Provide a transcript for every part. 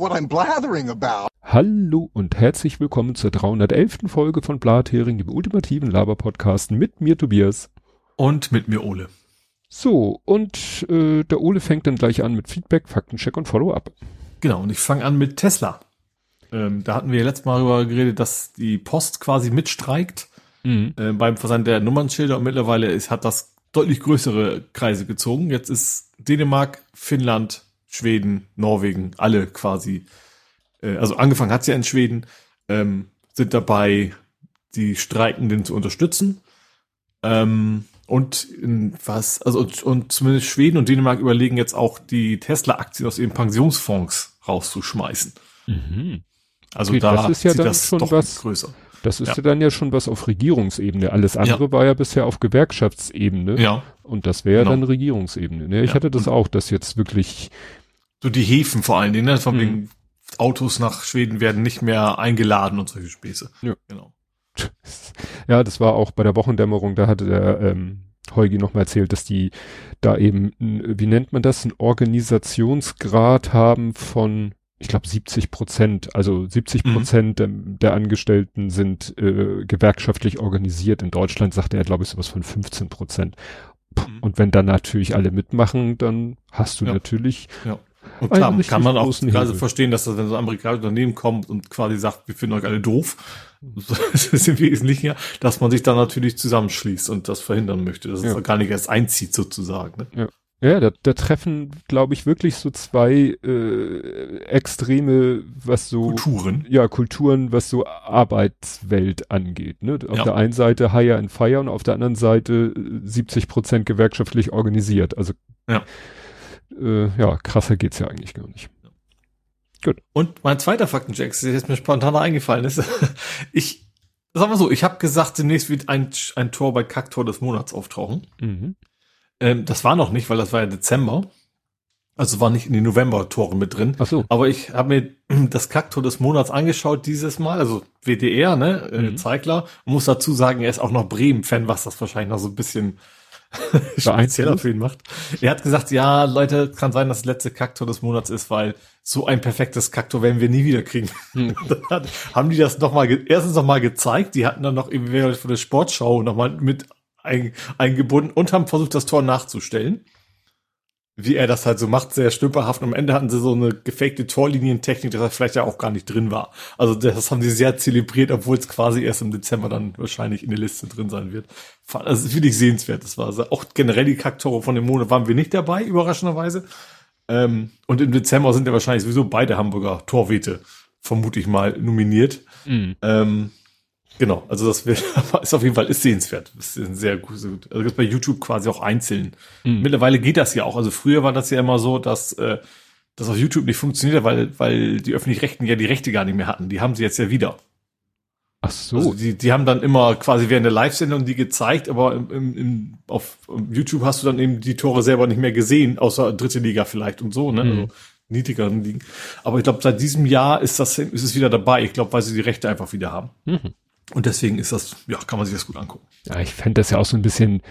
what I'm blathering about. Hallo und herzlich willkommen zur 311. Folge von Blathering, dem ultimativen Laber-Podcast mit mir Tobias. Und mit mir Ole. So, und äh, der Ole fängt dann gleich an mit Feedback, Faktencheck und Follow-up. Genau, und ich fange an mit Tesla. Ähm, da hatten wir ja letztes Mal darüber geredet, dass die Post quasi mitstreikt mhm. äh, beim Versand der Nummernschilder und mittlerweile ist, hat das deutlich größere Kreise gezogen. Jetzt ist Dänemark, Finnland, Schweden, Norwegen, alle quasi, äh, also angefangen hat es ja in Schweden, ähm, sind dabei, die Streikenden zu unterstützen. Ähm, und was, also und, und zumindest Schweden und Dänemark überlegen jetzt auch die Tesla-Aktien aus ihren Pensionsfonds rauszuschmeißen. Mhm. Also okay, da das ist ja dann das schon was größer. Das ist ja. ja. dann ja schon was auf Regierungsebene. Alles andere ja. war ja bisher auf Gewerkschaftsebene. Ja. Und das wäre genau. dann Regierungsebene. Ne? Ich ja. hatte das auch, dass jetzt wirklich. So die Häfen vor allen Dingen, ne? Von mhm. wegen Autos nach Schweden werden nicht mehr eingeladen und solche Späße. Ja. Genau. Ja, das war auch bei der Wochendämmerung, da hatte der ähm, Heugi noch mal erzählt, dass die da eben, wie nennt man das, einen Organisationsgrad haben von ich glaube 70 Prozent, also 70 mhm. Prozent der, der, Angestellten sind äh, gewerkschaftlich organisiert. In Deutschland sagte er, glaube ich, sowas von 15 Prozent. Mhm. Und wenn dann natürlich alle mitmachen, dann hast du ja. natürlich. Ja. Und klar, kann man auch gerade verstehen, dass das, wenn so ein amerikanisches Unternehmen kommt und quasi sagt, wir finden euch alle doof, das ist im Wesentlichen ja, dass man sich dann natürlich zusammenschließt und das verhindern möchte, dass ja. es gar nicht erst einzieht sozusagen. Ne? Ja. Ja, da, da treffen, glaube ich, wirklich so zwei äh, extreme, was so Kulturen. Ja, Kulturen, was so Arbeitswelt angeht. Ne? Auf ja. der einen Seite Hire and Fire und auf der anderen Seite 70 äh, Prozent gewerkschaftlich organisiert. Also ja, äh, ja krasser geht's ja eigentlich gar nicht. Gut. Und mein zweiter Faktencheck, der jetzt mir spontan eingefallen ist, ich Sag mal so, ich habe gesagt, demnächst wird ein, ein Tor bei Kaktor des Monats auftauchen. Mhm. Ähm, das war noch nicht, weil das war ja Dezember. Also war nicht in die November-Tore mit drin. Ach so. Aber ich habe mir das Kaktor des Monats angeschaut dieses Mal, also WDR, ne, äh, mhm. Zeigler. Und muss dazu sagen, er ist auch noch Bremen-Fan, was das wahrscheinlich noch so ein bisschen spezieller für ihn macht. Er hat gesagt, ja, Leute, kann sein, dass das letzte Kaktor des Monats ist, weil so ein perfektes Kaktor werden wir nie wieder kriegen. Hm. haben die das nochmal, erstens nochmal gezeigt, die hatten dann noch irgendwie von der Sportschau nochmal mit ein, eingebunden und haben versucht, das Tor nachzustellen. Wie er das halt so macht, sehr stümperhaft. Am Ende hatten sie so eine gefakte Torlinientechnik, dass er vielleicht ja auch gar nicht drin war. Also das haben sie sehr zelebriert, obwohl es quasi erst im Dezember dann wahrscheinlich in der Liste drin sein wird. Also das finde ich sehenswert. Das war also auch generell die Kacktore von dem Monat waren wir nicht dabei, überraschenderweise. Ähm, und im Dezember sind ja wahrscheinlich sowieso beide Hamburger Torwete, vermute ich mal, nominiert. Mhm. Ähm, Genau, also das ist auf jeden Fall ist sehenswert. Das ist sehr gut. Also das bei YouTube quasi auch einzeln. Mhm. Mittlerweile geht das ja auch. Also früher war das ja immer so, dass äh, das auf YouTube nicht funktioniert, weil weil die öffentlich-rechten ja die Rechte gar nicht mehr hatten. Die haben sie jetzt ja wieder. Ach so. Also die, die haben dann immer quasi während der Live-Sendung die gezeigt, aber im, im, im, auf YouTube hast du dann eben die Tore selber nicht mehr gesehen, außer dritte Liga vielleicht und so, ne? Mhm. Also niedrigeren Ligen. Aber ich glaube, seit diesem Jahr ist das ist es wieder dabei. Ich glaube, weil sie die Rechte einfach wieder haben. Mhm. Und deswegen ist das, ja, kann man sich das gut angucken. Ja, ich fände das ja auch so ein bisschen,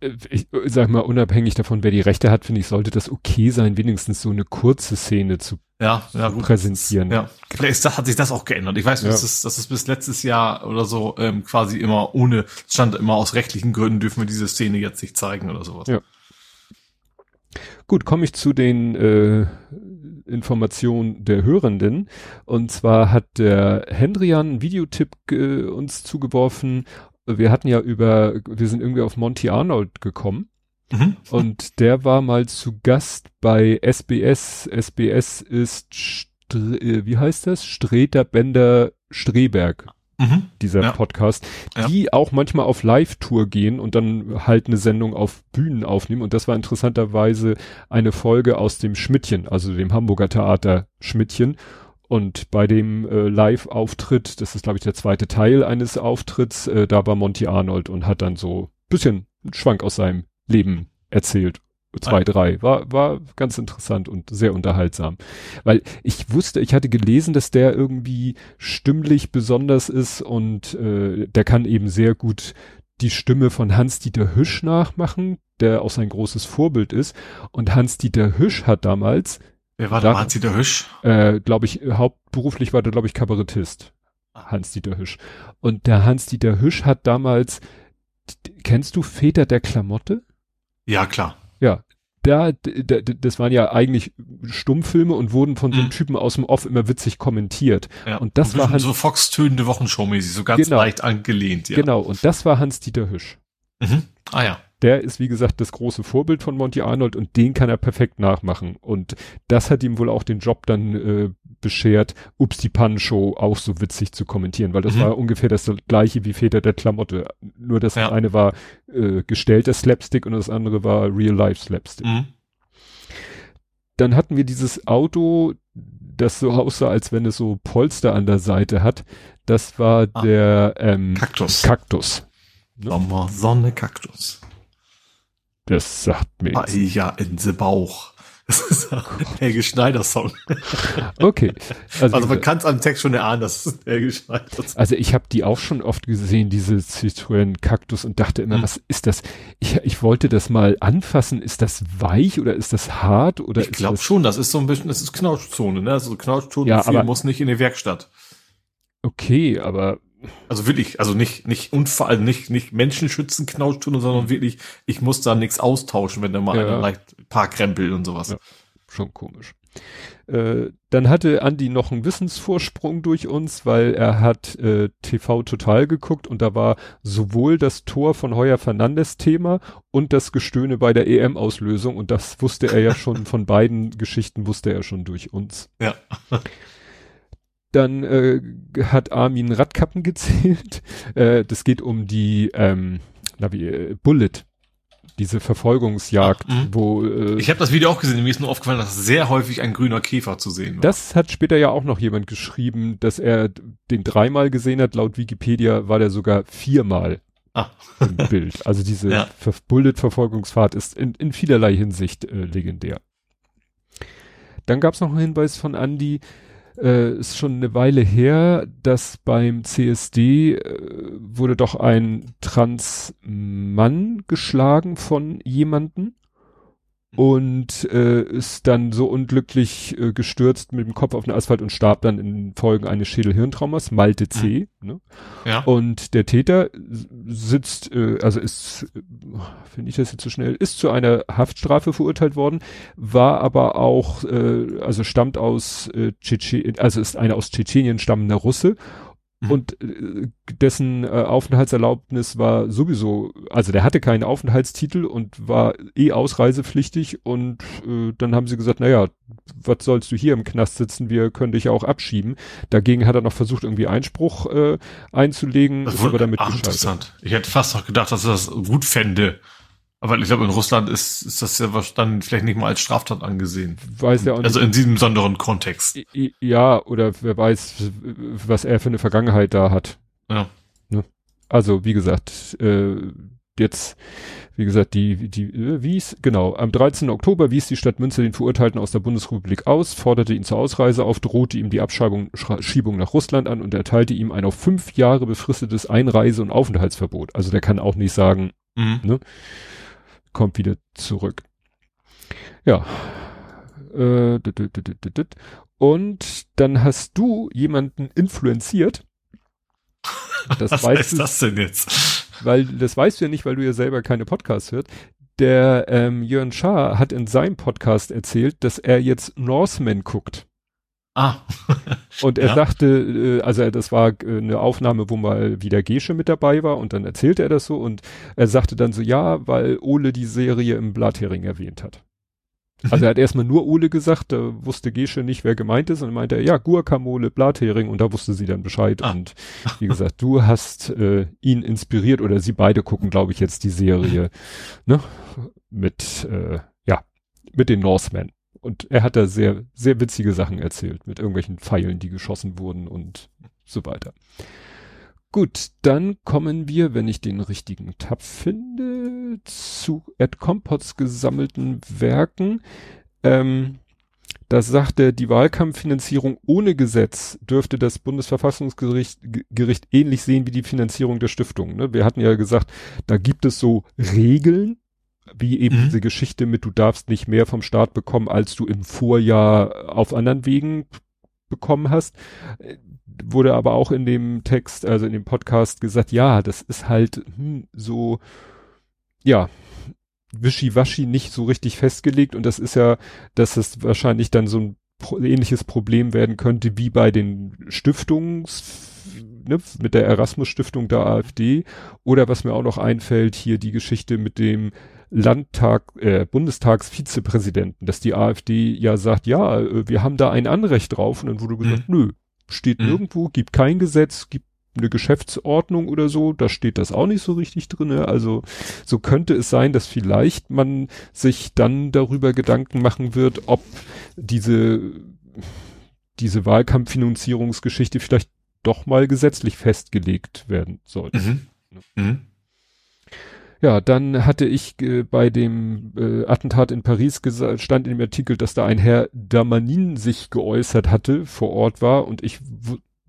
äh, ich sag mal, unabhängig davon, wer die Rechte hat, finde ich, sollte das okay sein, wenigstens so eine kurze Szene zu ja, ja, gut, präsentieren. ja, vielleicht hat sich das auch geändert. Ich weiß, ja. das, ist, das bis letztes Jahr oder so ähm, quasi immer ohne, stand immer aus rechtlichen Gründen dürfen wir diese Szene jetzt nicht zeigen oder sowas. Ja. Gut, komme ich zu den äh, Information der Hörenden. Und zwar hat der Hendrian einen Videotipp äh, uns zugeworfen. Wir hatten ja über, wir sind irgendwie auf Monty Arnold gekommen. Mhm. Und der war mal zu Gast bei SBS. SBS ist, Stre äh, wie heißt das? Streter Bender Streberg mhm. dieser ja. Podcast, die ja. auch manchmal auf Live-Tour gehen und dann halt eine Sendung auf Bühnen aufnehmen. Und das war interessanterweise eine Folge aus dem Schmidtchen, also dem Hamburger Theater Schmidtchen. Und bei dem äh, Live-Auftritt, das ist glaube ich der zweite Teil eines Auftritts, äh, da war Monty Arnold und hat dann so bisschen einen Schwank aus seinem Leben erzählt zwei, drei. War, war ganz interessant und sehr unterhaltsam. Weil ich wusste, ich hatte gelesen, dass der irgendwie stimmlich besonders ist und äh, der kann eben sehr gut die Stimme von Hans-Dieter Hüsch nachmachen, der auch sein großes Vorbild ist. Und Hans-Dieter Hüsch hat damals Wer war da? Hans-Dieter Hüsch? Äh, glaube ich, hauptberuflich war der, glaube ich, Kabarettist. Ah. Hans-Dieter Hüsch. Und der Hans-Dieter Hüsch hat damals, kennst du Väter der Klamotte? Ja, klar. Ja, da, da, das waren ja eigentlich Stummfilme und wurden von so einem mhm. Typen aus dem Off immer witzig kommentiert. Ja, und das und war Hans, so Fox-tönende Wochenshow-mäßig, so ganz genau, leicht angelehnt, ja. Genau, und das war Hans-Dieter Hüsch. Mhm. Ah ja der ist, wie gesagt, das große Vorbild von Monty Arnold und den kann er perfekt nachmachen. Und das hat ihm wohl auch den Job dann äh, beschert, Ups die Pan-Show auch so witzig zu kommentieren, weil das mhm. war ungefähr das gleiche wie Väter der Klamotte. Nur das ja. eine war äh, gestellter Slapstick und das andere war Real-Life Slapstick. Mhm. Dann hatten wir dieses Auto, das so aussah, als wenn es so Polster an der Seite hat. Das war ah. der ähm, Kaktus. Kaktus. Ne? Sommer, Sonne, Kaktus. Das sagt mir. Ja, in the Bauch. Das ist ein Helge Schneider Song. Okay. Also, also man kann es am Text schon erahnen, dass es Helge Schneider Song Also ich habe die auch schon oft gesehen, diese Citroën Kaktus und dachte immer, hm. was ist das? Ich, ich wollte das mal anfassen. Ist das weich oder ist das hart oder? Ich glaube schon, das ist so ein bisschen, das ist Knautschzone, ne? Also Knautschzone ja, aber, muss nicht in die Werkstatt. Okay, aber also wirklich, also nicht, nicht Unfall, nicht, nicht Menschenschützen Knautschtunnel, sondern wirklich, ich muss da nichts austauschen, wenn da mal ja. einer leicht paar Krempel und sowas. Ja, schon komisch. Äh, dann hatte Andi noch einen Wissensvorsprung durch uns, weil er hat äh, TV Total geguckt und da war sowohl das Tor von Heuer Fernandes Thema und das Gestöhne bei der EM-Auslösung und das wusste er ja schon von beiden Geschichten, wusste er schon durch uns. Ja. Dann äh, hat Armin Radkappen gezählt. Äh, das geht um die ähm, na wie, äh, Bullet, diese Verfolgungsjagd, Ach, mhm. wo äh, ich habe das Video auch gesehen. Mir ist nur aufgefallen, dass sehr häufig ein grüner Käfer zu sehen war. Das hat später ja auch noch jemand geschrieben, dass er den dreimal gesehen hat. Laut Wikipedia war der sogar viermal ah. im Bild. Also diese ja. Bullet-Verfolgungsfahrt ist in, in vielerlei Hinsicht äh, legendär. Dann gab es noch einen Hinweis von Andy, äh, ist schon eine Weile her, dass beim CSD äh, wurde doch ein Transmann geschlagen von jemanden und äh, ist dann so unglücklich äh, gestürzt mit dem Kopf auf den Asphalt und starb dann in Folgen eines Schädelhirntraumas, Malte C. Mhm. Ne? Ja. Und der Täter sitzt, äh, also ist, äh, finde ich das jetzt zu so schnell, ist zu einer Haftstrafe verurteilt worden, war aber auch, äh, also stammt aus äh, Tschetschenien, also ist einer aus Tschetschenien stammender Russe Mhm. Und äh, dessen äh, Aufenthaltserlaubnis war sowieso, also der hatte keinen Aufenthaltstitel und war eh ausreisepflichtig und äh, dann haben sie gesagt, naja, was sollst du hier im Knast sitzen, wir können dich ja auch abschieben. Dagegen hat er noch versucht, irgendwie Einspruch äh, einzulegen, das ist aber damit ach, interessant. Ich hätte fast noch gedacht, dass er das gut fände. Aber ich glaube, in Russland ist, ist das ja dann vielleicht nicht mal als Straftat angesehen. Weiß ja auch nicht. Also in diesem besonderen Kontext. Ja, oder wer weiß, was er für eine Vergangenheit da hat. Ja. Ne? Also, wie gesagt, äh, jetzt, wie gesagt, die, die, äh, wies, genau, am 13. Oktober wies die Stadt Münster den Verurteilten aus der Bundesrepublik aus, forderte ihn zur Ausreise auf, drohte ihm die Abschiebung Schiebung nach Russland an und erteilte ihm ein auf fünf Jahre befristetes Einreise- und Aufenthaltsverbot. Also der kann auch nicht sagen, mhm. ne? Kommt wieder zurück. Ja. Äh, und dann hast du jemanden influenziert. Das Was weißt du, das denn jetzt? Weil das weißt du ja nicht, weil du ja selber keine Podcasts hörst. Der ähm, Jörn Schaar hat in seinem Podcast erzählt, dass er jetzt Norseman guckt. Ah. und er ja. sagte, äh, also das war äh, eine Aufnahme, wo mal wieder Gesche mit dabei war und dann erzählte er das so und er sagte dann so, ja, weil Ole die Serie im Blathering erwähnt hat. Also er hat erstmal nur Ole gesagt, da wusste Gesche nicht, wer gemeint ist und meinte er, ja, Guacamole, Blathering und da wusste sie dann Bescheid ah. und wie gesagt, du hast äh, ihn inspiriert oder sie beide gucken, glaube ich, jetzt die Serie, ne, mit, äh, ja, mit den Norsemen. Und er hat da sehr, sehr witzige Sachen erzählt mit irgendwelchen Pfeilen, die geschossen wurden und so weiter. Gut, dann kommen wir, wenn ich den richtigen Tab finde, zu Ed Compots gesammelten Werken. Ähm, da sagt er, die Wahlkampffinanzierung ohne Gesetz dürfte das Bundesverfassungsgericht Gericht ähnlich sehen wie die Finanzierung der Stiftung. Ne? Wir hatten ja gesagt, da gibt es so Regeln, wie eben mhm. diese Geschichte mit, du darfst nicht mehr vom Staat bekommen, als du im Vorjahr auf anderen Wegen bekommen hast, wurde aber auch in dem Text, also in dem Podcast gesagt, ja, das ist halt hm, so, ja, wischiwaschi nicht so richtig festgelegt. Und das ist ja, dass es wahrscheinlich dann so ein ähnliches Problem werden könnte wie bei den Stiftungs ne, mit der Erasmus Stiftung der AfD oder was mir auch noch einfällt hier die Geschichte mit dem Landtag, äh, Bundestagsvizepräsidenten, dass die AfD ja sagt, ja, äh, wir haben da ein Anrecht drauf und dann wurde gesagt, mhm. nö, steht mhm. nirgendwo, gibt kein Gesetz, gibt eine Geschäftsordnung oder so, da steht das auch nicht so richtig drinne. Also so könnte es sein, dass vielleicht man sich dann darüber Gedanken machen wird, ob diese diese Wahlkampffinanzierungsgeschichte vielleicht doch mal gesetzlich festgelegt werden sollte. Mhm. Mhm. Ja, dann hatte ich äh, bei dem äh, Attentat in Paris stand in dem Artikel, dass da ein Herr Damanin sich geäußert hatte, vor Ort war und ich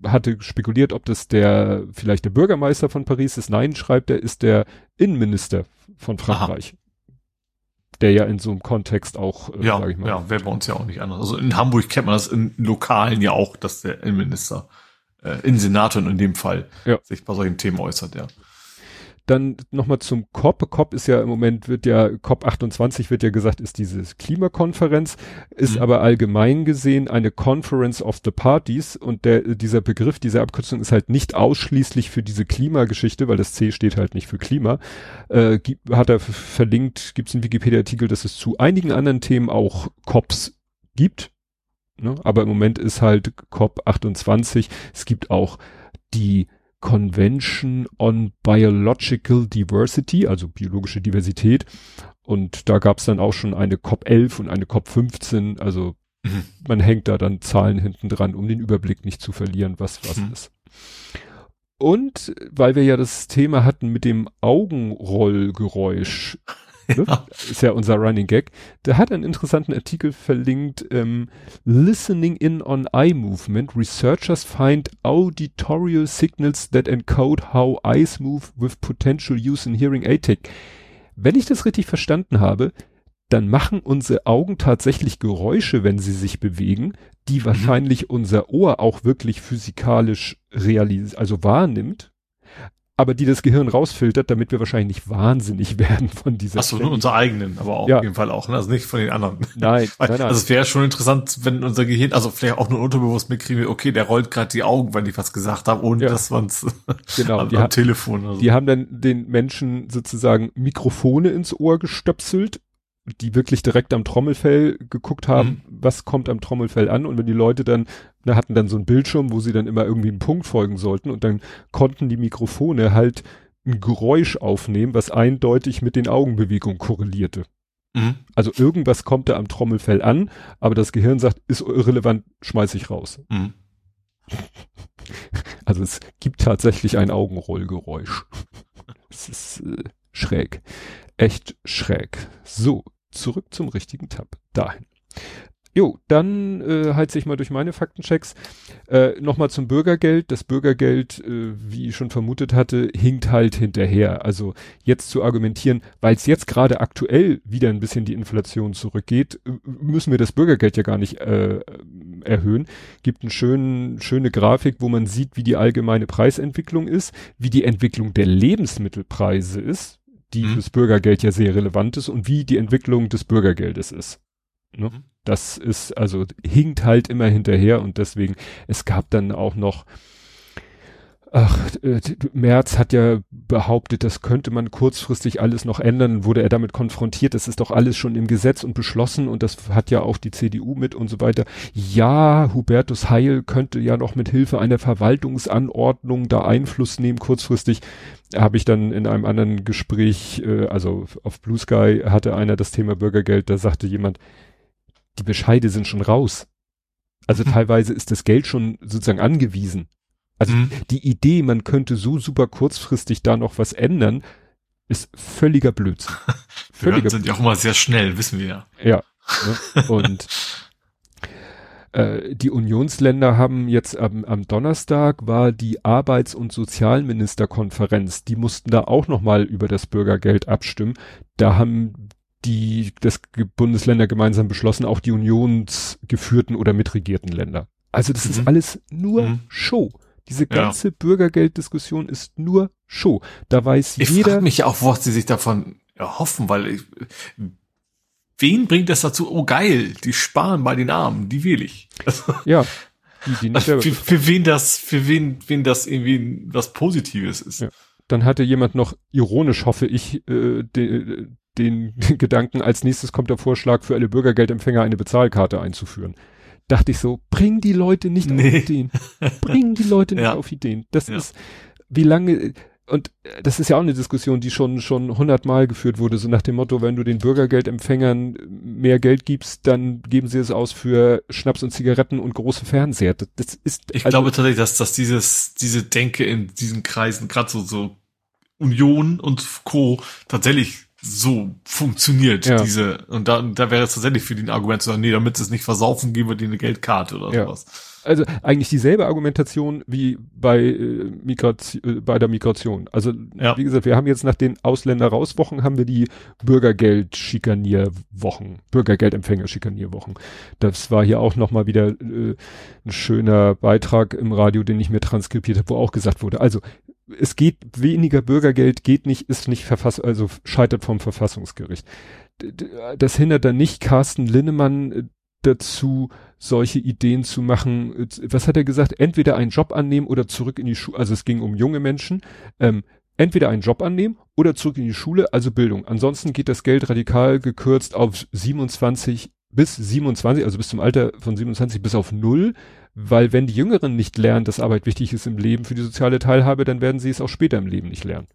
hatte spekuliert, ob das der vielleicht der Bürgermeister von Paris ist. Nein, schreibt er, ist der Innenminister von Frankreich. Aha. Der ja in so einem Kontext auch, äh, ja, sag ich mal. Ja, wäre bei uns ja auch nicht anders. Also in Hamburg kennt man das in Lokalen ja auch, dass der Innenminister, äh, Innensenator in dem Fall, ja. sich bei solchen Themen äußert, ja. Dann nochmal zum COP. COP ist ja im Moment wird ja, COP 28 wird ja gesagt, ist diese Klimakonferenz, ist mhm. aber allgemein gesehen eine Conference of the Parties und der, dieser Begriff, diese Abkürzung ist halt nicht ausschließlich für diese Klimageschichte, weil das C steht halt nicht für Klima. Äh, gibt, hat er verlinkt, gibt es einen Wikipedia-Artikel, dass es zu einigen anderen Themen auch COPs gibt. Ne? Aber im Moment ist halt COP 28. Es gibt auch die Convention on Biological Diversity, also biologische Diversität. Und da gab es dann auch schon eine COP11 und eine COP15. Also mhm. man hängt da dann Zahlen hinten dran, um den Überblick nicht zu verlieren, was was mhm. ist. Und weil wir ja das Thema hatten mit dem Augenrollgeräusch, Ne? Ja. Ist ja unser Running Gag. Der hat einen interessanten Artikel verlinkt, ähm, Listening in on Eye Movement. Researchers find auditorial signals that encode how eyes move with potential use in hearing aid tech. Wenn ich das richtig verstanden habe, dann machen unsere Augen tatsächlich Geräusche, wenn sie sich bewegen, die mhm. wahrscheinlich unser Ohr auch wirklich physikalisch realis also wahrnimmt aber die das Gehirn rausfiltert, damit wir wahrscheinlich nicht wahnsinnig werden von dieser. Achso, nur unser eigenen, aber auch ja. auf jeden Fall auch, ne? also nicht von den anderen. Nein, Weil, nein, nein. Also es wäre schon interessant, wenn unser Gehirn, also vielleicht auch nur unterbewusst mitkriegen, okay, der rollt gerade die Augen, wenn die was gesagt haben, ohne ja. dass man es genau, am, am Telefon. Also. Die haben dann den Menschen sozusagen Mikrofone ins Ohr gestöpselt die wirklich direkt am Trommelfell geguckt haben, mhm. was kommt am Trommelfell an und wenn die Leute dann, na, hatten dann so einen Bildschirm, wo sie dann immer irgendwie einen Punkt folgen sollten und dann konnten die Mikrofone halt ein Geräusch aufnehmen, was eindeutig mit den Augenbewegungen korrelierte. Mhm. Also irgendwas kommt da am Trommelfell an, aber das Gehirn sagt, ist irrelevant, schmeiß ich raus. Mhm. Also es gibt tatsächlich ein Augenrollgeräusch. Es ist äh, schräg. Echt schräg. So, zurück zum richtigen Tab. Dahin. Jo, dann äh, heiz ich mal durch meine Faktenchecks. Äh, Nochmal zum Bürgergeld. Das Bürgergeld, äh, wie ich schon vermutet hatte, hinkt halt hinterher. Also jetzt zu argumentieren, weil es jetzt gerade aktuell wieder ein bisschen die Inflation zurückgeht, äh, müssen wir das Bürgergeld ja gar nicht äh, erhöhen. Gibt eine schönen, schöne Grafik, wo man sieht, wie die allgemeine Preisentwicklung ist, wie die Entwicklung der Lebensmittelpreise ist die mhm. fürs Bürgergeld ja sehr relevant ist und wie die Entwicklung des Bürgergeldes ist. Ne? Mhm. Das ist, also hinkt halt immer hinterher und deswegen, es gab dann auch noch Ach, äh, Merz hat ja behauptet, das könnte man kurzfristig alles noch ändern. Wurde er damit konfrontiert? Das ist doch alles schon im Gesetz und beschlossen und das hat ja auch die CDU mit und so weiter. Ja, Hubertus Heil könnte ja noch mit Hilfe einer Verwaltungsanordnung da Einfluss nehmen kurzfristig. Habe ich dann in einem anderen Gespräch, äh, also auf Blue Sky hatte einer das Thema Bürgergeld, da sagte jemand, die Bescheide sind schon raus. Also teilweise ist das Geld schon sozusagen angewiesen. Also mhm. die Idee, man könnte so super kurzfristig da noch was ändern, ist völliger Blödsinn. Völliger sind ja auch immer sehr schnell, wissen wir ja. Ja. Ne? Und Äh, die Unionsländer haben jetzt am, am Donnerstag war die Arbeits- und Sozialministerkonferenz. Die mussten da auch nochmal über das Bürgergeld abstimmen. Da haben die das Bundesländer gemeinsam beschlossen, auch die unionsgeführten oder mitregierten Länder. Also das mhm. ist alles nur mhm. Show. Diese ganze ja. Bürgergelddiskussion ist nur Show. Da weiß ich jeder. Ich frage mich ja auch, was sie sich davon erhoffen, weil ich, wen bringt das dazu? Oh geil, die sparen bei den Armen, die will ich. Ja. Die, die nicht also für, für wen das, für wen, wen das irgendwie was Positives ist. Ja. Dann hatte jemand noch ironisch, hoffe ich, äh, den, den Gedanken, als nächstes kommt der Vorschlag für alle Bürgergeldempfänger eine Bezahlkarte einzuführen. Dachte ich so, bring die Leute nicht nee. auf Ideen. Bring die Leute nicht ja. auf Ideen. Das ja. ist, wie lange, und das ist ja auch eine Diskussion, die schon schon hundertmal geführt wurde, so nach dem Motto, wenn du den Bürgergeldempfängern mehr Geld gibst, dann geben sie es aus für Schnaps und Zigaretten und große Fernseher. Das, das ist. Ich also, glaube tatsächlich, dass dass dieses diese Denke in diesen Kreisen, gerade so so Union und Co. tatsächlich so funktioniert, ja. diese, und da, da wäre es tatsächlich für den Argument zu sagen, nee, damit sie es nicht versaufen, geben wir dir eine Geldkarte oder ja. sowas. Also eigentlich dieselbe Argumentation wie bei, äh, Migration, äh, bei der Migration. Also ja. wie gesagt, wir haben jetzt nach den Ausländer-Rauswochen haben wir die Bürgergeld-Schikanierwochen, Bürgergeldempfänger-Schikanierwochen. Das war hier auch nochmal wieder äh, ein schöner Beitrag im Radio, den ich mir transkribiert habe, wo auch gesagt wurde, also es geht weniger Bürgergeld, geht nicht, ist nicht verfass, also scheitert vom Verfassungsgericht. Das hindert dann nicht Carsten Linnemann äh, dazu, solche Ideen zu machen. Was hat er gesagt? Entweder einen Job annehmen oder zurück in die Schule. Also es ging um junge Menschen. Ähm, entweder einen Job annehmen oder zurück in die Schule, also Bildung. Ansonsten geht das Geld radikal gekürzt auf 27 bis 27, also bis zum Alter von 27 bis auf null. Weil wenn die Jüngeren nicht lernen, dass Arbeit wichtig ist im Leben für die soziale Teilhabe, dann werden sie es auch später im Leben nicht lernen.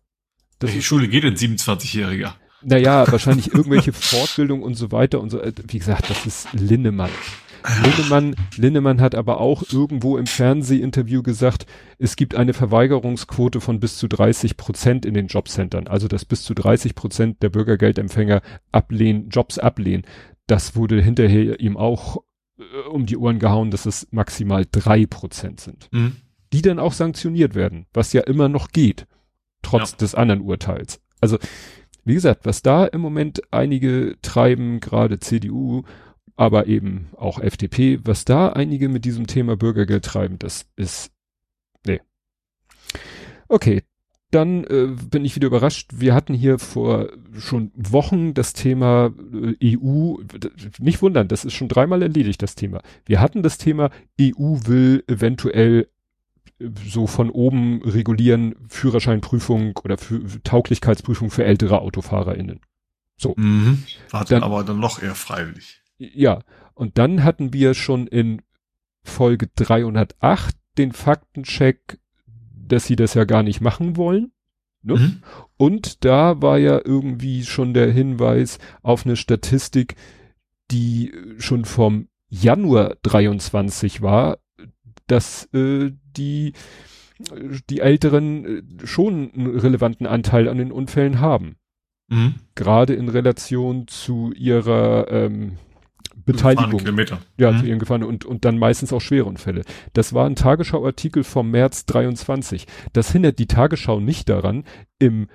Das Welche Schule geht ein 27-Jähriger? Naja, wahrscheinlich irgendwelche Fortbildung und so weiter und so. Wie gesagt, das ist Linnemann. Linnemann, Linnemann hat aber auch irgendwo im Fernsehinterview gesagt, es gibt eine Verweigerungsquote von bis zu 30 Prozent in den Jobcentern. Also, dass bis zu 30 Prozent der Bürgergeldempfänger ablehnen, Jobs ablehnen. Das wurde hinterher ihm auch äh, um die Ohren gehauen, dass es maximal drei Prozent sind. Mhm. Die dann auch sanktioniert werden, was ja immer noch geht, trotz ja. des anderen Urteils. Also, wie gesagt, was da im Moment einige treiben, gerade CDU, aber eben auch FDP, was da einige mit diesem Thema Bürgergeld treiben, das ist, nee. Okay, dann äh, bin ich wieder überrascht. Wir hatten hier vor schon Wochen das Thema äh, EU, nicht wundern, das ist schon dreimal erledigt, das Thema. Wir hatten das Thema, EU will eventuell äh, so von oben regulieren, Führerscheinprüfung oder für, Tauglichkeitsprüfung für ältere AutofahrerInnen. So. Mhm. War dann aber dann noch eher freiwillig. Ja. Und dann hatten wir schon in Folge 308 den Faktencheck dass sie das ja gar nicht machen wollen. Ne? Mhm. Und da war ja irgendwie schon der Hinweis auf eine Statistik, die schon vom Januar 23 war, dass äh, die die Älteren äh, schon einen relevanten Anteil an den Unfällen haben. Mhm. Gerade in Relation zu ihrer ähm, Beteiligung. Kilometer. Ja, mhm. zu ihren Gefahren und, und dann meistens auch schwere Unfälle. Das war ein Tagesschau-Artikel vom März 23. Das hindert die Tagesschau nicht daran, im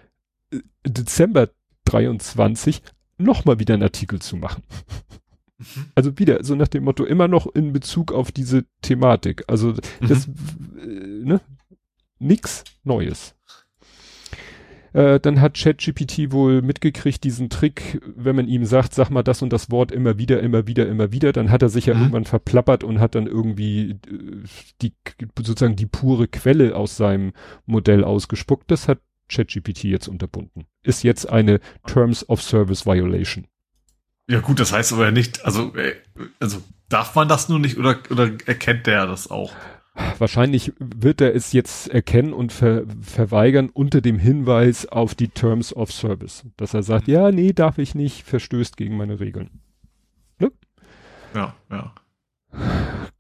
äh, Dezember 23 nochmal wieder einen Artikel zu machen. Mhm. Also wieder, so nach dem Motto, immer noch in Bezug auf diese Thematik. Also das, mhm. äh, ne, nix Neues. Äh, dann hat ChatGPT wohl mitgekriegt, diesen Trick, wenn man ihm sagt, sag mal das und das Wort immer wieder, immer wieder, immer wieder, dann hat er sich ja mhm. irgendwann verplappert und hat dann irgendwie äh, die, sozusagen die pure Quelle aus seinem Modell ausgespuckt. Das hat ChatGPT jetzt unterbunden. Ist jetzt eine Terms of Service Violation. Ja gut, das heißt aber nicht, also, äh, also darf man das nur nicht oder, oder erkennt der das auch? Wahrscheinlich wird er es jetzt erkennen und ver verweigern unter dem Hinweis auf die Terms of Service. Dass er sagt, ja, nee, darf ich nicht, verstößt gegen meine Regeln. Ne? Ja, ja.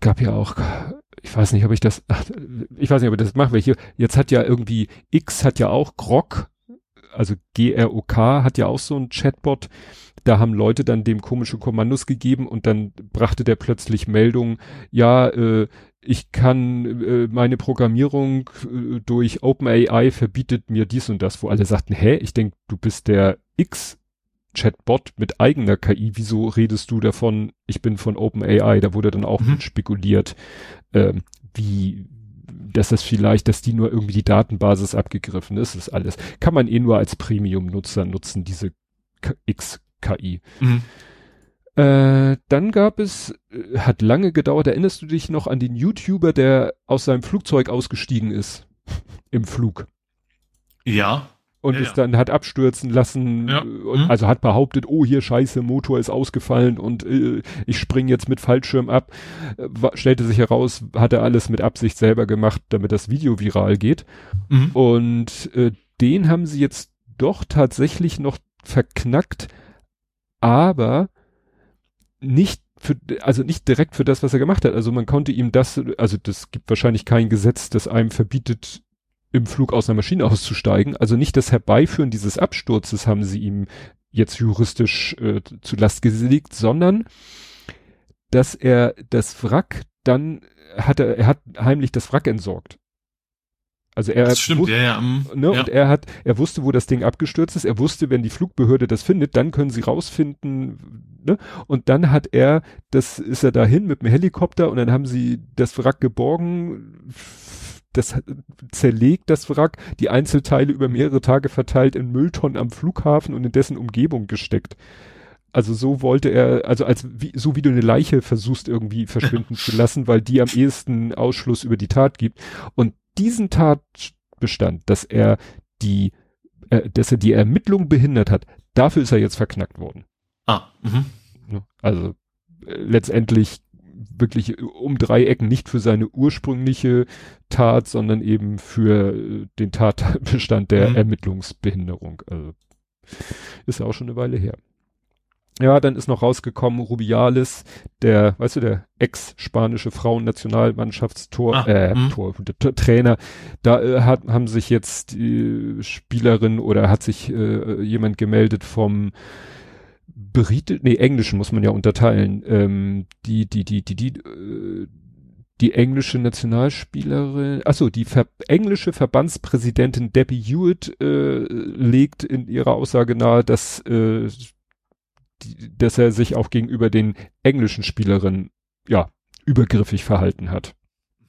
Gab ja auch, ich weiß nicht, ob ich das, ach, ich weiß nicht, ob ich das mache, welche, jetzt hat ja irgendwie, X hat ja auch Grog also GROK hat ja auch so ein Chatbot. Da haben Leute dann dem komische Kommandos gegeben und dann brachte der plötzlich Meldungen, ja, äh, ich kann äh, meine Programmierung äh, durch OpenAI verbietet mir dies und das, wo alle sagten, hä, ich denk, du bist der X Chatbot mit eigener KI, wieso redest du davon, ich bin von OpenAI, da wurde dann auch mhm. spekuliert, ähm, wie, dass das vielleicht, dass die nur irgendwie die Datenbasis abgegriffen ist, ist alles. Kann man eh nur als Premium-Nutzer nutzen, diese X-KI. Mhm. Äh, dann gab es, äh, hat lange gedauert, erinnerst du dich noch an den YouTuber, der aus seinem Flugzeug ausgestiegen ist? Im Flug. Ja und ja, es dann hat abstürzen lassen ja. mhm. also hat behauptet, oh hier scheiße, Motor ist ausgefallen und äh, ich spring jetzt mit Fallschirm ab. Stellte sich heraus, hat er alles mit Absicht selber gemacht, damit das Video viral geht. Mhm. Und den haben sie jetzt doch tatsächlich noch verknackt, aber nicht für, also nicht direkt für das, was er gemacht hat. Also man konnte ihm das, also das gibt wahrscheinlich kein Gesetz, das einem verbietet, im Flug aus einer Maschine auszusteigen. Also nicht das Herbeiführen dieses Absturzes haben sie ihm jetzt juristisch äh, zu Last gelegt, sondern dass er das Wrack dann hat er, er hat heimlich das Wrack entsorgt. Also er das stimmt, wusste, ja, ja, um, ne, ja. und er hat, er wusste, wo das Ding abgestürzt ist. Er wusste, wenn die Flugbehörde das findet, dann können sie rausfinden. Ne? Und dann hat er, das ist er dahin mit dem Helikopter und dann haben sie das Wrack geborgen, das zerlegt das Wrack, die Einzelteile über mehrere Tage verteilt in Mülltonnen am Flughafen und in dessen Umgebung gesteckt. Also so wollte er, also als wie, so wie du eine Leiche versuchst irgendwie verschwinden zu lassen, weil die am ehesten Ausschluss über die Tat gibt. Und diesen Tatbestand, dass er die, äh, dass er die Ermittlung behindert hat, dafür ist er jetzt verknackt worden. Ah, mhm. Also äh, letztendlich wirklich um drei Ecken nicht für seine ursprüngliche Tat, sondern eben für äh, den Tatbestand der mhm. Ermittlungsbehinderung. Also ist ja auch schon eine Weile her. Ja, dann ist noch rausgekommen Rubiales, der, weißt du, der ex-spanische Frauennationalmannschaftstor, ah, äh, mh. Tor, Trainer. Da äh, hat, haben sich jetzt die Spielerin oder hat sich äh, jemand gemeldet vom Brite, nee, englischen muss man ja unterteilen. Ähm, die, die, die, die, die, äh, die englische Nationalspielerin, achso, die Ver englische Verbandspräsidentin Debbie Hewitt äh, legt in ihrer Aussage nahe, dass, äh, die, dass er sich auch gegenüber den englischen Spielerinnen ja übergriffig verhalten hat.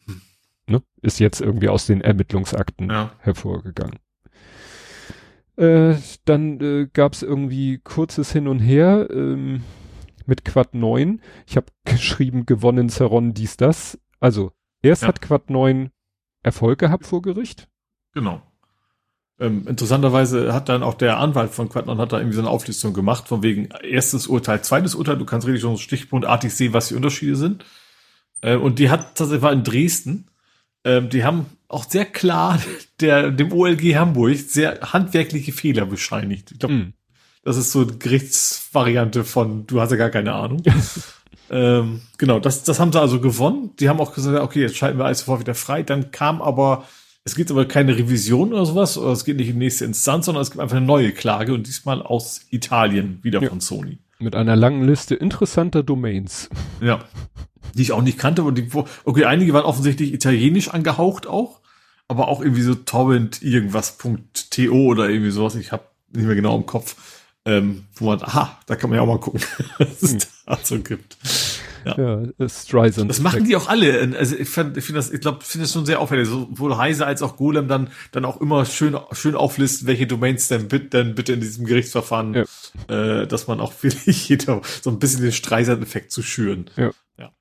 Hm. Ne? Ist jetzt irgendwie aus den Ermittlungsakten ja. hervorgegangen. Äh, dann äh, gab es irgendwie kurzes Hin und Her ähm, mit Quad 9. Ich habe geschrieben, gewonnen Zeron dies, das. Also, erst ja. hat Quad 9 Erfolg gehabt vor Gericht. Genau. Ähm, interessanterweise hat dann auch der Anwalt von Quad 9 hat da irgendwie so eine Auflistung gemacht, von wegen erstes Urteil, zweites Urteil. Du kannst richtig schon stichpunktartig sehen, was die Unterschiede sind. Äh, und die hat tatsächlich war in Dresden. Ähm, die haben auch sehr klar der, dem OLG Hamburg sehr handwerkliche Fehler bescheinigt. Ich glaube, mm. das ist so eine Gerichtsvariante von, du hast ja gar keine Ahnung. ähm, genau, das, das haben sie also gewonnen. Die haben auch gesagt, okay, jetzt schalten wir alles sofort wieder frei. Dann kam aber, es gibt aber keine Revision oder sowas, oder es geht nicht in die nächste Instanz, sondern es gibt einfach eine neue Klage und diesmal aus Italien, wieder ja. von Sony. Mit einer langen Liste interessanter Domains. Ja. Die ich auch nicht kannte. Und die, okay, einige waren offensichtlich italienisch angehaucht auch aber auch irgendwie so torrent irgendwas.to oder irgendwie sowas. Ich habe nicht mehr genau im Kopf, ähm, wo man, aha, da kann man ja auch mal gucken, was es hm. dazu gibt. Ja, ja Streisand. Das machen die auch alle. Also ich finde ich find das, ich glaube, finde das schon sehr auffällig. Sowohl Heise als auch Golem dann, dann auch immer schön, schön auflisten, welche Domains denn, bitte, denn bitte in diesem Gerichtsverfahren, ja. äh, dass man auch wirklich jeder so ein bisschen den Streisand-Effekt zu schüren. Ja. ja.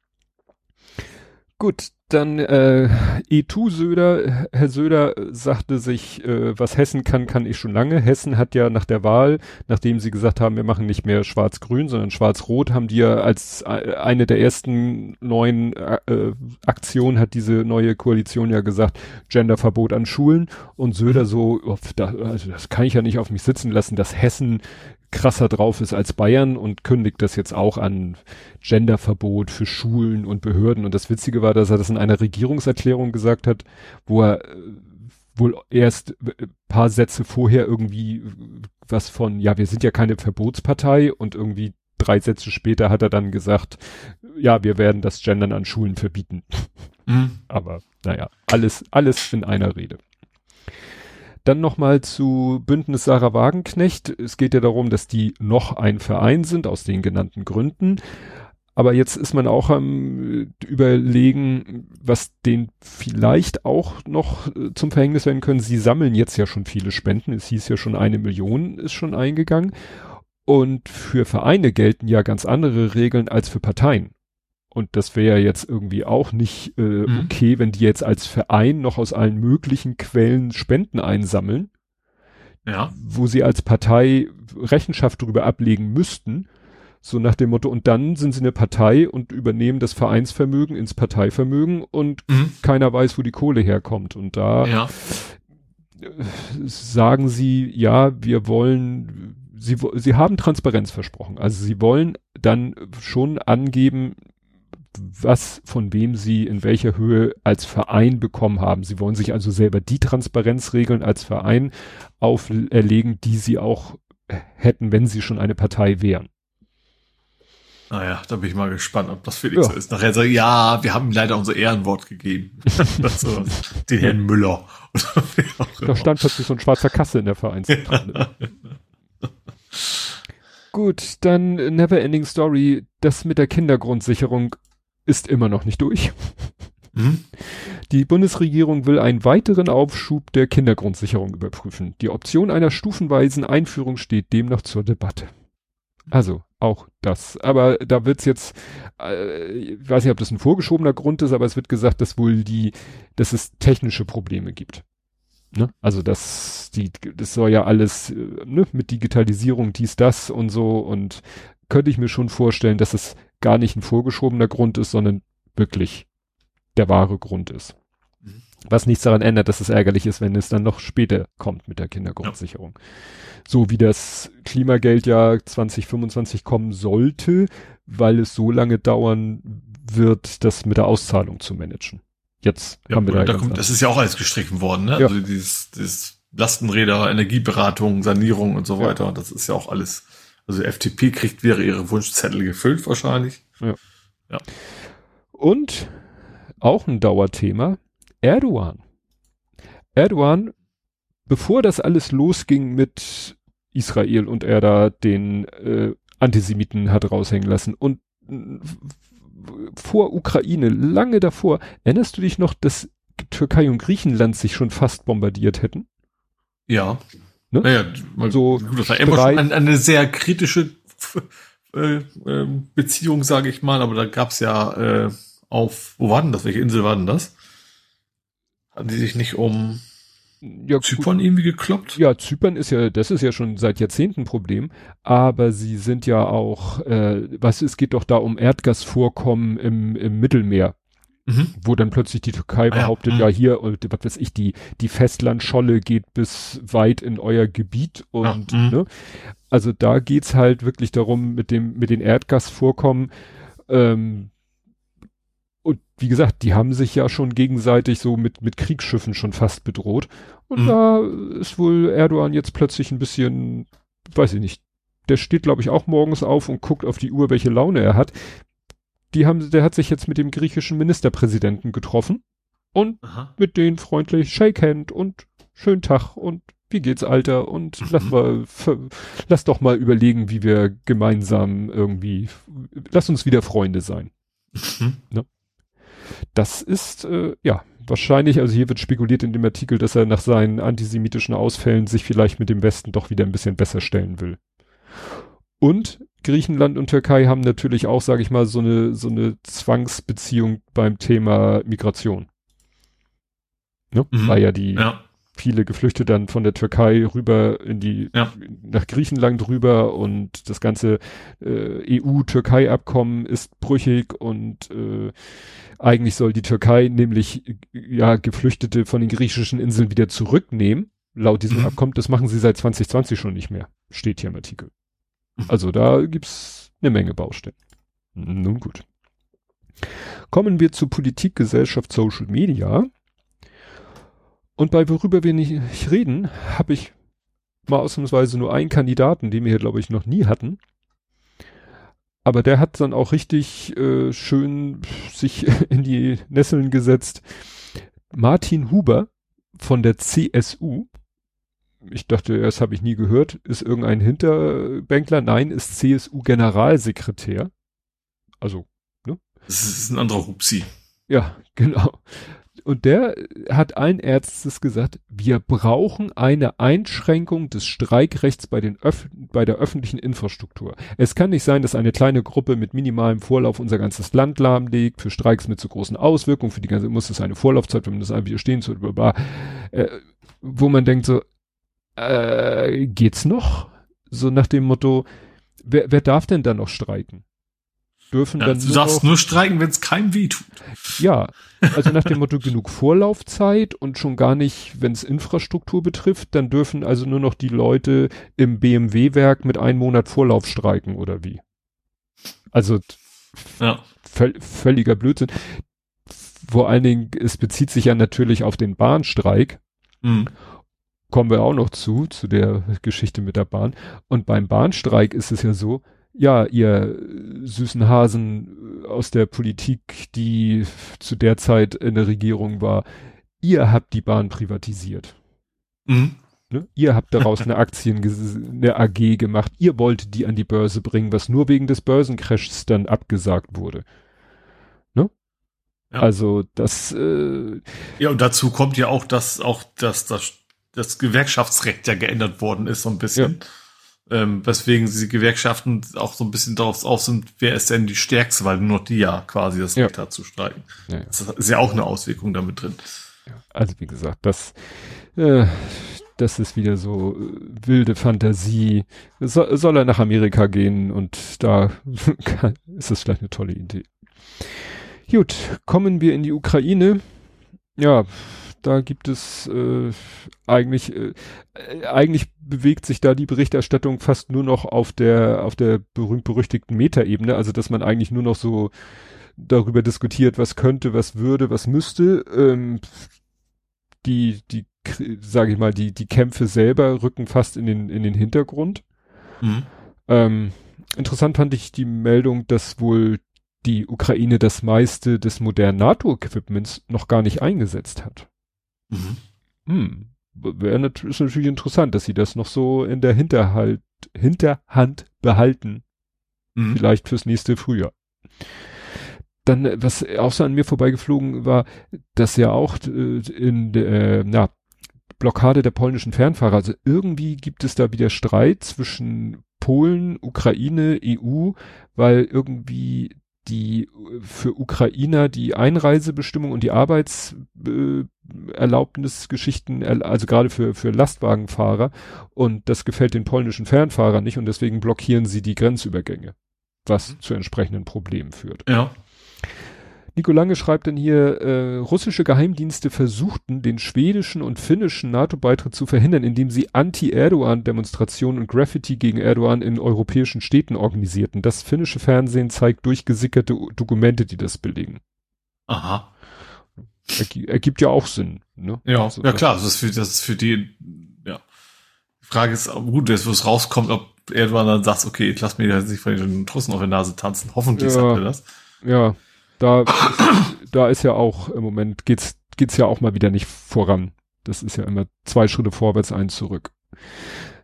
Gut, dann äh, E2 Söder, Herr Söder sagte sich, äh, was Hessen kann, kann ich schon lange. Hessen hat ja nach der Wahl, nachdem sie gesagt haben, wir machen nicht mehr Schwarz-Grün, sondern Schwarz-Rot, haben die ja als äh, eine der ersten neuen äh, Aktionen hat diese neue Koalition ja gesagt, Genderverbot an Schulen. Und Söder so, oh, da, also das kann ich ja nicht auf mich sitzen lassen, dass Hessen krasser drauf ist als Bayern und kündigt das jetzt auch an Genderverbot für Schulen und Behörden. Und das Witzige war, dass er das in einer Regierungserklärung gesagt hat, wo er, wohl erst paar Sätze vorher irgendwie was von, ja, wir sind ja keine Verbotspartei und irgendwie drei Sätze später hat er dann gesagt, ja, wir werden das Gendern an Schulen verbieten. Mhm. Aber naja, alles, alles in einer Rede. Dann nochmal zu Bündnis Sarah Wagenknecht. Es geht ja darum, dass die noch ein Verein sind, aus den genannten Gründen. Aber jetzt ist man auch am überlegen, was den vielleicht auch noch äh, zum Verhängnis werden können. Sie sammeln jetzt ja schon viele Spenden. Es hieß ja schon eine Million ist schon eingegangen. Und für Vereine gelten ja ganz andere Regeln als für Parteien. Und das wäre jetzt irgendwie auch nicht äh, mhm. okay, wenn die jetzt als Verein noch aus allen möglichen Quellen Spenden einsammeln. Ja. Wo sie als Partei Rechenschaft darüber ablegen müssten so nach dem Motto, und dann sind sie eine Partei und übernehmen das Vereinsvermögen ins Parteivermögen und mhm. keiner weiß, wo die Kohle herkommt. Und da ja. sagen sie, ja, wir wollen, sie, sie haben Transparenz versprochen. Also sie wollen dann schon angeben, was von wem sie in welcher Höhe als Verein bekommen haben. Sie wollen sich also selber die Transparenzregeln als Verein auferlegen, die sie auch hätten, wenn sie schon eine Partei wären. Naja, da bin ich mal gespannt, ob das Felix ja. so ist. Nachher sagt, ja, wir haben leider unser Ehrenwort gegeben. den Herrn Müller. da stand plötzlich so ein schwarzer Kasse in der Vereinszentrale. Gut, dann Neverending Story. Das mit der Kindergrundsicherung ist immer noch nicht durch. Mhm. Die Bundesregierung will einen weiteren Aufschub der Kindergrundsicherung überprüfen. Die Option einer stufenweisen Einführung steht demnach zur Debatte. Also auch das. Aber da wird's jetzt, äh, ich weiß nicht, ob das ein vorgeschobener Grund ist, aber es wird gesagt, dass wohl die, dass es technische Probleme gibt. Ne? Also das, die, das soll ja alles äh, ne, mit Digitalisierung dies, das und so und könnte ich mir schon vorstellen, dass es gar nicht ein vorgeschobener Grund ist, sondern wirklich der wahre Grund ist. Mhm. Was nichts daran ändert, dass es ärgerlich ist, wenn es dann noch später kommt mit der Kindergrundsicherung. Ja so wie das Klimageld ja 2025 kommen sollte, weil es so lange dauern wird, das mit der Auszahlung zu managen. Jetzt ja, haben wir da, da kommt, Das ist ja auch alles gestrichen worden, ne? Ja. Also dieses, dieses Lastenräder, Energieberatung, Sanierung und so weiter. Ja. Das ist ja auch alles. Also FDP kriegt wäre ihre Wunschzettel gefüllt wahrscheinlich. Ja. ja. Und auch ein Dauerthema. Erdogan. Erdogan, bevor das alles losging mit Israel und er da den äh, Antisemiten hat raushängen lassen. Und vor Ukraine, lange davor, erinnerst du dich noch, dass Türkei und Griechenland sich schon fast bombardiert hätten? Ja. Ne? Naja, so gut, das war immer schon eine, eine sehr kritische äh, äh, Beziehung, sage ich mal, aber da gab's ja äh, auf, wo war denn das? Welche Insel war denn das? Hatten die sich nicht um ja, Zypern gut. irgendwie gekloppt? Ja, Zypern ist ja, das ist ja schon seit Jahrzehnten ein Problem, aber sie sind ja auch, äh, was, es geht doch da um Erdgasvorkommen im, im Mittelmeer. Mhm. Wo dann plötzlich die Türkei ah, behauptet, ja, mhm. ja hier, und was weiß ich, die, die Festlandscholle geht bis weit in euer Gebiet und, ja, mhm. ne? Also da geht's halt wirklich darum, mit dem, mit den Erdgasvorkommen, ähm, und wie gesagt, die haben sich ja schon gegenseitig so mit, mit Kriegsschiffen schon fast bedroht. Und mhm. da ist wohl Erdogan jetzt plötzlich ein bisschen, weiß ich nicht, der steht, glaube ich, auch morgens auf und guckt auf die Uhr, welche Laune er hat. Die haben, der hat sich jetzt mit dem griechischen Ministerpräsidenten getroffen und Aha. mit denen freundlich Shake Hand und schönen Tag und wie geht's, Alter? Und mhm. lass mal, lass doch mal überlegen, wie wir gemeinsam irgendwie, lass uns wieder Freunde sein. Mhm. Ne? Das ist, äh, ja, wahrscheinlich, also hier wird spekuliert in dem Artikel, dass er nach seinen antisemitischen Ausfällen sich vielleicht mit dem Westen doch wieder ein bisschen besser stellen will. Und Griechenland und Türkei haben natürlich auch, sage ich mal, so eine, so eine Zwangsbeziehung beim Thema Migration. Ne? Mhm. Weil ja die ja. viele Geflüchtete dann von der Türkei rüber in die, ja. nach Griechenland rüber und das ganze äh, EU-Türkei-Abkommen ist brüchig und äh, eigentlich soll die Türkei nämlich ja Geflüchtete von den griechischen Inseln wieder zurücknehmen. Laut diesem mhm. Abkommen, das machen sie seit 2020 schon nicht mehr. Steht hier im Artikel. Also da gibt's eine Menge Baustellen. Nun gut. Kommen wir zu Politik, Gesellschaft, Social Media. Und bei worüber wir nicht reden, habe ich mal ausnahmsweise nur einen Kandidaten, den wir hier, glaube ich, noch nie hatten. Aber der hat dann auch richtig äh, schön sich in die Nesseln gesetzt. Martin Huber von der CSU. Ich dachte, das habe ich nie gehört. Ist irgendein Hinterbänkler? Nein, ist CSU-Generalsekretär. Also, ne? Das ist ein anderer Hupsi. Ja, genau. Und der hat allen Ärztes gesagt, wir brauchen eine Einschränkung des Streikrechts bei, den Öf bei der öffentlichen Infrastruktur. Es kann nicht sein, dass eine kleine Gruppe mit minimalem Vorlauf unser ganzes Land lahmlegt, für Streiks mit so großen Auswirkungen, für die ganze, muss es eine Vorlaufzeit, wenn man das einfach hier stehen zu, äh, wo man denkt so, äh, geht's noch? So nach dem Motto, wer, wer darf denn da noch streiken? dürfen ja, dann. Du darfst nur streiken, wenn es keinem weh tut. Ja, also nach dem Motto genug Vorlaufzeit und schon gar nicht, wenn es Infrastruktur betrifft, dann dürfen also nur noch die Leute im BMW-Werk mit einem Monat Vorlauf streiken oder wie. Also ja. völliger Blödsinn. Vor allen Dingen, es bezieht sich ja natürlich auf den Bahnstreik. Mhm. Kommen wir auch noch zu, zu der Geschichte mit der Bahn. Und beim Bahnstreik ist es ja so, ja, ihr süßen Hasen aus der Politik, die zu der Zeit in der Regierung war, ihr habt die Bahn privatisiert. Mhm. Ne? Ihr habt daraus eine Aktien, eine AG gemacht. Ihr wolltet die an die Börse bringen, was nur wegen des Börsencrashs dann abgesagt wurde. Ne? Ja. Also das. Äh, ja und dazu kommt ja auch, dass auch dass das, das Gewerkschaftsrecht ja geändert worden ist so ein bisschen. Ja ähm, weswegen sie Gewerkschaften auch so ein bisschen darauf aus sind, wer ist denn die Stärkste, weil nur die ja quasi das Recht ja. hat zu streiken. Ja, ja. Das ist ja auch eine Auswirkung damit drin. Also wie gesagt, das, äh, das ist wieder so äh, wilde Fantasie. So, soll er nach Amerika gehen und da ist das vielleicht eine tolle Idee. Gut, kommen wir in die Ukraine. Ja, da gibt es äh, eigentlich, äh, eigentlich bewegt sich da die Berichterstattung fast nur noch auf der, auf der berühmt-berüchtigten Metaebene, also dass man eigentlich nur noch so darüber diskutiert, was könnte, was würde, was müsste. Ähm, die, die, sage ich mal, die, die Kämpfe selber rücken fast in den, in den Hintergrund. Mhm. Ähm, interessant fand ich die Meldung, dass wohl die Ukraine das meiste des modernen NATO-Equipments noch gar nicht eingesetzt hat. Mhm. Hm. Wäre ist natürlich interessant, dass sie das noch so in der Hinterhalt, Hinterhand behalten. Mhm. Vielleicht fürs nächste Frühjahr. Dann, äh, was auch so an mir vorbeigeflogen war, dass ja auch äh, in der, äh, na, Blockade der polnischen Fernfahrer, also irgendwie gibt es da wieder Streit zwischen Polen, Ukraine, EU, weil irgendwie die äh, für Ukrainer die Einreisebestimmung und die Arbeitserlaubnisgeschichten, also gerade für, für Lastwagenfahrer und das gefällt den polnischen Fernfahrern nicht und deswegen blockieren sie die Grenzübergänge, was mhm. zu entsprechenden Problemen führt. Ja. Nico Lange schreibt dann hier, äh, russische Geheimdienste versuchten, den schwedischen und finnischen NATO-Beitritt zu verhindern, indem sie Anti-Erdogan-Demonstrationen und Graffiti gegen Erdogan in europäischen Städten organisierten. Das finnische Fernsehen zeigt durchgesickerte Dokumente, die das belegen. Aha. ergibt ja auch Sinn, ne? Ja, also, ja klar, das ist für, das ist für die, ja. Die Frage ist, gut, jetzt wo es rauskommt, ob Erdogan dann sagt, okay, ich lass mir jetzt nicht von den Russen auf der Nase tanzen. Hoffentlich ja, sagt er das. Ja, da, da ist ja auch im Moment geht's, geht's ja auch mal wieder nicht voran. Das ist ja immer zwei Schritte vorwärts, eins zurück.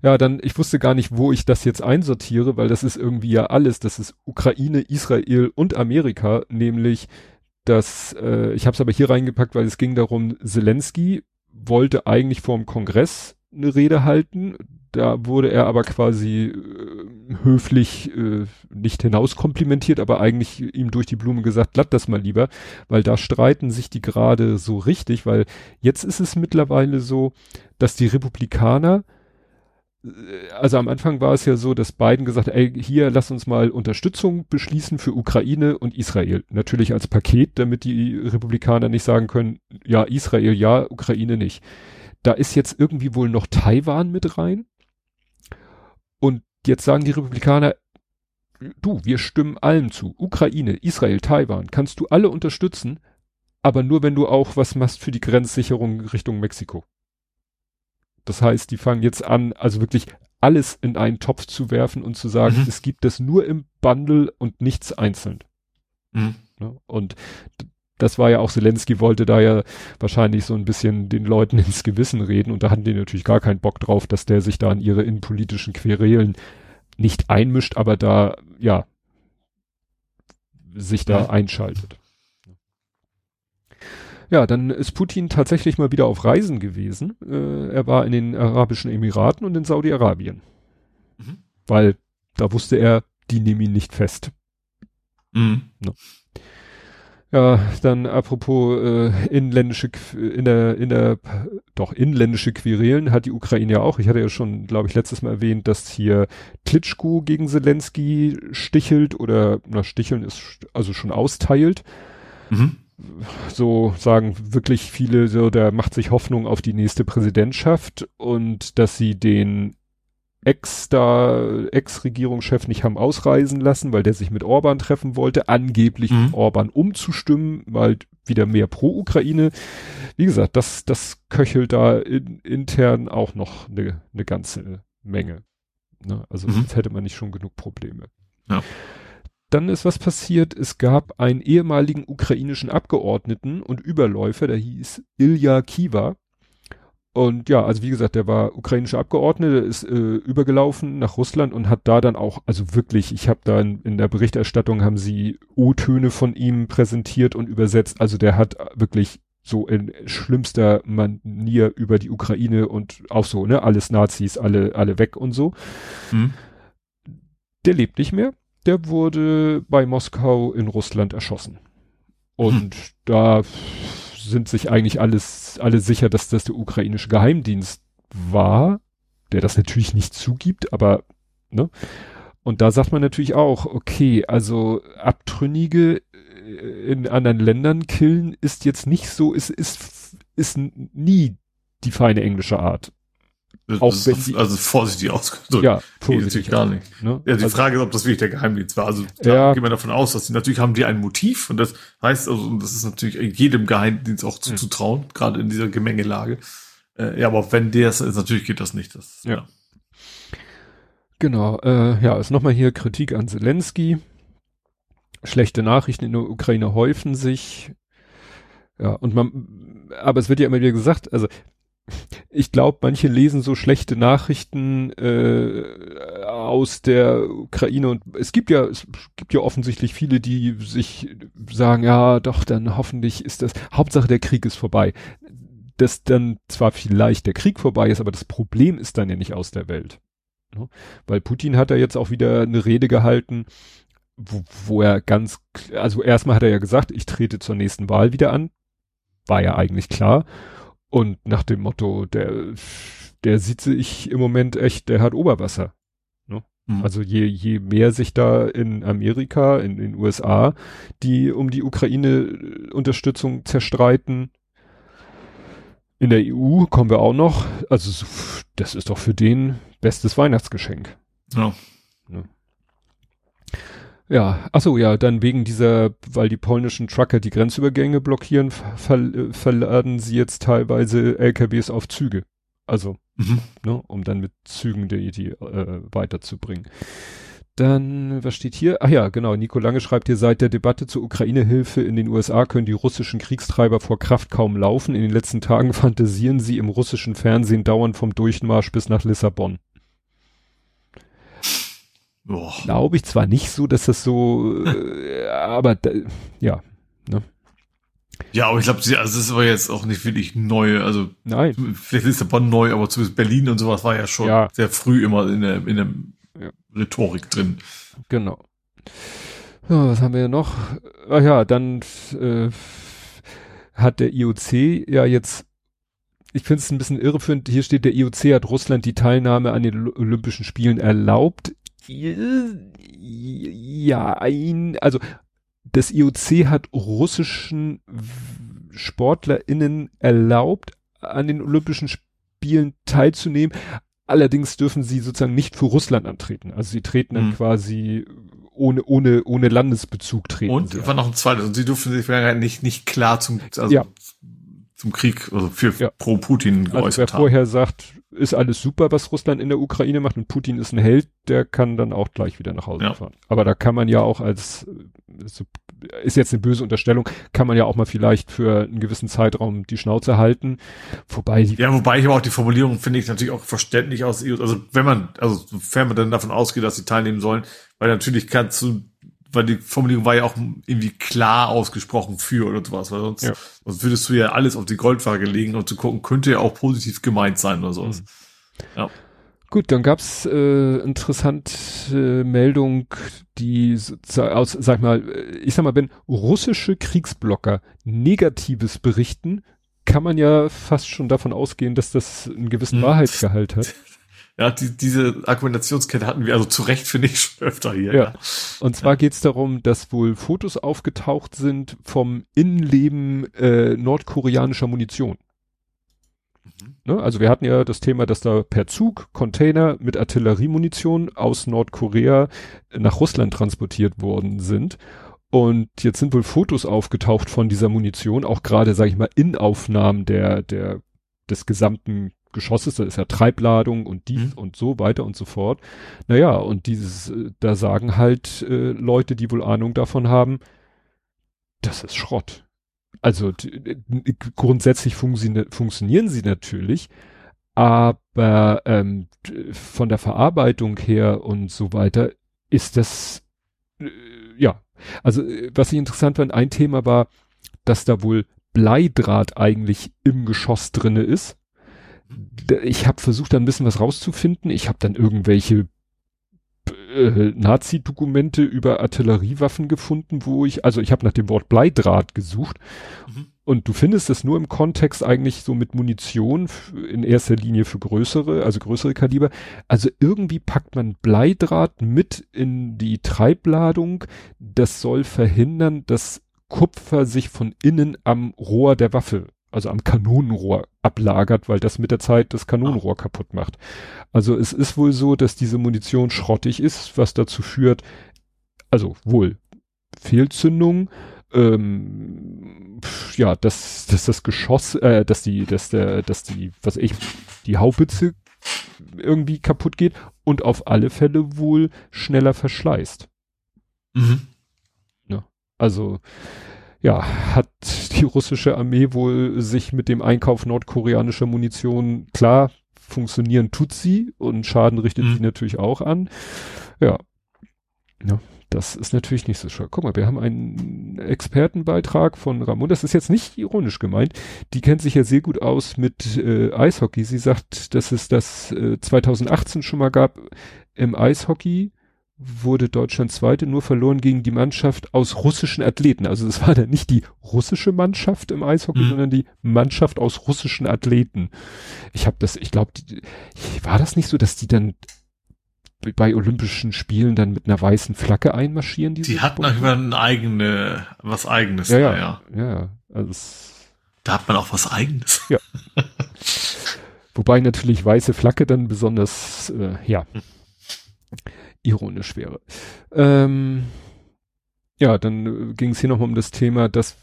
Ja, dann, ich wusste gar nicht, wo ich das jetzt einsortiere, weil das ist irgendwie ja alles. Das ist Ukraine, Israel und Amerika, nämlich das, äh, ich habe es aber hier reingepackt, weil es ging darum, Zelensky wollte eigentlich vor dem Kongress eine Rede halten. Da wurde er aber quasi äh, höflich äh, nicht hinauskomplimentiert, aber eigentlich ihm durch die Blume gesagt, lass das mal lieber, weil da streiten sich die gerade so richtig, weil jetzt ist es mittlerweile so, dass die Republikaner äh, also am Anfang war es ja so, dass Biden gesagt ey, hier lass uns mal Unterstützung beschließen für Ukraine und Israel. Natürlich als Paket, damit die Republikaner nicht sagen können, ja, Israel ja, Ukraine nicht. Da ist jetzt irgendwie wohl noch Taiwan mit rein. Und jetzt sagen die Republikaner, du, wir stimmen allem zu. Ukraine, Israel, Taiwan, kannst du alle unterstützen, aber nur wenn du auch was machst für die Grenzsicherung Richtung Mexiko. Das heißt, die fangen jetzt an, also wirklich alles in einen Topf zu werfen und zu sagen, mhm. es gibt das nur im Bundle und nichts einzeln. Mhm. Und das war ja auch, Zelensky wollte da ja wahrscheinlich so ein bisschen den Leuten ins Gewissen reden und da hatten die natürlich gar keinen Bock drauf, dass der sich da in ihre innenpolitischen Querelen nicht einmischt, aber da, ja, sich da einschaltet. Ja, dann ist Putin tatsächlich mal wieder auf Reisen gewesen. Äh, er war in den Arabischen Emiraten und in Saudi-Arabien. Mhm. Weil da wusste er, die nehmen ihn nicht fest. Mhm. No. Ja, dann apropos äh, inländische, in der, in der, doch inländische Querelen hat die Ukraine ja auch. Ich hatte ja schon, glaube ich, letztes Mal erwähnt, dass hier Klitschko gegen Zelensky stichelt oder, na, sticheln ist also schon austeilt. Mhm. So sagen wirklich viele, so, der macht sich Hoffnung auf die nächste Präsidentschaft und dass sie den Ex da, Ex-Regierungschef nicht haben ausreisen lassen, weil der sich mit Orban treffen wollte, angeblich mhm. Orban umzustimmen, weil wieder mehr pro Ukraine. Wie gesagt, das, das köchelt da in, intern auch noch eine ne ganze Menge. Ne? Also mhm. sonst hätte man nicht schon genug Probleme. Ja. Dann ist was passiert. Es gab einen ehemaligen ukrainischen Abgeordneten und Überläufer, der hieß Ilya Kiva. Und ja, also wie gesagt, der war ukrainischer Abgeordneter, ist äh, übergelaufen nach Russland und hat da dann auch, also wirklich, ich habe da in, in, der Berichterstattung haben sie O-Töne von ihm präsentiert und übersetzt. Also der hat wirklich so in schlimmster Manier über die Ukraine und auch so, ne, alles Nazis, alle, alle weg und so. Mhm. Der lebt nicht mehr. Der wurde bei Moskau in Russland erschossen. Und mhm. da sind sich eigentlich alles, alle sicher, dass das der ukrainische Geheimdienst war, der das natürlich nicht zugibt, aber, ne? Und da sagt man natürlich auch, okay, also Abtrünnige äh, in anderen Ländern killen ist jetzt nicht so, ist, ist, ist nie die feine englische Art. Auch wenn die, also vorsichtig ausgedrückt. Ja, vorsichtig gar nicht. Ne? Ja, die also, Frage ist, ob das wirklich der Geheimdienst war. Also da ja. gehen wir davon aus, dass die natürlich haben die ein Motiv und das heißt, also und das ist natürlich jedem Geheimdienst auch zuzutrauen, mhm. gerade in dieser Gemengelage. Äh, ja, aber wenn der es ist, natürlich geht das nicht. Das, ja. ja. Genau, äh, ja, ist nochmal hier Kritik an Zelensky. Schlechte Nachrichten in der Ukraine häufen sich. Ja, und man, aber es wird ja immer wieder gesagt, also ich glaube, manche lesen so schlechte Nachrichten äh, aus der Ukraine und es gibt ja, es gibt ja offensichtlich viele, die sich sagen, ja, doch, dann hoffentlich ist das, Hauptsache der Krieg ist vorbei. Dass dann zwar vielleicht der Krieg vorbei ist, aber das Problem ist dann ja nicht aus der Welt. Ne? Weil Putin hat ja jetzt auch wieder eine Rede gehalten, wo, wo er ganz, also erstmal hat er ja gesagt, ich trete zur nächsten Wahl wieder an. War ja eigentlich klar. Und nach dem Motto, der, der sieht sich im Moment echt, der hat Oberwasser. Ne? Mhm. Also je, je mehr sich da in Amerika, in den USA, die um die Ukraine-Unterstützung zerstreiten, in der EU kommen wir auch noch. Also das ist doch für den bestes Weihnachtsgeschenk. Ja. Ja, ach so, ja, dann wegen dieser, weil die polnischen Trucker die Grenzübergänge blockieren, ver verladen sie jetzt teilweise LKWs auf Züge. Also, mhm. ne, um dann mit Zügen die, die äh, weiterzubringen. Dann, was steht hier? Ach ja, genau, Nico Lange schreibt hier, seit der Debatte zur Ukraine-Hilfe in den USA können die russischen Kriegstreiber vor Kraft kaum laufen. In den letzten Tagen fantasieren sie im russischen Fernsehen dauernd vom Durchmarsch bis nach Lissabon. Glaube ich zwar nicht so, dass das so, äh, aber da, ja. Ne? Ja, aber ich glaube, also das ist aber jetzt auch nicht wirklich neu. Also Nein. vielleicht ist Bonn neu, aber zumindest Berlin und sowas war ja schon ja. sehr früh immer in der, in der ja. Rhetorik drin. Genau. Ja, was haben wir noch? Ach ja, dann äh, hat der IOC ja jetzt ich finde es ein bisschen irreführend. Hier steht, der IOC hat Russland die Teilnahme an den Olympischen Spielen erlaubt ja, ein, also das IOC hat russischen SportlerInnen erlaubt, an den Olympischen Spielen teilzunehmen. Allerdings dürfen sie sozusagen nicht für Russland antreten. Also sie treten dann mhm. quasi ohne, ohne, ohne Landesbezug treten. Und sie war noch ein zweites. Und sie durften sich nicht, nicht klar zum, also ja. zum Krieg, also für ja. pro Putin geäußert also wer haben. vorher sagt, ist alles super, was Russland in der Ukraine macht und Putin ist ein Held, der kann dann auch gleich wieder nach Hause ja. fahren. Aber da kann man ja auch als, ist jetzt eine böse Unterstellung, kann man ja auch mal vielleicht für einen gewissen Zeitraum die Schnauze halten. Wobei die Ja, wobei ich aber auch die Formulierung finde ich natürlich auch verständlich aus, also wenn man, also sofern man dann davon ausgeht, dass sie teilnehmen sollen, weil natürlich kannst du weil die Formulierung war ja auch irgendwie klar ausgesprochen für oder sowas, weil sonst, ja. sonst würdest du ja alles auf die Goldwaage legen und zu gucken, könnte ja auch positiv gemeint sein oder sowas. Mhm. Ja. Gut, dann gab's äh, interessante äh, Meldung, die aus, sag mal, ich sag mal, wenn russische Kriegsblocker Negatives berichten, kann man ja fast schon davon ausgehen, dass das einen gewissen hm. Wahrheitsgehalt hat. Ja, die, diese Argumentationskette hatten wir also zu Recht, finde ich, schon öfter hier. Ja. ja. Und zwar ja. geht's darum, dass wohl Fotos aufgetaucht sind vom Innenleben äh, nordkoreanischer Munition. Mhm. Ne? Also wir hatten ja das Thema, dass da per Zug Container mit Artilleriemunition aus Nordkorea nach Russland transportiert worden sind. Und jetzt sind wohl Fotos aufgetaucht von dieser Munition, auch gerade, sage ich mal, Innenaufnahmen der, der, des gesamten Geschosses, da ist ja Treibladung und dies mhm. und so weiter und so fort. Naja, und dieses, äh, da sagen halt äh, Leute, die wohl Ahnung davon haben, das ist Schrott. Also grundsätzlich funktio funktionieren sie natürlich, aber ähm, von der Verarbeitung her und so weiter ist das äh, ja. Also äh, was ich interessant fand, ein Thema war, dass da wohl Bleidraht eigentlich im Geschoss drinne ist ich habe versucht, da ein bisschen was rauszufinden. Ich habe dann irgendwelche äh, Nazi-Dokumente über Artilleriewaffen gefunden, wo ich, also ich habe nach dem Wort Bleidraht gesucht. Mhm. Und du findest es nur im Kontext eigentlich so mit Munition in erster Linie für größere, also größere Kaliber. Also irgendwie packt man Bleidraht mit in die Treibladung. Das soll verhindern, dass Kupfer sich von innen am Rohr der Waffe also am Kanonenrohr ablagert, weil das mit der Zeit das Kanonenrohr kaputt macht. Also es ist wohl so, dass diese Munition schrottig ist, was dazu führt, also wohl Fehlzündung, ähm, ja, dass, dass das Geschoss, äh, dass die, dass der, dass die, was ich, die Haubitze irgendwie kaputt geht und auf alle Fälle wohl schneller verschleißt. Mhm. Ja, also ja, hat die russische Armee wohl sich mit dem Einkauf nordkoreanischer Munition klar funktionieren tut sie und Schaden richtet mhm. sie natürlich auch an. Ja. ja. Das ist natürlich nicht so schön. Guck mal, wir haben einen Expertenbeitrag von Ramon. Das ist jetzt nicht ironisch gemeint. Die kennt sich ja sehr gut aus mit äh, Eishockey. Sie sagt, dass es das äh, 2018 schon mal gab im Eishockey wurde Deutschland Zweite nur verloren gegen die Mannschaft aus russischen Athleten. Also es war dann nicht die russische Mannschaft im Eishockey, mhm. sondern die Mannschaft aus russischen Athleten. Ich habe das, ich glaube, war das nicht so, dass die dann bei Olympischen Spielen dann mit einer weißen Flagge einmarschieren? Die hatten auch immer ein eigene, was eigenes. Ja, da, ja, ja. ja also da hat man auch was eigenes. Ja. Wobei natürlich weiße Flagge dann besonders, äh, ja. Ironisch wäre. Ähm, ja, dann äh, ging es hier nochmal um das Thema, dass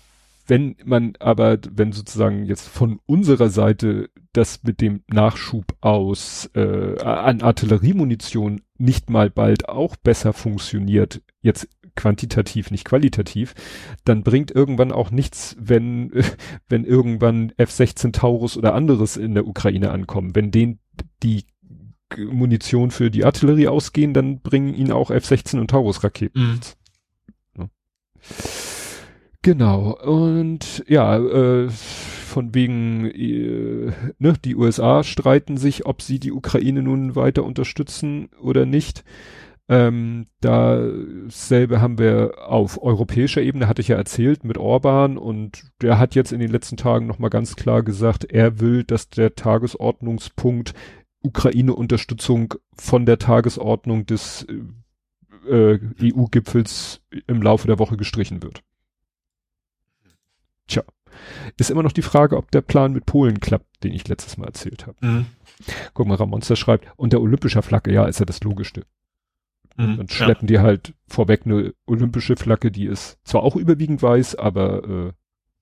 wenn man aber, wenn sozusagen jetzt von unserer Seite das mit dem Nachschub aus äh, an Artilleriemunition nicht mal bald auch besser funktioniert, jetzt quantitativ, nicht qualitativ, dann bringt irgendwann auch nichts, wenn, wenn irgendwann F-16 Taurus oder anderes in der Ukraine ankommen. Wenn denen die Munition für die Artillerie ausgehen, dann bringen ihn auch F-16 und Taurus-Raketen. Mhm. Ja. Genau. Und ja, äh, von wegen, äh, ne, die USA streiten sich, ob sie die Ukraine nun weiter unterstützen oder nicht. Ähm, dasselbe haben wir auf europäischer Ebene, hatte ich ja erzählt, mit Orban und der hat jetzt in den letzten Tagen nochmal ganz klar gesagt, er will, dass der Tagesordnungspunkt Ukraine-Unterstützung von der Tagesordnung des äh, EU-Gipfels im Laufe der Woche gestrichen wird. Tja, ist immer noch die Frage, ob der Plan mit Polen klappt, den ich letztes Mal erzählt habe. Mhm. Guck mal, Ramonster schreibt, unter olympischer Flagge, ja, ist ja das Logischste. Mhm, dann schleppen ja. die halt vorweg eine olympische Flagge, die ist zwar auch überwiegend weiß, aber äh,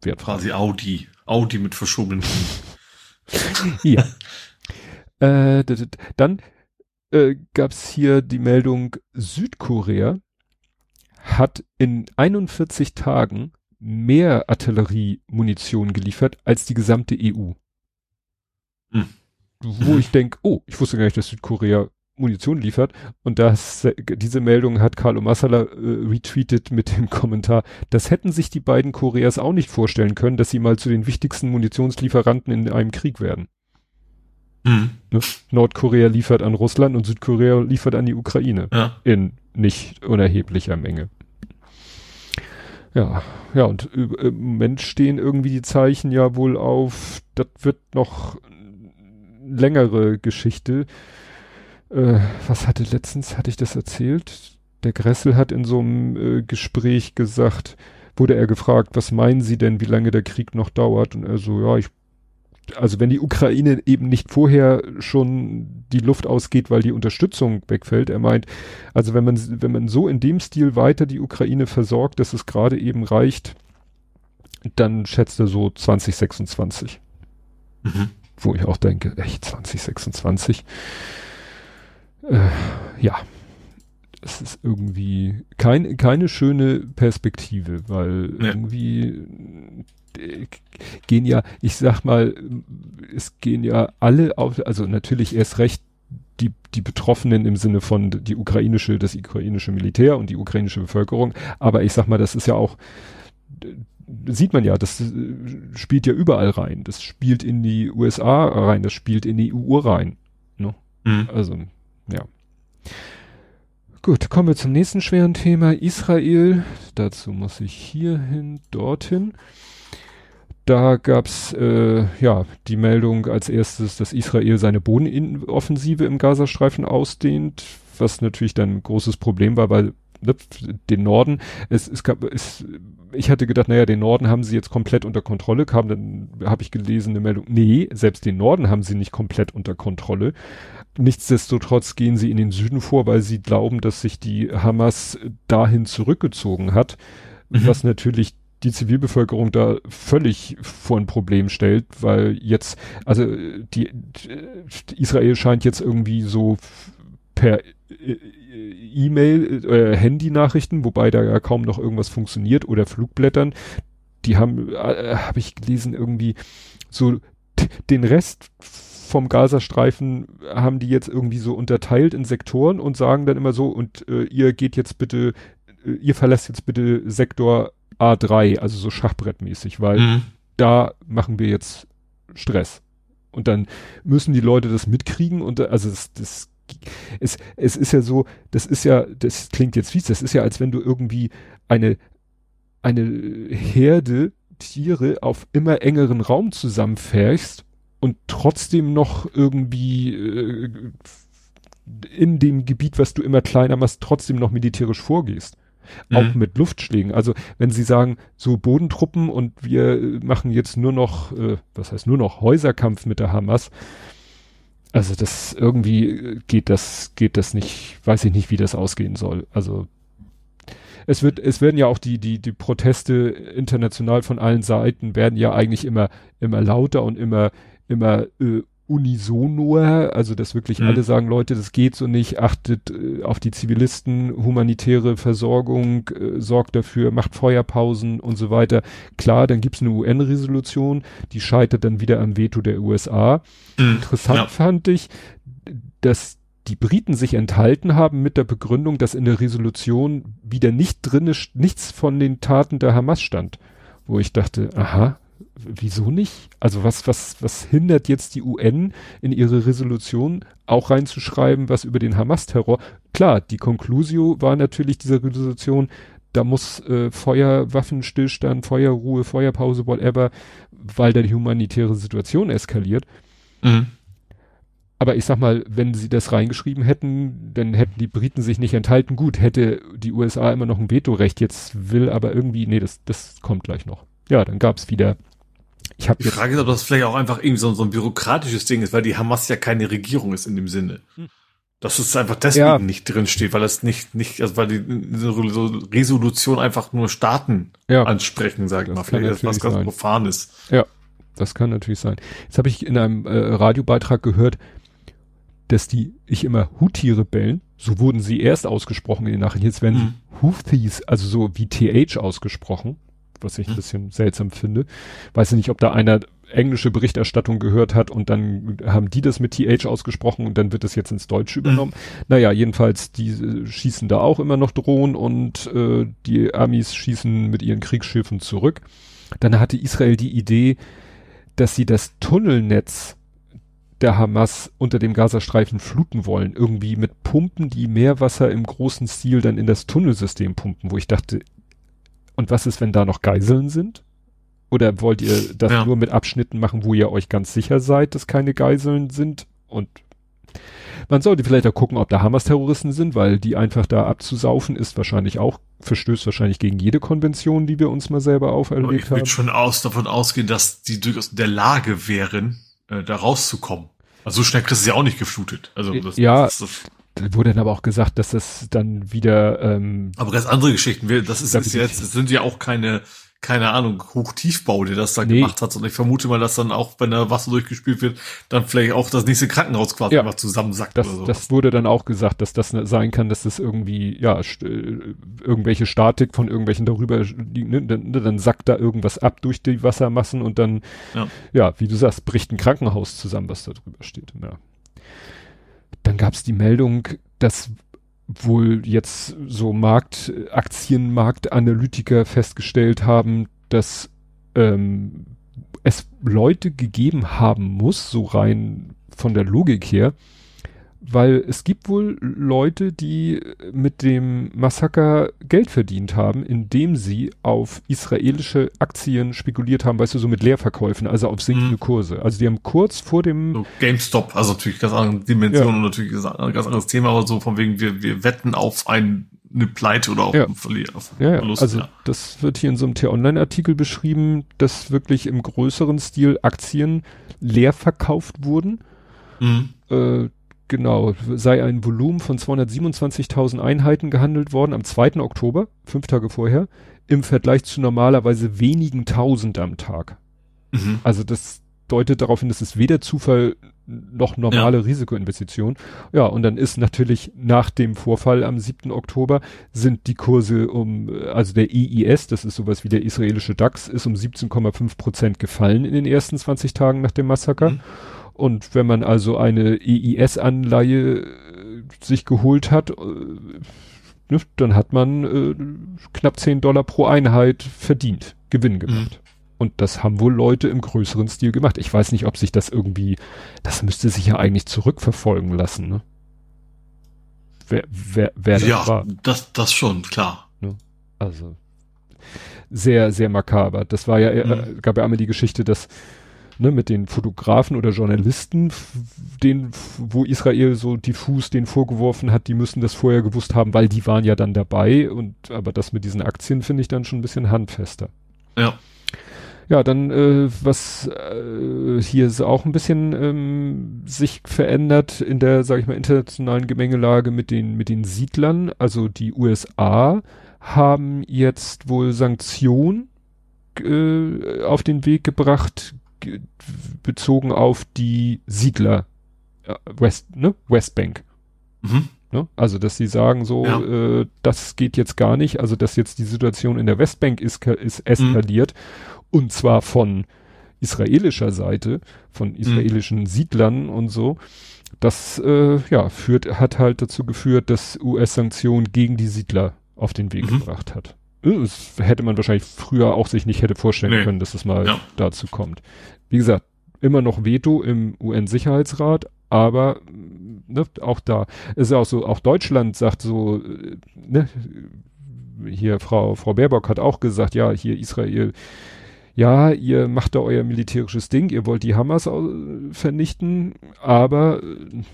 wertvoll. Quasi Audi. Audi mit verschobenen Ja. Äh, dann äh, gab es hier die Meldung, Südkorea hat in 41 Tagen mehr Artilleriemunition geliefert als die gesamte EU. Hm. Wo ich denke, oh, ich wusste gar nicht, dass Südkorea Munition liefert. Und das, diese Meldung hat Carlo Massala äh, retweetet mit dem Kommentar, das hätten sich die beiden Koreas auch nicht vorstellen können, dass sie mal zu den wichtigsten Munitionslieferanten in einem Krieg werden. Mhm. Ne? Nordkorea liefert an Russland und Südkorea liefert an die Ukraine. Ja. In nicht unerheblicher Menge. Ja, ja, und im Moment stehen irgendwie die Zeichen ja wohl auf, das wird noch längere Geschichte äh, was hatte letztens, hatte ich das erzählt? Der Gressel hat in so einem äh, Gespräch gesagt, wurde er gefragt, was meinen Sie denn, wie lange der Krieg noch dauert? Und er so, ja, ich, also wenn die Ukraine eben nicht vorher schon die Luft ausgeht, weil die Unterstützung wegfällt, er meint, also wenn man, wenn man so in dem Stil weiter die Ukraine versorgt, dass es gerade eben reicht, dann schätzt er so 2026. Mhm. Wo ich auch denke, echt 2026? äh, ja, es ist irgendwie kein, keine schöne Perspektive, weil ja. irgendwie äh, gehen ja, ich sag mal, es gehen ja alle auf, also natürlich erst recht die, die Betroffenen im Sinne von die ukrainische, das ukrainische Militär und die ukrainische Bevölkerung, aber ich sag mal, das ist ja auch, sieht man ja, das äh, spielt ja überall rein. Das spielt in die USA rein, das spielt in die EU rein. Ne? Mhm. Also ja. Gut, kommen wir zum nächsten schweren Thema. Israel. Dazu muss ich hierhin, dorthin. Da gab's äh, ja die Meldung als erstes, dass Israel seine Bodenoffensive im Gazastreifen ausdehnt, was natürlich dann ein großes Problem war, weil den Norden, es, es gab, es, ich hatte gedacht, naja, den Norden haben sie jetzt komplett unter Kontrolle, kam dann, habe ich gelesen, eine Meldung, nee, selbst den Norden haben sie nicht komplett unter Kontrolle. Nichtsdestotrotz gehen sie in den Süden vor, weil sie glauben, dass sich die Hamas dahin zurückgezogen hat, mhm. was natürlich die Zivilbevölkerung da völlig vor ein Problem stellt, weil jetzt, also die, die Israel scheint jetzt irgendwie so per E-Mail, äh, Handy-Nachrichten, wobei da ja kaum noch irgendwas funktioniert oder Flugblättern, die haben, äh, habe ich gelesen, irgendwie so den Rest vom Gazastreifen haben die jetzt irgendwie so unterteilt in Sektoren und sagen dann immer so, und äh, ihr geht jetzt bitte, äh, ihr verlasst jetzt bitte Sektor A3, also so Schachbrettmäßig, weil mhm. da machen wir jetzt Stress. Und dann müssen die Leute das mitkriegen und also das, das es, es ist ja so, das ist ja, das klingt jetzt fies, das ist ja, als wenn du irgendwie eine, eine Herde Tiere auf immer engeren Raum zusammenfährst und trotzdem noch irgendwie äh, in dem Gebiet, was du immer kleiner machst, trotzdem noch militärisch vorgehst. Mhm. Auch mit Luftschlägen. Also wenn sie sagen, so Bodentruppen und wir machen jetzt nur noch, äh, was heißt nur noch Häuserkampf mit der Hamas, also das irgendwie geht das, geht das nicht, weiß ich nicht, wie das ausgehen soll. Also es wird, es werden ja auch die, die, die Proteste international von allen Seiten werden ja eigentlich immer, immer lauter und immer, immer äh, unisonoer, also dass wirklich mhm. alle sagen, Leute, das geht so nicht, achtet äh, auf die Zivilisten, humanitäre Versorgung, äh, sorgt dafür, macht Feuerpausen und so weiter. Klar, dann gibt's eine UN-Resolution, die scheitert dann wieder am Veto der USA. Mhm. Interessant ja. fand ich, dass die Briten sich enthalten haben mit der Begründung, dass in der Resolution wieder nicht drinne, nichts von den Taten der Hamas stand. Wo ich dachte, aha, wieso nicht? Also was, was, was hindert jetzt die UN in ihre Resolution auch reinzuschreiben, was über den Hamas-Terror? Klar, die Conclusio war natürlich dieser Resolution, da muss äh, Feuer, Waffenstillstand, Feuerruhe, Feuerpause, whatever, weil da die humanitäre Situation eskaliert. Mhm. Aber ich sag mal, wenn sie das reingeschrieben hätten, dann hätten die Briten sich nicht enthalten. Gut, hätte die USA immer noch ein Vetorecht. Jetzt will aber irgendwie, nee, das, das kommt gleich noch. Ja, dann gab's wieder ich habe die Frage ist, ob das vielleicht auch einfach irgendwie so, so, ein bürokratisches Ding ist, weil die Hamas ja keine Regierung ist in dem Sinne. Hm. Dass es einfach deswegen ja. nicht drin steht, weil es nicht, nicht, also weil die so Resolution einfach nur Staaten ja. ansprechen, sagen wir mal. Vielleicht was ganz Profanes. Ja, das kann natürlich sein. Jetzt habe ich in einem äh, Radiobeitrag gehört, dass die, ich immer Houthi-Rebellen, so wurden sie erst ausgesprochen in den Nachrichten, jetzt werden mhm. Houthis, also so wie TH ausgesprochen, was ich mhm. ein bisschen seltsam finde. Weiß ich nicht, ob da einer englische Berichterstattung gehört hat und dann haben die das mit TH ausgesprochen und dann wird das jetzt ins Deutsche mhm. übernommen. Mhm. Naja, jedenfalls, die äh, schießen da auch immer noch Drohnen und äh, die Amis schießen mit ihren Kriegsschiffen zurück. Dann hatte Israel die Idee, dass sie das Tunnelnetz der Hamas unter dem Gazastreifen fluten wollen, irgendwie mit Pumpen, die Meerwasser im großen Stil dann in das Tunnelsystem pumpen, wo ich dachte, und was ist, wenn da noch Geiseln sind? Oder wollt ihr das ja. nur mit Abschnitten machen, wo ihr euch ganz sicher seid, dass keine Geiseln sind? Und man sollte vielleicht auch gucken, ob da Hamas-Terroristen sind, weil die einfach da abzusaufen ist wahrscheinlich auch, verstößt wahrscheinlich gegen jede Konvention, die wir uns mal selber auferlegt haben. Ich würde schon aus, davon ausgehen, dass die durchaus in der Lage wären, äh, da rauszukommen. Also so schnell kriegst du ja auch nicht geflutet. Also das, ja, das, das, wurde dann aber auch gesagt, dass das dann wieder. Ähm, aber ganz andere Geschichten. Das ist, ist jetzt, das sind ja auch keine keine Ahnung, Hochtiefbau, der das da nee. gemacht hat. Und ich vermute mal, dass dann auch, wenn da Wasser durchgespült wird, dann vielleicht auch das nächste Krankenhaus quasi ja. einfach zusammensackt das, oder so. Das wurde dann auch gesagt, dass das sein kann, dass das irgendwie, ja, irgendwelche Statik von irgendwelchen darüber, ne, dann, ne, dann sackt da irgendwas ab durch die Wassermassen und dann, ja, ja wie du sagst, bricht ein Krankenhaus zusammen, was da drüber steht. Ja. Dann gab es die Meldung, dass wohl jetzt so Markt, Aktienmarktanalytiker festgestellt haben, dass ähm, es Leute gegeben haben muss, so rein von der Logik her, weil es gibt wohl Leute, die mit dem Massaker Geld verdient haben, indem sie auf israelische Aktien spekuliert haben, weißt du, so mit Leerverkäufen, also auf sinkende mhm. Kurse. Also die haben kurz vor dem so GameStop, also natürlich ganz andere Dimension ja. und natürlich ein ganz anderes Thema, aber so von wegen wir, wir wetten auf ein eine Pleite oder auch ja. einen Verlierer. Ja, ja. Verlust, also ja. das wird hier in so einem T-Online-Artikel beschrieben, dass wirklich im größeren Stil Aktien leer verkauft wurden. Mhm. Äh, genau, sei ein Volumen von 227.000 Einheiten gehandelt worden am 2. Oktober, fünf Tage vorher, im Vergleich zu normalerweise wenigen Tausend am Tag. Mhm. Also das deutet darauf hin, dass es weder Zufall noch normale ja. Risikoinvestition. Ja, und dann ist natürlich nach dem Vorfall am 7. Oktober sind die Kurse um, also der EIS, das ist sowas wie der israelische DAX, ist um 17,5 Prozent gefallen in den ersten 20 Tagen nach dem Massaker. Mhm. Und wenn man also eine EIS-Anleihe äh, sich geholt hat, äh, ne, dann hat man äh, knapp 10 Dollar pro Einheit verdient, Gewinn mhm. gemacht. Mhm. Und das haben wohl Leute im größeren Stil gemacht. Ich weiß nicht, ob sich das irgendwie, das müsste sich ja eigentlich zurückverfolgen lassen, ne? Wer, wer, wer das ja, war. Das, das schon, klar. Ne? Also sehr, sehr makaber. Das war ja, mhm. äh, gab ja einmal die Geschichte, dass ne, mit den Fotografen oder Journalisten, den, wo Israel so diffus den vorgeworfen hat, die müssen das vorher gewusst haben, weil die waren ja dann dabei und aber das mit diesen Aktien finde ich dann schon ein bisschen handfester. Ja. Ja, dann äh, was äh, hier ist auch ein bisschen ähm, sich verändert in der, sage ich mal, internationalen Gemengelage mit den mit den Siedlern. Also die USA haben jetzt wohl Sanktionen äh, auf den Weg gebracht bezogen auf die Siedler äh, West, ne? Westbank. Mhm. Ne? Also, dass sie sagen so, ja. äh, das geht jetzt gar nicht, also dass jetzt die Situation in der Westbank ist, ist eskaliert mhm. und zwar von israelischer Seite, von israelischen mhm. Siedlern und so. Das äh, ja führt, hat halt dazu geführt, dass US-Sanktionen gegen die Siedler auf den Weg mhm. gebracht hat. Das hätte man wahrscheinlich früher auch sich nicht hätte vorstellen nee. können, dass es mal ja. dazu kommt. Wie gesagt, immer noch Veto im UN-Sicherheitsrat, aber ne, auch da ist ja auch so, auch Deutschland sagt so, ne, hier Frau, Frau Baerbock hat auch gesagt, ja, hier Israel, ja, ihr macht da euer militärisches Ding, ihr wollt die Hamas vernichten, aber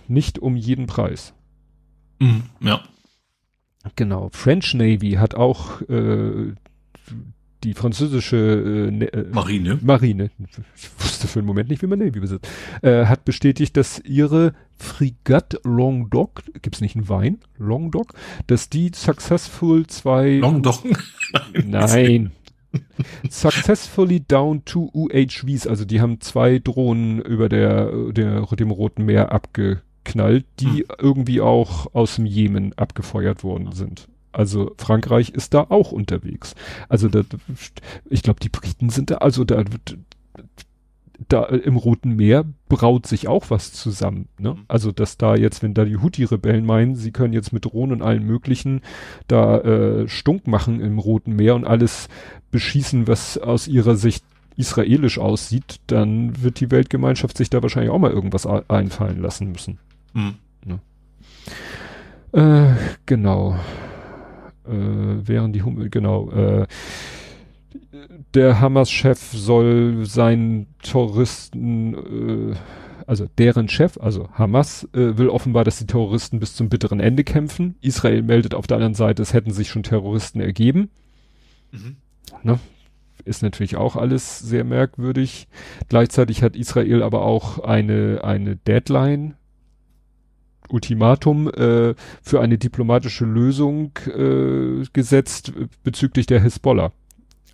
nicht um jeden Preis. Mhm, ja. Genau. French Navy hat auch äh, die französische äh, ne, äh, Marine. Marine, ich wusste für einen Moment nicht, wie man Navy besitzt, äh, hat bestätigt, dass ihre Frigate Languedoc, gibt's nicht einen Wein? Languedoc, dass die successful zwei... Languedoc? Nein. Successfully down to UHVs, also die haben zwei Drohnen über der, der dem Roten Meer abgeknallt, die hm. irgendwie auch aus dem Jemen abgefeuert worden sind. Also Frankreich ist da auch unterwegs. Also da, ich glaube, die Briten sind da, also da, da im Roten Meer braut sich auch was zusammen. Ne? Mhm. Also dass da jetzt, wenn da die Houthi-Rebellen meinen, sie können jetzt mit Drohnen und allen möglichen da äh, Stunk machen im Roten Meer und alles beschießen, was aus ihrer Sicht israelisch aussieht, dann wird die Weltgemeinschaft sich da wahrscheinlich auch mal irgendwas einfallen lassen müssen. Mhm. Ne? Äh, genau äh, wären die Hummel, genau, äh, der Hamas-Chef soll seinen Terroristen, äh, also deren Chef, also Hamas, äh, will offenbar, dass die Terroristen bis zum bitteren Ende kämpfen. Israel meldet auf der anderen Seite, es hätten sich schon Terroristen ergeben. Mhm. Ne? Ist natürlich auch alles sehr merkwürdig. Gleichzeitig hat Israel aber auch eine, eine Deadline Ultimatum äh, für eine diplomatische Lösung äh, gesetzt bezüglich der Hisbollah.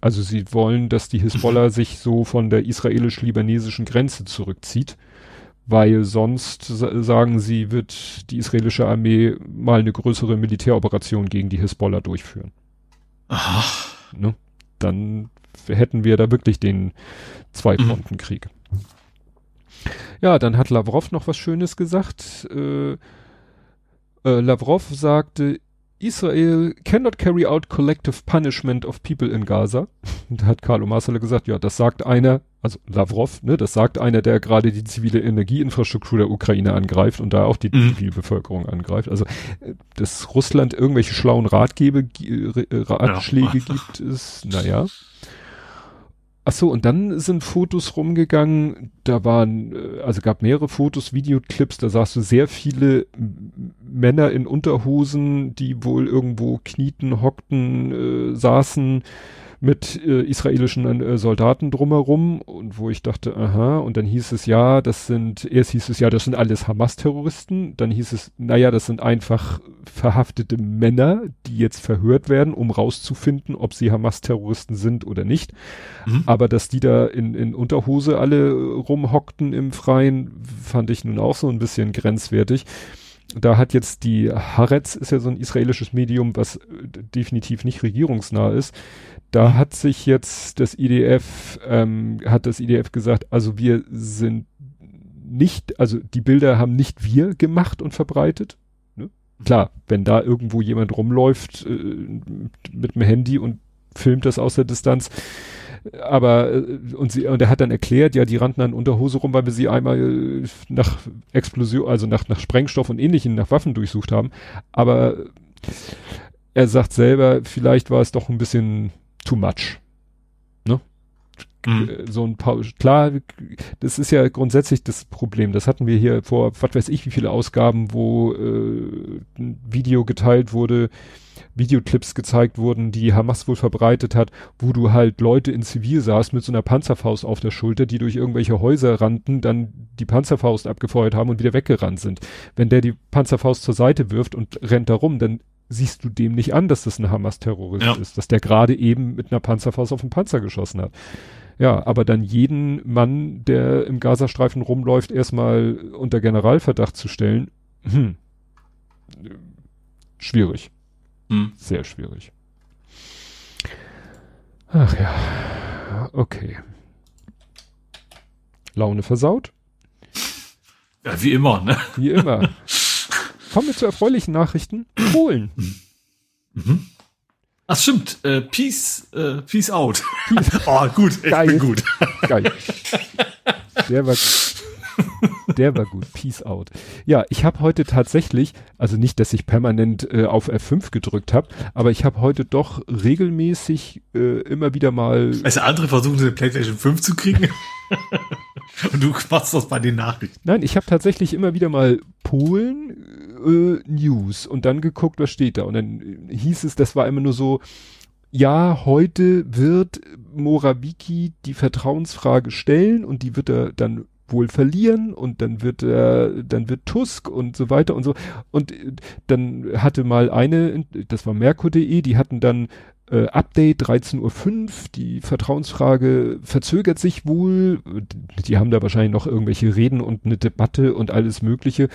Also sie wollen, dass die Hisbollah sich so von der israelisch-libanesischen Grenze zurückzieht, weil sonst sagen sie, wird die israelische Armee mal eine größere Militäroperation gegen die Hisbollah durchführen. Ach. Ne? Dann hätten wir da wirklich den Zweifrontenkrieg. Mhm. Ja, dann hat Lavrov noch was Schönes gesagt. Äh, äh, Lavrov sagte, Israel cannot carry out collective punishment of people in Gaza. da hat Carlo Marsala gesagt, ja, das sagt einer, also Lavrov, ne, das sagt einer, der gerade die zivile Energieinfrastruktur der Ukraine angreift und da auch die mhm. Zivilbevölkerung angreift. Also, äh, dass Russland irgendwelche schlauen Ratgebe, äh, Ratschläge ja. gibt, ist, naja. Ach so, und dann sind Fotos rumgegangen, da waren, äh, also gab mehrere Fotos, Videoclips, da sahst du sehr viele Männer in Unterhosen, die wohl irgendwo knieten, hockten, äh, saßen, mit äh, israelischen äh, Soldaten drumherum und wo ich dachte, aha, und dann hieß es ja, das sind, erst hieß es ja, das sind alles Hamas-Terroristen, dann hieß es, naja, das sind einfach verhaftete Männer, die jetzt verhört werden, um rauszufinden, ob sie Hamas-Terroristen sind oder nicht. Mhm. Aber dass die da in, in Unterhose alle rumhockten im Freien, fand ich nun auch so ein bisschen grenzwertig da hat jetzt die Haaretz, ist ja so ein israelisches Medium, was definitiv nicht regierungsnah ist, da mhm. hat sich jetzt das IDF, ähm, hat das IDF gesagt, also wir sind nicht, also die Bilder haben nicht wir gemacht und verbreitet. Ne? Klar, wenn da irgendwo jemand rumläuft äh, mit dem Handy und filmt das aus der Distanz, aber äh, und sie und er hat dann erklärt, ja, die rannten dann unter Hose rum, weil wir sie einmal äh, nach Explosion, also nach nach Sprengstoff und ähnlichen nach Waffen durchsucht haben. Aber er sagt selber, vielleicht war es doch ein bisschen too much. Ne? Mhm. Äh, so ein paar, klar, das ist ja grundsätzlich das Problem. Das hatten wir hier vor, was weiß ich, wie viele Ausgaben, wo äh, ein Video geteilt wurde, Videoclips gezeigt wurden, die Hamas wohl verbreitet hat, wo du halt Leute in Zivil saßt mit so einer Panzerfaust auf der Schulter, die durch irgendwelche Häuser rannten, dann die Panzerfaust abgefeuert haben und wieder weggerannt sind. Wenn der die Panzerfaust zur Seite wirft und rennt da rum, dann siehst du dem nicht an, dass das ein Hamas-Terrorist ja. ist, dass der gerade eben mit einer Panzerfaust auf den Panzer geschossen hat. Ja, aber dann jeden Mann, der im Gazastreifen rumläuft, erstmal unter Generalverdacht zu stellen, hm, schwierig. Hm. Sehr schwierig. Ach ja, okay. Laune versaut? Ja, wie immer, ne? Wie immer. Kommen wir zu erfreulichen Nachrichten. Polen. Mhm. Ach stimmt, äh, Peace, äh, Peace out. Peace. oh, gut, ich Geil. bin gut. Geil. War gut. Der war gut. Peace out. Ja, ich habe heute tatsächlich, also nicht, dass ich permanent äh, auf F5 gedrückt habe, aber ich habe heute doch regelmäßig äh, immer wieder mal. Also andere versuchen, eine PlayStation 5 zu kriegen. Und du machst das bei den Nachrichten. Nein, ich habe tatsächlich immer wieder mal Polen äh, News und dann geguckt, was steht da. Und dann hieß es, das war immer nur so, ja, heute wird Moraviki die Vertrauensfrage stellen und die wird er dann wohl verlieren und dann wird er, dann wird Tusk und so weiter und so. Und äh, dann hatte mal eine, das war Merkur.de, die hatten dann äh, Update 13.05 Uhr, die Vertrauensfrage verzögert sich wohl. Die haben da wahrscheinlich noch irgendwelche Reden und eine Debatte und alles Mögliche.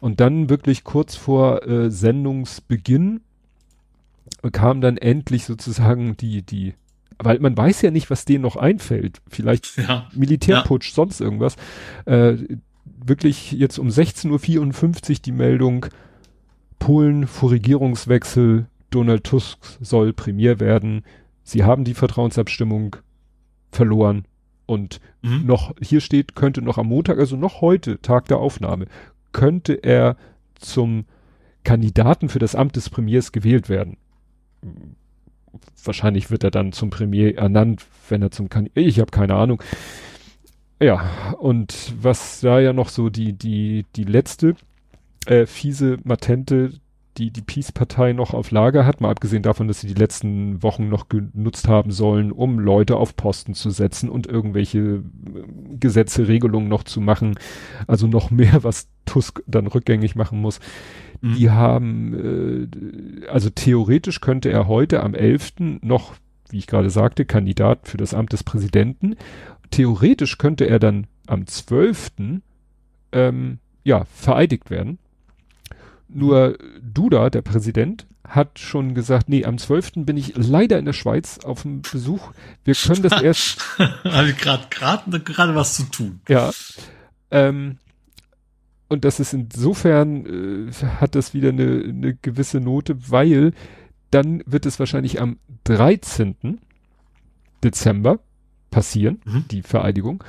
Und dann wirklich kurz vor äh, Sendungsbeginn kam dann endlich sozusagen die, die weil man weiß ja nicht, was denen noch einfällt. Vielleicht ja. Militärputsch, ja. sonst irgendwas. Äh, wirklich jetzt um 16.54 Uhr die Meldung, Polen vor Regierungswechsel, Donald Tusk soll Premier werden. Sie haben die Vertrauensabstimmung verloren. Und mhm. noch, hier steht, könnte noch am Montag, also noch heute, Tag der Aufnahme, könnte er zum Kandidaten für das Amt des Premiers gewählt werden wahrscheinlich wird er dann zum Premier ernannt, wenn er zum Kandidat, ich habe keine Ahnung. Ja, und was da ja noch so die, die, die letzte äh, fiese Matente, die die Peace-Partei noch auf Lager hat, mal abgesehen davon, dass sie die letzten Wochen noch genutzt haben sollen, um Leute auf Posten zu setzen und irgendwelche äh, Gesetze, Regelungen noch zu machen. Also noch mehr, was Tusk dann rückgängig machen muss. Mhm. Die haben, äh, also theoretisch könnte er heute am 11. noch, wie ich gerade sagte, Kandidat für das Amt des Präsidenten. Theoretisch könnte er dann am 12. Ähm, ja, vereidigt werden. Nur Duda, der Präsident, hat schon gesagt, nee, am 12. bin ich leider in der Schweiz auf dem Besuch. Wir können das erst. also gerade gerade gerade was zu tun. Ja. Ähm, und das ist insofern, äh, hat das wieder eine, eine gewisse Note, weil dann wird es wahrscheinlich am 13. Dezember passieren, mhm. die Vereidigung.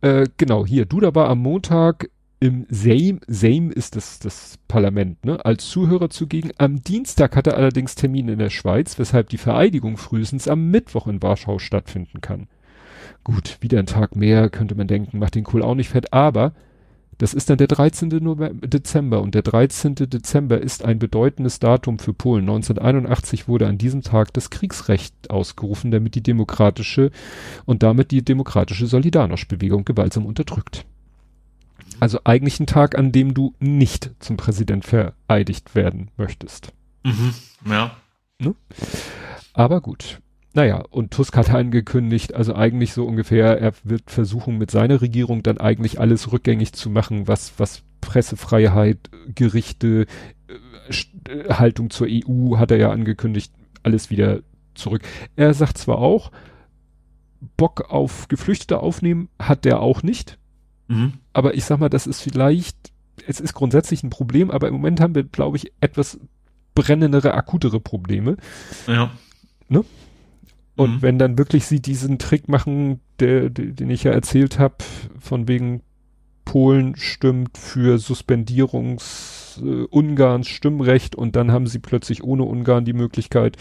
Äh, genau, hier, Duda war am Montag im Seim, Seim ist das, das Parlament, ne, als Zuhörer zugegen. Am Dienstag hat er allerdings Termin in der Schweiz, weshalb die Vereidigung frühestens am Mittwoch in Warschau stattfinden kann. Gut, wieder ein Tag mehr, könnte man denken, macht den Kohl auch nicht fett, aber das ist dann der 13. November, Dezember und der 13. Dezember ist ein bedeutendes Datum für Polen. 1981 wurde an diesem Tag das Kriegsrecht ausgerufen, damit die demokratische und damit die demokratische Solidarność-Bewegung gewaltsam unterdrückt. Also eigentlich ein Tag, an dem du nicht zum Präsident vereidigt werden möchtest. Mhm, ja. Ne? Aber gut. Naja, und Tusk hat angekündigt, also eigentlich so ungefähr, er wird versuchen, mit seiner Regierung dann eigentlich alles rückgängig zu machen, was, was Pressefreiheit, Gerichte, äh, äh Haltung zur EU hat er ja angekündigt, alles wieder zurück. Er sagt zwar auch, Bock auf Geflüchtete aufnehmen hat der auch nicht. Mhm. Aber ich sag mal, das ist vielleicht, es ist grundsätzlich ein Problem, aber im Moment haben wir, glaube ich, etwas brennendere, akutere Probleme. Ja. Ne? Und mhm. wenn dann wirklich sie diesen Trick machen, der, den ich ja erzählt habe, von wegen Polen stimmt für Suspendierungs äh, Ungarns Stimmrecht und dann haben sie plötzlich ohne Ungarn die Möglichkeit.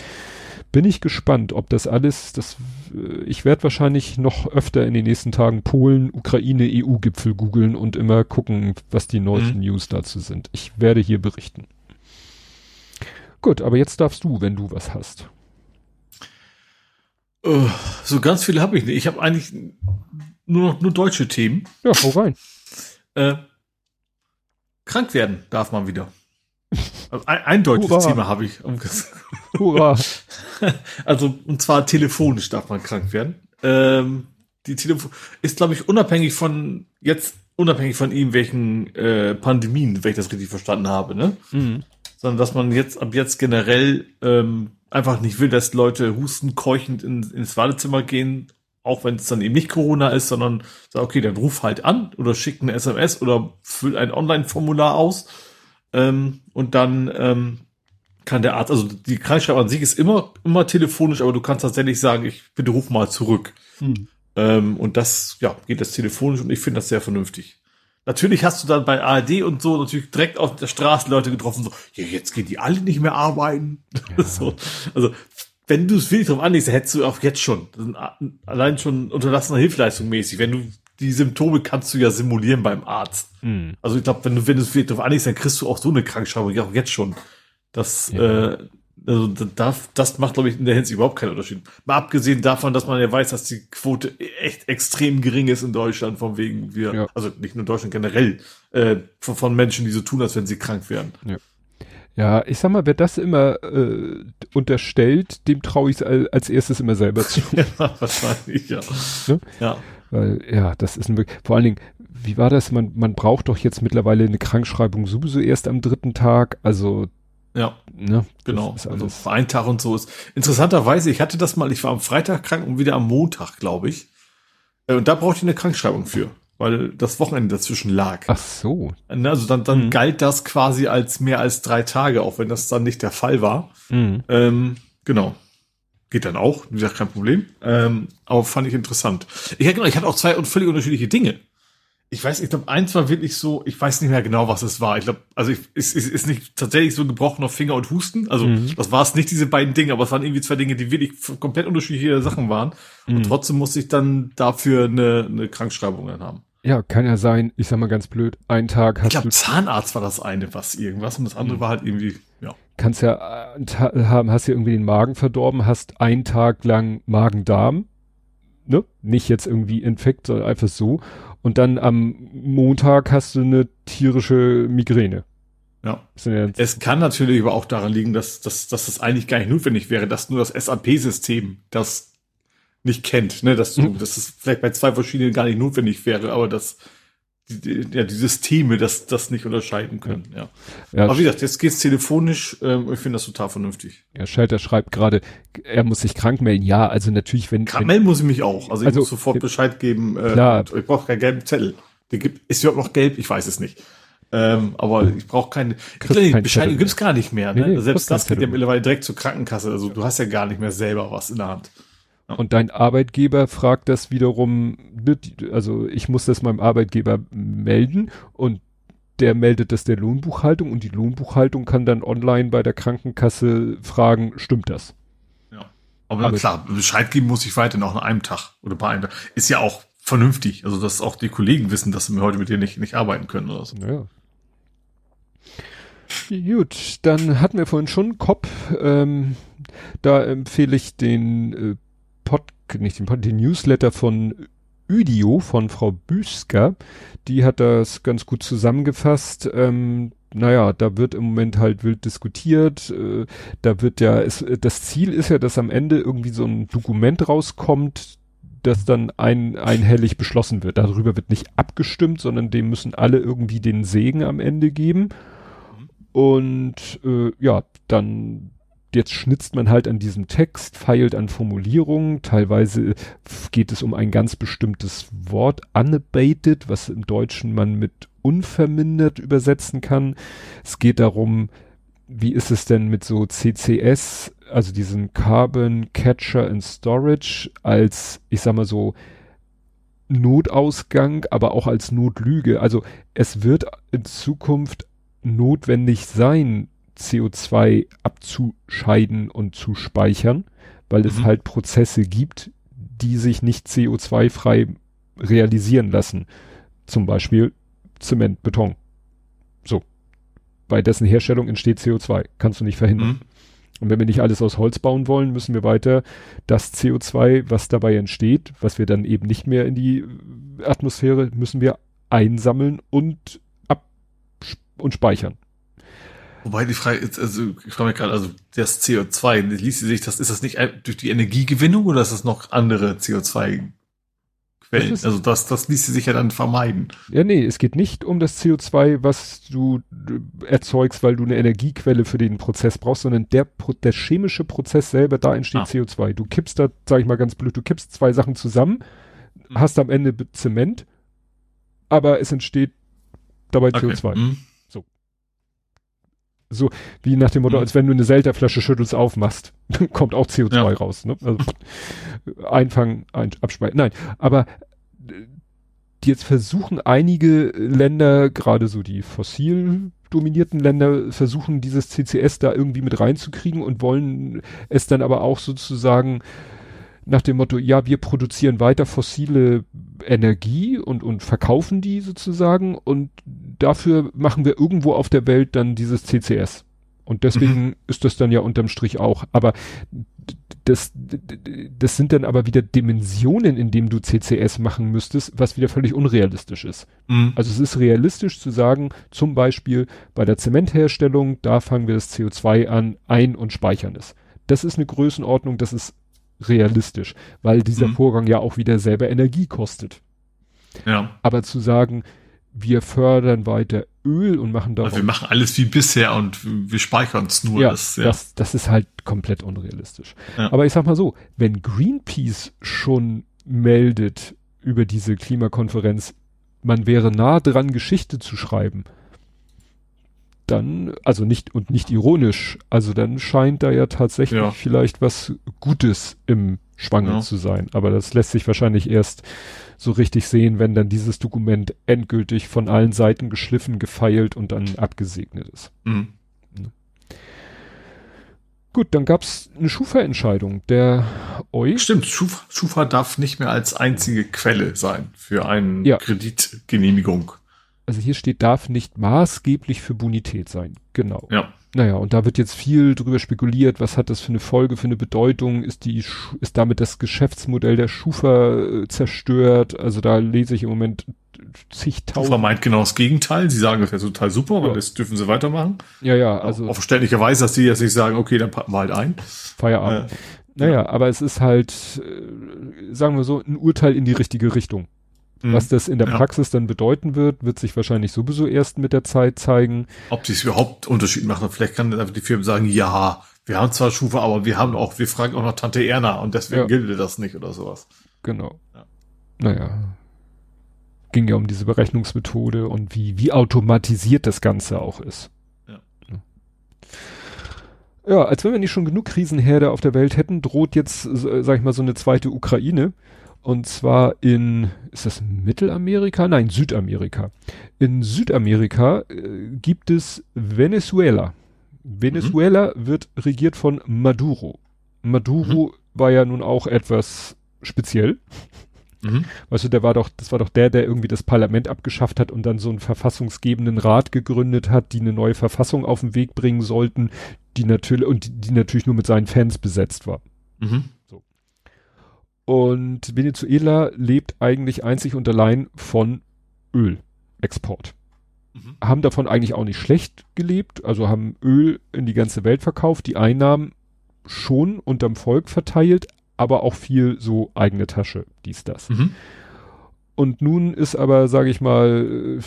Bin ich gespannt, ob das alles, das, äh, ich werde wahrscheinlich noch öfter in den nächsten Tagen Polen, Ukraine, EU-Gipfel googeln und immer gucken, was die neuesten mhm. News dazu sind. Ich werde hier berichten. Gut, aber jetzt darfst du, wenn du was hast. Uh, so ganz viele habe ich nicht. Ich habe eigentlich nur noch nur deutsche Themen. Ja, hau rein. Äh, krank werden darf man wieder. Also ein, ein deutsches Hurra. Thema habe ich. Hurra. Also, und zwar telefonisch darf man krank werden. Ähm, die Telefon ist, glaube ich, unabhängig von, jetzt unabhängig von ihm, welchen äh, Pandemien, wenn ich das richtig verstanden habe, ne? Mhm. Sondern dass man jetzt ab jetzt generell ähm, einfach nicht will, dass Leute husten, keuchend in, ins Wartezimmer gehen, auch wenn es dann eben nicht Corona ist, sondern sag, okay, dann ruf halt an oder schick eine SMS oder füll ein Online-Formular aus ähm, und dann ähm, kann der Arzt, also die Krankschreibung an sich ist immer, immer telefonisch, aber du kannst tatsächlich sagen, ich bitte ruf mal zurück. Hm. Ähm, und das, ja, geht das telefonisch und ich finde das sehr vernünftig. Natürlich hast du dann bei ARD und so natürlich direkt auf der Straße Leute getroffen, so, ja, jetzt gehen die alle nicht mehr arbeiten. Ja. so, also, wenn du es wirklich drauf anlegst, hättest du auch jetzt schon, allein schon unterlassener Hilfleistung mäßig, wenn du die Symptome kannst du ja simulieren beim Arzt. Mhm. Also ich glaube, wenn du, wenn du es wirklich drauf anlegst, dann kriegst du auch so eine Krankschreibung, auch jetzt schon. Das, ja. äh, Also das, das macht, glaube ich, in der Hinsicht überhaupt keinen Unterschied. Mal abgesehen davon, dass man ja weiß, dass die Quote echt extrem gering ist in Deutschland, von wegen wir, ja. also nicht nur in Deutschland generell, äh, von, von, Menschen, die so tun, als wenn sie krank wären. Ja. Ja, ich sag mal, wer das immer äh, unterstellt, dem traue ich als, als erstes immer selber zu. ja, wahrscheinlich, ja. Ne? Ja. Weil, ja, das ist ein, vor allen Dingen, wie war das? Man, man braucht doch jetzt mittlerweile eine Krankschreibung sowieso erst am dritten Tag. Also ja, ne, genau. Also einen Tag und so ist. Interessanterweise, ich hatte das mal, ich war am Freitag krank und wieder am Montag, glaube ich. Äh, und da brauchte ich eine Krankschreibung für, weil das Wochenende dazwischen lag. Ach so. Ne, also dann, dann mhm. galt das quasi als mehr als drei Tage, auch wenn das dann nicht der Fall war. Mhm. Ähm, genau. Geht dann auch, wie gesagt, kein Problem. Ähm, aber fand ich interessant. Ich, genau, ich hatte auch zwei völlig unterschiedliche Dinge ich weiß, ich glaube, eins war wirklich so, ich weiß nicht mehr genau, was es war. Ich glaube, also ich, es, es ist nicht tatsächlich so gebrochener Finger und Husten. Also mhm. das war es nicht, diese beiden Dinge, aber es waren irgendwie zwei Dinge, die wirklich komplett unterschiedliche Sachen waren. Mhm. Und trotzdem musste ich dann dafür eine, eine Krankschreibung dann haben. Ja, kann ja sein, ich sag mal ganz blöd, ein Tag hast ich glaub, du. Zahnarzt war das eine, was irgendwas, und das andere mhm. war halt irgendwie, ja. Kannst ja äh, haben, hast ja irgendwie den Magen verdorben, hast einen Tag lang Magen-Darm, ne? Nicht jetzt irgendwie Infekt, sondern einfach so. Und dann am Montag hast du eine tierische Migräne. Ja. Es kann natürlich aber auch daran liegen, dass, dass, dass das eigentlich gar nicht notwendig wäre, dass nur das SAP-System das nicht kennt, ne, dass du, mhm. dass es vielleicht bei zwei verschiedenen gar nicht notwendig wäre, aber dass die, ja, die Systeme das, das nicht unterscheiden können, ja. ja. Aber wie gesagt, jetzt geht's telefonisch, ähm, ich finde das total vernünftig. Ja, Schalter schreibt gerade, er muss sich krank melden. Ja, also natürlich, wenn. Krank melden muss ich mich auch. Also ich also, muss sofort Bescheid geben, äh, klar. ich brauche keinen gelben Zettel. Der gibt, ist überhaupt noch gelb? Ich weiß es nicht. Ähm, aber ich brauche keine, keine Bescheid gibt's gar nicht mehr. Ne? Nee, nee, Selbst das geht ja mittlerweile direkt zur Krankenkasse. Also du hast ja gar nicht mehr selber was in der Hand. Und dein Arbeitgeber fragt das wiederum, also ich muss das meinem Arbeitgeber melden und der meldet das der Lohnbuchhaltung und die Lohnbuchhaltung kann dann online bei der Krankenkasse fragen, stimmt das? Ja. Aber, Aber klar, Bescheid geben muss ich weiter noch an einem Tag oder bei einem Tag. Ist ja auch vernünftig. Also, dass auch die Kollegen wissen, dass wir heute mit dir nicht, nicht arbeiten können oder so. Ja. Gut, dann hatten wir vorhin schon Kopf. Ähm, da empfehle ich den äh, Pod, nicht den Pod, den Newsletter von Udio von Frau Büsker. Die hat das ganz gut zusammengefasst. Ähm, naja, da wird im Moment halt wild diskutiert. Äh, da wird ja, es, das Ziel ist ja, dass am Ende irgendwie so ein Dokument rauskommt, das dann ein, einhellig beschlossen wird. Darüber wird nicht abgestimmt, sondern dem müssen alle irgendwie den Segen am Ende geben. Und äh, ja, dann jetzt schnitzt man halt an diesem Text, feilt an Formulierungen, teilweise geht es um ein ganz bestimmtes Wort, unabated, was im Deutschen man mit unvermindert übersetzen kann. Es geht darum, wie ist es denn mit so CCS, also diesen Carbon Catcher and Storage als, ich sag mal so, Notausgang, aber auch als Notlüge. Also es wird in Zukunft notwendig sein, CO2 abzuscheiden und zu speichern, weil mhm. es halt Prozesse gibt, die sich nicht CO2-frei realisieren lassen. Zum Beispiel Zement, Beton. So. Bei dessen Herstellung entsteht CO2. Kannst du nicht verhindern. Mhm. Und wenn wir nicht alles aus Holz bauen wollen, müssen wir weiter das CO2, was dabei entsteht, was wir dann eben nicht mehr in die Atmosphäre, müssen wir einsammeln und ab und speichern. Wobei die Frage ist, also ich frage mich gerade, also das CO2, ließ sich das, ist das nicht durch die Energiegewinnung oder ist das noch andere CO2 Quellen? also das, das ließe sich ja dann vermeiden. Ja, nee, es geht nicht um das CO2, was du erzeugst, weil du eine Energiequelle für den Prozess brauchst, sondern der, der chemische Prozess selber, da entsteht ah. CO2. Du kippst da, sag ich mal ganz blöd, du kippst zwei Sachen zusammen, hm. hast am Ende Zement, aber es entsteht dabei okay. CO2. Hm so wie nach dem Motto, mhm. als wenn du eine Selterflasche schüttelst, aufmachst, kommt auch CO2 ja. raus. Ne? Also einfangen, ein, abspeichern. Nein, aber äh, jetzt versuchen einige Länder, gerade so die fossil dominierten Länder, versuchen dieses CCS da irgendwie mit reinzukriegen und wollen es dann aber auch sozusagen nach dem Motto, ja, wir produzieren weiter fossile Energie und, und verkaufen die sozusagen und dafür machen wir irgendwo auf der Welt dann dieses CCS. Und deswegen mhm. ist das dann ja unterm Strich auch. Aber das, das sind dann aber wieder Dimensionen, in dem du CCS machen müsstest, was wieder völlig unrealistisch ist. Mhm. Also es ist realistisch zu sagen, zum Beispiel bei der Zementherstellung, da fangen wir das CO2 an, ein- und speichern es. Das ist eine Größenordnung, das ist realistisch, weil dieser mhm. Vorgang ja auch wieder selber Energie kostet. Ja. Aber zu sagen, wir fördern weiter Öl und machen da. Also wir machen alles wie bisher und wir speichern es nur. Ja, das, ja. Das, das ist halt komplett unrealistisch. Ja. Aber ich sag mal so, wenn Greenpeace schon meldet über diese Klimakonferenz, man wäre nah dran, Geschichte zu schreiben, dann, also nicht und nicht ironisch, also dann scheint da ja tatsächlich ja. vielleicht was Gutes im Schwange ja. zu sein. Aber das lässt sich wahrscheinlich erst so richtig sehen, wenn dann dieses Dokument endgültig von allen Seiten geschliffen, gefeilt und dann abgesegnet ist. Mhm. Gut, dann gab's eine Schufa-Entscheidung. Der euch. Stimmt, Schufa, Schufa darf nicht mehr als einzige Quelle sein für eine ja. Kreditgenehmigung. Also hier steht, darf nicht maßgeblich für Bonität sein. Genau. Ja. Naja, und da wird jetzt viel drüber spekuliert, was hat das für eine Folge, für eine Bedeutung, ist die, ist damit das Geschäftsmodell der Schufa äh, zerstört? Also da lese ich im Moment zigtausend. Schufa meint genau das Gegenteil. Sie sagen, das wäre total super, ja. das dürfen sie weitermachen. Ja, ja, also. Auf verständlicherweise, dass die jetzt nicht sagen, okay, dann packen wir halt ein. Feierabend. Äh, naja, ja. aber es ist halt, äh, sagen wir so, ein Urteil in die richtige Richtung. Mhm. Was das in der ja. Praxis dann bedeuten wird, wird sich wahrscheinlich sowieso erst mit der Zeit zeigen. Ob die es überhaupt Unterschied machen. Vielleicht kann dann die Firmen sagen, ja, wir haben zwar Schufa, aber wir haben auch, wir fragen auch noch Tante Erna und deswegen ja. gilt das nicht oder sowas. Genau. Ja. Naja. Ging ja um diese Berechnungsmethode und wie, wie automatisiert das Ganze auch ist. Ja. Ja, als wenn wir nicht schon genug Krisenherde auf der Welt hätten, droht jetzt, sag ich mal, so eine zweite Ukraine. Und zwar in, ist das Mittelamerika? Nein, Südamerika. In Südamerika äh, gibt es Venezuela. Venezuela mhm. wird regiert von Maduro. Maduro mhm. war ja nun auch etwas speziell. Mhm. Weißt du, der war doch, das war doch der, der irgendwie das Parlament abgeschafft hat und dann so einen verfassungsgebenden Rat gegründet hat, die eine neue Verfassung auf den Weg bringen sollten, die natürlich, und die, die natürlich nur mit seinen Fans besetzt war. Mhm. Und Venezuela lebt eigentlich einzig und allein von Ölexport. Mhm. Haben davon eigentlich auch nicht schlecht gelebt, also haben Öl in die ganze Welt verkauft, die Einnahmen schon unterm Volk verteilt, aber auch viel so eigene Tasche, dies, das. Mhm. Und nun ist aber, sage ich mal,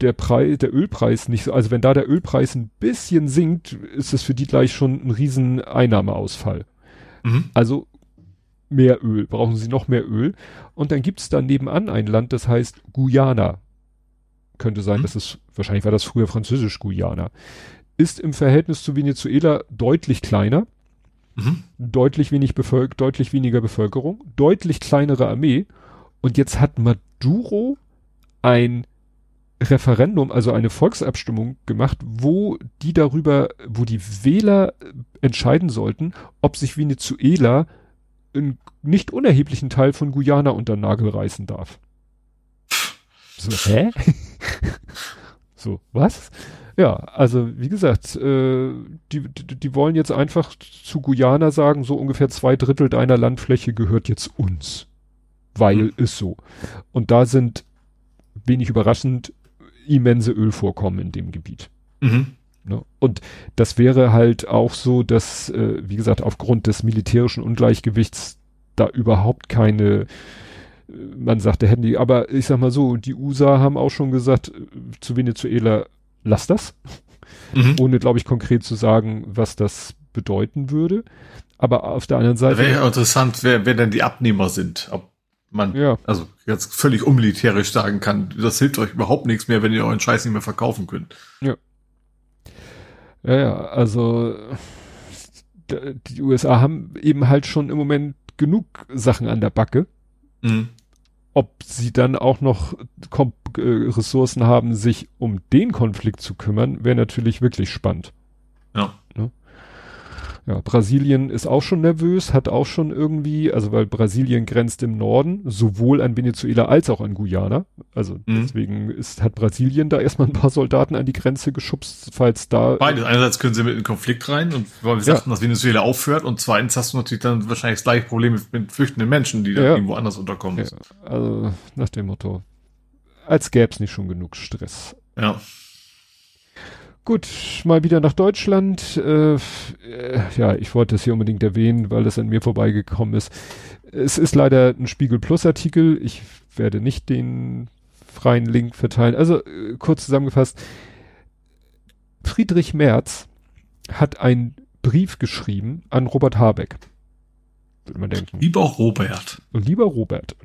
der Preis, der Ölpreis nicht so, also wenn da der Ölpreis ein bisschen sinkt, ist es für die gleich schon ein riesen Einnahmeausfall. Mhm. Also mehr Öl, brauchen sie noch mehr Öl. Und dann gibt's da nebenan ein Land, das heißt Guyana. Könnte sein, mhm. dass es, wahrscheinlich war das früher französisch Guyana. Ist im Verhältnis zu Venezuela deutlich kleiner. Mhm. Deutlich wenig Bevölker deutlich weniger Bevölkerung, deutlich kleinere Armee. Und jetzt hat Maduro ein Referendum, also eine Volksabstimmung gemacht, wo die darüber, wo die Wähler entscheiden sollten, ob sich Venezuela einen nicht unerheblichen Teil von Guyana unter Nagel reißen darf. So, hä? so, was? Ja, also wie gesagt, äh, die, die, die wollen jetzt einfach zu Guyana sagen, so ungefähr zwei Drittel deiner Landfläche gehört jetzt uns. Weil mhm. ist so. Und da sind wenig überraschend immense Ölvorkommen in dem Gebiet. Mhm. Ne? Und das wäre halt auch so, dass, äh, wie gesagt, aufgrund des militärischen Ungleichgewichts da überhaupt keine, äh, man sagte Handy, aber ich sag mal so, die USA haben auch schon gesagt, äh, zu Venezuela, lass das. Mhm. Ohne, glaube ich, konkret zu sagen, was das bedeuten würde. Aber auf der anderen Seite. Wäre ja interessant, wer, wer denn die Abnehmer sind. Ob man, ja. also jetzt völlig unmilitärisch sagen kann, das hilft euch überhaupt nichts mehr, wenn ihr euren Scheiß nicht mehr verkaufen könnt. Ja. Ja, ja, also die USA haben eben halt schon im Moment genug Sachen an der Backe. Mhm. Ob sie dann auch noch Kom äh, Ressourcen haben, sich um den Konflikt zu kümmern, wäre natürlich wirklich spannend. Ja. Ja, Brasilien ist auch schon nervös, hat auch schon irgendwie, also weil Brasilien grenzt im Norden, sowohl an Venezuela als auch an Guyana. Also mhm. deswegen ist, hat Brasilien da erstmal ein paar Soldaten an die Grenze geschubst, falls da. Beides. Einerseits können sie mit in den Konflikt rein und weil wir ja. sagten, dass Venezuela aufhört und zweitens hast du natürlich dann wahrscheinlich das gleiche Problem mit, mit flüchtenden Menschen, die da ja. irgendwo anders unterkommen. Ja. Also nach dem Motto, als gäbe es nicht schon genug Stress. Ja. Gut, mal wieder nach Deutschland. Äh, ja, ich wollte es hier unbedingt erwähnen, weil es an mir vorbeigekommen ist. Es ist leider ein Spiegel Plus Artikel. Ich werde nicht den freien Link verteilen. Also äh, kurz zusammengefasst. Friedrich Merz hat einen Brief geschrieben an Robert Habeck. Würde man denken. Lieber Robert. Und lieber Robert.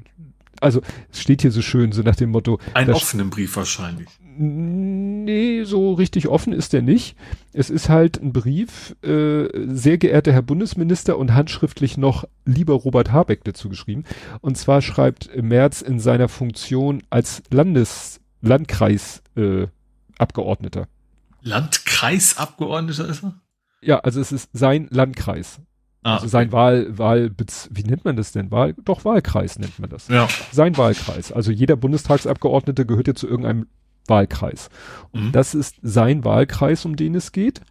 Also es steht hier so schön, so nach dem Motto. Einen offenen Brief wahrscheinlich. Nee, so richtig offen ist der nicht. Es ist halt ein Brief, äh, sehr geehrter Herr Bundesminister und handschriftlich noch lieber Robert Habeck dazu geschrieben. Und zwar schreibt Merz in seiner Funktion als Landes, Landkreis, äh, Abgeordneter. Landkreisabgeordneter ist er? Ja, also es ist sein Landkreis. Ah, also sein Wahl, Wahl, wie nennt man das denn? Wahl, doch Wahlkreis nennt man das. Ja. Sein Wahlkreis. Also jeder Bundestagsabgeordnete gehört ja zu irgendeinem Wahlkreis. Und mhm. das ist sein Wahlkreis, um den es geht.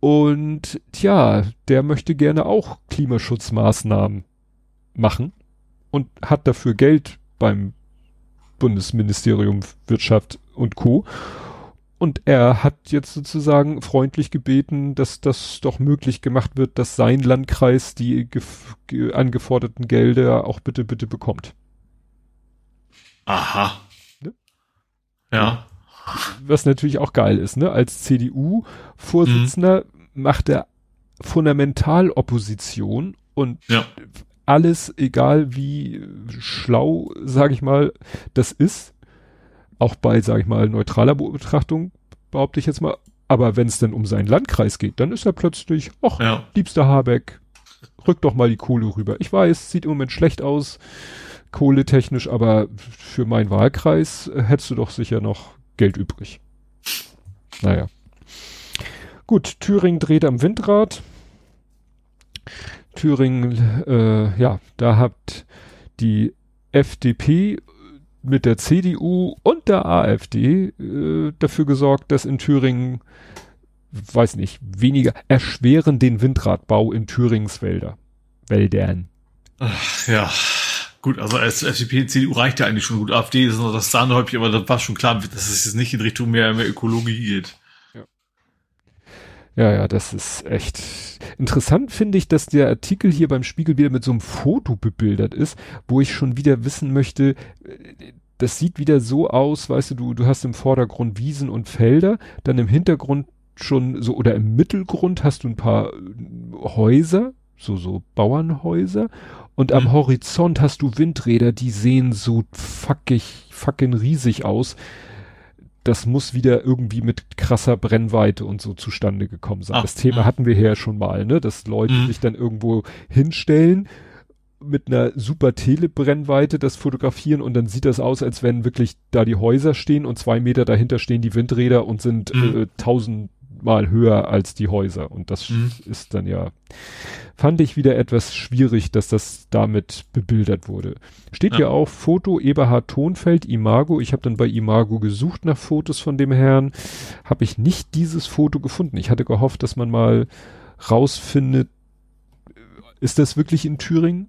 Und tja, der möchte gerne auch Klimaschutzmaßnahmen machen und hat dafür Geld beim Bundesministerium Wirtschaft und Co. Und er hat jetzt sozusagen freundlich gebeten, dass das doch möglich gemacht wird, dass sein Landkreis die angeforderten Gelder auch bitte, bitte bekommt. Aha. Ja. Was natürlich auch geil ist, ne? Als CDU-Vorsitzender mhm. macht er Fundamentalopposition und ja. alles, egal wie schlau, sage ich mal, das ist, auch bei, sage ich mal, neutraler Betrachtung, behaupte ich jetzt mal, aber wenn es dann um seinen Landkreis geht, dann ist er plötzlich, ach, ja. liebster Habeck, rück doch mal die Kohle rüber. Ich weiß, sieht im Moment schlecht aus, kohletechnisch, aber für meinen Wahlkreis äh, hättest du doch sicher noch Geld übrig. Naja. Gut, Thüringen dreht am Windrad. Thüringen, äh, ja, da hat die FDP mit der CDU und der AfD äh, dafür gesorgt, dass in Thüringen, weiß nicht, weniger erschweren den Windradbau in Thürings Wälder. Wäldern. Ach, ja. Gut, also als FDP, CDU reicht ja eigentlich schon gut. AfD ist noch das Sahnehäubchen, aber das war schon klar, dass es jetzt nicht in Richtung mehr, mehr Ökologie geht. Ja. ja, das ist echt interessant, finde ich, dass der Artikel hier beim Spiegel wieder mit so einem Foto bebildert ist, wo ich schon wieder wissen möchte, das sieht wieder so aus, weißt du, du, du hast im Vordergrund Wiesen und Felder, dann im Hintergrund schon so oder im Mittelgrund hast du ein paar Häuser, so, so Bauernhäuser und mhm. am Horizont hast du Windräder, die sehen so fuckig, fucking riesig aus. Das muss wieder irgendwie mit krasser Brennweite und so zustande gekommen sein. Ach, das Thema mh. hatten wir hier schon mal, ne, dass Leute mhm. sich dann irgendwo hinstellen mit einer super Telebrennweite das fotografieren und dann sieht das aus, als wenn wirklich da die Häuser stehen und zwei Meter dahinter stehen die Windräder und sind mhm. äh, tausend mal höher als die Häuser. Und das mhm. ist dann ja, fand ich wieder etwas schwierig, dass das damit bebildert wurde. Steht ja. hier auch Foto Eberhard Tonfeld, Imago. Ich habe dann bei Imago gesucht nach Fotos von dem Herrn. Habe ich nicht dieses Foto gefunden. Ich hatte gehofft, dass man mal rausfindet, ist das wirklich in Thüringen?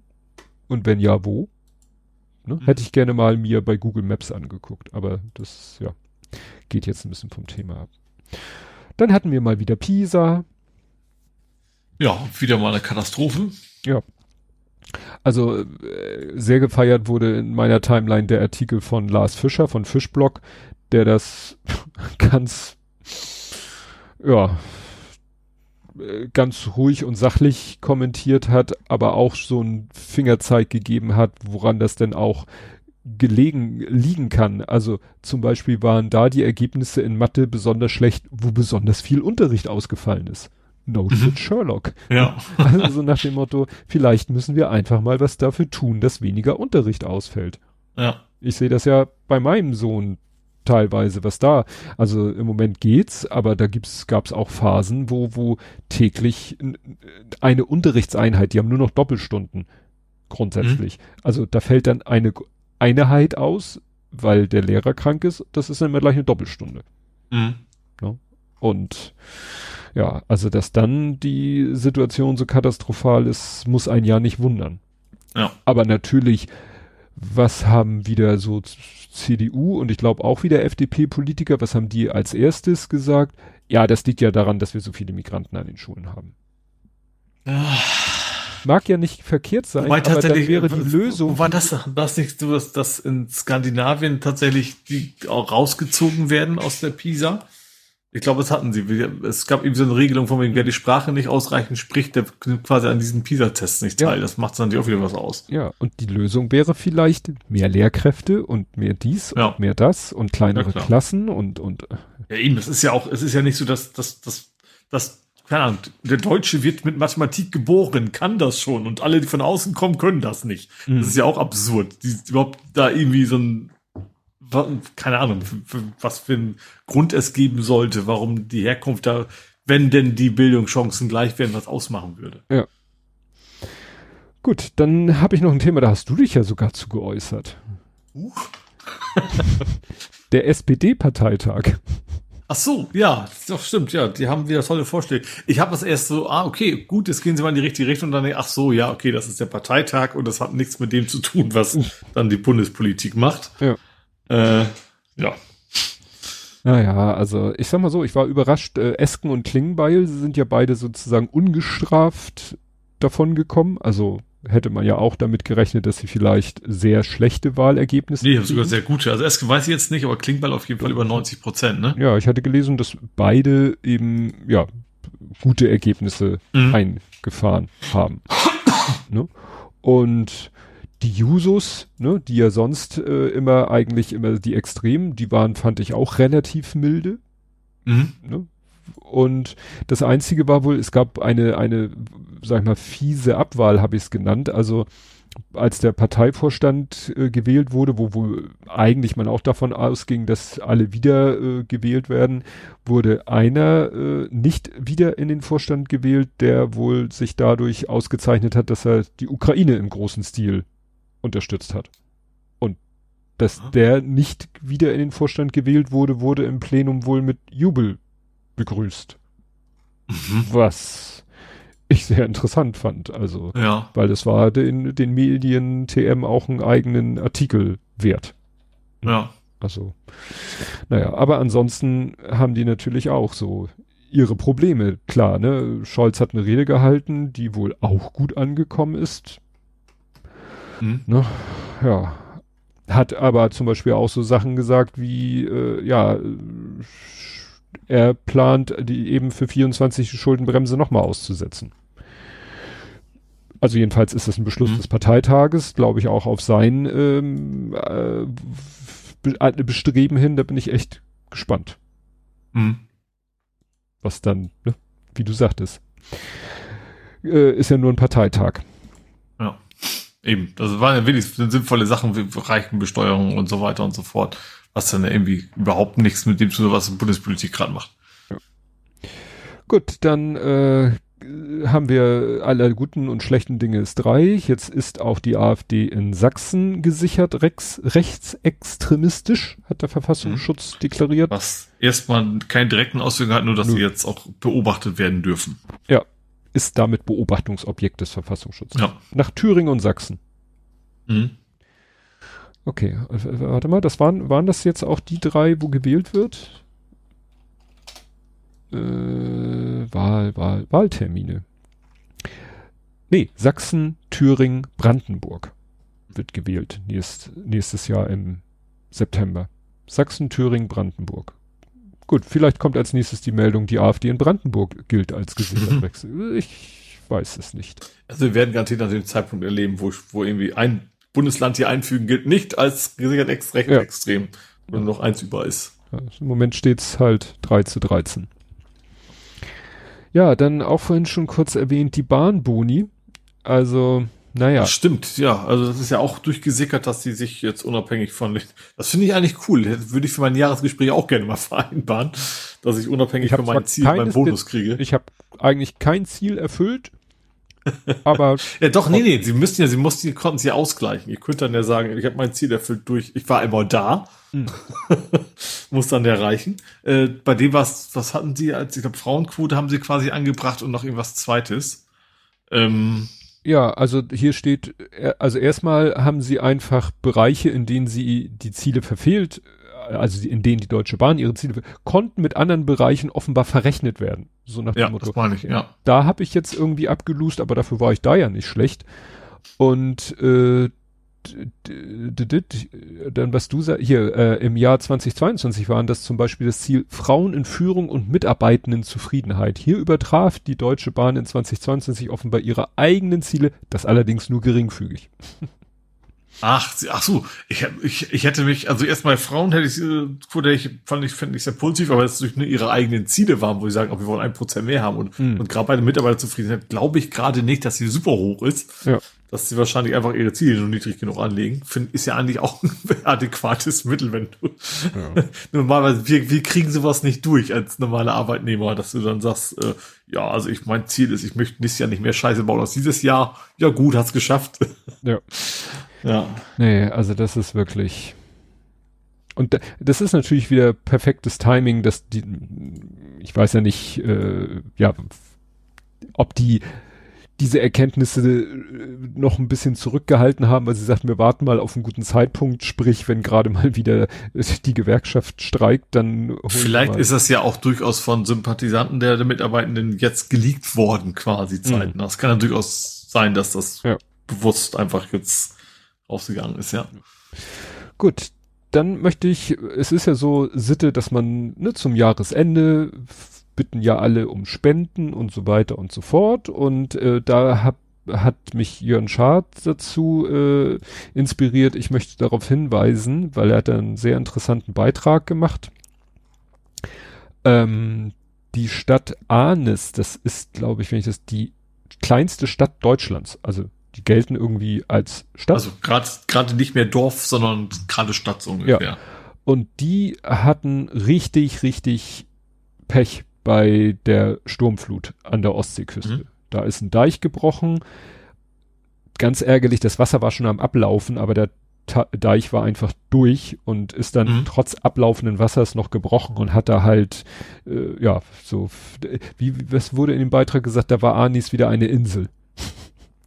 Und wenn ja, wo? Ne? Mhm. Hätte ich gerne mal mir bei Google Maps angeguckt, aber das, ja, geht jetzt ein bisschen vom Thema ab. Dann hatten wir mal wieder Pisa. Ja, wieder mal eine Katastrophe. Ja. Also äh, sehr gefeiert wurde in meiner Timeline der Artikel von Lars Fischer von Fischblock, der das ganz ja ganz ruhig und sachlich kommentiert hat, aber auch so ein Fingerzeig gegeben hat, woran das denn auch gelegen liegen kann. Also zum Beispiel waren da die Ergebnisse in Mathe besonders schlecht, wo besonders viel Unterricht ausgefallen ist. No mhm. shit Sherlock. Ja. Also nach dem Motto, vielleicht müssen wir einfach mal was dafür tun, dass weniger Unterricht ausfällt. Ja. Ich sehe das ja bei meinem Sohn. teilweise, was da, also im Moment geht's, aber da gibt's, gab's auch Phasen, wo, wo täglich eine Unterrichtseinheit, die haben nur noch Doppelstunden grundsätzlich. Mhm. Also da fällt dann eine Einheit aus, weil der Lehrer krank ist, das ist dann immer gleich eine Doppelstunde. Mhm. Ja? Und ja, also dass dann die Situation so katastrophal ist, muss ein Jahr nicht wundern. Ja. Aber natürlich, was haben wieder so CDU und ich glaube auch wieder FDP-Politiker, was haben die als erstes gesagt? Ja, das liegt ja daran, dass wir so viele Migranten an den Schulen haben. Mag ja nicht verkehrt sein, Wobei aber dann wäre die Lösung. War das, das nicht so, dass, dass in Skandinavien tatsächlich die auch rausgezogen werden aus der PISA? Ich glaube, das hatten sie. Es gab eben so eine Regelung von wegen, wer die Sprache nicht ausreichend spricht, der nimmt quasi an diesen PISA-Tests nicht teil. Ja. Das macht dann auch wieder was aus. Ja, und die Lösung wäre vielleicht mehr Lehrkräfte und mehr dies ja. und mehr das und kleinere ja, Klassen und, und. Ja, eben, das ist ja auch, es ist ja nicht so, dass, dass, dass, dass, keine Ahnung, der Deutsche wird mit Mathematik geboren, kann das schon und alle, die von außen kommen, können das nicht. Mhm. Das ist ja auch absurd, die, überhaupt da irgendwie so ein keine Ahnung, was für einen Grund es geben sollte, warum die Herkunft da, wenn denn die Bildungschancen gleich wären, was ausmachen würde. Ja. Gut, dann habe ich noch ein Thema, da hast du dich ja sogar zu geäußert. Uh. Der SPD-Parteitag. Ach so, ja, doch stimmt, ja, die haben wieder tolle Vorschläge. Ich habe das erst so, ah, okay, gut, jetzt gehen sie mal in die richtige Richtung und dann, ach so, ja, okay, das ist der Parteitag und das hat nichts mit dem zu tun, was dann die Bundespolitik macht. Ja. Äh, ja. Naja, also ich sag mal so, ich war überrascht, äh, Esken und Klingenbeil sind ja beide sozusagen ungestraft davon gekommen. Also hätte man ja auch damit gerechnet, dass sie vielleicht sehr schlechte Wahlergebnisse Nee, sogar sehr gute. Also Esken weiß ich jetzt nicht, aber Klingbeil auf jeden Fall über 90 Prozent, ne? Ja, ich hatte gelesen, dass beide eben, ja, gute Ergebnisse mhm. eingefahren haben. ne? Und die Jusos, ne, die ja sonst äh, immer eigentlich immer die Extremen, die waren, fand ich auch relativ milde. Mhm. Ne? Und das Einzige war wohl, es gab eine, eine, sag ich mal, fiese Abwahl, habe ich es genannt. Also als der Parteivorstand äh, gewählt wurde, wo wohl eigentlich man auch davon ausging, dass alle wieder äh, gewählt werden, wurde einer äh, nicht wieder in den Vorstand gewählt, der wohl sich dadurch ausgezeichnet hat, dass er die Ukraine im großen Stil unterstützt hat. Und dass ah. der nicht wieder in den Vorstand gewählt wurde, wurde im Plenum wohl mit Jubel begrüßt. Mhm. Was ich sehr interessant fand. Also, ja. weil es war den, den Medien TM auch einen eigenen Artikel wert. Ja. Also, naja, aber ansonsten haben die natürlich auch so ihre Probleme. Klar, ne? Scholz hat eine Rede gehalten, die wohl auch gut angekommen ist. Mhm. Ne? Ja. Hat aber zum Beispiel auch so Sachen gesagt wie, äh, ja, er plant, die eben für 24 Schuldenbremse nochmal auszusetzen. Also jedenfalls ist das ein Beschluss mhm. des Parteitages, glaube ich auch auf sein ähm, äh, Bestreben hin, da bin ich echt gespannt. Mhm. Was dann, ne, wie du sagtest, äh, ist ja nur ein Parteitag. Eben, das waren ja wirklich sinnvolle Sachen wie Reichenbesteuerung und so weiter und so fort, was dann irgendwie überhaupt nichts mit dem zu tun, was die Bundespolitik gerade macht. Ja. Gut, dann äh, haben wir alle guten und schlechten Dinge ist drei. Jetzt ist auch die AfD in Sachsen gesichert, rechts, rechtsextremistisch, hat der Verfassungsschutz mhm. deklariert. Was erstmal keinen direkten Auswirkungen hat, nur dass Nö. sie jetzt auch beobachtet werden dürfen. Ja, ist damit Beobachtungsobjekt des Verfassungsschutzes. Ja. Nach Thüringen und Sachsen. Mhm. Okay, warte mal, das waren, waren das jetzt auch die drei, wo gewählt wird? Äh, Wahl, Wahl, Wahltermine. Nee, Sachsen, Thüringen, Brandenburg wird gewählt nächst, nächstes Jahr im September. Sachsen, Thüringen, Brandenburg. Gut, vielleicht kommt als nächstes die Meldung, die AfD in Brandenburg gilt als gesichert Wechsel. Ich weiß es nicht. Also wir werden garantiert nach dem Zeitpunkt erleben, wo, wo irgendwie ein Bundesland hier einfügen gilt, nicht als gesichert ex recht ja. extrem, wenn ja. noch eins über ist. Ja, Im Moment steht's halt 3 zu 13. Ja, dann auch vorhin schon kurz erwähnt, die Bahnboni. Also naja. Das stimmt, ja. Also das ist ja auch durchgesickert, dass sie sich jetzt unabhängig von. Das finde ich eigentlich cool. Das würde ich für mein Jahresgespräch auch gerne mal vereinbaren, dass ich unabhängig ich von meinem Ziel meinen Bonus kriege. Ich habe eigentlich kein Ziel erfüllt. Aber ja, doch, nee, nee, sie müssten ja, sie mussten, konnten sie ausgleichen. Ihr könnt dann ja sagen, ich habe mein Ziel erfüllt durch, ich war einmal da, hm. muss dann erreichen. Äh, bei dem was, was hatten sie als, ich glaube, Frauenquote haben sie quasi angebracht und noch irgendwas Zweites. Ähm, ja, also hier steht, äh, also erstmal haben sie einfach Bereiche, in denen sie die Ziele verfehlt, also in denen die Deutsche Bahn ihre Ziele konnten mit anderen Bereichen offenbar verrechnet werden. So nach ja, dem Motto. Das meine ich, ja. Da habe ich jetzt irgendwie abgelust, aber dafür war ich da ja nicht schlecht. Und äh, dann was du sagst, hier, äh, im Jahr 2022 waren das zum Beispiel das Ziel Frauen in Führung und Mitarbeitenden Zufriedenheit. Hier übertraf die Deutsche Bahn in 2022 offenbar ihre eigenen Ziele, das allerdings nur geringfügig. Ach, ach so, ich, ich, ich hätte mich, also erstmal Frauen hätte ich, äh, ich fand ich, fände ich sehr positiv, aber es durch nur ihre eigenen Ziele waren, wo sie sagen, oh, wir wollen ein Prozent mehr haben und, mhm. und gerade bei der Mitarbeiterzufriedenheit glaube ich gerade nicht, dass sie super hoch ist. Ja dass sie wahrscheinlich einfach ihre Ziele nur niedrig genug anlegen. Find, ist ja eigentlich auch ein adäquates Mittel, wenn du ja. normalerweise, wir, wir kriegen sowas nicht durch als normale Arbeitnehmer, dass du dann sagst, äh, ja, also ich, mein Ziel ist, ich möchte nächstes Jahr nicht mehr Scheiße bauen als dieses Jahr. Ja gut, hat's geschafft. Ja. ja. Nee, also das ist wirklich, und das ist natürlich wieder perfektes Timing, dass die, ich weiß ja nicht, äh, ja, ob die diese Erkenntnisse äh, noch ein bisschen zurückgehalten haben, weil sie sagten, wir warten mal auf einen guten Zeitpunkt, sprich, wenn gerade mal wieder die Gewerkschaft streikt, dann. Vielleicht ist das ja auch durchaus von Sympathisanten der, der Mitarbeitenden jetzt geleakt worden, quasi. Mhm. Das kann ja durchaus sein, dass das ja. bewusst einfach jetzt rausgegangen ist, ja. Gut, dann möchte ich, es ist ja so Sitte, dass man ne, zum Jahresende bitten ja alle um Spenden und so weiter und so fort. Und äh, da hab, hat mich Jörn Schad dazu äh, inspiriert. Ich möchte darauf hinweisen, weil er hat einen sehr interessanten Beitrag gemacht. Ähm, die Stadt Arnes, das ist, glaube ich, wenn ich das, die kleinste Stadt Deutschlands. Also die gelten irgendwie als Stadt. Also gerade nicht mehr Dorf, sondern gerade Stadt so ungefähr. Ja. Und die hatten richtig, richtig Pech bei der Sturmflut an der Ostseeküste. Mhm. Da ist ein Deich gebrochen. Ganz ärgerlich, das Wasser war schon am Ablaufen, aber der Ta Deich war einfach durch und ist dann mhm. trotz ablaufenden Wassers noch gebrochen und hat da halt, äh, ja, so, wie, was wurde in dem Beitrag gesagt, da war Anis wieder eine Insel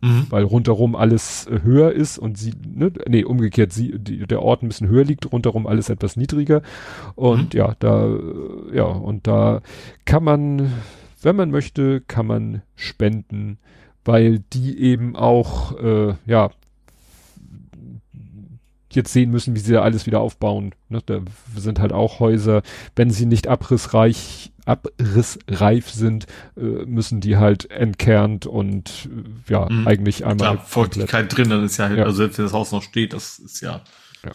mhm. weil rundherum alles äh, höher ist und sie, ne, nee, umgekehrt, sie, die, der Ort ein bisschen höher liegt, rundherum alles etwas niedriger. Und mhm. ja, da, ja, und da kann man, wenn man möchte, kann man spenden, weil die eben auch, äh, ja, jetzt sehen müssen, wie sie da alles wieder aufbauen. Ne? Da sind halt auch Häuser, wenn sie nicht abrissreich, abrissreif sind, äh, müssen die halt entkernt und äh, ja, mhm. eigentlich einmal. Klar, Feuchtigkeit drin, dann ist ja, halt, ja, also selbst wenn das Haus noch steht, das ist ja. ja.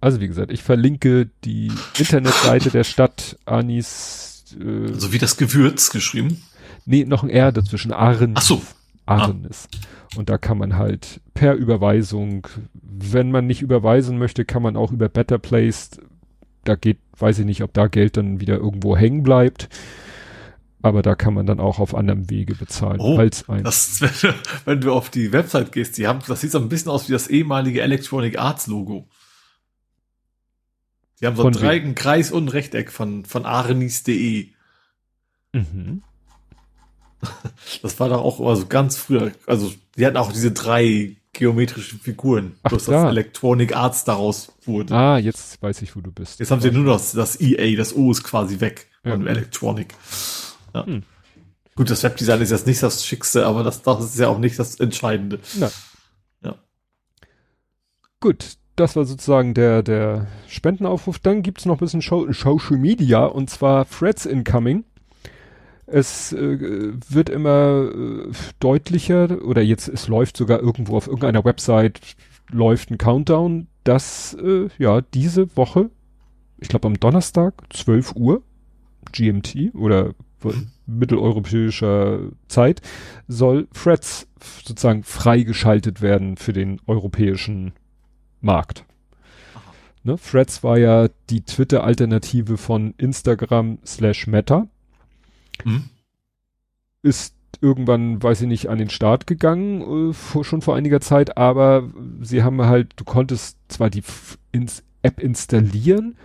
Also wie gesagt, ich verlinke die Internetseite der Stadt Anis. Äh, also wie das Gewürz geschrieben? Nee, noch ein R dazwischen. Arn. Ach so. Arnes. Ah. Und da kann man halt per Überweisung, wenn man nicht überweisen möchte, kann man auch über Better Place, da geht, weiß ich nicht, ob da Geld dann wieder irgendwo hängen bleibt. Aber da kann man dann auch auf anderem Wege bezahlen. Oh, als ein das, wenn, wenn du auf die Website gehst, die haben, das sieht so ein bisschen aus wie das ehemalige Electronic Arts Logo. Die haben so einen, Kreis und ein Rechteck von, von arenis.de. Mhm. Das war doch auch immer so ganz früher. Also, die hatten auch diese drei geometrischen Figuren, Ach, bloß das Electronic Arts daraus wurde. Ah, jetzt weiß ich, wo du bist. Jetzt haben sie nur noch das, das EA, das O ist quasi weg ja. von Electronic. Ja. Hm. Gut, das Webdesign ist jetzt nicht das Schickste, aber das, das ist ja auch nicht das Entscheidende. Na. Ja. Gut, das war sozusagen der, der Spendenaufruf. Dann gibt's noch ein bisschen Show, Social Media und zwar Threads Incoming. Es äh, wird immer äh, deutlicher oder jetzt es läuft sogar irgendwo auf irgendeiner Website läuft ein Countdown, dass äh, ja diese Woche, ich glaube am Donnerstag 12 Uhr GMT oder mitteleuropäischer Zeit, soll Threads sozusagen freigeschaltet werden für den europäischen Markt. Ne? Threads war ja die Twitter-Alternative von Instagram slash Meta. Mhm. Ist irgendwann, weiß ich nicht, an den Start gegangen, äh, vor, schon vor einiger Zeit, aber sie haben halt, du konntest zwar die ins App installieren,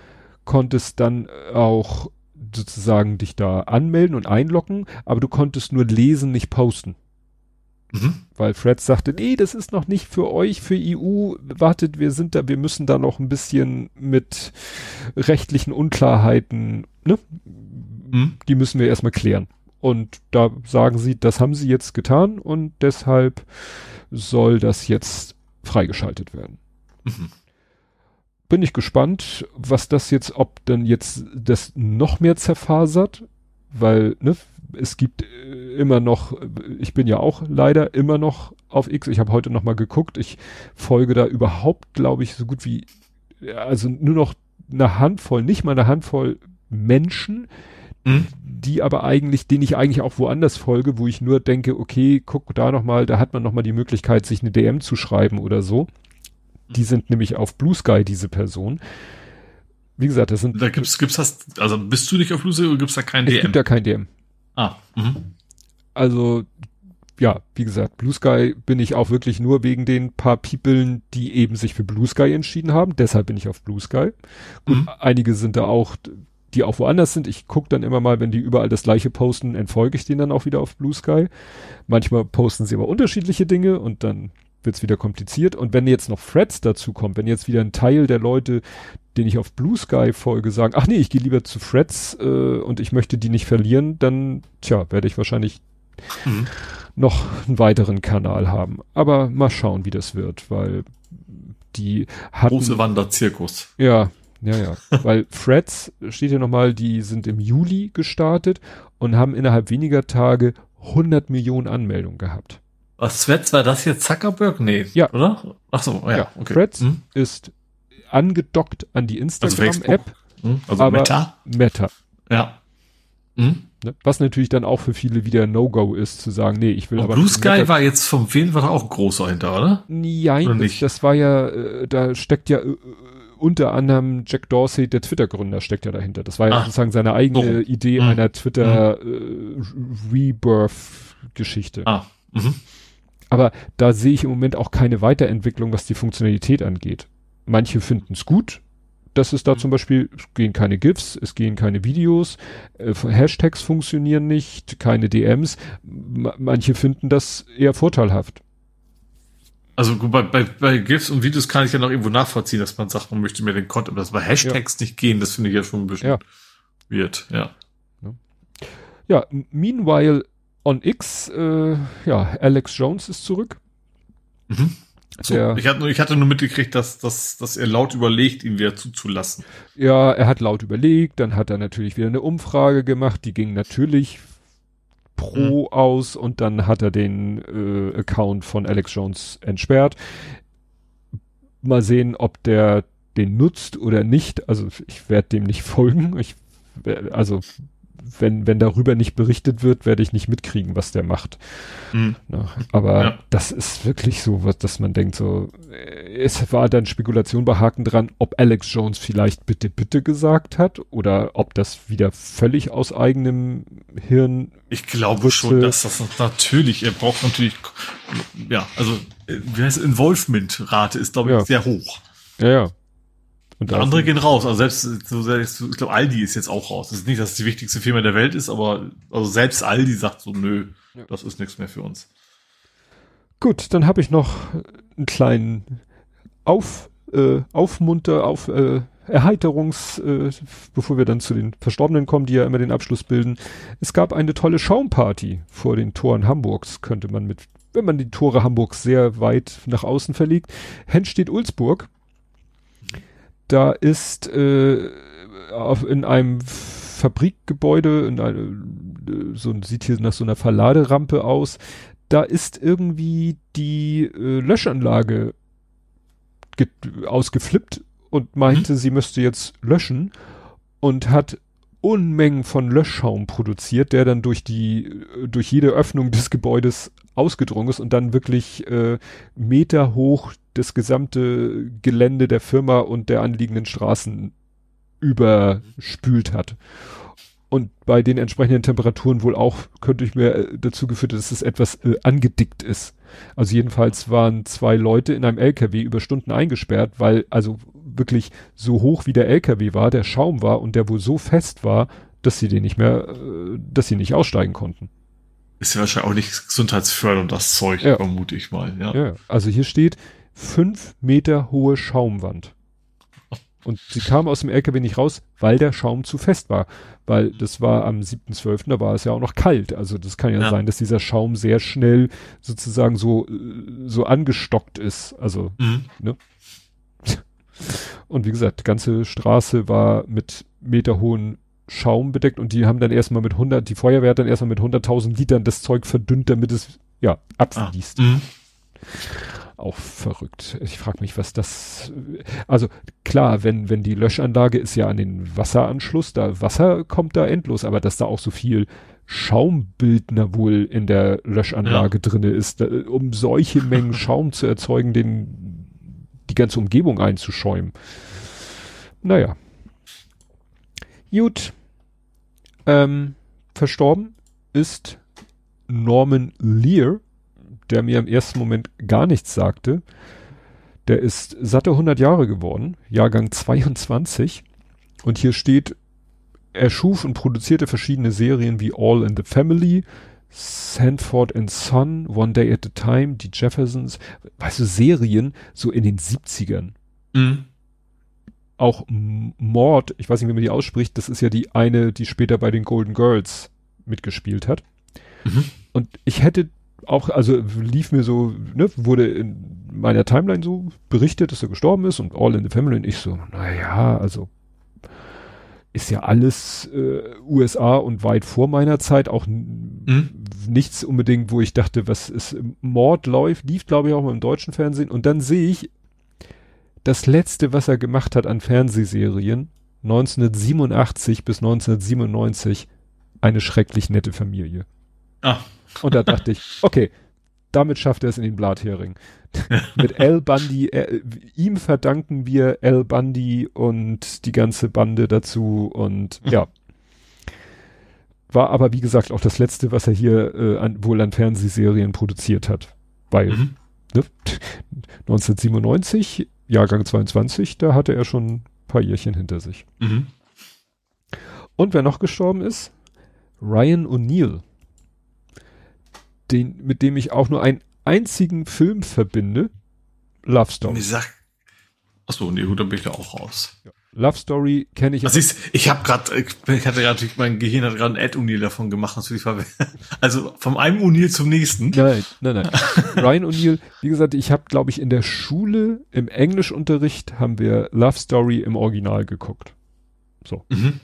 konntest dann auch sozusagen dich da anmelden und einloggen, aber du konntest nur lesen, nicht posten. Mhm. Weil Fred sagte, nee, das ist noch nicht für euch, für EU. Wartet, wir sind da, wir müssen da noch ein bisschen mit rechtlichen Unklarheiten, ne? Mhm. Die müssen wir erstmal klären. Und da sagen sie, das haben sie jetzt getan und deshalb soll das jetzt freigeschaltet werden. Mhm. Bin ich gespannt, was das jetzt, ob denn jetzt das noch mehr zerfasert, weil, ne, es gibt äh, immer noch, ich bin ja auch leider immer noch auf X, ich habe heute noch mal geguckt, ich folge da überhaupt, glaube ich, so gut wie, also nur noch eine Handvoll, nicht mal eine Handvoll Menschen, mhm. die aber eigentlich, denen ich eigentlich auch woanders folge, wo ich nur denke, okay, guck da noch mal, da hat man noch mal die Möglichkeit, sich eine DM zu schreiben oder so. Die sind nämlich auf Blue Sky, diese Person. Wie gesagt, das sind. Da gibt's, gibt's das, also bist du nicht auf Blue Sky oder gibt's da kein DM? Es gibt da kein DM. Ah. Mhm. Also, ja, wie gesagt, Blue Sky bin ich auch wirklich nur wegen den paar People, die eben sich für Blue Sky entschieden haben. Deshalb bin ich auf Blue Sky. Gut, mhm. einige sind da auch, die auch woanders sind. Ich gucke dann immer mal, wenn die überall das gleiche posten, entfolge ich denen dann auch wieder auf Blue Sky. Manchmal posten sie aber unterschiedliche Dinge und dann wird's wieder kompliziert. Und wenn jetzt noch Threads dazu kommt, wenn jetzt wieder ein Teil der Leute, den ich auf Blue Sky folge, sagen, ach nee, ich gehe lieber zu Threads äh, und ich möchte die nicht verlieren, dann, tja, werde ich wahrscheinlich mhm. noch einen weiteren Kanal haben. Aber mal schauen, wie das wird, weil die hatten... Große Wanderzirkus. Ja, ja, ja. weil Threads, steht hier nochmal, die sind im Juli gestartet und haben innerhalb weniger Tage 100 Millionen Anmeldungen gehabt. Was Threads war das jetzt Zuckerberg? Nee, ja. oder? Ach so, ja, ja okay. Threads hm? ist angedockt an die also Instagram-App. Also, hm? also Meta? Meta. Ja. Hm? Ne? Was natürlich dann auch für viele wieder No-Go ist, zu sagen, nee, ich will Und aber. Blue Sky war jetzt vom Film war auch groß dahinter, oder? Nein, oder das, das, war ja, äh, da steckt ja äh, unter anderem Jack Dorsey, der Twitter-Gründer, steckt ja dahinter. Das war ja ah. sozusagen seine eigene oh. Idee mhm. einer Twitter-Rebirth-Geschichte. Mhm. Äh, ah. Mhm. Aber da sehe ich im Moment auch keine Weiterentwicklung, was die Funktionalität angeht. Manche finden es gut, dass es da mhm. zum Beispiel, es gehen keine GIFs, es gehen keine Videos, äh, Hashtags funktionieren nicht, keine DMs. M manche finden das eher vorteilhaft. Also bei, bei, bei GIFs und Videos kann ich ja noch irgendwo nachvollziehen, dass man sagt, man möchte mir den Content, aber das bei Hashtags ja. nicht gehen, das finde ich ja schon ein bisschen ja. weird, ja. Ja, meanwhile on X, äh, ja, Alex Jones ist zurück. Mhm. So, ich, hatte, ich hatte nur mitgekriegt, dass, dass, dass er laut überlegt, ihn wieder zuzulassen. Ja, er hat laut überlegt, dann hat er natürlich wieder eine Umfrage gemacht, die ging natürlich pro mhm. aus und dann hat er den äh, Account von Alex Jones entsperrt. Mal sehen, ob der den nutzt oder nicht. Also ich werde dem nicht folgen. Ich, also wenn, wenn darüber nicht berichtet wird, werde ich nicht mitkriegen, was der macht. Mhm. Na, aber ja. das ist wirklich so, was, dass man denkt, so, äh, es war dann Spekulation bei Haken dran, ob Alex Jones vielleicht bitte, bitte gesagt hat oder ob das wieder völlig aus eigenem Hirn. Ich glaube wusste. schon, dass das natürlich, er braucht natürlich, ja, also, äh, wie heißt Involvement-Rate ist, glaube ich, ja. sehr hoch. Ja, ja. Und andere gehen raus. Also selbst, so selbst, ich glaube, Aldi ist jetzt auch raus. Das ist nicht, dass es die wichtigste Firma der Welt ist, aber also selbst Aldi sagt so, nö, ja. das ist nichts mehr für uns. Gut, dann habe ich noch einen kleinen Auf, äh, Aufmunter, auf äh, Erheiterungs, äh, bevor wir dann zu den Verstorbenen kommen, die ja immer den Abschluss bilden. Es gab eine tolle Schaumparty vor den Toren Hamburgs, könnte man mit, wenn man die Tore Hamburgs sehr weit nach außen verlegt. steht ulzburg da ist äh, auf, in einem Fabrikgebäude, in eine, so sieht hier nach so einer Verladerampe aus. Da ist irgendwie die äh, Löschanlage ausgeflippt und meinte, mhm. sie müsste jetzt löschen und hat Unmengen von Löschschaum produziert, der dann durch die, durch jede Öffnung des Gebäudes ausgedrungen ist und dann wirklich äh, Meter hoch das gesamte Gelände der Firma und der anliegenden Straßen überspült hat. Und bei den entsprechenden Temperaturen wohl auch, könnte ich mir äh, dazu geführt, dass es etwas äh, angedickt ist. Also jedenfalls waren zwei Leute in einem LKW über Stunden eingesperrt, weil also wirklich so hoch wie der LKW war, der Schaum war und der wohl so fest war, dass sie den nicht mehr, äh, dass sie nicht aussteigen konnten. Ist ja wahrscheinlich auch nicht gesundheitsfördernd, das Zeug, ja. vermute ich mal. Ja. ja, also hier steht fünf Meter hohe Schaumwand. Und sie kam aus dem LKW nicht raus, weil der Schaum zu fest war. Weil das war am 7.12., da war es ja auch noch kalt. Also das kann ja, ja, sein, dass dieser Schaum sehr schnell sozusagen so, so angestockt ist. Also, mhm. ne? Und wie gesagt, die ganze Straße war mit meterhohen Schaum bedeckt und die haben dann erstmal mit 100, die Feuerwehr hat dann erstmal mit 100.000 Litern das Zeug verdünnt, damit es, ja, abfließt. Ah, mhm. auch verrückt. Ich frage mich, was das, also klar, wenn, wenn die Löschanlage ist ja an den Wasseranschluss, da Wasser kommt da endlos, aber dass da auch so viel Schaumbildner wohl in der Löschanlage ja. drinne ist, da, um solche Mengen Schaum zu erzeugen, den, die ganze Umgebung einzuschäumen. Naja. Gut. Ähm, verstorben ist Norman Lear, der mir im ersten Moment gar nichts sagte. Der ist satte 100 Jahre geworden, Jahrgang 22. Und hier steht, er schuf und produzierte verschiedene Serien wie All in the Family, Sanford and Son, One Day at a Time, die Jeffersons, weißt du, Serien so in den 70ern. Mhm auch Mord, ich weiß nicht, wie man die ausspricht, das ist ja die eine, die später bei den Golden Girls mitgespielt hat. Mhm. Und ich hätte auch, also lief mir so, ne, wurde in meiner Timeline so berichtet, dass er gestorben ist und All in the Family und ich so, naja, also ist ja alles äh, USA und weit vor meiner Zeit, auch mhm. nichts unbedingt, wo ich dachte, was ist, Mord läuft, lief glaube ich auch mal im deutschen Fernsehen und dann sehe ich das letzte, was er gemacht hat an Fernsehserien, 1987 bis 1997, eine schrecklich nette Familie. Ah. Und da dachte ich, okay, damit schafft er es in den Blathering. Mit Al Bundy, äh, ihm verdanken wir Al Bundy und die ganze Bande dazu und ja. War aber wie gesagt auch das letzte, was er hier äh, an, wohl an Fernsehserien produziert hat. Weil mhm. ne, 1997 Jahrgang 22, da hatte er schon ein paar Jährchen hinter sich. Mhm. Und wer noch gestorben ist? Ryan O'Neill. Den, mit dem ich auch nur einen einzigen Film verbinde. Love Story. Achso, nee, gut, dann bin ich da auch raus. Ja. Love Story kenne ich. Also ich, ich habe gerade, ich hatte gerade mein Gehirn hat gerade ein Ed O'Neill davon gemacht, natürlich war, also vom einem O'Neill zum nächsten. Nein, nein, nein. Ryan O'Neill, wie gesagt, ich habe, glaube ich, in der Schule im Englischunterricht haben wir Love Story im Original geguckt. So. Mhm.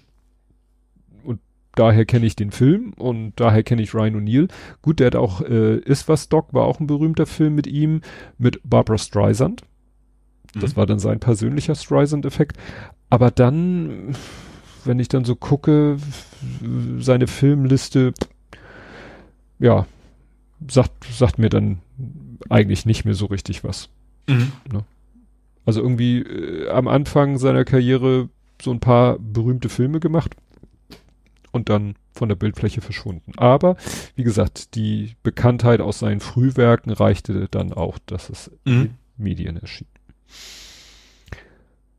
Daher kenne ich den Film und daher kenne ich Ryan O'Neill. Gut, der hat auch äh, Ist was Doc war auch ein berühmter Film mit ihm mit Barbara Streisand. Das mhm. war dann sein persönlicher Streisand-Effekt. Aber dann, wenn ich dann so gucke, seine Filmliste, ja, sagt, sagt mir dann eigentlich nicht mehr so richtig was. Mhm. Ne? Also irgendwie äh, am Anfang seiner Karriere so ein paar berühmte Filme gemacht und dann von der Bildfläche verschwunden. Aber wie gesagt, die Bekanntheit aus seinen Frühwerken reichte dann auch, dass es mhm. in Medien erschien.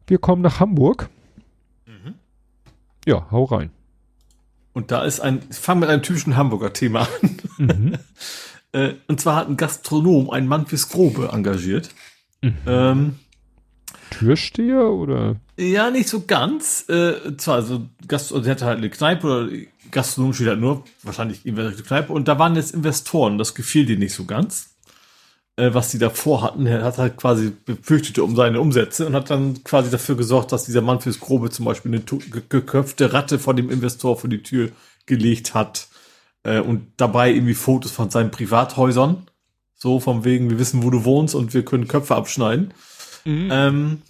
Wir kommen nach Hamburg. Mhm. Ja, hau rein. Und da ist ein, ich fange mit einem typischen Hamburger Thema an. Mhm. äh, und zwar hat ein Gastronom einen Mann fürs Grobe engagiert. Mhm. Ähm, Türsteher oder? Ja, nicht so ganz. Äh, zwar, also, Gast, also, der hatte halt eine Kneipe oder Gastronom steht halt nur, wahrscheinlich eine Kneipe. Und da waren jetzt Investoren, das gefiel dir nicht so ganz äh, was die davor hatten. Er hat halt quasi befürchtete um seine Umsätze und hat dann quasi dafür gesorgt, dass dieser Mann fürs Grobe zum Beispiel eine geköpfte Ratte vor dem Investor vor die Tür gelegt hat äh, und dabei irgendwie Fotos von seinen Privathäusern. So vom wegen, wir wissen, wo du wohnst und wir können Köpfe abschneiden. Mhm. Ähm,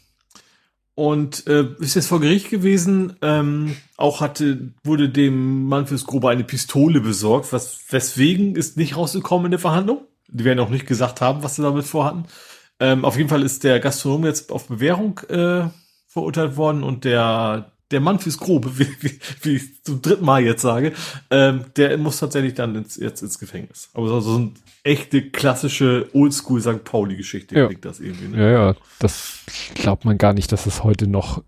und äh, ist jetzt vor Gericht gewesen. Ähm, auch hatte wurde dem Mann fürs Grobe eine Pistole besorgt. Was weswegen ist nicht rausgekommen in der Verhandlung? Die werden auch nicht gesagt haben, was sie damit vorhatten. Ähm, auf jeden Fall ist der Gastronom jetzt auf Bewährung äh, verurteilt worden und der der Mann fürs Grobe, wie, wie, wie ich zum dritten Mal jetzt sage, ähm, der muss tatsächlich dann ins, jetzt ins Gefängnis. Aber so, so eine echte klassische Oldschool St. Pauli-Geschichte ja. klingt das irgendwie. Ne? Ja, ja, das glaubt man gar nicht, dass es heute noch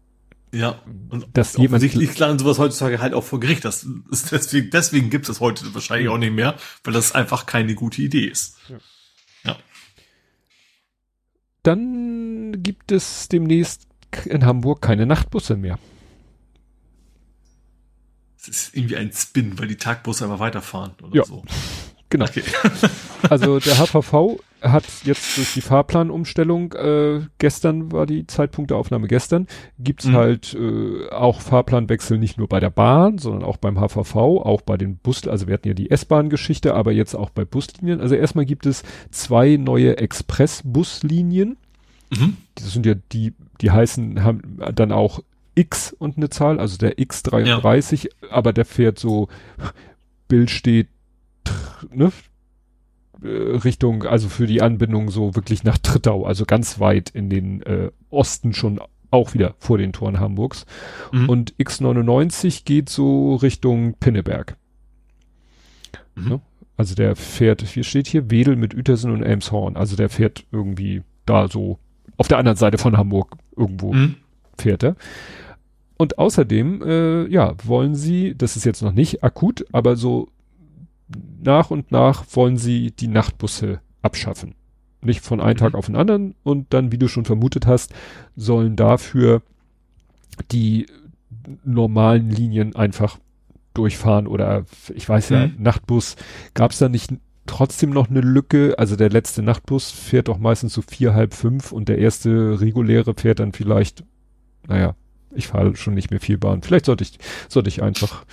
ja, und dass jemand offensichtlich klar sowas heutzutage halt auch vor Gericht. Das ist deswegen, deswegen gibt es heute wahrscheinlich auch nicht mehr, weil das einfach keine gute Idee ist. Ja. ja. Dann gibt es demnächst in Hamburg keine Nachtbusse mehr ist irgendwie ein Spin, weil die Tagbusse einfach weiterfahren oder ja. so. Genau. Okay. also der HVV hat jetzt durch die Fahrplanumstellung, äh, gestern war die Zeitpunkt der Aufnahme gestern, gibt's mhm. halt äh, auch Fahrplanwechsel nicht nur bei der Bahn, sondern auch beim HVV, auch bei den Bus, also wir hatten ja die S-Bahn-Geschichte, aber jetzt auch bei Buslinien. Also erstmal gibt es zwei neue Express-Buslinien. Mhm. Das sind ja die, die heißen, haben dann auch X und eine Zahl, also der X33, ja. aber der fährt so, Bild steht, ne, äh, Richtung, also für die Anbindung so wirklich nach Trittau, also ganz weit in den äh, Osten schon auch wieder vor den Toren Hamburgs. Mhm. Und X99 geht so Richtung Pinneberg. Mhm. Ne? Also der fährt, wie steht hier, Wedel mit Uetersen und Elmshorn. Also der fährt irgendwie da so auf der anderen Seite von Hamburg irgendwo mhm. fährt er. Und außerdem, äh, ja, wollen sie, das ist jetzt noch nicht akut, aber so nach und nach wollen sie die Nachtbusse abschaffen. Nicht von einem mhm. Tag auf den anderen und dann, wie du schon vermutet hast, sollen dafür die normalen Linien einfach durchfahren oder ich weiß ja, mhm. Nachtbus gab es da nicht trotzdem noch eine Lücke. Also der letzte Nachtbus fährt doch meistens so vier, halb fünf und der erste reguläre fährt dann vielleicht, naja, ich fahre schon nicht mehr viel Bahn. Vielleicht sollte ich, sollte ich einfach.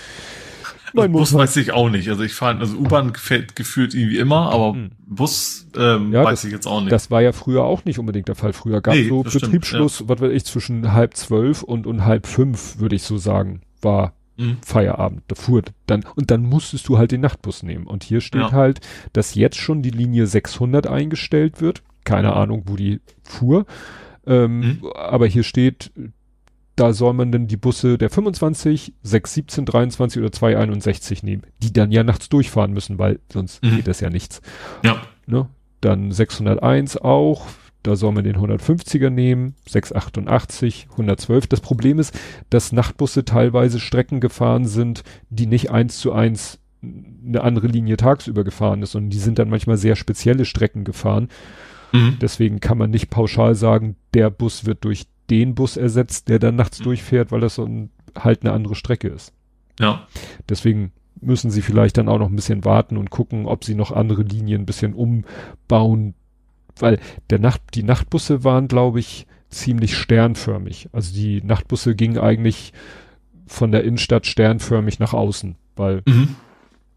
Also Bus weiß ich auch nicht. Also ich fahre, also U-Bahn gefällt gefühlt irgendwie immer, aber hm. Bus ähm, ja, weiß das, ich jetzt auch nicht. Das war ja früher auch nicht unbedingt der Fall. Früher gab nee, so Betriebsschluss, stimmt, ja. was weiß ich, zwischen halb zwölf und, und halb fünf, würde ich so sagen, war mhm. Feierabend. Da fuhr dann, und dann musstest du halt den Nachtbus nehmen. Und hier steht ja. halt, dass jetzt schon die Linie 600 eingestellt wird. Keine Ahnung, wo die fuhr. Ähm, mhm. Aber hier steht, da soll man dann die Busse der 25, 6, 17, 23 oder 2, 61 nehmen, die dann ja nachts durchfahren müssen, weil sonst mhm. geht das ja nichts. Ja. Ne? Dann 601 auch, da soll man den 150er nehmen, 688, 112. Das Problem ist, dass Nachtbusse teilweise Strecken gefahren sind, die nicht eins zu eins eine andere Linie tagsüber gefahren ist, sondern die sind dann manchmal sehr spezielle Strecken gefahren. Mhm. Deswegen kann man nicht pauschal sagen, der Bus wird durch den Bus ersetzt, der dann nachts mhm. durchfährt, weil das so ein, halt eine andere Strecke ist. Ja. Deswegen müssen sie vielleicht dann auch noch ein bisschen warten und gucken, ob sie noch andere Linien ein bisschen umbauen, weil der Nacht, die Nachtbusse waren, glaube ich, ziemlich sternförmig. Also die Nachtbusse gingen eigentlich von der Innenstadt sternförmig nach außen, weil mhm.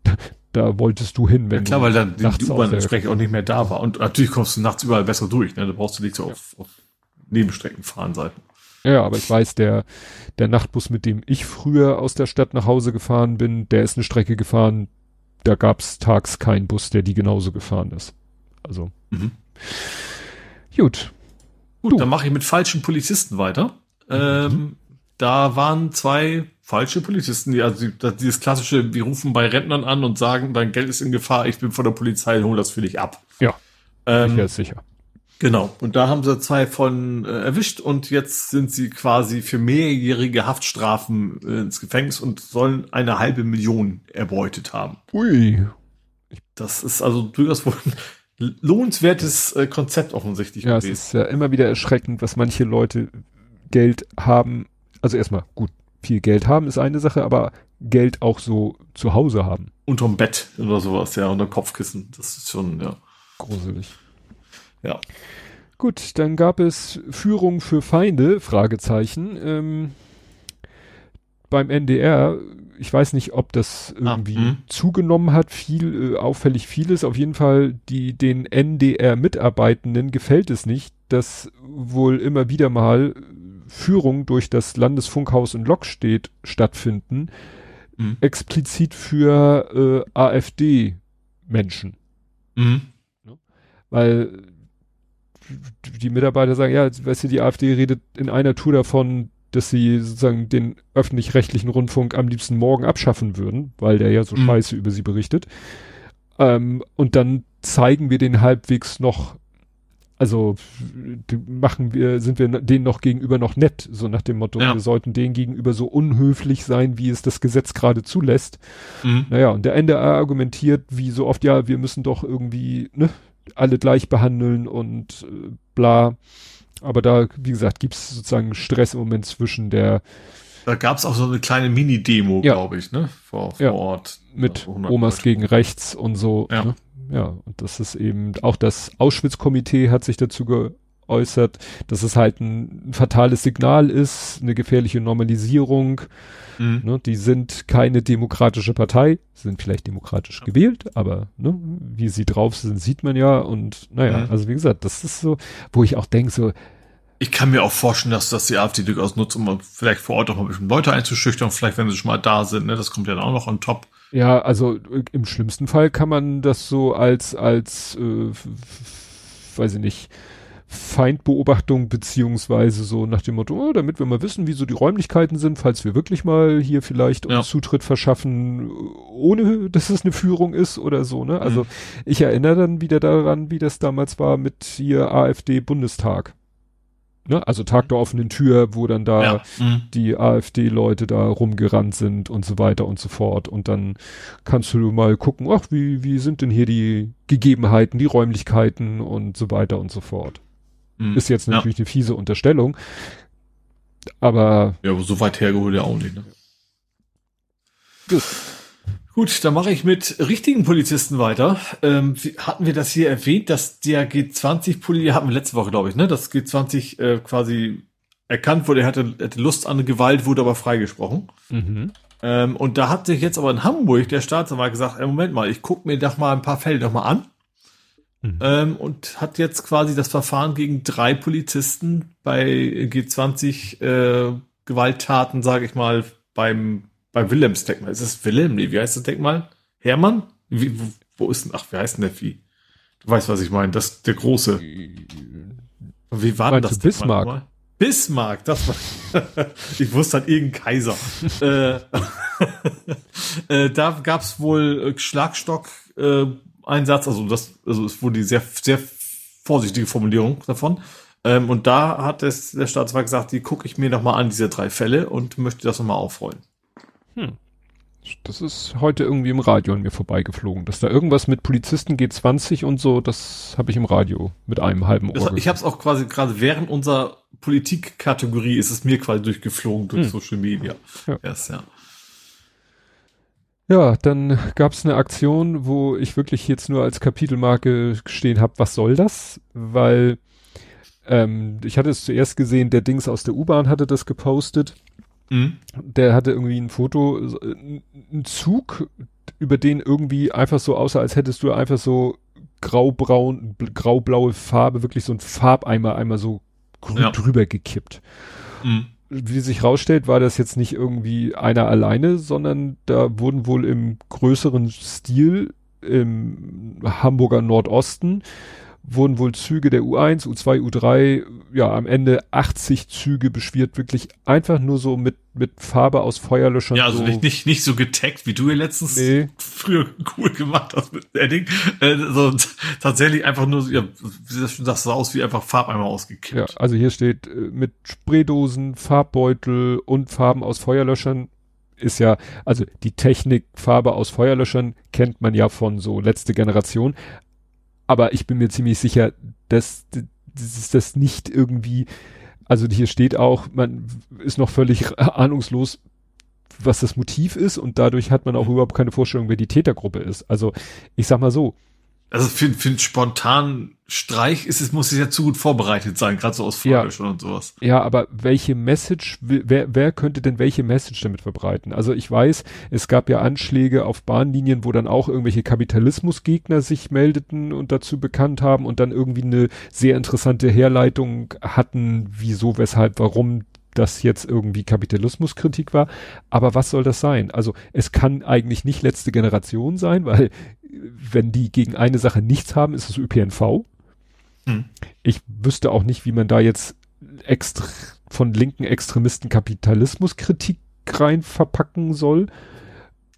da, da, wolltest du hin, wenn ja, klar, weil dann die, U-Bahn entsprechend auch nicht mehr da war. Und natürlich kommst du nachts überall besser durch, ne? Da brauchst du nicht so ja. auf, auf Nebenstrecken fahren Seiten. Ja, aber ich weiß, der, der Nachtbus, mit dem ich früher aus der Stadt nach Hause gefahren bin, der ist eine Strecke gefahren, da gab's tags keinen Bus, der die genauso gefahren ist. Also. Mhm. Gut. Gut, du. dann mache ich mit falschen Polizisten weiter. Mhm. Ähm, da waren zwei falsche Polizisten, die, also dieses klassische, wir rufen bei Rentnern an und sagen, dein Geld ist in Gefahr, ich bin von der Polizei, hol das für dich ab. Ja. Ähm, sicher, sicher. Genau. Und da haben sie zwei von äh, erwischt und jetzt sind sie quasi für mehrjährige Haftstrafen äh, ins Gefängnis und sollen eine halbe Million erbeutet haben. Ui. Das ist also durchaus wohl ein lohnenswertes äh, Konzept offensichtlich ja, gewesen. Es ist ja immer wieder erschreckend, was manche Leute Geld haben. Also erstmal, gut, viel Geld haben ist eine Sache, aber Geld auch so zu Hause haben. Unterm Bett oder sowas, ja, unter Kopfkissen. Das ist schon, ja. Gruselig. Ja. Gut, dann gab es Führung für Feinde, Fragezeichen. Ähm, beim NDR, ich weiß nicht, ob das ah, irgendwie ah, zugenommen hat, viel, äh, auffällig vieles. Auf jeden Fall, die, den NDR-Mitarbeitenden gefällt es nicht, dass wohl immer wieder mal Führungen durch das Landesfunkhaus in Lokstedt stattfinden, mhm. explizit für äh, AfD-Menschen. Mhm. Weil die Mitarbeiter sagen, ja, weißt du, die AfD redet in einer Tour davon, dass sie sozusagen den öffentlich-rechtlichen Rundfunk am liebsten morgen abschaffen würden, weil der ja so mhm. scheiße über sie berichtet. Ähm, und dann zeigen wir den halbwegs noch, also machen wir, sind wir denen noch gegenüber noch nett, so nach dem Motto, ja. wir sollten denen gegenüber so unhöflich sein, wie es das Gesetz gerade zulässt. Mhm. Naja, und der NDR argumentiert, wie so oft, ja, wir müssen doch irgendwie, ne, alle gleich behandeln und äh, bla. Aber da, wie gesagt, gibt es sozusagen Stress im Moment zwischen der. Da gab es auch so eine kleine Mini-Demo, ja. glaube ich, ne? Vor, vor ja. Ort. Mit Omas Leute. gegen rechts und so. Ja. Ne? ja, und das ist eben, auch das Auschwitz-Komitee hat sich dazu geäußert, dass es halt ein fatales Signal ist, eine gefährliche Normalisierung. Mhm. Ne, die sind keine demokratische Partei, sind vielleicht demokratisch gewählt, aber ne, wie sie drauf sind, sieht man ja. Und naja, mhm. also wie gesagt, das ist so, wo ich auch denke, so, ich kann mir auch vorstellen, dass das die AfD durchaus nutzt, um vielleicht vor Ort auch mal ein bisschen Leute einzuschüchtern, vielleicht wenn sie schon mal da sind, ne? Das kommt ja dann auch noch on top. Ja, also im schlimmsten Fall kann man das so als, als, äh, weiß ich nicht, Feindbeobachtung beziehungsweise so nach dem Motto, oh, damit wir mal wissen, wie so die Räumlichkeiten sind, falls wir wirklich mal hier vielleicht ja. uns Zutritt verschaffen, ohne dass es eine Führung ist oder so, ne? Also mhm. ich erinnere dann wieder daran, wie das damals war mit hier AfD Bundestag. Ne? Also Tag der offenen Tür, wo dann da ja. mhm. die AfD-Leute da rumgerannt sind und so weiter und so fort. Und dann kannst du mal gucken, ach, wie, wie sind denn hier die Gegebenheiten, die Räumlichkeiten und so weiter und so fort. Mhm. Ist jetzt natürlich ja. eine fiese Unterstellung. Aber. Ja, aber so weit hergeholt ja auch nicht, ne? Gut. Gut, dann mache ich mit richtigen Polizisten weiter. Ähm, hatten wir das hier erwähnt, dass der G20-Pulli, hatten wir letzte Woche, glaube ich, ne? Das G20 äh, quasi erkannt wurde, er hatte, hatte Lust an Gewalt, wurde aber freigesprochen. Mhm. Ähm, und da hat sich jetzt aber in Hamburg der Staatsanwalt gesagt, ey, Moment mal, ich gucke mir doch mal ein paar Fälle doch mal an. Mhm. Ähm, und hat jetzt quasi das Verfahren gegen drei Polizisten bei G20 äh, Gewalttaten, sage ich mal, beim bei Willems Denkmal. Ist es Willem? Nee, wie heißt das Denkmal? Hermann? Wie, wo, wo ist denn, ach, wie heißt denn der Vieh? Du weißt, was ich meine. Das, der große. Wie war denn das? Bismarck. Denkmal? Bismarck, das war, ich wusste halt irgendein Kaiser. äh, äh, da gab's wohl äh, Schlagstock, äh, Einsatz, also das, also es wurde die sehr, sehr vorsichtige Formulierung davon. Ähm, und da hat es, der Staatsrat gesagt, die gucke ich mir nochmal an, diese drei Fälle, und möchte das nochmal aufrollen. Hm. Das ist heute irgendwie im Radio an mir vorbeigeflogen. Dass da irgendwas mit Polizisten G20 und so, das habe ich im Radio mit einem halben Ohr. Das, ich habe es auch quasi gerade während unserer Politikkategorie ist es mir quasi durchgeflogen durch hm. Social Media. Ja. Yes, ja. Ja, dann gab es eine Aktion, wo ich wirklich jetzt nur als Kapitelmarke stehen habe, was soll das? Weil ähm, ich hatte es zuerst gesehen, der Dings aus der U-Bahn hatte das gepostet Mhm. Der hatte irgendwie ein Foto, ein Zug, über den irgendwie einfach so aussah, als hättest du einfach so graubraun, graublaue Farbe, wirklich so ein Farbeimer einmal so ja. drüber gekippt. Mhm. Wie sich rausstellt, war das jetzt nicht irgendwie einer alleine, sondern da wurden wohl im größeren Stil im Hamburger Nordosten wurden wohl Züge der U1, U2, U3, ja, am Ende 80 Züge beschwert, wirklich einfach nur so mit, mit Farbe aus Feuerlöschern. Ja, also so. nicht, nicht, nicht so getaggt, wie du hier letztens nee. früher cool gemacht hast mit Edding. Also tatsächlich einfach nur, ja, das sah aus wie einfach Farbeimer ausgekippt. Ja, also hier steht äh, mit Spraydosen, Farbbeutel und Farben aus Feuerlöschern ist ja, also die Technik Farbe aus Feuerlöschern kennt man ja von so letzte Generation, aber ich bin mir ziemlich sicher, dass, dass das nicht irgendwie, also hier steht auch, man ist noch völlig ahnungslos, was das Motiv ist und dadurch hat man auch überhaupt keine Vorstellung, wer die Tätergruppe ist. Also ich sag mal so, also für, einen spontanen Streich ist es, muss es ja zu gut vorbereitet sein, gerade so aus Feuerlöschern ja. und sowas. Ja, aber welche Message, wer, wer könnte denn welche Message damit verbreiten? Also ich weiß, es gab ja Anschläge auf Bahnlinien, wo dann auch irgendwelche Kapitalismusgegner sich meldeten und dazu bekannt haben und dann irgendwie eine sehr interessante Herleitung hatten, wieso, weshalb, warum das jetzt irgendwie Kapitalismuskritik war. Aber was soll das sein? Also es kann eigentlich nicht letzte Generation sein, weil wenn die gegen eine Sache nichts haben, ist es ÖPNV. Hm. Ich wüsste auch nicht, wie man da jetzt extra von linken Extremisten Kapitalismuskritik rein verpacken soll.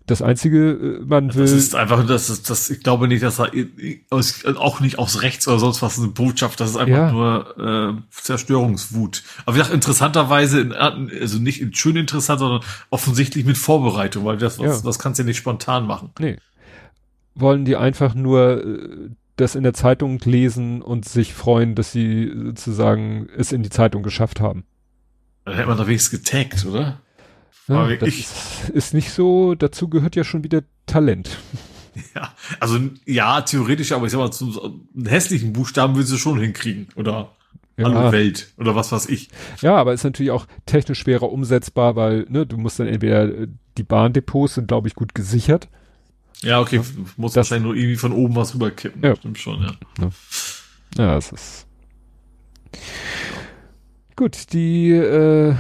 Das einzige, äh, man will. Das ist einfach, das ist, das, ich glaube nicht, dass er aus, auch nicht aus rechts oder sonst was eine Botschaft, das ist einfach ja. nur äh, Zerstörungswut. Aber wie gesagt, interessanterweise, also nicht schön interessant, sondern offensichtlich mit Vorbereitung, weil das, ja. das kannst du ja nicht spontan machen. Nee. Wollen die einfach nur äh, das in der Zeitung lesen und sich freuen, dass sie sozusagen es in die Zeitung geschafft haben. Dann hätte man doch wenigstens getaggt, oder? Ja, das ich, ist nicht so, dazu gehört ja schon wieder Talent. Ja, also ja, theoretisch, aber ich sag mal, zu einen hässlichen Buchstaben willst du schon hinkriegen, oder? Ja. Welt, oder was weiß ich. Ja, aber ist natürlich auch technisch schwerer umsetzbar, weil, ne, du musst dann entweder, die Bahndepots sind, glaube ich, gut gesichert. Ja, okay, muss das, wahrscheinlich nur irgendwie von oben was rüberkippen. Ja. Stimmt schon, ja. Ja, ja es ist. Gut, die äh,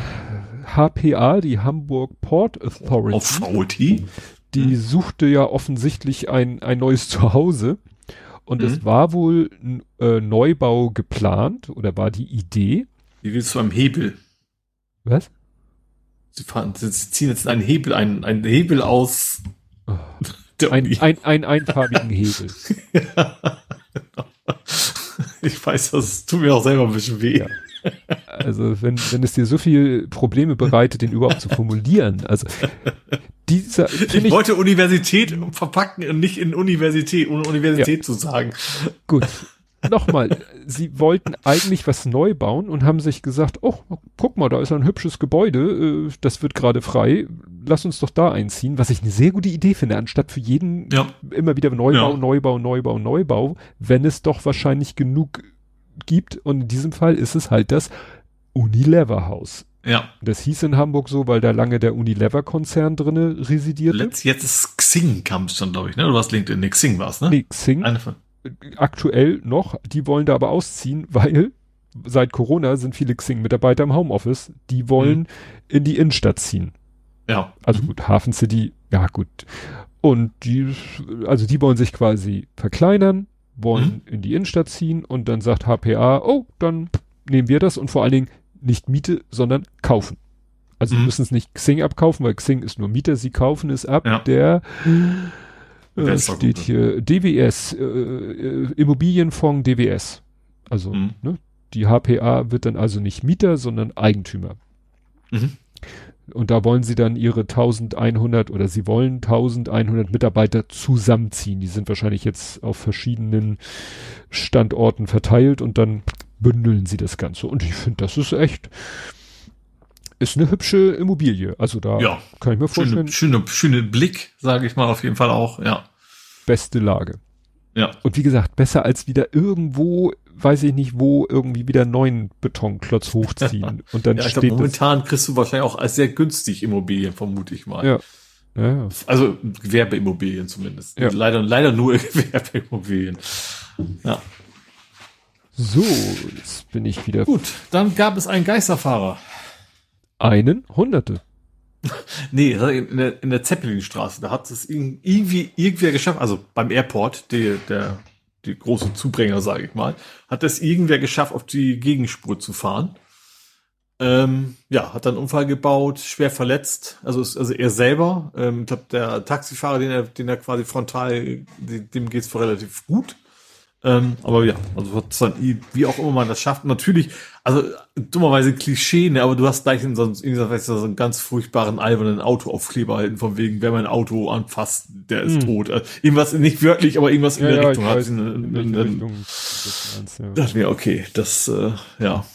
HPA, die Hamburg Port Authority, Authority? die hm. suchte ja offensichtlich ein, ein neues Zuhause. Und hm. es war wohl ein äh, Neubau geplant oder war die Idee. Wie willst du am Hebel? Was? Sie, fahren, sie ziehen jetzt einen Hebel, einen, einen Hebel aus. Oh. Ein, ein, ein einfarbigen Hebel. ja. Ich weiß, das tut mir auch selber ein bisschen weh. Ja. Also wenn, wenn es dir so viel Probleme bereitet, den überhaupt zu formulieren. Also dieser. Ich, ich wollte Universität verpacken und nicht in Universität, ohne Universität ja. zu sagen. Gut. Nochmal, sie wollten eigentlich was neu bauen und haben sich gesagt, oh, guck mal, da ist ein hübsches Gebäude, äh, das wird gerade frei, lass uns doch da einziehen, was ich eine sehr gute Idee finde, anstatt für jeden ja. immer wieder Neubau, ja. Neubau, Neubau, Neubau, wenn es doch wahrscheinlich genug gibt und in diesem Fall ist es halt das Unilever Haus. Ja. Das hieß in Hamburg so, weil da lange der Unilever-Konzern drinne residierte. Letzt, jetzt ist Xing kam es schon, glaube ich, ne? Du warst LinkedIn, nee, Xing war's, ne? Nee, Xing. Eine von aktuell noch, die wollen da aber ausziehen, weil seit Corona sind viele Xing-Mitarbeiter im Homeoffice, die wollen mhm. in die Innenstadt ziehen. Ja. Also mhm. gut, Hafen City, ja gut. Und die, also die wollen sich quasi verkleinern, wollen mhm. in die Innenstadt ziehen und dann sagt HPA, oh, dann nehmen wir das und vor allen Dingen nicht Miete, sondern kaufen. Also mhm. müssen es nicht Xing abkaufen, weil Xing ist nur Mieter, sie kaufen es ab. Ja. Der äh, steht hier DWS, äh, äh, Immobilienfonds DWS. Also, mhm. ne, die HPA wird dann also nicht Mieter, sondern Eigentümer. Mhm. Und da wollen sie dann ihre 1100 oder sie wollen 1100 Mitarbeiter zusammenziehen. Die sind wahrscheinlich jetzt auf verschiedenen Standorten verteilt und dann bündeln sie das Ganze. Und ich finde, das ist echt, ist eine hübsche Immobilie. Also da ja, kann ich mir vorstellen. Schöne, schöne, schöne Blick, sage ich mal auf jeden Fall auch, ja. Beste Lage. Ja. Und wie gesagt, besser als wieder irgendwo, weiß ich nicht wo, irgendwie wieder neuen Betonklotz hochziehen. Und dann ja, steht glaub, momentan kriegst du wahrscheinlich auch als sehr günstig Immobilien, vermute ich mal. Ja. ja. Also Gewerbeimmobilien zumindest. Ja. Leider, leider nur Gewerbeimmobilien. Ja. So, jetzt bin ich wieder. Gut, dann gab es einen Geisterfahrer. Einen? Hunderte. nee, in der, in der Zeppelinstraße, da hat es irgendwie irgendwer geschafft, also beim Airport, der, der, die große Zubringer, sage ich mal, hat es irgendwer geschafft, auf die Gegenspur zu fahren. Ähm, ja, hat dann einen Unfall gebaut, schwer verletzt, also also er selber, ähm, der Taxifahrer, den er, den er quasi frontal, dem geht's relativ gut. Ähm, aber ja, also wie auch immer man das schafft. Natürlich, also dummerweise Klischee, ne, aber du hast gleich in so, in so einen ganz furchtbaren, albernen Autoaufkleber halten, von wegen, wer mein Auto anfasst, der ist hm. tot. Also, irgendwas, nicht wörtlich, aber irgendwas in ja, der ja, Richtung. Weiß, in, in, in, Richtung das meinst, ja. dachte mir, okay, das, äh, ja,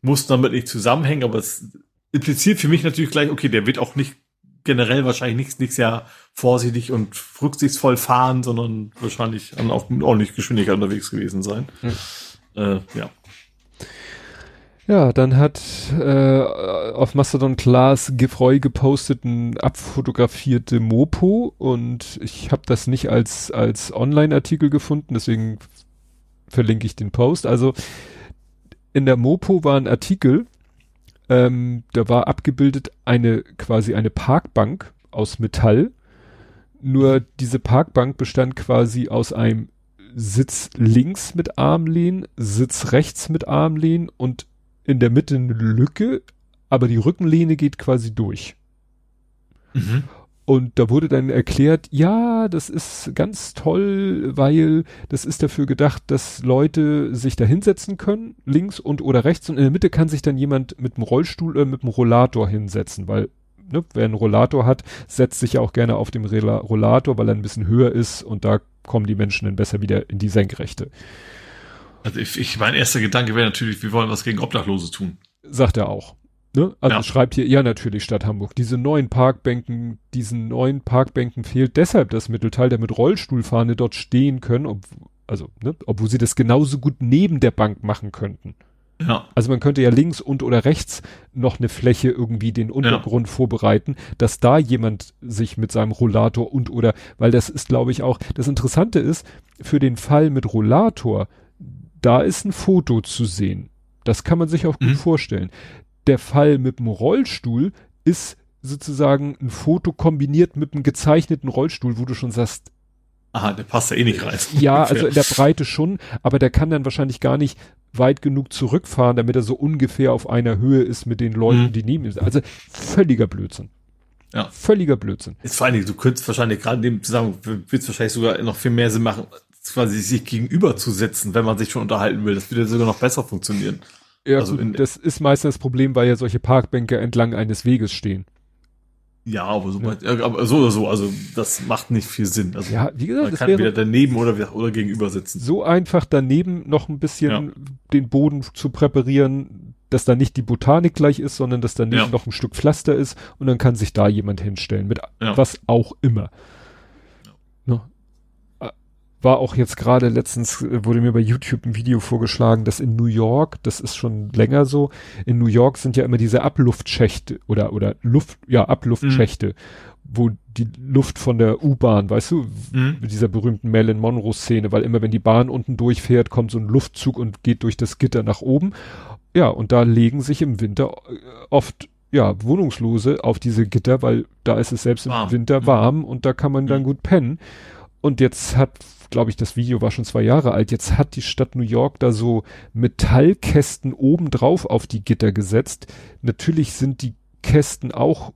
muss damit nicht zusammenhängen, aber es impliziert für mich natürlich gleich, okay, der wird auch nicht generell wahrscheinlich nichts, nichts ja vorsichtig und rücksichtsvoll fahren, sondern wahrscheinlich auch mit ordentlich Geschwindigkeit unterwegs gewesen sein. Hm. Äh, ja. Ja, dann hat äh, auf Mastodon Class Gefreu geposteten abfotografierte Mopo und ich habe das nicht als als Online-Artikel gefunden, deswegen verlinke ich den Post. Also in der Mopo war ein Artikel Ähm, da war abgebildet eine quasi eine Parkbank aus Metall. Nur diese Parkbank bestand quasi aus einem Sitz links mit Armlehnen, Sitz rechts mit Armlehnen und in der Mitte eine Lücke, aber die Rückenlehne geht quasi durch. Mhm. Und da wurde dann erklärt, ja, das ist ganz toll, weil das ist dafür gedacht, dass Leute sich da hinsetzen können, links und oder rechts und in der Mitte kann sich dann jemand mit dem Rollstuhl oder mit dem Rollator hinsetzen, weil ne, wer einen Rollator hat, setzt sich ja auch gerne auf dem Rollator, weil er ein bisschen höher ist und da kommen die Menschen dann besser wieder in die Senkrechte. Also ich, ich mein erster Gedanke wäre natürlich, wir wollen was gegen Obdachlose tun. Sagt er auch. Ne? Also ja. schreibt hier, ja natürlich Stadt Hamburg. Diese neuen Parkbänken, diesen neuen Parkbänken fehlt deshalb das Mittelteil, damit Rollstuhlfahrende dort stehen können, ob, also, ne, obwohl sie das genauso gut neben der Bank machen könnten. Ja. Also man könnte ja links und oder rechts noch eine Fläche irgendwie den Untergrund ja. vorbereiten, dass da jemand sich mit seinem Rollator und oder, weil das ist glaube ich auch, das Interessante ist, für den Fall mit Rollator, da ist ein Foto zu sehen. Das kann man sich auch gut mhm. vorstellen der Fall mit dem Rollstuhl ist sozusagen ein Foto kombiniert mit einem gezeichneten Rollstuhl, wo du schon sagst, Aha, der passt ja eh nicht rein. Ja, also in der Breite schon, aber der kann dann wahrscheinlich gar nicht weit genug zurückfahren, damit er so ungefähr auf einer Höhe ist mit den Leuten, mhm. die neben ihm sind. Also völliger Blödsinn. Ja. Völliger Blödsinn. Ist vor allen Dingen, du könntest wahrscheinlich gerade in dem Zusammenhang, wird wahrscheinlich sogar noch viel mehr Sinn machen, quasi sich gegenüber zu setzen, wenn man sich schon unterhalten will. Das würde sogar noch besser funktionieren. Ja, also gut, das ist meistens das Problem, weil ja solche Parkbänke entlang eines Weges stehen. Ja, aber so, ja. aber so oder so, also das macht nicht viel Sinn. Also ja, wie gesagt, man kann wieder daneben oder, oder gegenüber sitzen. So einfach daneben noch ein bisschen ja. den Boden zu präparieren, dass da nicht die Botanik gleich ist, sondern dass daneben ja. noch ein Stück Pflaster ist und dann kann sich da jemand hinstellen mit was auch immer war auch jetzt gerade letztens, äh, wurde mir bei YouTube ein Video vorgeschlagen, dass in New York, das ist schon länger so, in New York sind ja immer diese Abluftschächte oder, oder Luft, ja, Abluftschächte, mhm. wo die Luft von der U-Bahn, weißt du, mhm. mit dieser berühmten Marilyn Monroe Szene, weil immer wenn die Bahn unten durchfährt, kommt so ein Luftzug und geht durch das Gitter nach oben. Ja, und da legen sich im Winter äh, oft ja, Wohnungslose auf diese Gitter, weil da ist es selbst warm. im Winter mhm. warm und da kann man dann mhm. gut pennen. Und jetzt hat glaube ich, das Video war schon zwei Jahre alt. Jetzt hat die Stadt New York da so Metallkästen obendrauf auf die Gitter gesetzt. Natürlich sind die Kästen auch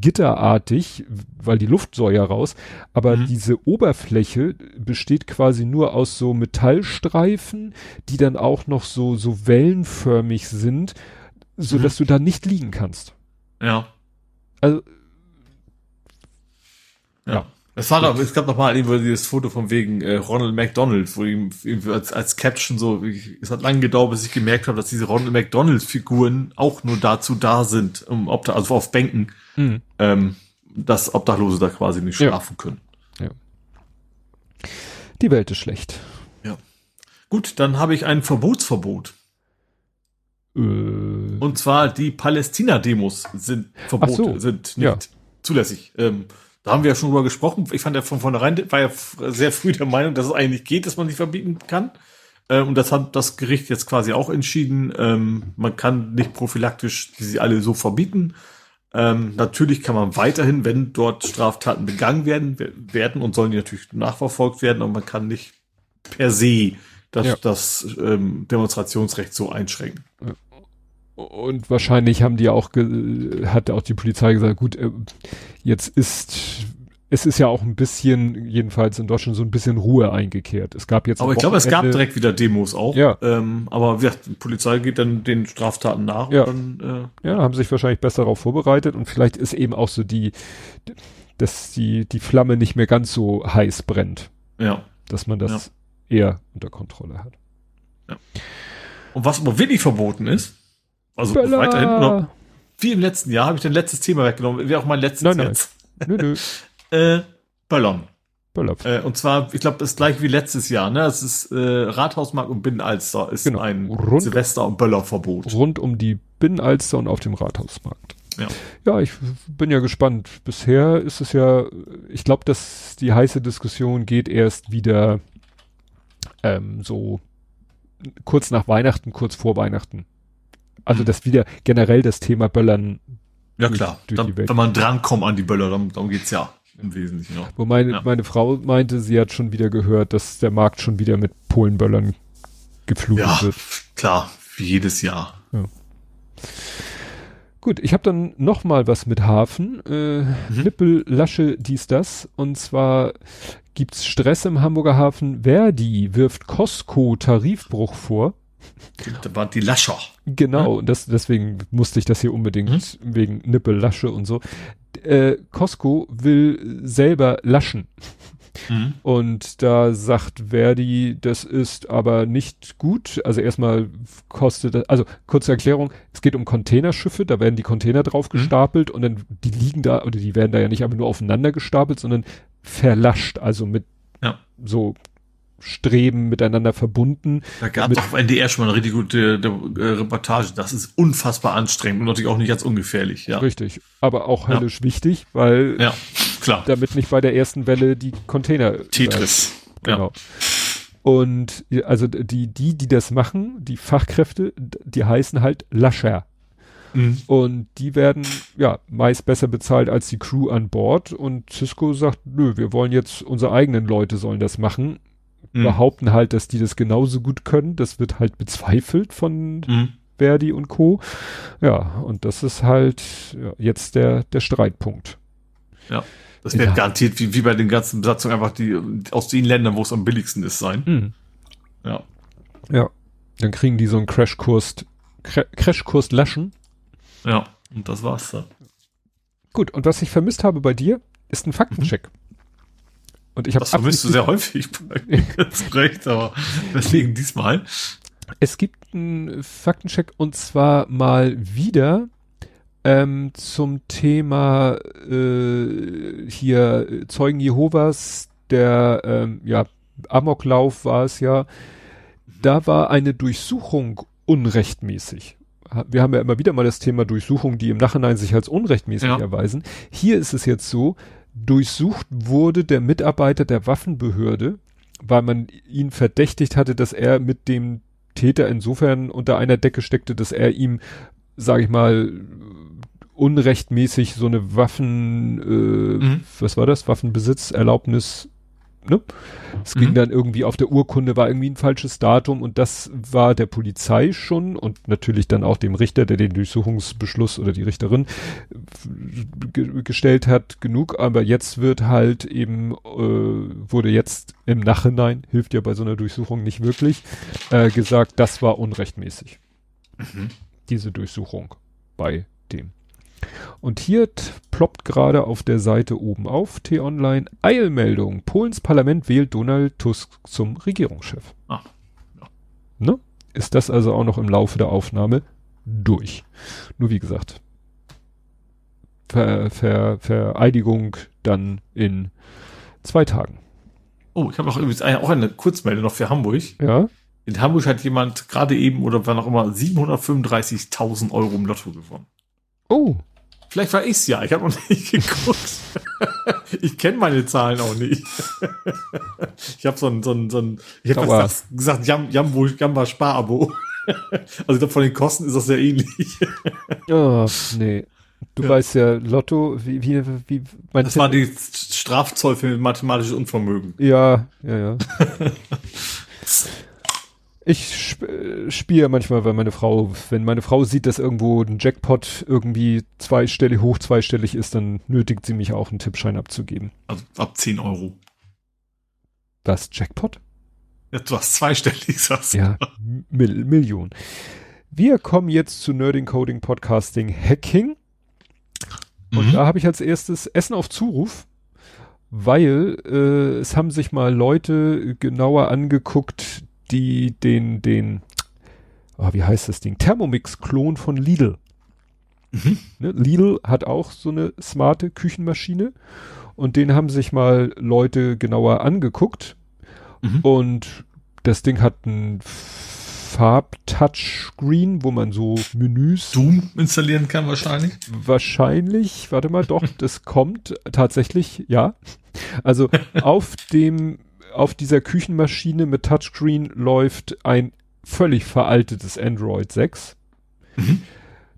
gitterartig, weil die Luft soll ja raus, aber mhm. diese Oberfläche besteht quasi nur aus so Metallstreifen, die dann auch noch so, so wellenförmig sind, so mhm. dass du da nicht liegen kannst. Ja. Also, ja. ja. Es war doch, es gab noch mal irgendwo dieses Foto von wegen äh, Ronald McDonald, wo ihm als, als Caption so, es hat lange gedauert, bis ich gemerkt habe, dass diese Ronald McDonald Figuren auch nur dazu da sind, um Obdach, also auf Bänken, mhm. ähm, dass Obdachlose da quasi nicht schlafen ja. können. Ja. Die Welt ist schlecht. Ja. Gut, dann habe ich ein Verbotsverbot. Äh. Und zwar die Palästina-Demos sind verboten, so. sind nicht ja. zulässig. Ähm, da haben wir ja schon drüber gesprochen. Ich fand ja von vornherein, war ja sehr früh der Meinung, dass es eigentlich geht, dass man nicht verbieten kann. Ähm, und das hat das Gericht jetzt quasi auch entschieden. Ähm, man kann nicht prophylaktisch sie alle so verbieten. Ähm, natürlich kann man weiterhin, wenn dort Straftaten begangen werden, werden und sollen die natürlich nachverfolgt werden, aber man kann nicht per se das, ja. das Demonstrationsrecht so einschränken. Und wahrscheinlich haben die auch, hat auch die Polizei gesagt, gut, äh, jetzt ist, es ist ja auch ein bisschen, jedenfalls in Deutschland, so ein bisschen Ruhe eingekehrt. Es gab jetzt. Aber ich glaube, es gab direkt wieder Demos auch. Ja. Ähm, aber wie die Polizei geht dann den Straftaten nach. Ja. Und dann, äh, ja, haben sich wahrscheinlich besser darauf vorbereitet und vielleicht ist eben auch so die, dass die, die Flamme nicht mehr ganz so heiß brennt. Ja. Dass man das ja. eher unter Kontrolle hat. Ja. Und was aber wirklich verboten ist, also Bella. weiterhin noch. Wie im letzten Jahr habe ich dein letztes Thema weggenommen. Wie auch mein letztes nein, jetzt. Nö, nö. äh, Ballon. Ballon. Äh, und zwar, ich glaube, das gleiche wie letztes Jahr. Ne, es ist äh, Rathausmarkt und Binnenalster ist genau. ein rund, Silvester- und Böllerverbot. Rund um die Binnenalster und auf dem Rathausmarkt. Ja. ja, ich bin ja gespannt. Bisher ist es ja, ich glaube, dass die heiße Diskussion geht erst wieder ähm, so kurz nach Weihnachten, kurz vor Weihnachten Also das wieder generell das Thema Böllern. Ja klar, dann, wenn man drankommt an die Böller, dann, darum geht's ja im Wesentlichen noch. Wo meine, ja. meine Frau meinte, sie hat schon wieder gehört, dass der Markt schon wieder mit Polenböllern geflutet ja, wird. klar, wie jedes Jahr. Ja. Gut, ich habe dann noch mal was mit Hafen. Äh, mhm. Nippel, Lasche, dies, das. Und zwar gibt's Stress im Hamburger Hafen. Verdi wirft Costco Tarifbruch vor. Da war die Lascher. Genau, ja? das, deswegen musste ich das hier unbedingt mhm. wegen Nippel, Lasche und so. Äh, Costco will selber laschen. Mhm. Und da sagt Verdi, das ist aber nicht gut. Also erstmal kostet, also kurze Erklärung, es geht um Containerschiffe, da werden die Container drauf mhm. gestapelt mhm. und dann, die liegen da, oder die werden da ja nicht einfach nur aufeinander gestapelt, sondern verlascht, also mit ja. so Streben miteinander verbunden. Da gab es auf NDR schon mal eine richtig gute äh, Reportage. Das ist unfassbar anstrengend und natürlich auch nicht ganz ungefährlich. Ja. Richtig, aber auch höllisch ja. wichtig, weil ja, klar. damit nicht bei der ersten Welle die Container. Tetris. Äh, genau. Ja. Und also die, die, die das machen, die Fachkräfte, die heißen halt Lascher. Mhm. Und die werden ja meist besser bezahlt als die Crew an Bord. Und Cisco sagt, nö, wir wollen jetzt unsere eigenen Leute sollen das machen mhm. behaupten halt, dass die das genauso gut können. Das wird halt bezweifelt von mhm. Verdi und Co. Ja, und das ist halt jetzt der, der Streitpunkt. Ja. Das wird ja. garantiert, wie, wie bei den ganzen Besatzungen, einfach die aus den Ländern, wo es am billigsten ist, sein. Mhm. Ja. Ja. Dann kriegen die so einen Crashkurs, Crashkurs löschen. Ja, und das war's dann. Gut, und was ich vermisst habe bei dir, ist ein Faktencheck. Mhm. Und ich habe das vermisst du sehr häufig zu Recht, aber deswegen diesmal. Es gibt einen Faktencheck und zwar mal wieder ähm, zum Thema äh, hier Zeugen Jehovas, der ähm, ja Amoklauf war es ja. Da war eine Durchsuchung unrechtmäßig wir haben ja immer wieder mal das Thema Durchsuchung, die im Nachhinein sich als unrechtmäßig ja. erweisen. Hier ist es jetzt so, durchsucht wurde der Mitarbeiter der Waffenbehörde, weil man ihn verdächtigt hatte, dass er mit dem Täter insofern unter einer Decke steckte, dass er ihm, sage ich mal, unrechtmäßig so eine Waffen, äh, mhm. was war das, Waffenbesitzerlaubnis ne? Es mhm. ging dann irgendwie auf der Urkunde war irgendwie ein falsches Datum und das war der Polizei schon und natürlich dann auch dem Richter, der den Durchsuchungsbeschluss oder die Richterin gestellt hat, genug. Aber jetzt wird halt eben, äh, wurde jetzt im Nachhinein, hilft ja bei so einer Durchsuchung nicht wirklich, äh, gesagt, das war unrechtmäßig. Mhm. Diese Durchsuchung bei dem. Und hier ploppt gerade auf der Seite oben auf, T-Online, Eilmeldung. Polens Parlament wählt Donald Tusk zum Regierungschef. Ah, ja. Ne? Ist das also auch noch im Laufe der Aufnahme durch. Nur wie gesagt, Ver, Ver, Vereidigung dann in zwei Tagen. Oh, ich habe noch übrigens eine, auch eine Kurzmeldung noch für Hamburg. Ja. In Hamburg hat jemand gerade eben oder wann auch immer 735.000 Euro im Lotto gewonnen. Oh. Vielleicht war ich's ja. Ich habe noch nicht geguckt. ich kenne meine Zahlen auch nicht. ich habe so ein, so ein, so ein, ich habe gesagt, gesagt Jam, Jambo, Jamba Sparabo. also ich glaube, von den Kosten ist das sehr ähnlich. oh, nee. Du ja. weißt ja, Lotto, wie, wie, wie, mein Das Tipp war die Strafzoll für mathematisches Unvermögen. Ja, ja, ja. Ich sp äh, spiele manchmal, weil meine Frau, wenn meine Frau sieht, dass irgendwo ein Jackpot irgendwie zweistellig, hoch zweistellig ist, dann nötigt sie mich auch, einen Tippschein abzugeben. Also ab 10 Euro. Das Jackpot? Ja, du hast zweistellig, sagst du. Ja, Mil Million. Wir kommen jetzt zu Nerding Coding Podcasting Hacking. Und mhm. da habe ich als erstes Essen auf Zuruf, weil äh, es haben sich mal Leute genauer angeguckt, die den, den, oh, wie heißt das Ding? Thermomix-Klon von Lidl. Mhm. Ne? Lidl hat auch so eine smarte Küchenmaschine und den haben sich mal Leute genauer angeguckt mhm. und das Ding hat ein Farb-Touchscreen, wo man so Menüs Zoom installieren kann wahrscheinlich. Wahrscheinlich, warte mal, doch, das kommt tatsächlich, ja. Also auf dem auf dieser Küchenmaschine mit Touchscreen läuft ein völlig veraltetes Android 6. Mhm.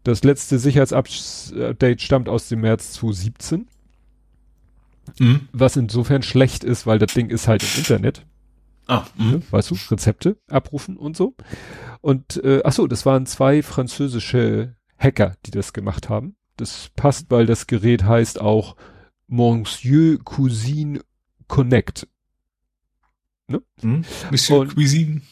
Das letzte Sicherheitsupdate stammt aus dem März 2017. Mhm. Was insofern schlecht ist, weil das Ding ist halt im Internet. Ah, mh. weißt du, Rezepte abrufen und so. Und äh, ach so, das waren zwei französische Hacker, die das gemacht haben. Das passt, weil das Gerät heißt auch Monsieur Cousine Connect. Ne? Mhm. Monsieur und, Cuisine.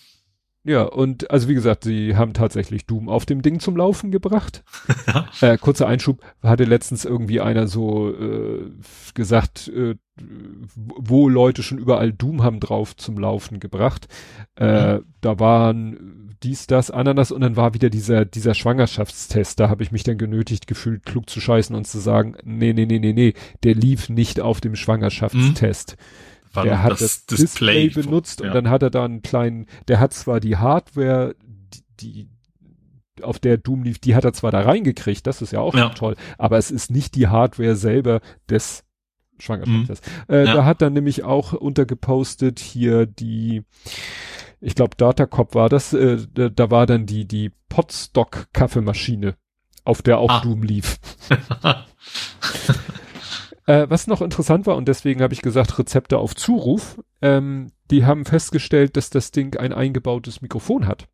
Ja, und also wie gesagt, sie haben tatsächlich Doom auf dem Ding zum Laufen gebracht. äh, kurzer Einschub, hatte letztens irgendwie einer so äh, gesagt, äh, wo Leute schon überall Doom haben drauf zum Laufen gebracht. Äh, mhm. Da waren dies, das, Ananas und dann war wieder dieser, dieser Schwangerschaftstest. Da habe ich mich dann genötigt gefühlt, klug zu scheißen und zu sagen, nee, nee, nee, nee, nee, der lief nicht auf dem Schwangerschaftstest. Mhm war der hat das, das Display, Display benutzt ja. und dann hat er da einen kleinen, der hat zwar die Hardware, die, die auf der Doom lief, die hat er zwar da reingekriegt, das ist ja auch ja. toll, aber es ist nicht die Hardware selber des Schwangerschaftstests. Mhm. Äh, ja. Da hat er nämlich auch untergepostet hier die, ich glaube Datacop war das, äh, da, da, war dann die, die Potstock Kaffeemaschine, auf der auch ah. Doom lief. Äh, was noch interessant war, und deswegen habe ich gesagt, Rezepte auf Zuruf, ähm, die haben festgestellt, dass das Ding ein eingebautes Mikrofon hat.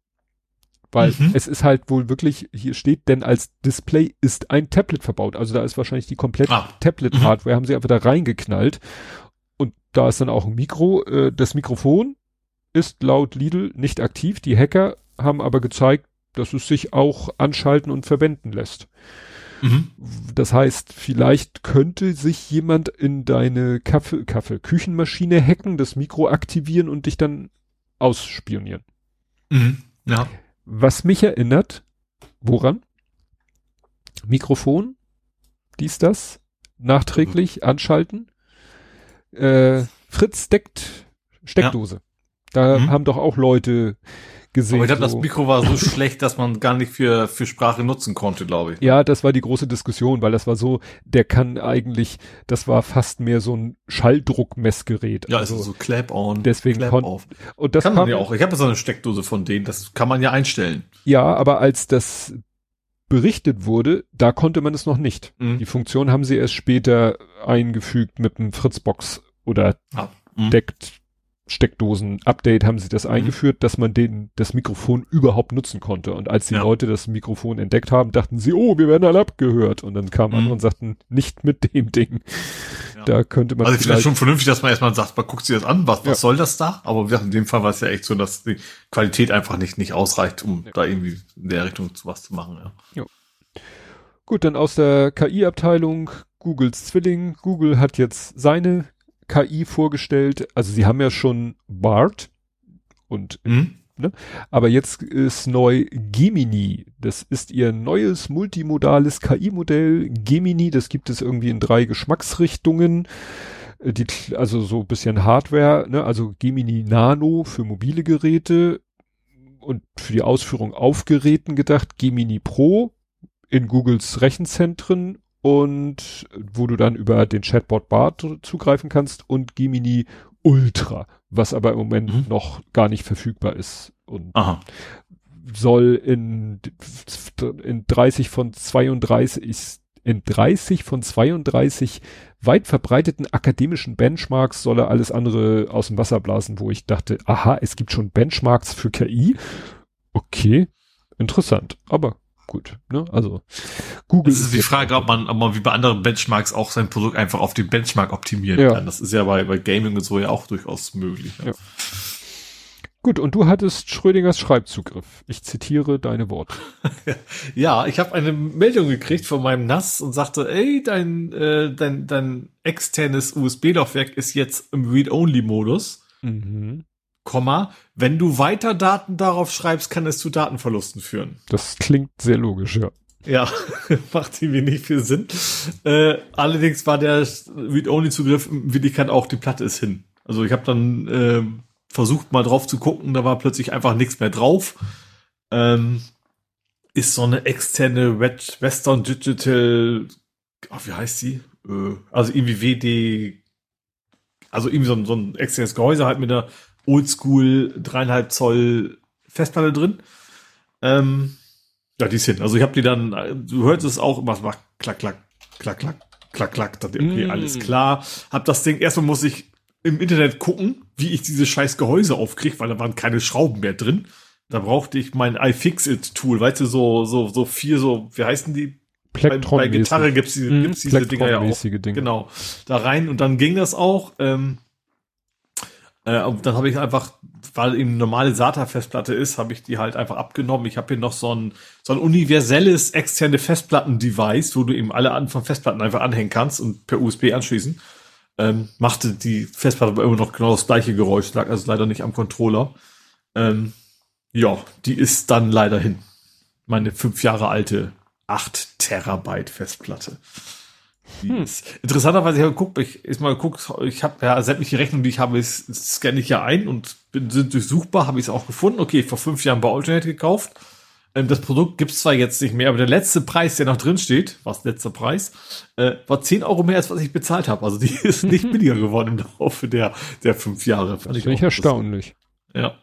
Weil mhm. es ist halt wohl wirklich, hier steht, denn als Display ist ein Tablet verbaut. Also da ist wahrscheinlich die komplette ah. Tablet-Hardware, mhm. haben sie einfach da reingeknallt. Und da ist dann auch ein Mikro. Äh, das Mikrofon ist laut Lidl nicht aktiv. Die Hacker haben aber gezeigt, dass es sich auch anschalten und verwenden lässt. Mhm. Das heißt, vielleicht könnte sich jemand in deine Kaffee, Kaffee, Küchenmaschine hacken, das Mikro aktivieren und dich dann ausspionieren. Mhm. Ja. Was mich erinnert, woran? Mikrofon, dies, das, nachträglich mhm. anschalten. Äh, Fritz deckt Steckdose. Ja. Da mhm. haben doch auch Leute gesehen. Aber ich glaube, so. das Mikro war so schlecht, dass man gar nicht für, für Sprache nutzen konnte, glaube ich. Ja, das war die große Diskussion, weil das war so, der kann eigentlich, das war fast mehr so ein Schalldruckmessgerät. Ja, also, also so Clap-on. Deswegen Clap off. Und das kann man ja auch. Ich habe so eine Steckdose von denen, das kann man ja einstellen. Ja, aber als das berichtet wurde, da konnte man es noch nicht. Mhm. Die Funktion haben sie erst später eingefügt mit einem Fritzbox oder ah. mhm. deckt Steckdosen-Update haben sie das mhm. eingeführt, dass man den, das Mikrofon überhaupt nutzen konnte. Und als die ja. Leute das Mikrofon entdeckt haben, dachten sie, oh, wir werden alle abgehört. Und dann kamen mhm. andere und sagten, nicht mit dem Ding. Ja. Da könnte man. Also ich finde schon vernünftig, dass man erstmal sagt, man guckt sich das an, was, was ja. soll das da? Aber in dem Fall war es ja echt so, dass die Qualität einfach nicht, nicht ausreicht, um da irgendwie in der Richtung zu was zu machen. Ja. Gut, dann aus der KI-Abteilung Googles Zwilling. Google hat jetzt seine KI vorgestellt. Also sie haben ja schon BART und mhm. ne? aber jetzt ist neu Gemini. Das ist ihr neues multimodales KI-Modell. Gemini, das gibt es irgendwie in drei Geschmacksrichtungen. Äh, die, also so bisschen Hardware, ne? also Gemini Nano für mobile Geräte und für die Ausführung auf Geräten gedacht, Gemini Pro in Googles Rechenzentren und wo du dann über den Chatbot Bart zugreifen kannst und Gemini Ultra, was aber im Moment mhm. noch gar nicht verfügbar ist und Aha. soll in, in 30 von 32 in 30 von 32 weit verbreiteten akademischen Benchmarks soll er alles andere aus dem Wasser blasen, wo ich dachte, aha, es gibt schon Benchmarks für KI. Okay, interessant, aber gut, ne? Also Google. Das ist die Frage, ob man, ob man wie bei anderen Benchmarks auch sein Produkt einfach auf den Benchmark optimieren ja. kann. Das ist ja bei, bei Gaming und so ja auch durchaus möglich. Ja. ja. Gut, und du hattest Schrödingers Schreibzugriff. Ich zitiere deine Worte. ja, ich habe eine Meldung gekriegt von meinem NAS und sagte, ey, dein, äh, dein, dein externes USB-Laufwerk ist jetzt im Read-Only-Modus. Mhm. Komma, wenn du weiter Daten darauf schreibst, kann es zu Datenverlusten führen. Das klingt sehr logisch, ja. Ja, macht irgendwie nicht viel Sinn. Äh, allerdings war der Read-Only-Zugriff in Wirklichkeit auch, die Platte ist hin. Also ich habe dann äh, versucht mal drauf zu gucken, da war plötzlich einfach nichts mehr drauf. Ähm, ist so eine externe Red Western Digital, oh, wie heißt sie? Äh, also irgendwie WD, also irgendwie so ein, so ein externes Gehäuse halt mit einer Oldschool dreieinhalb Zoll Festplatte drin. Ähm, Ja, die sind. Also ich habe die dann, du hörst es auch immer, macht klack, klack, klack, klack, klack, klack. Dann, okay, mm. alles klar. Hab das Ding, erstmal muss ich im Internet gucken, wie ich diese scheiß Gehäuse aufkriege, weil da waren keine Schrauben mehr drin. Da brauchte ich mein iFixit-Tool, weißt du, so, so, so vier, so, wie heißen die? Plektron bei, bei Gitarre gibt's, die, gibt's diese Dinger ja auch. Dinge. Genau. Da rein und dann ging das auch. Ähm, äh, und dann habe ich einfach, weil eben normale SATA-Festplatte ist, habe ich die halt einfach abgenommen. Ich habe hier noch so ein, so ein universelles externe Festplatten-Device, wo du eben alle Arten von Festplatten einfach anhängen kannst und per USB anschließen. Ähm, machte die Festplatte aber immer noch genau das gleiche Geräusch, lag also leider nicht am Controller. Ähm, ja, die ist dann leider hin. Meine fünf Jahre alte 8 Terabyte Festplatte. Hm. Interessanterweise, ich habe geguckt, ich ist mal geguckt, ich habe ja sämtliche Rechnungen, die ich habe, scanne ich ja ein und bin, sind durchsuchbar, habe ich es auch gefunden. Okay, vor fünf Jahren bei Alternate gekauft. Ähm, das Produkt gibt's zwar jetzt nicht mehr, aber der letzte Preis, der noch drin steht, was letzter Preis, äh, war 10 Euro mehr, als was ich bezahlt habe. Also die ist nicht billiger geworden im Laufe der, der fünf Jahre. Fand das finde ich erstaunlich. Ja.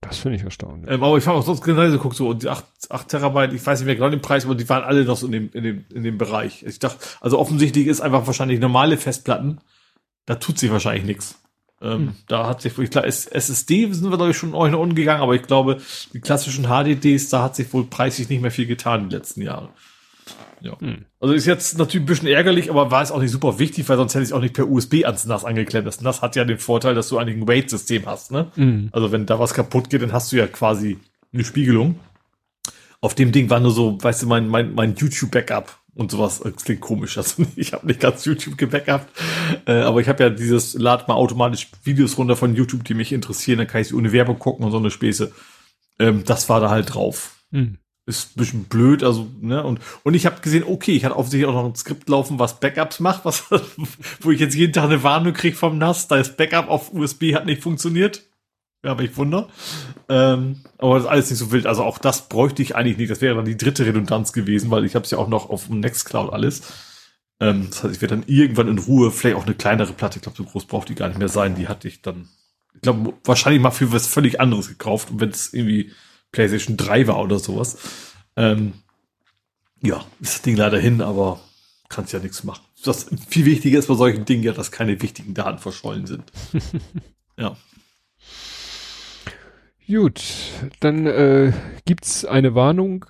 Das finde ich erstaunlich. Ähm, aber ich habe auch sonst genauso geguckt, so und die 8, 8 Terabyte, ich weiß nicht mehr genau den Preis, aber die waren alle noch so in dem, in dem, in dem Bereich. Ich dachte, also offensichtlich ist einfach wahrscheinlich normale Festplatten, da tut sich wahrscheinlich nichts. Ähm, hm. Da hat sich wohl, klar, SSD sind wir, glaube ich, schon euch nach unten gegangen, aber ich glaube, die klassischen HDDs, da hat sich wohl preislich nicht mehr viel getan die letzten Jahre. Ja. Hm. Also ist jetzt natürlich ein bisschen ärgerlich, aber war es auch nicht super wichtig, weil sonst hätte ich es auch nicht per USB ans NAS angeklemmt. Das NAS hat ja den Vorteil, dass du eigentlich ein Wait-System hast. Ne? Hm. Also wenn da was kaputt geht, dann hast du ja quasi eine Spiegelung. Auf dem Ding war nur so, weißt du, mein, mein, mein YouTube-Backup und sowas. Das klingt komisch. Also ich habe nicht ganz YouTube gebackupt, äh, aber ich habe ja dieses, lad mal automatisch Videos runter von YouTube, die mich interessieren, dann kann ich sie ohne Werbung gucken und so eine Späße. Ähm, das war da halt drauf. Hm ist ein bisschen blöd, also, ne, und, und ich habe gesehen, okay, ich hatte offensichtlich auch noch ein Skript laufen, was Backups macht, was, wo ich jetzt jeden Tag eine Warnung kriege vom NAS, da ist Backup auf USB hat nicht funktioniert. Ja, aber ich wunder. Ähm, aber das ist alles nicht so wild. Also auch das bräuchte ich eigentlich nicht. Das wäre dann die dritte Redundanz gewesen, weil ich habe es ja auch noch auf dem Nextcloud alles. Ähm, das heißt, ich werde dann irgendwann in Ruhe vielleicht auch eine kleinere Platte, ich glaube, so groß braucht die gar nicht mehr sein. Die hatte ich dann, ich glaube, wahrscheinlich mal für was völlig anderes gekauft. Und wenn es irgendwie PlayStation 3 war oder sowas. Ähm, ja, ist das Ding leider hin, aber kannst ja nichts machen. Das viel wichtiger ist bei solchen Dingen ja, dass keine wichtigen Daten verschollen sind. ja. Gut, dann äh, gibt's eine Warnung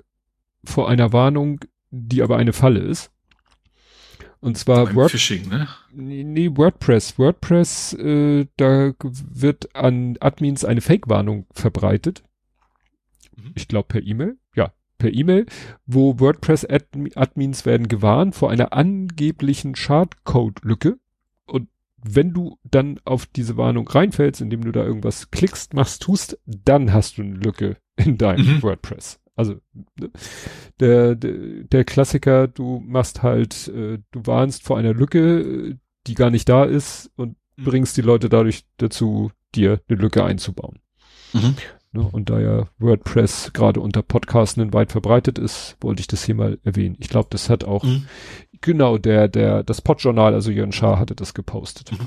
vor einer Warnung, die aber eine Falle ist. Und zwar Word Phishing, ne? Nee, WordPress. WordPress, äh, da wird an Admins eine Fake-Warnung verbreitet. Mhm. ich glaube per E-Mail, ja, per E-Mail, wo WordPress-Admins werden gewarnt vor einer angeblichen Schadcode-Lücke. Und wenn du dann auf diese Warnung reinfällst, indem du da irgendwas klickst, machst, tust, dann hast du eine Lücke in deinem mhm. WordPress. Also ne, der, der, der Klassiker, du machst halt, äh, du warnst vor einer Lücke, die gar nicht da ist und mhm. bringst die Leute dadurch dazu, dir eine Lücke einzubauen. Mhm. Ne? Und da ja WordPress gerade unter Podcastenden weit verbreitet ist, wollte ich das hier mal erwähnen. Ich glaube, das hat auch, mhm. genau, der, der, das Podjournal, also Jörn Schaar hatte das gepostet. Mhm.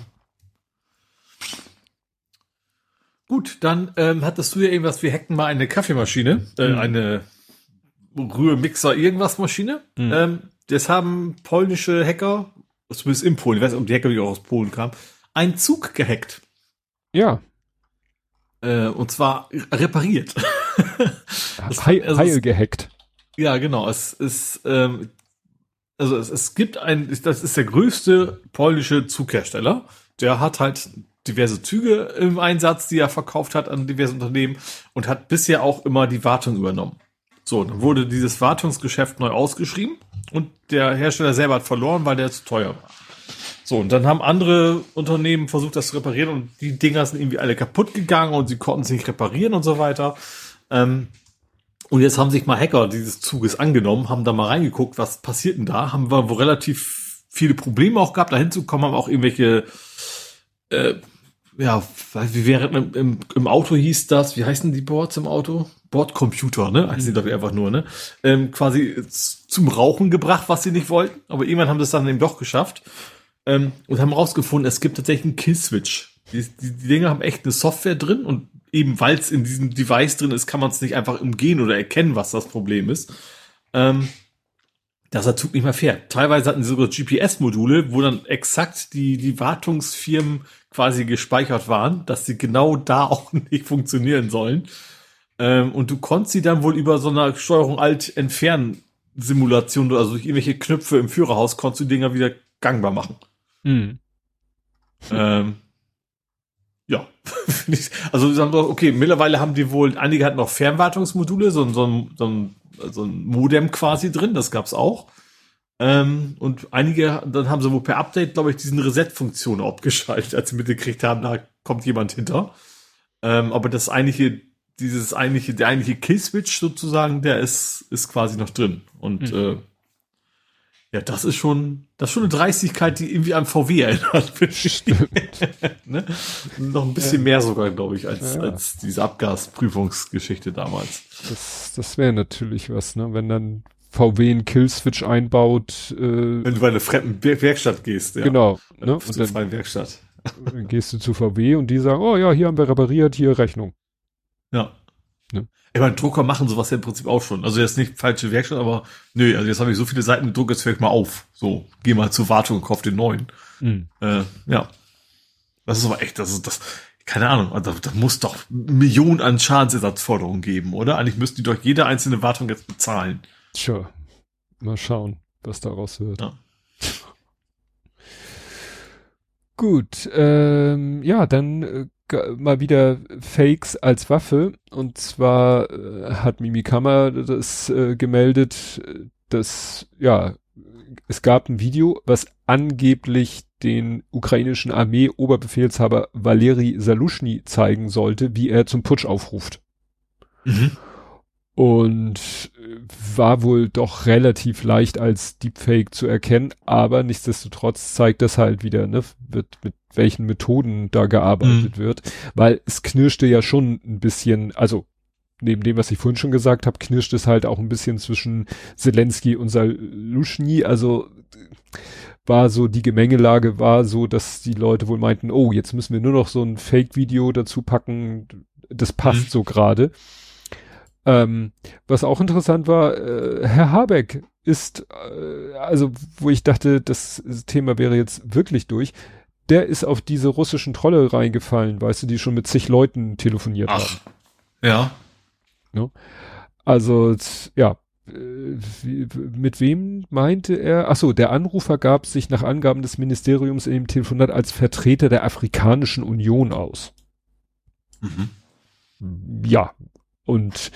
Gut, dann ähm, hattest du ja irgendwas, wir hacken mal eine Kaffeemaschine, äh, mhm. eine Rührmixer irgendwas Maschine. Mhm. Ähm, das haben polnische Hacker, zumindest in Polen, ich weiß nicht, ob die Hacker die auch aus Polen kamen, einen Zug gehackt. Ja, äh, und zwar repariert. das, Heil, also heil gehackt. Ja, genau. Es ist, ähm, also es, es gibt ein, das ist der größte polnische Zughersteller. Der hat halt diverse Züge im Einsatz, die er verkauft hat an diverse Unternehmen und hat bisher auch immer die Wartung übernommen. So, dann wurde dieses Wartungsgeschäft neu ausgeschrieben und der Hersteller selber hat verloren, weil der zu teuer war. So, und dann haben andere Unternehmen versucht, das zu reparieren und die Dinger sind irgendwie alle kaputt gegangen und sie konnten sie nicht reparieren und so weiter. Ähm, und jetzt haben sich mal Hacker dieses Zuges angenommen, haben da mal reingeguckt, was passiert denn da, haben wir wo relativ viele Probleme auch gehabt, da hinzukommen, haben auch irgendwelche, äh, ja, wie wäre im, im, im Auto hieß das, wie heißen die Boards im Auto? Bordcomputer, ne? Heißen die, glaube ich, einfach nur, ne? Ähm, quasi zum Rauchen gebracht, was sie nicht wollten. Aber irgendwann haben sie es dann eben doch geschafft ähm, und haben rausgefunden, es gibt tatsächlich einen Killswitch. Die, die, die Dinger haben echt eine Software drin und eben weil es in diesem Device drin ist, kann man es nicht einfach umgehen oder erkennen, was das Problem ist. Ähm, dass der Zug nicht mehr fährt. Teilweise hatten sie sogar GPS-Module, wo dann exakt die, die Wartungsfirmen quasi gespeichert waren, dass sie genau da auch nicht funktionieren sollen. Ähm, und du konntest sie dann wohl über so eine Steuerung alt entfernen Simulation, also durch irgendwelche Knöpfe im Führerhaus konntest du Dinger wieder gangbar machen. Mhm. Ähm, ja, also sagen wir, okay, mittlerweile haben die wohl, einige hatten noch Fernwartungsmodule, so, so, ein, so, ein, so ein Modem quasi drin, das gab's auch. Ähm, und einige, dann haben sie wohl per Update, glaube ich, diesen Reset-Funktion abgeschaltet, als sie mitgekriegt haben, da kommt jemand hinter. Ähm, aber das eigentliche, dieses eigentliche, der eigentliche Killswitch sozusagen, der ist, ist quasi noch drin. Und mhm. äh, ja, das ist schon, das ist schon eine Dreistigkeit, die irgendwie an VW erinnert. ne? Noch ein bisschen ja. mehr sogar, glaube ich, als, ja. als diese Abgasprüfungsgeschichte damals. Das, das wäre natürlich was, ne? Wenn dann VW einen Killswitch einbaut. Äh, Wenn du bei einer fremden Werkstatt gehst, ja. Genau. Ne? Und dann, freien Werkstatt. Dann gehst du zu VW und die sagen, oh ja, hier haben wir repariert, hier Rechnung. Ja. Ne? Ich meine, Drucker machen sowas ja im Prinzip auch schon. Also jetzt nicht falsche Werkstatt, aber nö, also jetzt habe ich so viele Seiten gedruckt, jetzt höre ich mal auf. So, geh mal zur Wartung und kauf den neuen. Mhm. Äh, ja. Das ist aber echt, das ist das, keine Ahnung, also da muss doch Millionen an Schadensersatzforderungen geben, oder? Eigentlich müssten die doch jede einzelne Wartung jetzt bezahlen. Tja, mal schauen, was daraus wird. Ja. Gut, ähm, ja, dann äh, mal wieder Fakes als Waffe. Und zwar äh, hat Mimikama das äh, gemeldet, dass, ja, es gab ein Video, was angeblich den ukrainischen Armee-Oberbefehlshaber Valeri Salushny zeigen sollte, wie er zum Putsch aufruft. Mhm und äh, war wohl doch relativ leicht als Deepfake zu erkennen, aber nichtsdestotrotz zeigt das halt wieder, ne, wird, mit welchen Methoden da gearbeitet mhm. wird, weil es knirschte ja schon ein bisschen, also neben dem, was ich vorhin schon gesagt habe, knirscht es halt auch ein bisschen zwischen Zelensky und Salushny, also war so, die Gemengelage war so, dass die Leute wohl meinten, oh, jetzt müssen wir nur noch so ein Fake-Video dazu packen, das passt mhm. so gerade. Ähm, was auch interessant war, äh, Herr Habeck ist, äh, also wo ich dachte, das Thema wäre jetzt wirklich durch, der ist auf diese russischen Trolle reingefallen, weißt du, die schon mit zig Leuten telefoniert Ach, haben. Ja. No? Also, ja, äh, wie, mit wem meinte er? Ach so, der Anrufer gab sich nach Angaben des Ministeriums in dem Telefonat als Vertreter der Afrikanischen Union aus. Mhm. Ja, und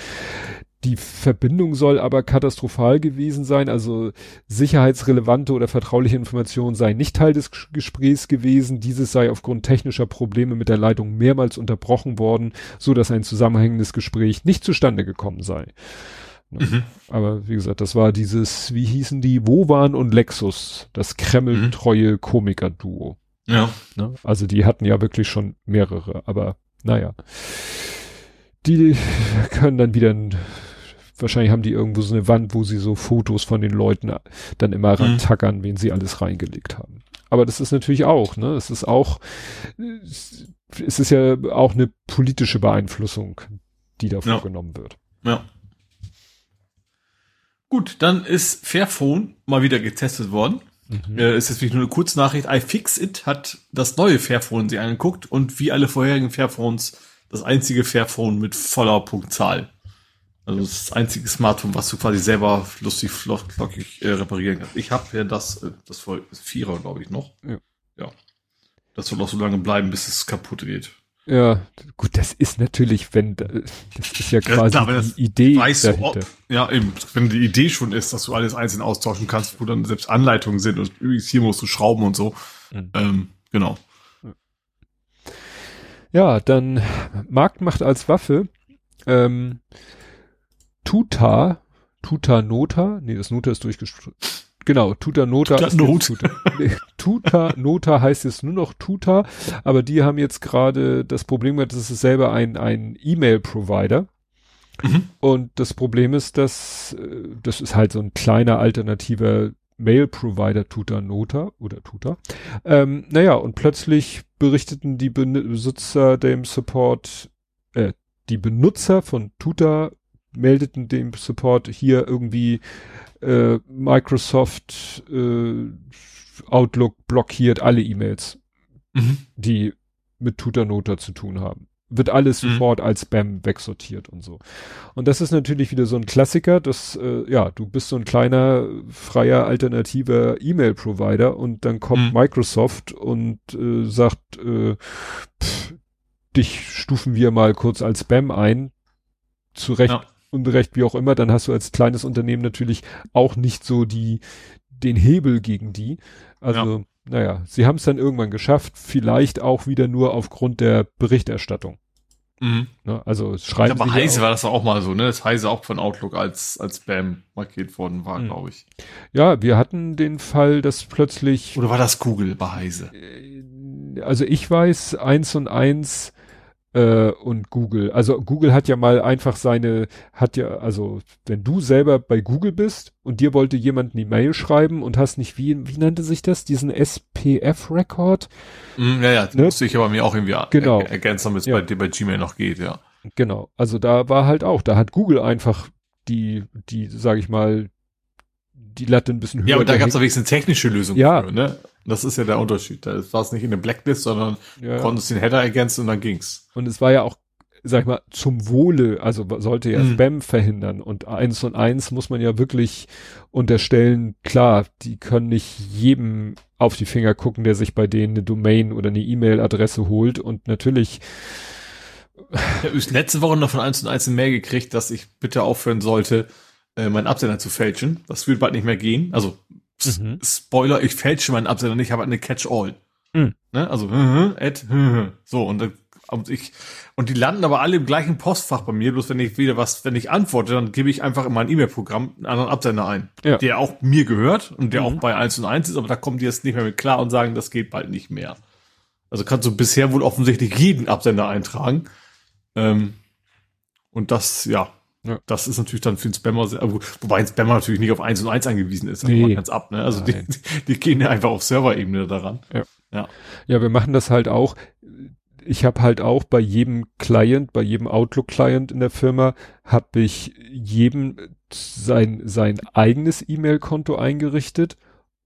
die Verbindung soll aber katastrophal gewesen sein, also sicherheitsrelevante oder vertrauliche Informationen seien nicht Teil des Gesprächs gewesen. Dieses sei aufgrund technischer Probleme mit der Leitung mehrmals unterbrochen worden, so dass ein zusammenhängendes Gespräch nicht zustande gekommen sei. Ne? Mhm. Aber wie gesagt, das war dieses, wie hießen die, Wovan und Lexus, das Kreml-treue Komiker-Duo. Ja. Ne? Also die hatten ja wirklich schon mehrere, aber naja die können dann wieder, wahrscheinlich haben die irgendwo so eine Wand, wo sie so Fotos von den Leuten dann immer mhm. rantackern, wen sie alles reingelegt haben. Aber das ist natürlich auch, ne, es ist auch, es ist ja auch eine politische Beeinflussung, die da vorgenommen ja. wird. Ja. Gut, dann ist Fairphone mal wieder getestet worden. Mhm. Äh, ist jetzt wirklich nur eine Kurznachricht. iFixit hat das neue Fairphone sich angeguckt und wie alle vorherigen Fairphones das einzige Fairphone mit voller Punktzahl. Also das einzige Smartphone, was du quasi selber lustig, flockig äh, reparieren kannst. Ich habe ja das, äh, das voll Vierer, glaube ich, noch. Ja. ja. Das soll auch so lange bleiben, bis es kaputt geht. Ja, gut, das ist natürlich, wenn, das ist ja quasi ja, klar, die Idee weißt dahinter. Du, ja, eben, wenn die Idee schon ist, dass du alles einzeln austauschen kannst, wo dann selbst Anleitungen sind und übrigens hier musst du schrauben und so. Mhm. Ähm, genau. Ja, dann Marktmacht als Waffe. Ähm, Tuta, Tuta Nota, nee, das Nota ist durchgestrichen. Genau, Tuta Nota. Tuta, Not. Tuta, nee, Tuta Nota heißt jetzt nur noch Tuta, aber die haben jetzt gerade das Problem gehabt, das ist selber ein, ein E-Mail-Provider. Mhm. Und das Problem ist, dass äh, das ist halt so ein kleiner alternativer Mail-Provider Tuta Nota oder Tuta. Ähm, naja, und plötzlich berichteten die Besitzer dem Support, äh, die Benutzer von Tuta meldeten dem Support hier irgendwie äh, Microsoft äh, Outlook blockiert alle E-Mails, mhm. die mit Tutanota zu tun haben. Wird alles mhm. sofort als Spam wegsortiert und so. Und das ist natürlich wieder so ein Klassiker, dass, äh, ja, du bist so ein kleiner, freier, alternativer E-Mail-Provider und dann kommt mhm. Microsoft und äh, sagt, äh, pff, dich stufen wir mal kurz als Spam ein. Zu Recht, ja. Unrecht, wie auch immer, dann hast du als kleines Unternehmen natürlich auch nicht so die, den Hebel gegen die. Also, ja. Naja, sie haben es dann irgendwann geschafft, vielleicht auch wieder nur aufgrund der Berichterstattung. Mhm. Ne, also es schreiben. Aber Heise war das auch mal so, ne? Das Heise auch von Outlook als, als Spam markiert worden war, mhm. glaube ich. Ja, wir hatten den Fall, dass plötzlich. Oder war das Google bei Heise? Äh, also ich weiß, eins und eins äh, und Google. Also Google hat ja mal einfach seine, hat ja, also wenn du selber bei Google bist und dir wollte jemand eine Mail schreiben und hast nicht, wie, wie nannte sich das, diesen SPF-Record? Mm, ja, ja, ne? musste ich aber mir auch irgendwie genau. er ergänzen, damit es ja. bei, bei Gmail noch geht, ja. Genau, also da war halt auch, da hat Google einfach die, die, sag ich mal, die Latte ein bisschen höher. Ja, aber da gab es aber wenigstens eine technische Lösung ja. für, ne? Das ist ja der Unterschied. Da war es nicht in der Blacklist, sondern ja. konntest den Header ergänzen und dann ging's. Und es war ja auch, sag ich mal, zum Wohle, also sollte ja mhm. Spam verhindern. Und eins und eins muss man ja wirklich unterstellen, klar, die können nicht jedem auf die Finger gucken, der sich bei denen eine Domain oder eine E-Mail-Adresse holt. Und natürlich ich habe letzte Woche noch von eins und eins eine Mail gekriegt, dass ich bitte aufhören sollte, äh, meinen Absender zu fälschen. Das wird bald nicht mehr gehen. Also Mhm. Spoiler, ich fälsche meinen Absender nicht, ich habe eine Catch-all. Mhm. Ne? Also, Ad, so, und, und ich, und die landen aber alle im gleichen Postfach bei mir, bloß wenn ich wieder was, wenn ich antworte, dann gebe ich einfach in mein E-Mail-Programm einen anderen Absender ein, ja. der auch mir gehört und der mhm. auch bei 1 und 1 ist, aber da kommen die jetzt nicht mehr mit klar und sagen, das geht bald nicht mehr. Also kannst du bisher wohl offensichtlich jeden Absender eintragen. Ähm, und das, ja, ja. Das ist natürlich dann für den Spammer, sehr, wobei ein Spammer natürlich nicht auf 1 und 1 angewiesen ist, nee. ganz ab, ne? Also die, die, gehen ja einfach auf Serverebene daran. Ja. ja. Ja, wir machen das halt auch. Ich habe halt auch bei jedem Client, bei jedem Outlook-Client in der Firma, habe ich jedem sein, sein eigenes E-Mail-Konto eingerichtet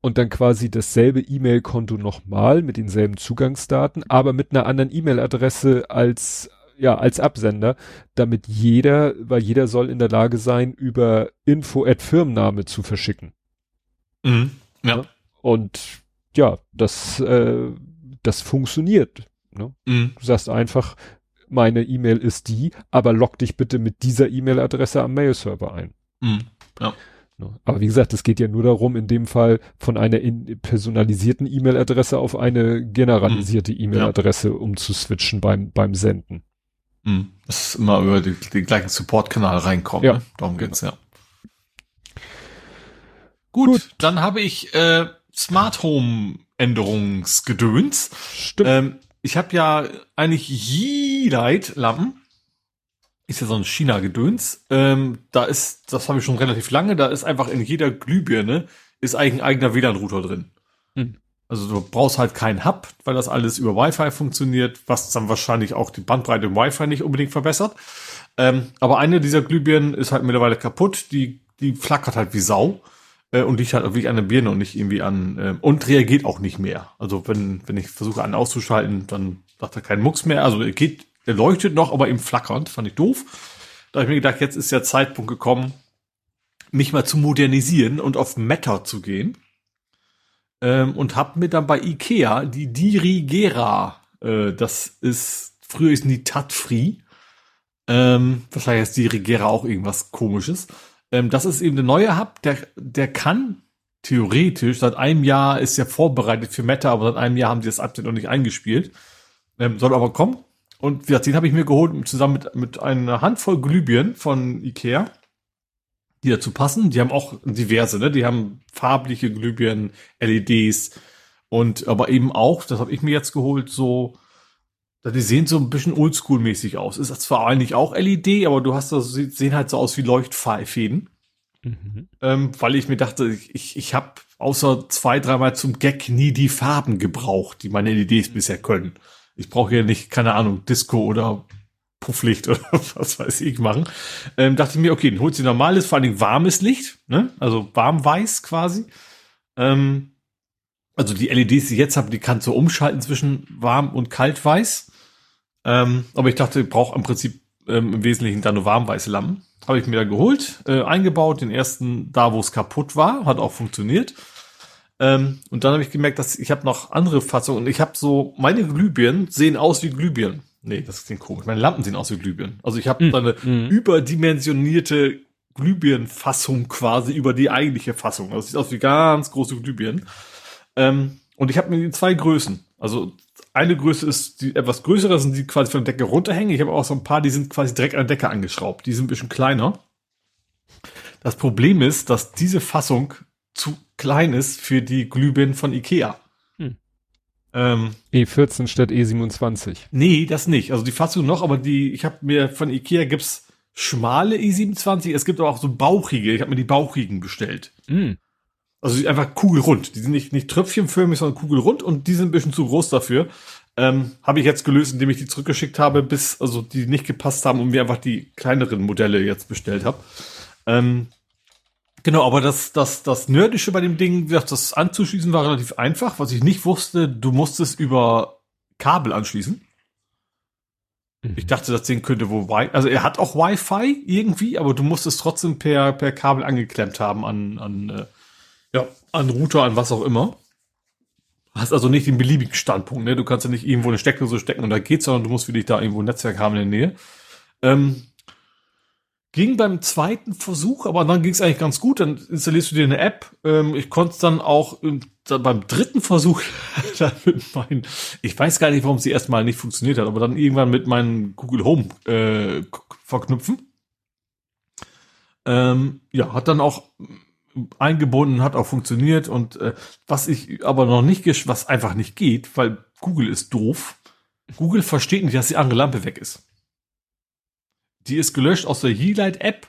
und dann quasi dasselbe E-Mail-Konto nochmal mit denselben Zugangsdaten, aber mit einer anderen E-Mail-Adresse als ja, als Absender, damit jeder, weil jeder soll in der Lage sein, über Info-Firmenname zu verschicken. Mhm, ja. Und ja, das, äh, das funktioniert. Ne? Mhm. Du sagst einfach, meine E-Mail ist die, aber log dich bitte mit dieser E-Mail-Adresse am Mail-Server ein. Mhm, ja. Ne? Aber wie gesagt, es geht ja nur darum, in dem Fall von einer personalisierten E-Mail-Adresse auf eine generalisierte mhm. E-Mail-Adresse ja. umzuswitchen beim, beim Senden. Mhm. Das ist immer über die, den gleichen Support-Kanal reinkommen. Ja. Ne? Darum geht's, ja. Gut, Gut. dann habe ich äh, Smart Home Änderungsgedöns. Stimmt. Ähm, ich habe ja eigentlich Yeelight-Lampen. Ist ja so ein China-Gedöns. Ähm, da ist, das habe ich schon relativ lange, da ist einfach in jeder Glühbirne ist eigentlich ein eigener WLAN-Router drin. Hm. Also du brauchst halt keinen Hub, weil das alles über Wi-Fi funktioniert, was dann wahrscheinlich auch die Bandbreite im Wi-Fi nicht unbedingt verbessert. Ähm, aber eine dieser Glühbirnen ist halt mittlerweile kaputt, die, die flackert halt wie Sau äh, und liegt halt wirklich an der Birne und nicht irgendwie an äh, und reagiert auch nicht mehr. Also wenn, wenn ich versuche einen auszuschalten, dann sagt er keinen Mucks mehr. Also er geht, er leuchtet noch, aber ihm flackernd, fand ich doof. Da habe ich mir gedacht, jetzt ist der Zeitpunkt gekommen, mich mal zu modernisieren und auf Meta zu gehen ähm, und habe mir dann bei Ikea die Dirigera, äh, das ist, früher ist die Tatfree, ähm, wahrscheinlich ist Dirigera auch irgendwas komisches. Ähm, das ist eben der neue Hub, der, der kann theoretisch, seit einem Jahr ist ja vorbereitet für Meta, aber seit einem Jahr haben sie das Update noch nicht eingespielt. Ähm, soll aber kommen. Und wie gesagt, den habe ich mir geholt, zusammen mit, mit einer Handvoll Glühbirnen von Ikea die dazu passen. Die haben auch diverse, ne? Die haben farbliche Glühbirnen, LEDs und aber eben auch, das habe ich mir jetzt geholt, so, die sehen so ein bisschen oldschool-mäßig aus. Ist zwar eigentlich auch LED, aber du hast das, sehen halt so aus wie Leuchtfäden. Mhm. Ähm, weil ich mir dachte, ich, ich habe außer zwei, dreimal zum Gag nie die Farben gebraucht, die meine LEDs bisher können. Ich brauche ja nicht, keine Ahnung, Disco oder Pufflicht oder was weiß ich machen. Ähm, dachte ich mir, okay, dann holst du normales, vor allen Dingen warmes Licht, ne? Also warm-weiß quasi. Ähm, also die LEDs, die ich jetzt habe, die kannst du umschalten zwischen warm und kalt-weiß. Ähm, aber ich dachte, ich brauche im Prinzip ähm, im Wesentlichen dann nur warm-weiße Lampen. Habe ich mir dann geholt, äh, eingebaut, den ersten da, wo es kaputt war, hat auch funktioniert. Ähm, und dann habe ich gemerkt, dass ich habe noch andere Fassungen ich habe so, meine Glühbirnen sehen aus wie Glühbirnen. Nee, das klingt komisch. Meine Lampen sehen aus wie Glühbirnen. Also ich habe mm, eine mm. überdimensionierte Glühbirnenfassung quasi über die eigentliche Fassung. Also sieht aus wie ganz große Glühbirnen. Ähm, und ich habe mir die zwei Größen. Also eine Größe ist die etwas größere, sind die quasi von der Decke runterhängen. Ich habe auch so ein paar, die sind quasi direkt an der Decke angeschraubt. Die sind ein bisschen kleiner. Das Problem ist, dass diese Fassung zu klein ist für die Glühbirnen von Ikea. Hm. Ähm, E14 statt E27. Nee, das nicht. Also die Fassung noch, aber die, ich habe mir von Ikea gibt's schmale E27, es gibt aber auch so bauchige. Ich habe mir die bauchigen bestellt. Hm. Also einfach kugelrund. Die sind nicht, nicht tröpfchenförmig, sondern kugelrund und die sind ein bisschen zu groß dafür. Ähm, habe ich jetzt gelöst, indem ich die zurückgeschickt habe, bis, also die nicht gepasst haben und mir einfach die kleineren Modelle jetzt bestellt habe. Ähm, genau, aber das, das, das Nerdische bei dem Ding, das anzuschließen war relativ einfach. Was ich nicht wusste, du musstest über Kabel anschließen. Mhm. Ich dachte, das Ding könnte wohl Wi also er hat auch Wi-Fi irgendwie, aber du musst es trotzdem per, per Kabel angeklemmt haben an, an äh, ja, an Router, an was auch immer. Hast also nicht den beliebigen Standpunkt, ne? Du kannst ja nicht irgendwo eine Steckdose stecken und da geht's, sondern du musst für dich da irgendwo ein Netzwerk haben in der Nähe. Ähm, ging beim zweiten Versuch, aber dann ging es eigentlich ganz gut. Dann installierst du dir eine App. Ähm, ich konnte es dann auch äh, dann beim dritten Versuch mit meinen, ich weiß gar nicht, warum sie erstmal nicht funktioniert hat, aber dann irgendwann mit meinem Google Home äh, verknüpfen. Ähm, ja, hat dann auch eingebunden, hat auch funktioniert und äh, was ich aber noch nicht, was einfach nicht geht, weil Google ist doof. Google versteht nicht, dass die andere Lampe weg ist. Die ist gelöscht aus der Yeelight-App.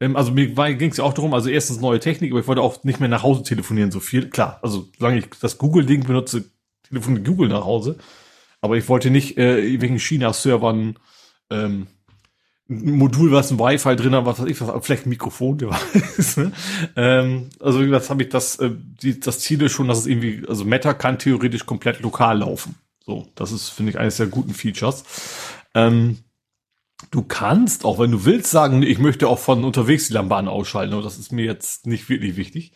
Ähm, also mir ging es ja auch darum, also erstens neue Technik, aber ich wollte auch nicht mehr nach Hause telefonieren so viel. Klar, also solange ich das Google-Ding benutze, telefoniert Google nach Hause. Aber ich wollte nicht äh, irgendwelchen China-Servern ähm, ein Modul, was ein Wi-Fi drin hat, was weiß ich, was, vielleicht ein Mikrofon, der weiß. Ne? Ähm, also gesagt, habe ich das, äh, die, das Ziel ist schon, dass es irgendwie, also Meta kann theoretisch komplett lokal laufen. So, das ist, finde ich, eines der guten Features. Ähm, du kannst, auch wenn du willst, sagen, ich möchte auch von unterwegs die Lampen ausschalten, aber das ist mir jetzt nicht wirklich wichtig.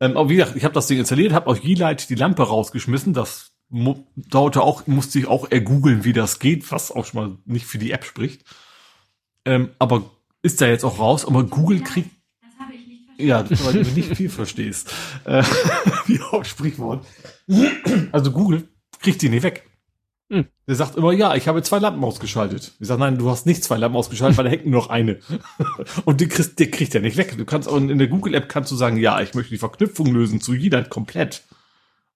Ähm, aber wie gesagt, ich habe das Ding installiert, habe aus Yeelight die Lampe rausgeschmissen, das dauerte auch, musste ich auch ergoogeln, wie das geht, was auch schon mal nicht für die App spricht. Ähm, aber ist da jetzt auch raus, aber Google kriegt. Das habe ich nicht verstanden. Ja, weil du nicht viel verstehst. Äh, wie Hauptsprichwort. Also Google kriegt die nicht weg. Hm. Der sagt immer, ja, ich habe zwei Lampen ausgeschaltet. Ich sage, nein, du hast nicht zwei Lampen ausgeschaltet, weil da hängt nur noch eine. Und die kriegt, der kriegt er nicht weg. Du kannst auch in der Google-App kannst du sagen, ja, ich möchte die Verknüpfung lösen zu jeder komplett.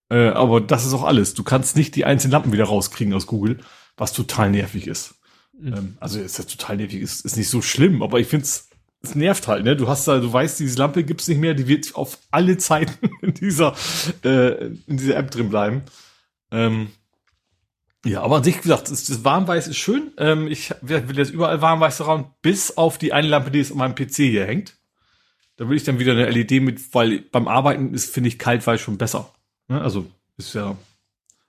Äh, aber das ist auch alles. Du kannst nicht die einzelnen Lampen wieder rauskriegen aus Google, was total nervig ist. Mhm. Ähm, also ist ja total nervig, ist, ist nicht so schlimm, aber ich finde es es nervt halt, ne? Du hast da, du weißt, diese Lampe gibt's nicht mehr, die wird auf alle Zeiten in dieser, äh, in dieser App drin bleiben. Ähm, ja, aber an sich gesagt, das, das Warmweiß ist schön. Ähm, ich will jetzt überall Warmweiß daran, bis auf die eine Lampe, die jetzt an meinem PC hier hängt. Da will ich dann wieder eine LED mit, weil beim Arbeiten ist, finde ich, Kaltweiß schon besser. Ne? Also ist ja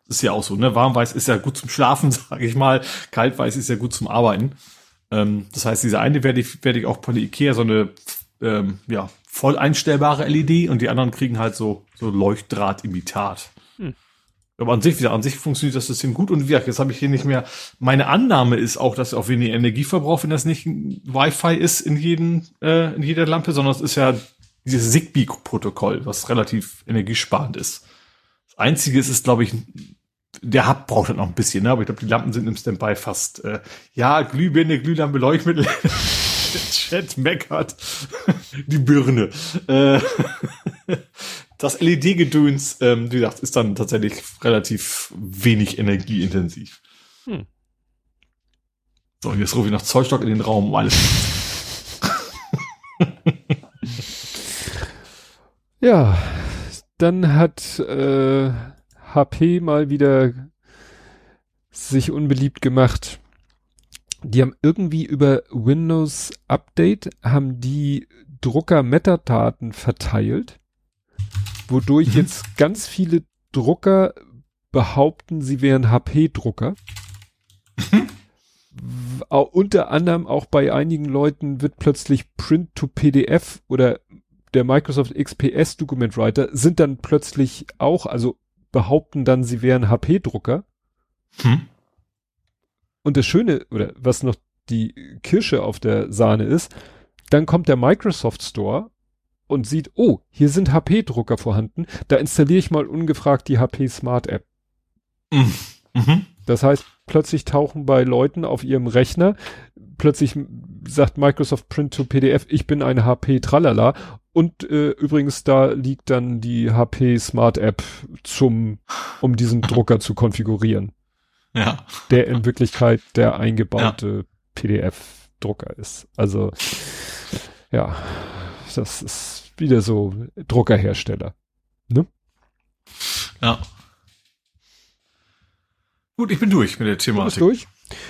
ist ja auch so, ne? Warmweiß ist ja gut zum Schlafen, sage ich mal. Kaltweiß ist ja gut zum Arbeiten. Ähm, das heißt, diese eine werde ich, werde ich auch von der Ikea so eine ähm, ja, voll einstellbare LED und die anderen kriegen halt so, so Leuchtdraht-Imitat. Aber an sich, wieder, an sich funktioniert das System gut und wie jetzt habe ich hier nicht mehr. Meine Annahme ist auch, dass auch weniger Energie verbraucht, wenn das nicht Wi-Fi ist in jedem, äh, in jeder Lampe, sondern es ist ja dieses Zigbee-Protokoll, was relativ energiesparend ist. Das einzige ist, ist glaube ich, der Hub braucht halt noch ein bisschen, ne? aber ich glaube, die Lampen sind im Standby fast, äh, ja, Glühbirne, Glühlampe, Leuchtmittel. Chat meckert. die Birne. Äh, das LED-Gedöns, ähm, wie gesagt, ist dann tatsächlich relativ wenig energieintensiv. Hm. So, jetzt rufe ich noch Zollstock in den Raum, um alles. ja, dann hat äh, HP mal wieder sich unbeliebt gemacht die haben irgendwie über Windows Update haben die Drucker Metadaten verteilt, wodurch mhm. jetzt ganz viele Drucker behaupten, sie wären HP-Drucker. Mhm. unter anderem auch bei einigen Leuten wird plötzlich Print to PDF oder der Microsoft XPS Document Writer sind dann plötzlich auch, also behaupten dann, sie wären HP-Drucker. Hm. Und das Schöne, oder was noch die Kirsche auf der Sahne ist, dann kommt der Microsoft Store und sieht, oh, hier sind HP-Drucker vorhanden, da installiere ich mal ungefragt die HP Smart App. Mhm. mhm. Das heißt, plötzlich tauchen bei Leuten auf ihrem Rechner, plötzlich sagt Microsoft Print to PDF, ich bin eine HP Tralala und äh, übrigens da liegt dann die HP Smart App zum, um diesen Drucker zu konfigurieren. Ja. Der in Wirklichkeit der eingebaute ja. PDF-Drucker ist. Also, ja, das ist wieder so Druckerhersteller. Ne? Ja. Gut, ich bin durch mit der Thematik. Du durch?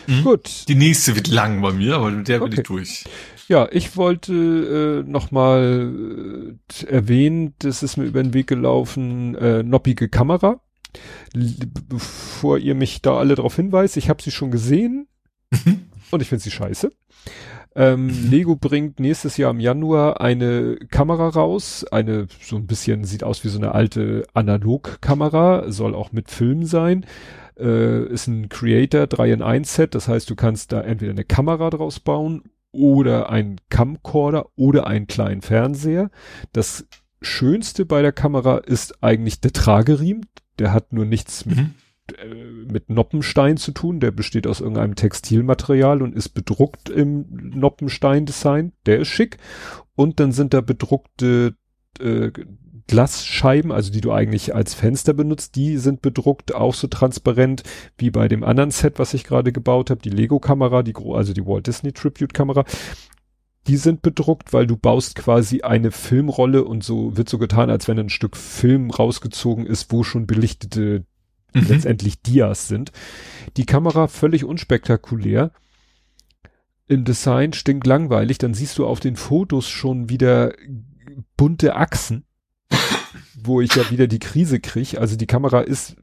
Mhm. Gut. Die nächste wird lang bei mir, aber mit der okay. bin ich durch. Ja, ich wollte äh, noch äh, erwähnen, das ist mir über den Weg gelaufen, äh, noppige Kamera. Bevor ihr mich da alle darauf hinweist, ich habe sie schon gesehen mhm. und ich finde sie scheiße. Ähm. Lego bringt nächstes Jahr im Januar eine Kamera raus, eine so ein bisschen sieht aus wie so eine alte Analogkamera, soll auch mit Film sein äh, ist ein Creator 3 in 1 Set, das heißt, du kannst da entweder eine Kamera draus bauen oder einen Camcorder oder einen kleinen Fernseher. Das Schönste bei der Kamera ist eigentlich der Trageriemen. Der hat nur nichts mit, mhm. Äh, mit Noppenstein zu tun. Der besteht aus irgendeinem Textilmaterial und ist bedruckt im Noppenstein-Design. Der ist schick. Und dann sind da bedruckte äh, Glasscheiben, also die du eigentlich als Fenster benutzt, die sind bedruckt, auch so transparent wie bei dem anderen Set, was ich gerade gebaut habe, die Lego-Kamera, die also die Walt Disney Tribute-Kamera. Die sind bedruckt, weil du baust quasi eine Filmrolle und so wird so getan, als wenn ein Stück Film rausgezogen ist, wo schon belichtete mhm. letztendlich Dias sind. Die Kamera völlig unspektakulär. Im Design stinkt langweilig, dann siehst du auf den Fotos schon wieder bunte Achsen wo ich ja wieder die Krise kriege. Also die Kamera ist,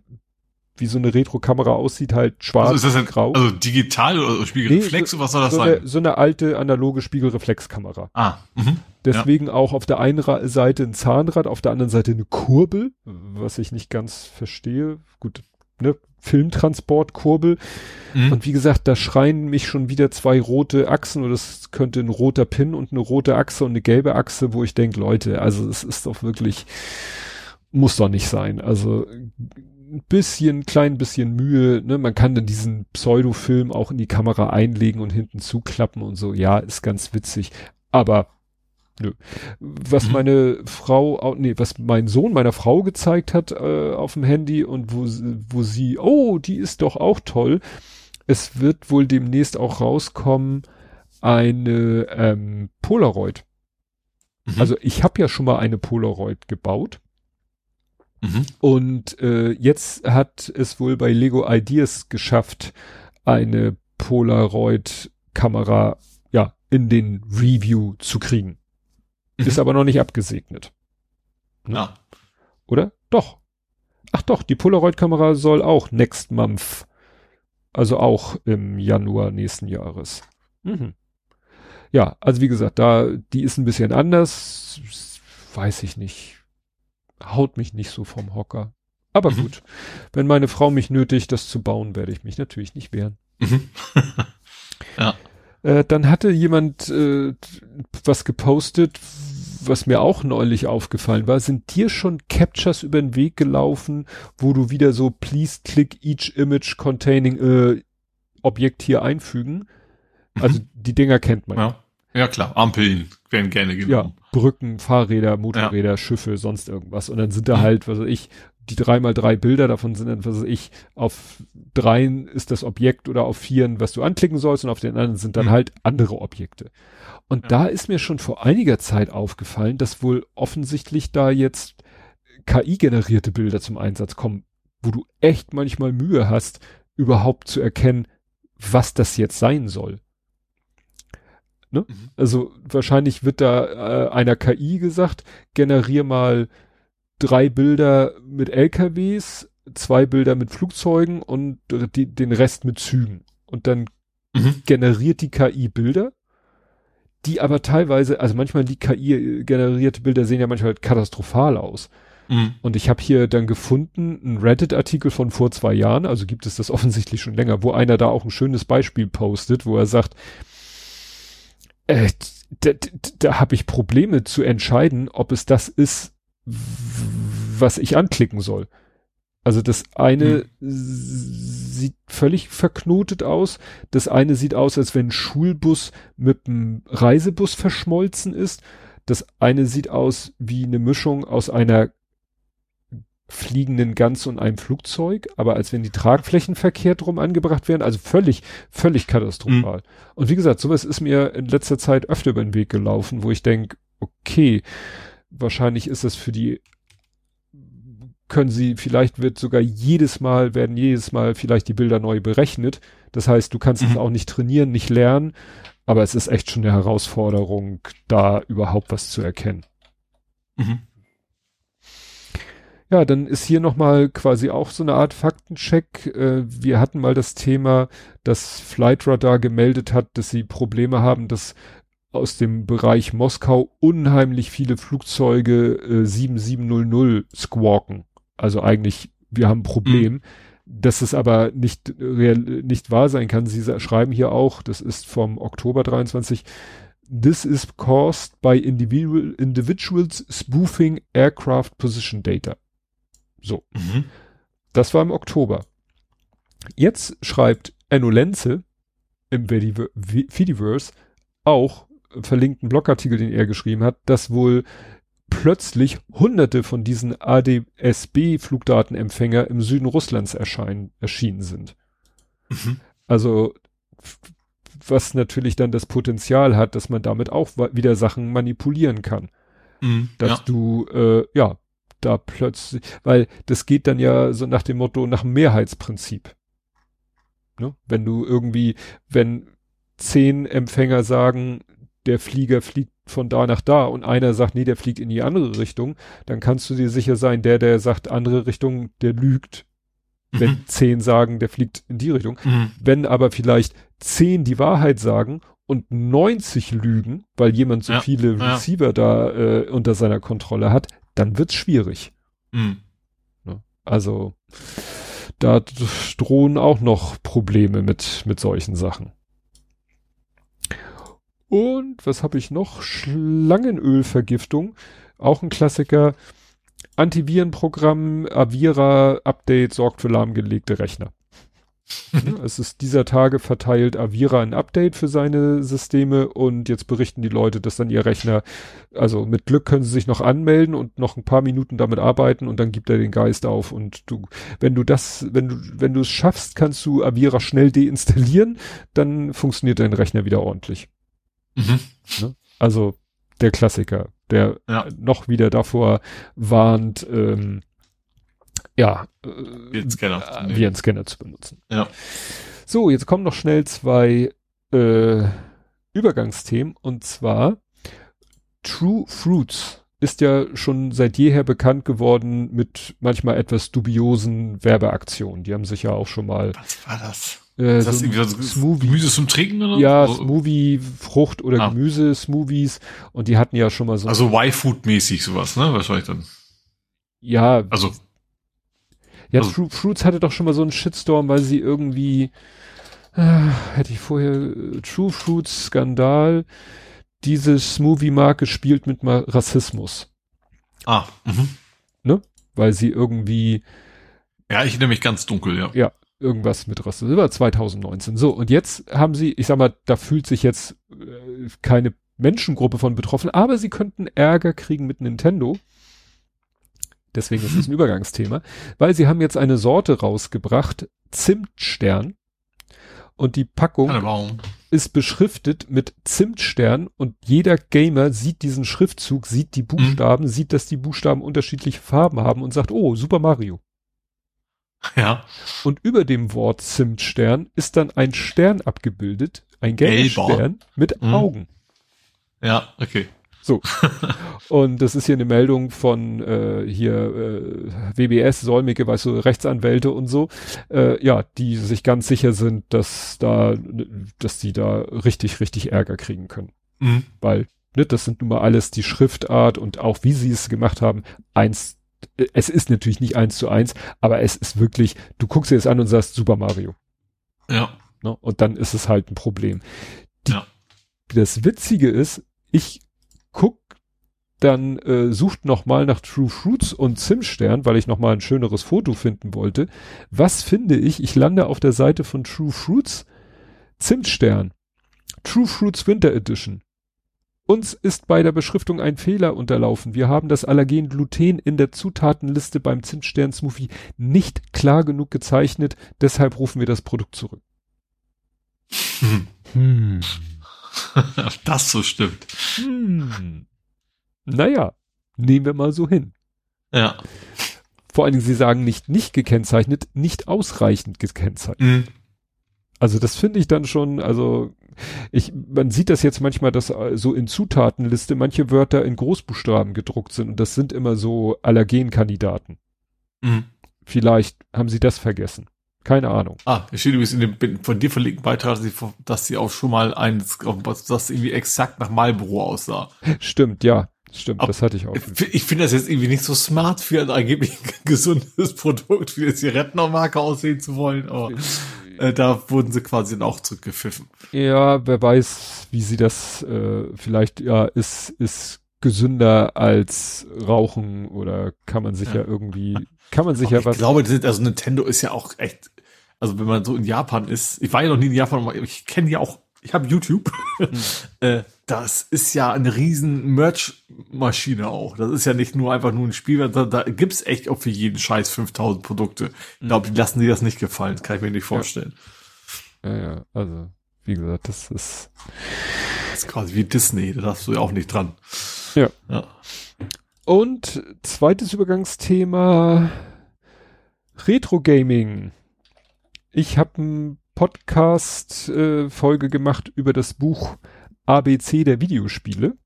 wie so eine Retro-Kamera aussieht, halt schwarz also ist das ein, grau. Also digital oder Spiegelreflex nee, so, was soll das so sein? Eine, so eine alte analoge Spiegelreflexkamera. Ah. Mhm. Deswegen ja. auch auf der einen Seite ein Zahnrad, auf der anderen Seite eine Kurbel, was ich nicht ganz verstehe. Gut, ne, Filmtransportkurbel. Mhm. Und wie gesagt, da schreien mich schon wieder zwei rote Achsen oder es könnte ein roter Pin und eine rote Achse und eine gelbe Achse, wo ich denke, Leute, also es ist doch wirklich, muss doch nicht sein. Also ein bisschen, klein bisschen Mühe, ne, man kann dann diesen Pseudofilm auch in die Kamera einlegen und hinten zuklappen und so, ja, ist ganz witzig, aber Nö. Was mhm. meine Frau, nee, was mein Sohn meiner Frau gezeigt hat äh, auf dem Handy und wo, wo sie, oh, die ist doch auch toll. Es wird wohl demnächst auch rauskommen eine ähm, Polaroid. Mhm. Also ich habe ja schon mal eine Polaroid gebaut. Mhm. Und äh, jetzt hat es wohl bei Lego Ideas geschafft, eine Polaroid-Kamera ja in den Review zu kriegen. Mhm. Ist aber noch nicht abgesegnet. Ne? Ja. Oder? Doch. Ach doch, die Polaroid-Kamera soll auch next month, also auch im Januar nächsten Jahres. Mhm. Ja, also wie gesagt, da, die ist ein bisschen anders, weiß ich nicht. Haut mich nicht so vom Hocker. Aber mhm. gut, wenn meine Frau mich nötigt, das zu bauen, werde ich mich natürlich nicht wehren. Mhm. ja. Äh, dann hatte jemand äh, was gepostet, was mir auch neulich aufgefallen war. Sind dir schon Captures über den Weg gelaufen, wo du wieder so please click each image containing äh, Objekt hier einfügen? Also mhm. die Dinger kennt man. Ja. Ja klar, Ampeln werden gerne genommen. Ja, Brücken, Fahrräder, Motorräder, ja. Schiffe, sonst irgendwas. Und dann sind da mhm. halt, was weiß ich, die drei mal drei Bilder davon sind dann, was weiß ich, auf dreien ist das Objekt oder auf vieren, was du anklicken sollst und auf den anderen sind dann mhm. halt andere Objekte. Und ja. da ist mir schon vor einiger Zeit aufgefallen, dass wohl offensichtlich da jetzt KI-generierte Bilder zum Einsatz kommen, wo du echt manchmal Mühe hast, überhaupt zu erkennen, was das jetzt sein soll. Ne? Mhm. Also wahrscheinlich wird da äh, einer KI gesagt, generier mal drei Bilder mit LKWs, zwei Bilder mit Flugzeugen und die, den Rest mit Zügen. Und dann mhm. generiert die KI Bilder, die aber teilweise, also manchmal die KI generierte Bilder sehen ja manchmal halt katastrophal aus. Mhm. Und ich habe hier dann gefunden, einen Reddit-Artikel von vor zwei Jahren, also gibt es das offensichtlich schon länger, wo einer da auch ein schönes Beispiel postet, wo er sagt, äh, da, da, da habe ich Probleme zu entscheiden, ob es das ist, was ich anklicken soll. Also das eine hm. sieht völlig verknotet aus. Das eine sieht aus, als wenn ein Schulbus mit einem Reisebus verschmolzen ist. Das eine sieht aus wie eine Mischung aus einer fliegenden Gans und einem Flugzeug, aber als wenn die Tragflächen verkehrt rum angebracht werden, also völlig, völlig katastrophal. Mhm. Und wie gesagt, sowas ist mir in letzter Zeit öfter über den Weg gelaufen, wo ich denke, okay, wahrscheinlich ist das für die können sie, vielleicht wird sogar jedes Mal, werden jedes Mal vielleicht die Bilder neu berechnet. Das heißt, du kannst mhm. es auch nicht trainieren, nicht lernen, aber es ist echt schon eine Herausforderung, da überhaupt was zu erkennen. Mhm. Ja, dann ist hier nochmal quasi auch so eine Art Faktencheck. Äh, wir hatten mal das Thema, dass Flightradar gemeldet hat, dass sie Probleme haben, dass aus dem Bereich Moskau unheimlich viele Flugzeuge äh, 7700 squawken. Also eigentlich, wir haben ein Problem. Mhm. Dass es aber nicht real, nicht wahr sein kann. Sie schreiben hier auch, das ist vom Oktober 23, This is caused by individual, individuals spoofing aircraft position data. So. Mhm. Das war im Oktober. Jetzt schreibt Enno Lenze im Fediverse auch verlinkten Blogartikel, den er geschrieben hat, dass wohl plötzlich hunderte von diesen ADSB-Flugdatenempfänger im Süden Russlands erscheinen, erschienen sind. Mhm. Also, was natürlich dann das Potenzial hat, dass man damit auch wieder Sachen manipulieren kann. Mhm, dass ja. du, äh, ja, da plötzlich, weil das geht dann ja so nach dem Motto, nach dem Mehrheitsprinzip. Ne? Wenn du irgendwie, wenn zehn Empfänger sagen, der Flieger fliegt von da nach da und einer sagt, nee, der fliegt in die andere Richtung, dann kannst du dir sicher sein, der, der sagt andere Richtung, der lügt. Mhm. Wenn zehn sagen, der fliegt in die Richtung. Mhm. Wenn aber vielleicht zehn die Wahrheit sagen und 90 lügen, weil jemand so ja. viele Receiver ja. da äh, unter seiner Kontrolle hat, dann wird's schwierig. Mhm. Ne? Also da drohen auch noch Probleme mit, mit solchen Sachen. Und was habe ich noch? Schlangenölvergiftung. Auch ein Klassiker. Antivirenprogramm, Avira Update sorgt für lahmgelegte Rechner. ja, es ist dieser Tage verteilt Avira ein Update für seine Systeme und jetzt berichten die Leute, dass dann ihr Rechner, also mit Glück können sie sich noch anmelden und noch ein paar Minuten damit arbeiten und dann gibt er den Geist auf und du, wenn du das, wenn du, wenn du es schaffst, kannst du Avira schnell deinstallieren, dann funktioniert dein Rechner wieder ordentlich. Mhm. Ne? Also der Klassiker, der ja. noch wieder davor warnt, ähm, ja, äh, wie einen Scanner, wie einen Scanner zu benutzen. Ja. So, jetzt kommen noch schnell zwei äh, Übergangsthemen und zwar True Fruits ist ja schon seit jeher bekannt geworden mit manchmal etwas dubiosen Werbeaktionen. Die haben sich ja auch schon mal. Was war das? Äh, so das Smoothie. Gemüse zum Trinken oder? Ja, oder? Smoothie, Frucht oder ah. Gemüse, Smoothies. Und die hatten ja schon mal so. Also Y-Food-mäßig sowas, ne? Wahrscheinlich dann. Ja. Also. Ja, also. True Fruits hatte doch schon mal so einen Shitstorm, weil sie irgendwie, äh, hätte ich vorher, äh, True Fruits Skandal, diese Smoothie-Marke spielt mit mal Rassismus. Ah, mhm. Ne? Weil sie irgendwie, ja, ich erinnere mich ganz dunkel, ja. Ja, irgendwas mit Rasse. Das war 2019. So, und jetzt haben sie, ich sag mal, da fühlt sich jetzt äh, keine Menschengruppe von betroffen, aber sie könnten Ärger kriegen mit Nintendo. Deswegen ist es ein Übergangsthema, weil sie haben jetzt eine Sorte rausgebracht, Zimtstern. Und die Packung ist beschriftet mit Zimtstern und jeder Gamer sieht diesen Schriftzug, sieht die Buchstaben, mhm. sieht, dass die Buchstaben unterschiedliche Farben haben und sagt, oh, Super Mario. Ja. Und über dem Wort Zimtstern ist dann ein Stern abgebildet, ein gelber Stern mit mhm. Augen. Ja, okay. So. und das ist hier eine Meldung von äh, hier äh, WBS, Säumige, weißt du, Rechtsanwälte und so, äh, ja, die sich ganz sicher sind, dass da, dass die da richtig, richtig Ärger kriegen können. Mhm. Weil, ne, das sind nun mal alles die Schriftart und auch wie sie es gemacht haben, eins, es ist natürlich nicht eins zu eins, aber es ist wirklich, du guckst dir das an und sagst Super Mario. Ja. Ne, und dann ist es halt ein Problem. Die, ja. Das Witzige ist, ich guck dann äh, sucht noch mal nach True Fruits und Zimstern, weil ich noch mal ein schöneres Foto finden wollte. Was finde ich? Ich lande auf der Seite von True Fruits Zimtstern. True Fruits Winter Edition. Uns ist bei der Beschriftung ein Fehler unterlaufen. Wir haben das Allergen Gluten in der Zutatenliste beim Zimtstern Smoothie nicht klar genug gezeichnet. Deshalb rufen wir das Produkt zurück. Hm. Hm. das so stimmt. Hm. Naja, nehmen wir mal so hin. Ja. Vor allen Dingen, Sie sagen nicht nicht gekennzeichnet, nicht ausreichend gekennzeichnet. Mhm. Also das finde ich dann schon, also ich, man sieht das jetzt manchmal, dass äh, so in Zutatenliste manche Wörter in Großbuchstaben gedruckt sind und das sind immer so Allergenkandidaten. Mhm. Vielleicht haben Sie das vergessen. Keine Ahnung. Ah, es steht übrigens in dem von dir verlegten Beitrag, dass sie, dass sie auch schon mal ein, das irgendwie exakt nach Marlboro aussah. Stimmt, ja. Stimmt, Aber das hatte ich auch. Ich finde das jetzt irgendwie nicht so smart für ein angeblich gesundes Produkt, wie eine Zigarettenmarke aussehen zu wollen. Aber äh, da wurden sie quasi dann auch zurückgepfiffen. Ja, wer weiß, wie sie das äh, vielleicht, ja, ist, ist gesünder als Rauchen oder kann man sich ja, ja irgendwie, kann man sich Aber ja ich was. Ich glaube, also Nintendo ist ja auch echt also wenn man so in Japan ist, ich war ja noch nie in Japan, aber ich kenne ja auch, ich habe YouTube. Mhm. äh, das ist ja eine riesen Merch-Maschine auch. Das ist ja nicht nur einfach nur ein Spiel, da, da gibt's echt auch für jeden Scheiß 5000 Produkte. Ich glaube, die lassen dir das nicht gefallen, das kann ich mir nicht vorstellen. Ja, ja, ja also wie gesagt, das ist das ist quasi wie Disney, da darfst du ja auch nicht dran. Ja. ja. Und zweites Übergangsthema Retro Gaming. Ich habe ein Podcast-Folge äh, gemacht über das Buch ABC der Videospiele.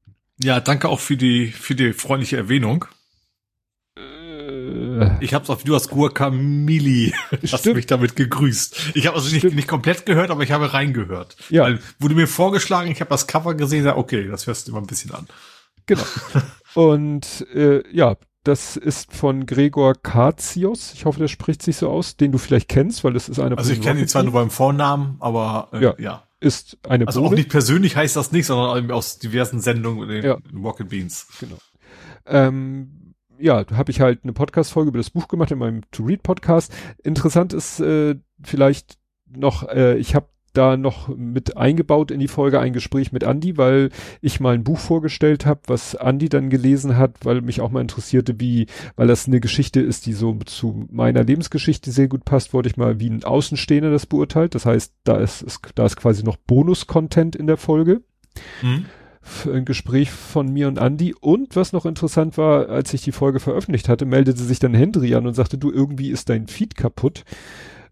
Ja, danke auch für die für die freundliche Erwähnung. Äh, ich hab's auf du hast Guacamili hast mich damit gegrüßt. Ich habe also nicht, nicht komplett gehört, aber ich habe reingehört. Ja. Weil wurde mir vorgeschlagen, ich habe das Cover gesehen, sag, okay, das hörst du immer ein bisschen an. Genau. Und äh, ja, das ist von Gregor Katios. Ich hoffe, der spricht sich so aus, den du vielleicht kennst, weil das ist eine. Also ich kenne ihn zwar nur beim Vornamen, aber äh, ja, ja. Ist eine Also Bohne. auch nicht persönlich heißt das nicht, sondern aus diversen Sendungen in ja. Rocket Beans. Genau. Ähm, ja, habe ich halt eine Podcast-Folge über das Buch gemacht in meinem To-Read-Podcast. Interessant ist äh, vielleicht noch, äh, ich habe da noch mit eingebaut in die Folge ein Gespräch mit Andy, weil ich mal ein Buch vorgestellt habe, was Andy dann gelesen hat, weil mich auch mal interessierte, wie, weil das eine Geschichte ist, die so zu meiner Lebensgeschichte sehr gut passt, wollte ich mal wie ein Außenstehender das beurteilt. Das heißt, da ist, ist da ist quasi noch Bonus-Content in der Folge. Mhm. Ein Gespräch von mir und Andy. Und was noch interessant war, als ich die Folge veröffentlicht hatte, meldete sich dann Henry an und sagte, du, irgendwie ist dein Feed kaputt.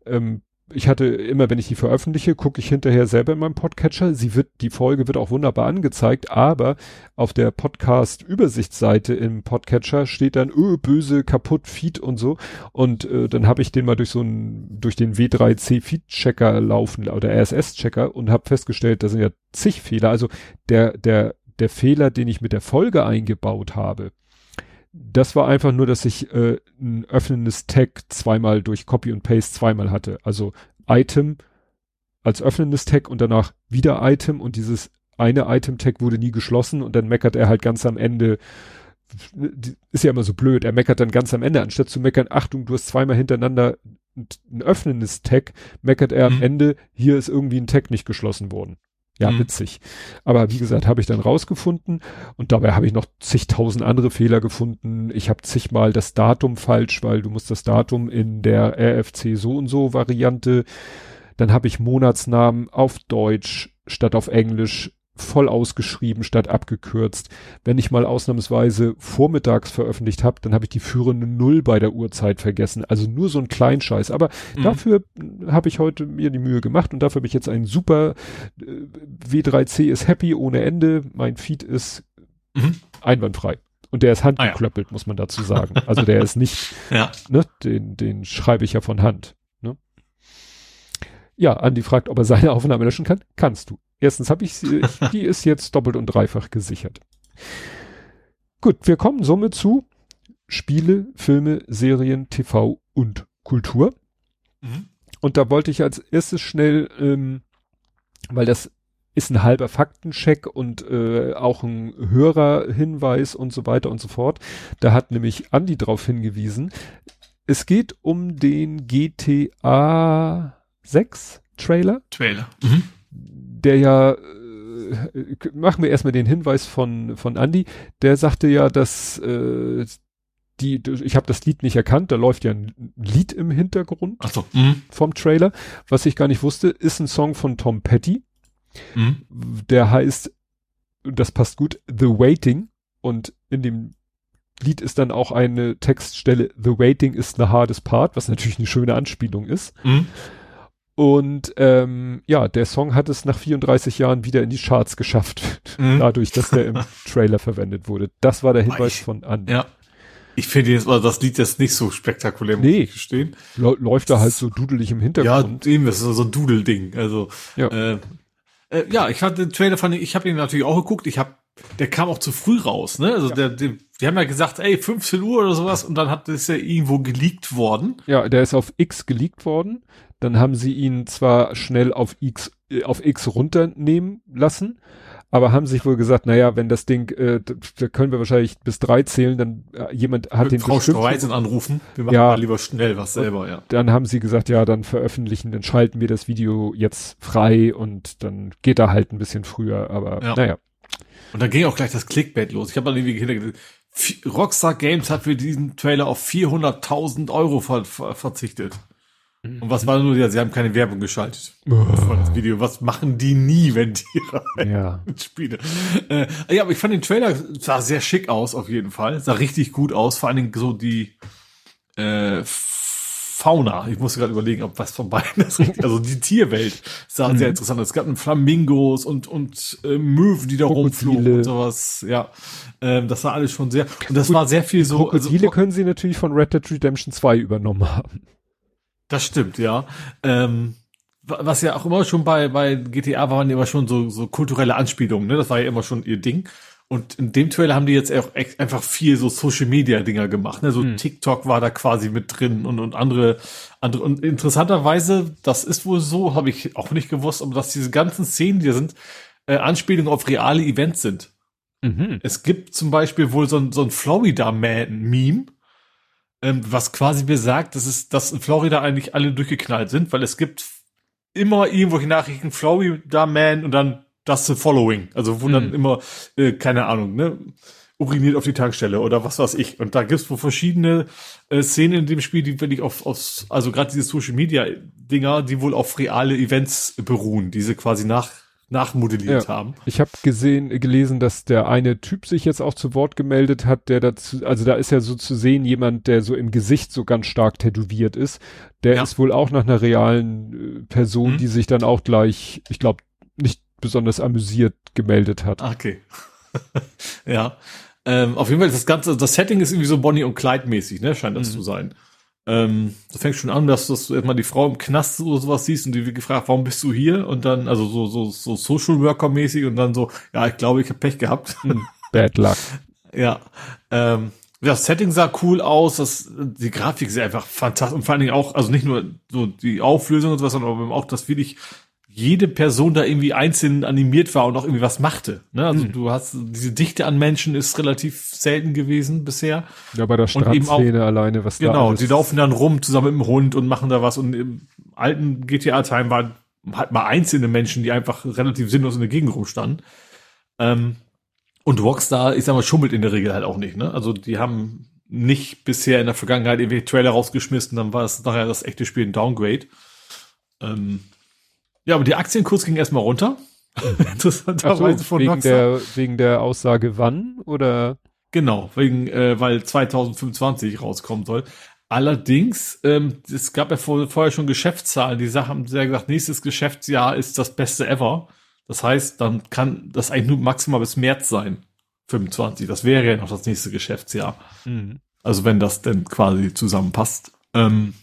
Ähm, ich hatte immer, wenn ich die veröffentliche, gucke ich hinterher selber in meinem Podcatcher. Sie wird, die Folge wird auch wunderbar angezeigt, aber auf der Podcast-Übersichtsseite im Podcatcher steht dann, öh, böse, kaputt, Feed und so. Und äh, dann habe ich den mal durch so einen, durch den W3C Feed-Checker laufen oder RSS-Checker und habe festgestellt, da sind ja zig Fehler. Also der, der, der Fehler, den ich mit der Folge eingebaut habe, das war einfach nur, dass ich äh, ein öffnendes Tag zweimal durch Copy und Paste zweimal hatte. Also Item als öffnendes Tag und danach wieder Item und dieses eine Item-Tag wurde nie geschlossen und dann meckert er halt ganz am Ende, ist ja immer so blöd, er meckert dann ganz am Ende, anstatt zu meckern, Achtung, du hast zweimal hintereinander ein öffnendes Tag, meckert er mhm. am Ende, hier ist irgendwie ein Tag nicht geschlossen worden. Ja, mhm. witzig. Aber wie gesagt, habe ich dann rausgefunden und dabei habe ich noch zigtausend andere Fehler gefunden. Ich habe zigmal das Datum falsch, weil du musst das Datum in der RFC so und so Variante. Dann habe ich Monatsnamen auf Deutsch statt auf Englisch voll ausgeschrieben statt abgekürzt. Wenn ich mal ausnahmsweise vormittags veröffentlicht habe, dann habe ich die führende Null bei der Uhrzeit vergessen. Also nur so ein Kleinscheiß. Aber mhm. dafür habe ich heute mir die Mühe gemacht und dafür habe ich jetzt einen super äh, W3C ist happy ohne Ende. Mein Feed ist mhm. einwandfrei. Und der ist handgeklöppelt, ah, ja. muss man dazu sagen. Also der ist nicht, ja. ne, den, den schreibe ich ja von Hand. Ne? Ja, Andi fragt, ob er seine Aufnahme löschen kann. Kannst du. Erstens habe ich sie, die ist jetzt doppelt und dreifach gesichert. Gut, wir kommen somit zu Spiele, Filme, Serien, TV und Kultur. Mhm. Und da wollte ich als erstes schnell, ähm, weil das ist ein halber Faktencheck und äh, auch ein Hörerhinweis und so weiter und so fort. Da hat nämlich Andi drauf hingewiesen. Es geht um den GTA 6 Trailer. Trailer. Mhm der ja, äh, machen wir erstmal den Hinweis von, von Andy, der sagte ja, dass äh, die, ich habe das Lied nicht erkannt, da läuft ja ein Lied im Hintergrund so. mhm. vom Trailer. Was ich gar nicht wusste, ist ein Song von Tom Petty. Mhm. Der heißt, das passt gut, The Waiting. Und in dem Lied ist dann auch eine Textstelle, The Waiting is the hardest part, was natürlich eine schöne Anspielung ist. Mhm. Und ähm, ja, der Song hat es nach 34 Jahren wieder in die Charts geschafft, mhm. dadurch, dass der im Trailer verwendet wurde. Das war der Hinweis ich, von Andi. Ja. Ich finde jetzt mal das Lied jetzt nicht so spektakulär, nee. muss ich gestehen. Läuft da halt so dudelig im Hintergrund. Ja, eben, das ist so ein Dudel-Ding. Also, ja. Äh, äh, ja, ich hatte den Trailer fand ich, ich habe ihn natürlich auch geguckt. Ich habe, der kam auch zu früh raus, ne? Also ja. der, der, die haben ja gesagt, ey, 15 Uhr oder sowas und dann hat das ja irgendwo geleakt worden. Ja, der ist auf X geleakt worden. Dann haben sie ihn zwar schnell auf X, äh, auf X runternehmen lassen, aber haben sich wohl gesagt, naja, wenn das Ding, äh, da können wir wahrscheinlich bis drei zählen, dann äh, jemand hat den Frau Streisand anrufen, wir machen ja, mal lieber schnell was selber, ja. Dann haben sie gesagt, ja, dann veröffentlichen, dann schalten wir das Video jetzt frei und dann geht er halt ein bisschen früher, aber ja. naja. Und dann ging auch gleich das Clickbait los. Ich habe dann irgendwie hintergedacht, Rockstar Games hat für diesen Trailer auf 400.000 Euro ver ver verzichtet. Mhm. Und was war nur, ja, sie haben keine Werbung geschaltet. Oh. Das Video. Was machen die nie, wenn die rein ja. Spiele? Äh, ja, aber ich fand den Trailer sah sehr schick aus, auf jeden Fall. Sah richtig gut aus. Vor allen Dingen so die äh, Fauna. Ich musste gerade überlegen, ob was von beiden das richtig, also die Tierwelt sah mhm. sehr interessant aus. Es gab Flamingos und, und äh, Möwen, die da rumflogen und sowas. Ja, ähm, das war alles schon sehr, und das gut, war sehr viel so. Krokodile also, können sie natürlich von Red Dead Redemption 2 übernommen haben. Das stimmt, ja. Ähm, was ja auch immer schon bei, bei GTA waren immer schon so, so kulturelle Anspielungen, ne? Das war ja immer schon ihr Ding. Und in dem Trailer haben die jetzt auch einfach viel so Social Media Dinger gemacht, ne? So hm. TikTok war da quasi mit drin und, und andere, andere. Und interessanterweise, das ist wohl so, habe ich auch nicht gewusst, aber dass diese ganzen Szenen, die sind, äh, Anspielungen auf reale Events sind. Mhm. Es gibt zum Beispiel wohl so ein, so ein Florida-Man-Meme, ähm, was quasi besagt, dass es, dass in Florida eigentlich alle durchgeknallt sind, weil es gibt immer irgendwelche Nachrichten, Florida Man und dann das Following. Also wo mhm. dann immer, äh, keine Ahnung, ne, uriniert auf die Tankstelle oder was weiß ich. Und da gibt's wohl verschiedene äh, Szenen in dem Spiel, die wirklich auf, auf also gerade diese Social Media Dinger, die wohl auf reale Events beruhen, diese quasi nach nachmodelliert ja. haben. Ich habe gesehen, gelesen, dass der eine Typ sich jetzt auch zu Wort gemeldet hat, der dazu, also da ist ja so zu sehen, jemand, der so im Gesicht so ganz stark tätowiert ist. Der ja. ist wohl auch nach einer realen äh, Person, mhm. die sich dann auch gleich, ich glaube, nicht besonders amüsiert gemeldet hat. Okay. ja. Ähm, auf jeden Fall ist das ganze, das Setting ist irgendwie so Bonnie und Clyde mäßig, ne, scheint das mhm. zu sein. Ähm, das fängt schon an, dass, dass du erstmal die Frau im Knast oder sowas siehst und die wird gefragt, warum bist du hier? Und dann, also so, so, so Social Worker mäßig und dann so, ja, ich glaube, ich habe Pech gehabt. Hm, bad luck. ja. Ähm, das Setting sah cool aus, das, die Grafik ist einfach fantastisch und vor allen Dingen auch, also nicht nur so die Auflösung und sowas, sondern auch das wirklich jede Person da irgendwie einzeln animiert war und auch irgendwie was machte. Ne? Also mhm. du hast diese Dichte an Menschen ist relativ selten gewesen bisher. Ja, bei der Strandszene alleine, was genau, da Genau, die laufen dann rum zusammen mit dem Hund und machen da was. Und im alten GTA-Time waren halt mal einzelne Menschen, die einfach relativ sinnlos in der Gegend rumstanden. Ähm, und Rockstar, ich sag mal, schummelt in der Regel halt auch nicht. Ne? Also die haben nicht bisher in der Vergangenheit irgendwie Trailer rausgeschmissen, dann war es nachher das echte Spiel ein Downgrade. Ähm, ja, aber die Aktienkurs ging erstmal runter. Interessanterweise so, von wegen der, wegen der Aussage wann oder? Genau, wegen, äh, weil 2025 rauskommen soll. Allerdings, ähm, es gab ja vor, vorher schon Geschäftszahlen, die haben sehr gesagt, nächstes Geschäftsjahr ist das beste ever. Das heißt, dann kann das eigentlich nur maximal bis März sein. 25. Das wäre ja noch das nächste Geschäftsjahr. Mhm. Also wenn das denn quasi zusammenpasst. Ähm,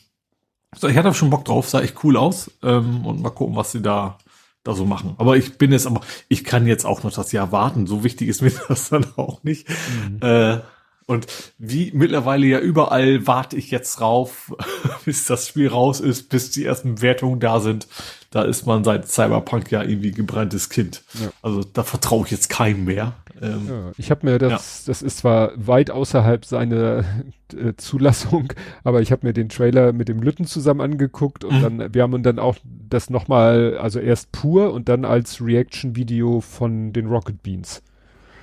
so, ich hatte schon Bock drauf, sah echt cool aus. Ähm, und mal gucken, was sie da, da so machen. Aber ich bin jetzt aber, ich kann jetzt auch noch das Jahr warten. So wichtig ist mir das dann auch nicht. Mhm. Äh, und wie mittlerweile ja überall warte ich jetzt drauf, bis das Spiel raus ist, bis die ersten Wertungen da sind. Da ist man seit Cyberpunk ja irgendwie gebranntes Kind. Ja. Also da vertraue ich jetzt keinem mehr. Ähm, ja, ich habe mir das, ja. das ist zwar weit außerhalb seiner äh, Zulassung, aber ich habe mir den Trailer mit dem Lütten zusammen angeguckt und mhm. dann, wir haben uns dann auch das nochmal, also erst pur und dann als Reaction-Video von den Rocket Beans.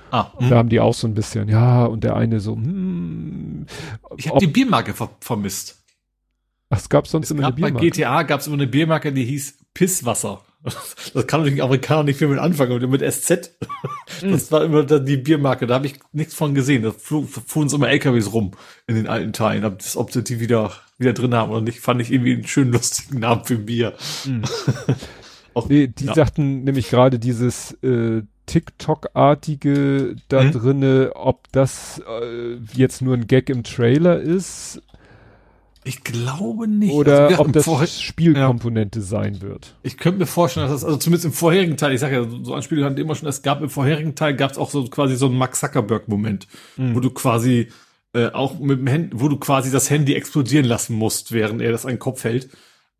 Ah, da hm. haben die auch so ein bisschen, ja, und der eine so, hm, Ich habe die Biermarke ver vermisst. Ach, es gab sonst es immer gab eine Biermarke. Bei GTA gab es immer eine Biermarke, die hieß Pisswasser. Das kann natürlich Amerikaner nicht viel mit anfangen, aber mit SZ. Das war immer die Biermarke, da habe ich nichts von gesehen. Da fuhren uns immer LKWs rum in den alten Teilen. Ob, sie die wieder, wieder drin haben oder nicht, fand ich irgendwie einen schönen, lustigen Namen für Bier. Mhm. Auch, nee, die ja. sagten nämlich gerade dieses äh, TikTok-artige da mhm. drinne, ob das äh, jetzt nur ein Gag im Trailer ist. Ich glaube nicht. Oder also, ob das Vorher Spielkomponente ja. sein wird. Ich könnte mir vorstellen, dass das, also zumindest im vorherigen Teil, ich sage ja, so Anspielungen hatten immer schon, es gab im vorherigen Teil, gab es auch so quasi so einen Max Zuckerberg-Moment, mhm. wo du quasi äh, auch mit dem Handy, wo du quasi das Handy explodieren lassen musst, während er das an den Kopf hält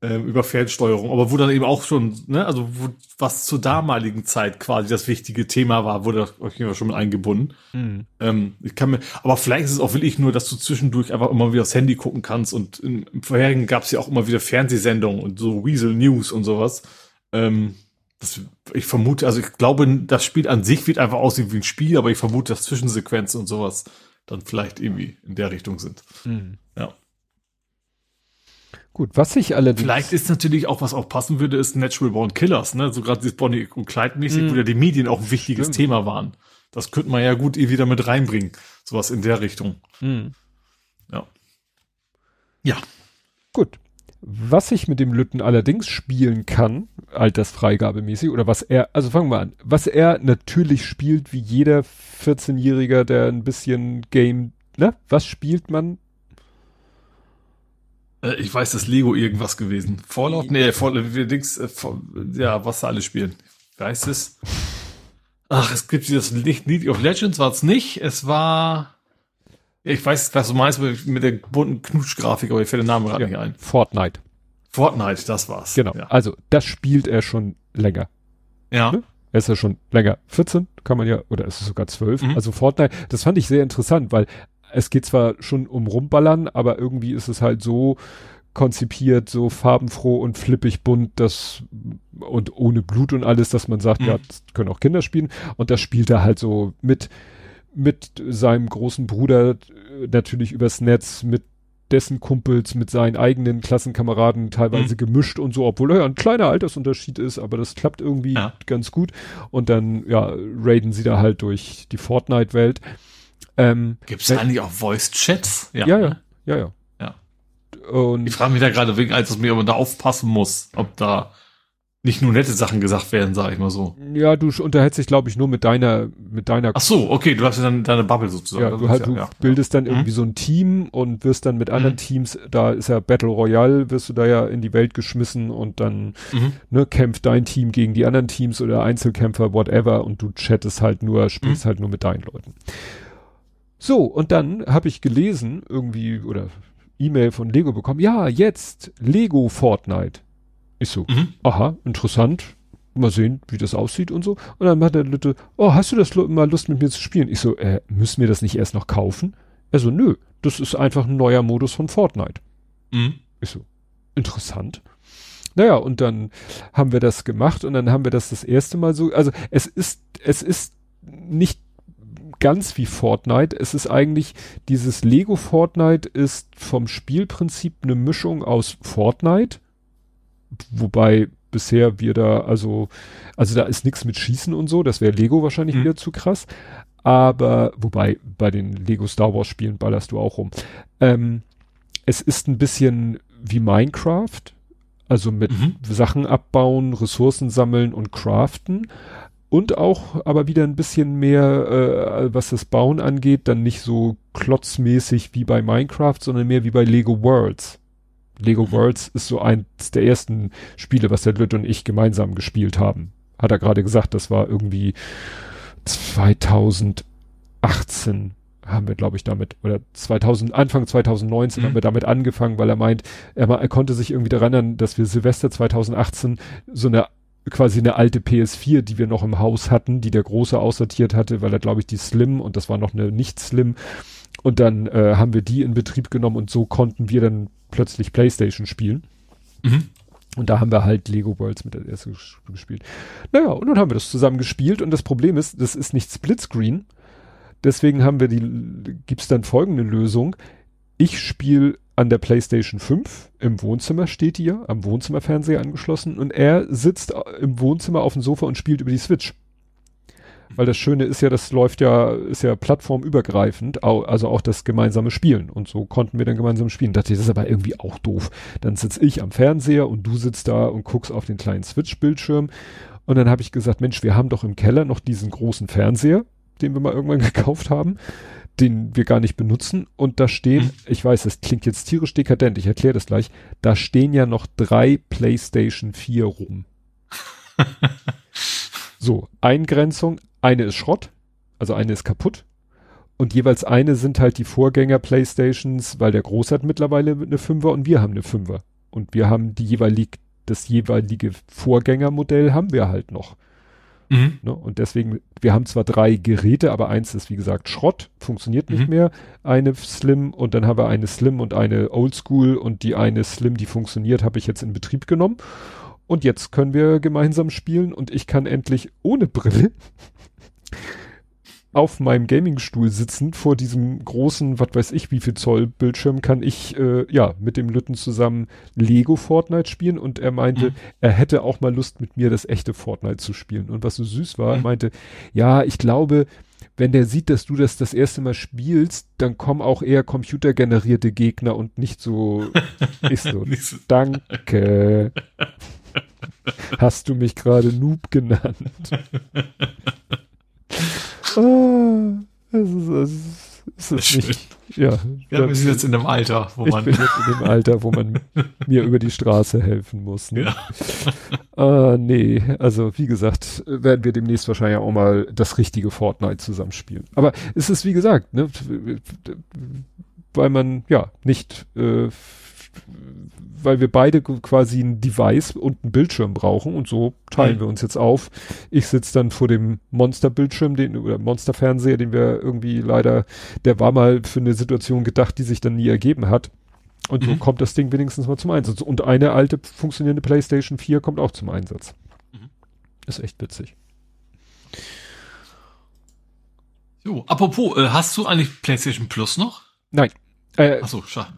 ähm, über Fernsteuerung, aber wo dann eben auch schon, ne, also wo, was zur damaligen Zeit quasi das wichtige Thema war, wurde euch schon mit eingebunden. Mhm. Ähm, ich kann mir, aber vielleicht ist es auch wirklich nur, dass du zwischendurch einfach immer wieder aufs Handy gucken kannst und im, im vorherigen gab es ja auch immer wieder Fernsehsendungen und so Weasel News und sowas. Ähm, das, ich vermute, also ich glaube, das Spiel an sich wird einfach aussehen wie ein Spiel, aber ich vermute, dass Zwischensequenzen und sowas dann vielleicht irgendwie in der Richtung sind. Mhm. Ja. Gut, was ich allerdings. Vielleicht ist natürlich auch, was auch passen würde, ist Natural Born Killers, ne? So gerade dieses Bonnie und Clyde mäßig, mm. wo ja die Medien auch ein wichtiges Stimmt. Thema waren. Das könnte man ja gut eh wieder mit reinbringen. Sowas in der Richtung. Mm. Ja. Ja. Gut. Was ich mit dem Lütten allerdings spielen kann, altersfreigabemäßig, oder was er, also fangen wir an, was er natürlich spielt, wie jeder 14-Jähriger, der ein bisschen Game, ne? Was spielt man? Äh, ich weiß, das Lego irgendwas gewesen. Fallout? Nee, Fallout, wir Dings, äh, ja, was alle spielen. Weiß es? Ach, es gibt das League of Legends war es nicht. Es war, ich weiß, was du meinst mit der bunten Knutschgrafik, aber ich fällt der Name gerade ja, nicht ein. Fortnite. Fortnite, das war's. Genau. Ja. Also, das spielt er schon länger. Ja. Ne? Er ist ja schon länger. 14 kann man ja, oder ist es sogar 12. Mhm. Also Fortnite, das fand ich sehr interessant, weil es geht zwar schon um Rumballern, aber irgendwie ist es halt so konzipiert, so farbenfroh und flippig bunt, das und ohne Blut und alles, dass man sagt, mhm. ja, das können auch Kinder spielen. Und das spielt er halt so mit, mit seinem großen Bruder äh, natürlich übers Netz, mit dessen Kumpels, mit seinen eigenen Klassenkameraden teilweise mhm. gemischt und so, obwohl er ja ein kleiner Altersunterschied ist, aber das klappt irgendwie ja. ganz gut. Und dann, ja, raiden sie da halt durch die Fortnite-Welt. Ähm, Gibt es eigentlich auch Voice-Chats? Ja, ja, ja, ja. ja. ja. Und ich frage mich da gerade wegen, als dass man da aufpassen muss, ob da nicht nur nette Sachen gesagt werden, sage ich mal so. Ja, du unterhältst dich, glaube ich, nur mit deiner, mit deiner. Ach so, okay, du hast ja dann deine Bubble sozusagen. Ja, du, halt, ja, du ja, bildest dann mhm. irgendwie so ein Team und wirst dann mit mhm. anderen Teams, da ist ja Battle Royale, wirst du da ja in die Welt geschmissen und dann mhm. ne, kämpft dein Team gegen die anderen Teams oder Einzelkämpfer, whatever, und du chattest halt nur, spielst mhm. halt nur mit deinen Leuten. So, und dann habe ich gelesen, irgendwie, oder E-Mail von Lego bekommen, ja, jetzt Lego Fortnite. Ich so, mhm. aha, interessant. Mal sehen, wie das aussieht und so. Und dann hat der Lütte, oh, hast du das mal Lust mit mir zu spielen? Ich so, äh, müssen wir das nicht erst noch kaufen? Er so, nö, das ist einfach ein neuer Modus von Fortnite. Mhm. Ich so, interessant. Naja, und dann haben wir das gemacht und dann haben wir das das erste Mal so, also es ist, es ist nicht ganz wie Fortnite. Es ist eigentlich, dieses Lego Fortnite ist vom Spielprinzip eine Mischung aus Fortnite, wobei bisher wir da, also, also da ist nichts mit Schießen und so, das wäre Lego wahrscheinlich mhm. wieder zu krass. Aber, wobei, bei den Lego Star Wars Spielen ballerst du auch rum. Ähm, es ist ein bisschen wie Minecraft, also mit mhm. Sachen abbauen, Ressourcen sammeln und craften. Und auch aber wieder ein bisschen mehr, äh, was das Bauen angeht, dann nicht so klotzmäßig wie bei Minecraft, sondern mehr wie bei Lego Worlds. Lego mhm. Worlds ist so eins der ersten Spiele, was der Lütt und ich gemeinsam gespielt haben. Hat er gerade gesagt, das war irgendwie 2018 haben wir, glaube ich, damit, oder 2000, Anfang 2019 mhm. haben wir damit angefangen, weil er meint, er, er konnte sich irgendwie daran erinnern, dass wir Silvester 2018 so eine quasi eine alte PS4, die wir noch im Haus hatten, die der Große aussortiert hatte, weil er, glaube ich, die Slim und das war noch eine nicht Slim. Und dann äh, haben wir die in Betrieb genommen und so konnten wir dann plötzlich Playstation spielen. Mhm. Und da haben wir halt Lego Worlds mit der ersten gespielt. Naja, und dann haben wir das zusammen gespielt und das Problem ist, das ist nicht Splitscreen. Deswegen haben wir die, gibt's dann folgende Lösung. Ich spiele an der PlayStation 5, im Wohnzimmer steht die ja, am Wohnzimmerfernseher angeschlossen und er sitzt im Wohnzimmer auf dem Sofa und spielt über die Switch. Weil das Schöne ist ja, das läuft ja, ist ja plattformübergreifend, also auch das gemeinsame Spielen. Und so konnten wir dann gemeinsam spielen. Dachte ich, das ist aber irgendwie auch doof. Dann sitze ich am Fernseher und du sitzt da und guckst auf den kleinen Switch-Bildschirm. Und dann habe ich gesagt, Mensch, wir haben doch im Keller noch diesen großen Fernseher, den wir mal irgendwann gekauft haben, den wir gar nicht benutzen. Und da stehen, hm. ich weiß, das klingt jetzt tierisch dekadent, ich erkläre das gleich, da stehen ja noch drei PlayStation 4 rum. so, Eingrenzung, eine ist Schrott, also eine ist kaputt. Und jeweils eine sind halt die Vorgänger Playstations, weil der Groß hat mittlerweile eine Fünfer und wir haben eine Fünfer. Und wir haben die jeweilig, das jeweilige Vorgängermodell haben wir halt noch. Mhm. Ne? Und deswegen, wir haben zwar drei Geräte, aber eins ist wie gesagt Schrott, funktioniert nicht mhm. mehr. Eine Slim und dann haben wir eine Slim und eine Oldschool und die eine Slim, die funktioniert, habe ich jetzt in Betrieb genommen. Und jetzt können wir gemeinsam spielen und ich kann endlich ohne Brille auf meinem Gamingstuhl sitzend vor diesem großen, was weiß ich, wie viel Zoll Bildschirm kann ich äh, ja mit dem Lütten zusammen Lego Fortnite spielen und er meinte, mhm. er hätte auch mal Lust mit mir das echte Fortnite zu spielen und was so süß war, mhm. er meinte, ja, ich glaube, wenn der sieht, dass du das das erste Mal spielst, dann kommen auch eher computergenerierte Gegner und nicht so, ich so, danke. Hast du mich gerade Noob genannt? ah, es ist, es ist, es ist nicht, ja. Ja, wir sind jetzt in einem Alter, wo man. Ich bin jetzt in dem Alter, wo man mir über die Straße helfen muss. Ne? Ja. Ah, nee, also wie gesagt, werden wir demnächst wahrscheinlich auch mal das richtige Fortnite zusammenspielen. Aber es ist wie gesagt, ne, weil man ja nicht äh, weil wir beide quasi ein Device und einen Bildschirm brauchen und so teilen mhm. wir uns jetzt auf. Ich sitze dann vor dem Monsterbildschirm, den oder Monsterfernseher, den wir irgendwie leider, der war mal für eine Situation gedacht, die sich dann nie ergeben hat. Und mhm. so kommt das Ding wenigstens mal zum Einsatz. Und eine alte funktionierende PlayStation 4 kommt auch zum Einsatz. Mhm. Ist echt witzig. So, apropos, äh, hast du eigentlich PlayStation Plus noch? Nein. Äh, Ach so, schade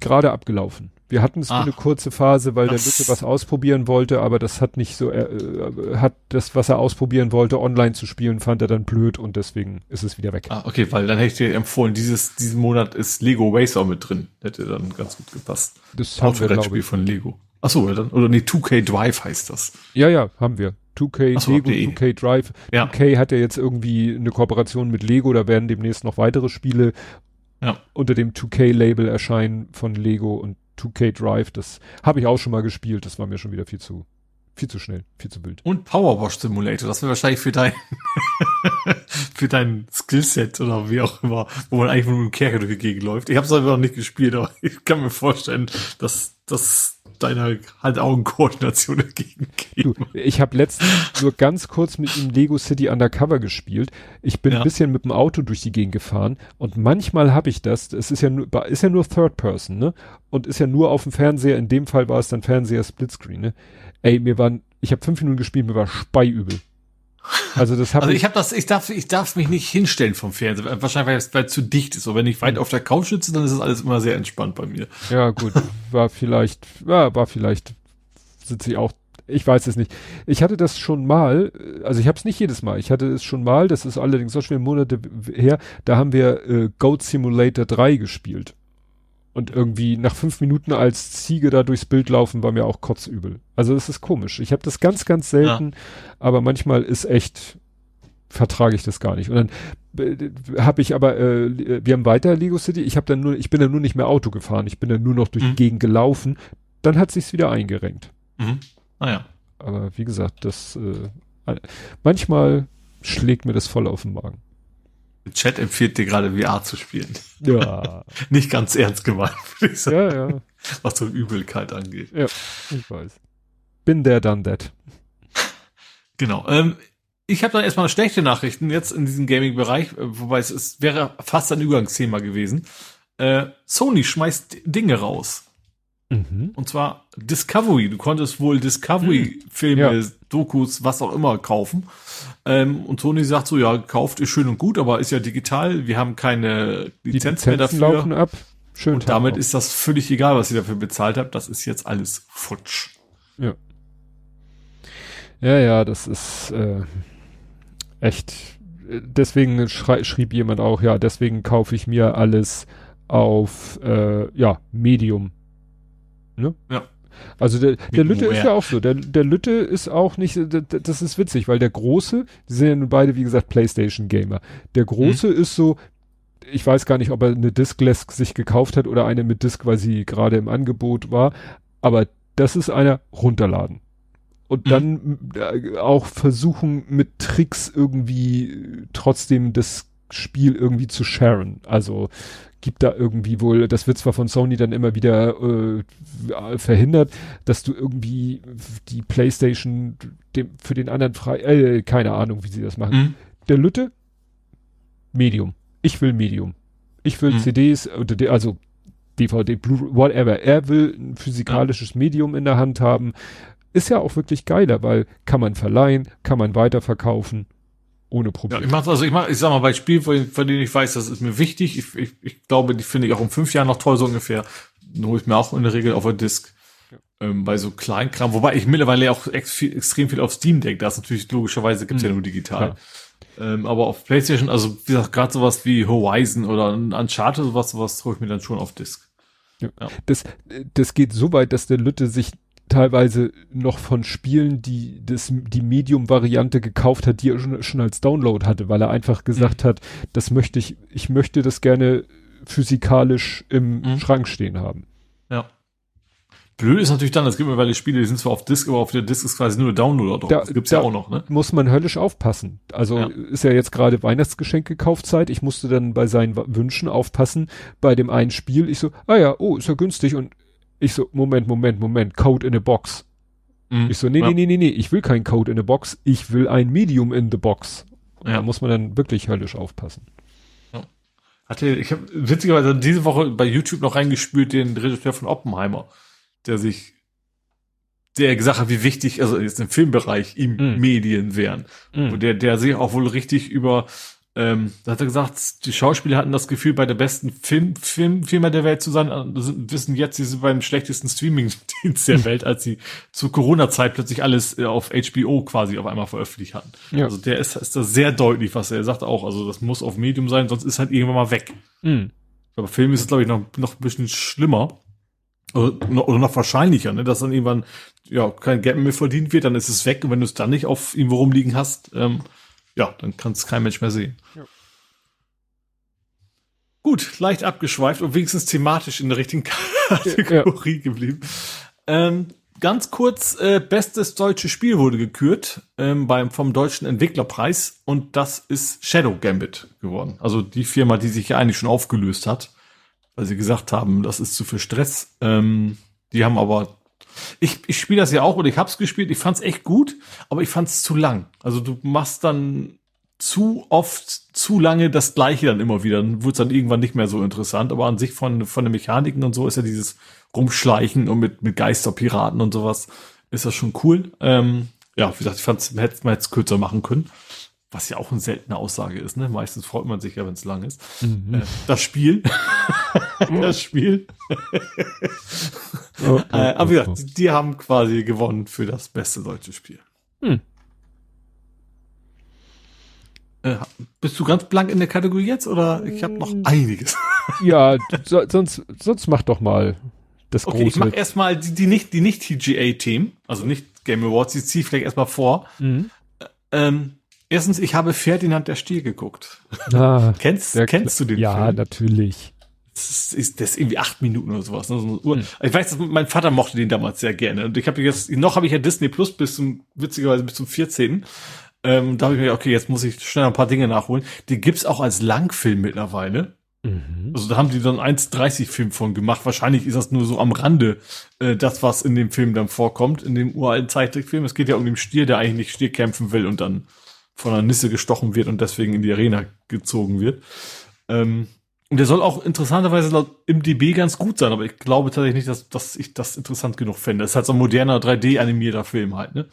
gerade abgelaufen. Wir hatten es für eine kurze Phase, weil der Lütte was ausprobieren wollte, aber das hat nicht so, äh, äh, hat das, was er ausprobieren wollte, online zu spielen, fand er dann blöd und deswegen ist es wieder weg. Ah, okay, weil dann hätte ich dir empfohlen, dieses, diesen Monat ist Lego Racer mit drin. Hätte dann ganz gut gepasst. Das haben wir, glaube ich. von Lego. Ach so, dann, oder nee, 2K Drive heißt das. Ja, ja, haben wir. 2K, so, Lego, 2K Drive. Ja. 2K hat ja jetzt irgendwie eine Kooperation mit Lego, da werden demnächst noch weitere Spiele ja. unter dem 2K-Label erscheinen von Lego und 2K Drive. Das habe ich auch schon mal gespielt. Das war mir schon wieder viel zu viel zu schnell, viel zu wild. Und Powerwash Simulator, das wäre wahrscheinlich für dein für dein Skillset oder wie auch immer, wo man eigentlich nur mit dem Kerker durch die Gegend läuft. Ich habe es einfach noch nicht gespielt, aber ich kann mir vorstellen, dass das deiner Hand-Augen-Koordination entgegengeben. Du, ich habe letztens nur ganz kurz mit ihm Lego City Undercover gespielt. Ich bin ja. ein bisschen mit dem Auto durch die Gegend gefahren und manchmal habe ich das, es ist ja nur, ist ja nur Third Person, ne? Und ist ja nur auf dem Fernseher, in dem Fall war es dann Fernseher Splitscreen, ne? Ey, mir waren, ich habe fünf Minuten gespielt, mir war speiübel. Also das habe also ich habe das ich darf ich darf mich nicht hinstellen vom Fernseher wahrscheinlich weil es weil zu dicht ist. Und wenn ich weit auf der Couch sitze, dann ist es alles immer sehr entspannt bei mir. Ja gut, war vielleicht ja, war vielleicht sitze ich auch ich weiß es nicht. Ich hatte das schon mal, also ich habe es nicht jedes Mal. Ich hatte es schon mal, das ist allerdings so schon Monate her, da haben wir äh, Goat Simulator 3 gespielt. Und irgendwie nach fünf Minuten als Ziege da durchs Bild laufen, war mir auch kotzübel. Also es ist komisch. Ich habe das ganz, ganz selten, ja. aber manchmal ist echt, vertrage ich das gar nicht. Und dann äh, habe ich aber, äh, wir haben weiter Lego City, ich habe dann nur, ich bin dann nur nicht mehr Auto gefahren, ich bin dann nur noch durch mhm. die Gegend gelaufen. Dann hat sich's wieder eingerenkt. Mhm. Ah Aber wie gesagt, das äh, manchmal schlägt mir das voll auf den Magen. Chat empfiehlt dir gerade VR zu spielen. Ja. Nicht ganz ernst gemeint, würde ich sagen. Ja, ja. Was so Übelkeit angeht. Ja, ich weiß. Bin der done that. Genau. Ähm, ich habe dann erstmal schlechte Nachrichten jetzt in diesem Gaming-Bereich, äh, wobei es ist, wäre fast ein Übergangsthema gewesen. Äh, Sony schmeißt Dinge raus. Mhm. Und zwar Discovery. Du konntest wohl Discovery-Filme, mhm. ja. Dokus, was auch immer kaufen. Ähm, und Sony sagt so, ja, kauft ist schön und gut, aber ist ja digital. Wir haben keine Lizenz mehr dafür. laufen ab. Schön. Und damit ist das völlig egal, was ihr dafür bezahlt habt. Das ist jetzt alles futsch. Ja. Ja, ja, das ist äh, echt. Deswegen schrieb jemand auch, ja, deswegen kaufe ich mir alles auf äh, ja Medium Ne? Ja. Also der, der Lütte ist ja auch so. Der, der Lütte ist auch nicht, das ist witzig, weil der Große, die sind ja nun beide, wie gesagt, Playstation-Gamer. Der Große mhm. ist so, ich weiß gar nicht, ob er eine Diskless sich gekauft hat oder eine mit Disk, weil sie gerade im Angebot war, aber das ist einer runterladen. Und mhm. dann auch versuchen mit Tricks irgendwie trotzdem das Spiel irgendwie zu sharen. Also gibt da irgendwie wohl, das wird zwar von Sony dann immer wieder äh, verhindert, dass du irgendwie die Playstation dem, für den anderen frei, äh, keine Ahnung, wie sie das machen. Mhm. Der Lütte, Medium. Ich will Medium. Ich will mhm. CDs, also DVD, Blue, whatever. Er will ein physikalisches. Medium in der Hand haben. Ist ja auch wirklich geiler, weil kann man verleihen, kann man weiterverkaufen ohne Probleme. Ja, ich mach's, also ich mach, ich sag mal, bei Spielen, von, denen ich weiß, das ist mir wichtig. Ich, ich, ich glaube, die finde ich auch in fünf Jahren noch toll, so ungefähr. Hole ich mir auch in der Regel auf der Disc. Ja. Ähm, bei so Kleinkram, wobei ich mittlerweile auch ex viel, extrem viel auf Steam denke. Das ist natürlich logischerweise gibt's mhm. ja nur digital. Ähm, aber auf PlayStation, also wie gesagt, gerade sowas wie Horizon oder Uncharted, sowas, sowas hole ich mir dann schon auf Disc. Ja. ja. Das, das geht so weit, dass der Lütte sich teilweise noch von Spielen, die das, die Medium-Variante gekauft hat, die er schon, schon, als Download hatte, weil er einfach gesagt mhm. hat, das möchte ich, ich möchte das gerne physikalisch im mhm. Schrank stehen haben. Ja. Blöd ist natürlich dann, es gibt mittlerweile Spiele, die sind zwar auf Disk, aber auf der Disk ist quasi nur der Downloader drauf. Da, das gibt's ja auch noch, ne? Muss man höllisch aufpassen. Also ja. ist ja jetzt gerade Weihnachtsgeschenke Kaufzeit. Ich musste dann bei seinen Wünschen aufpassen. Bei dem einen Spiel, ich so, ah ja, oh, ist ja günstig und ich so, Moment, Moment, Moment, Code in a Box. Mhm. Ich so, nee, ja. nee, nee, nee, nee, ich will kein Code in a Box, ich will ein Medium in the Box. Ja. Da muss man dann wirklich höllisch aufpassen. Ja. Hatte, ich habe witzigerweise diese Woche bei YouTube noch reingespült den Regisseur von Oppenheimer, der sich der gesagt hat, wie wichtig, also jetzt im Filmbereich ihm mm. Medien wären. Mm. Und der, der sich auch wohl richtig über ähm, da hat er gesagt, die Schauspieler hatten das Gefühl, bei der besten Film, Film, Firma der Welt zu sein, äh, wissen jetzt, sie sind beim schlechtesten Streaming-Dienst der Welt, als sie zur Corona-Zeit plötzlich alles äh, auf HBO quasi auf einmal veröffentlicht hatten. Ja. Also der ist, ist da sehr deutlich, was er, sagt auch. Also das muss auf Medium sein, sonst ist halt irgendwann mal weg. Mhm. Aber Film ist es, glaube ich, noch, noch ein bisschen schlimmer. Oder, oder noch wahrscheinlicher, ne? dass dann irgendwann ja kein Geld mehr verdient wird, dann ist es weg und wenn du es dann nicht auf irgendwo rumliegen hast, ähm, ja, dann kann es kein Mensch mehr sehen. Ja. Gut, leicht abgeschweift und wenigstens thematisch in der richtigen Kategorie ja. geblieben. Ähm, ganz kurz, äh, bestes deutsches Spiel wurde gekürt ähm, beim vom deutschen Entwicklerpreis und das ist Shadow Gambit geworden. Also die Firma, die sich ja eigentlich schon aufgelöst hat, weil sie gesagt haben, das ist zu viel Stress. Ähm, die haben aber ich, ich spiele das ja auch und ich hab's gespielt. Ich fand's echt gut, aber ich fand's zu lang. Also du machst dann zu oft, zu lange das Gleiche dann immer wieder. Dann wird's dann irgendwann nicht mehr so interessant. Aber an sich von, von den Mechaniken und so ist ja dieses Rumschleichen und mit, mit Geisterpiraten und sowas ist das schon cool. Ähm, ja, wie gesagt, ich fand's, man hätte es kürzer machen können. Was ja auch eine seltene Aussage ist, ne? Meistens freut man sich ja, wenn es lang ist. Mhm. Äh, das Spiel. das Spiel. Oh, äh, aber wie gesagt, die, die, haben quasi gewonnen für das beste deutsche Spiel. Hm. Äh, bist du ganz blank in der Kategorie jetzt oder ich habe noch einiges? ja, so, sonst, sonst mach doch mal das okay, große. Ich mach erstmal die, die nicht, die nicht TGA-Themen, also nicht Game Awards, die ziehe ich vielleicht erstmal vor. Mhm. Ähm, erstens, ich habe Ferdinand der Stier geguckt. Ah, kennst, kennst du den ja, Film? Ja, natürlich. Das ist, das ist irgendwie acht Minuten oder sowas. Ne? So mhm. Ich weiß, mein Vater mochte den damals sehr gerne. Und ich habe jetzt, noch habe ich ja Disney Plus bis zum, witzigerweise bis zum 14. Ähm, da habe ich mir gedacht, okay, jetzt muss ich schnell ein paar Dinge nachholen. Die gibt's auch als Langfilm mittlerweile. Mhm. Also da haben die dann 1,30 Film von gemacht. Wahrscheinlich ist das nur so am Rande äh, das, was in dem Film dann vorkommt, in dem uralten Zeichentrickfilm. Es geht ja um den Stier, der eigentlich nicht Stier kämpfen will und dann von einer Nisse gestochen wird und deswegen in die Arena gezogen wird. Ähm, und der soll auch interessanterweise laut im DB ganz gut sein, aber ich glaube tatsächlich nicht, dass, dass ich das interessant genug fände. Das ist halt so ein moderner 3D-animierter Film halt, ne?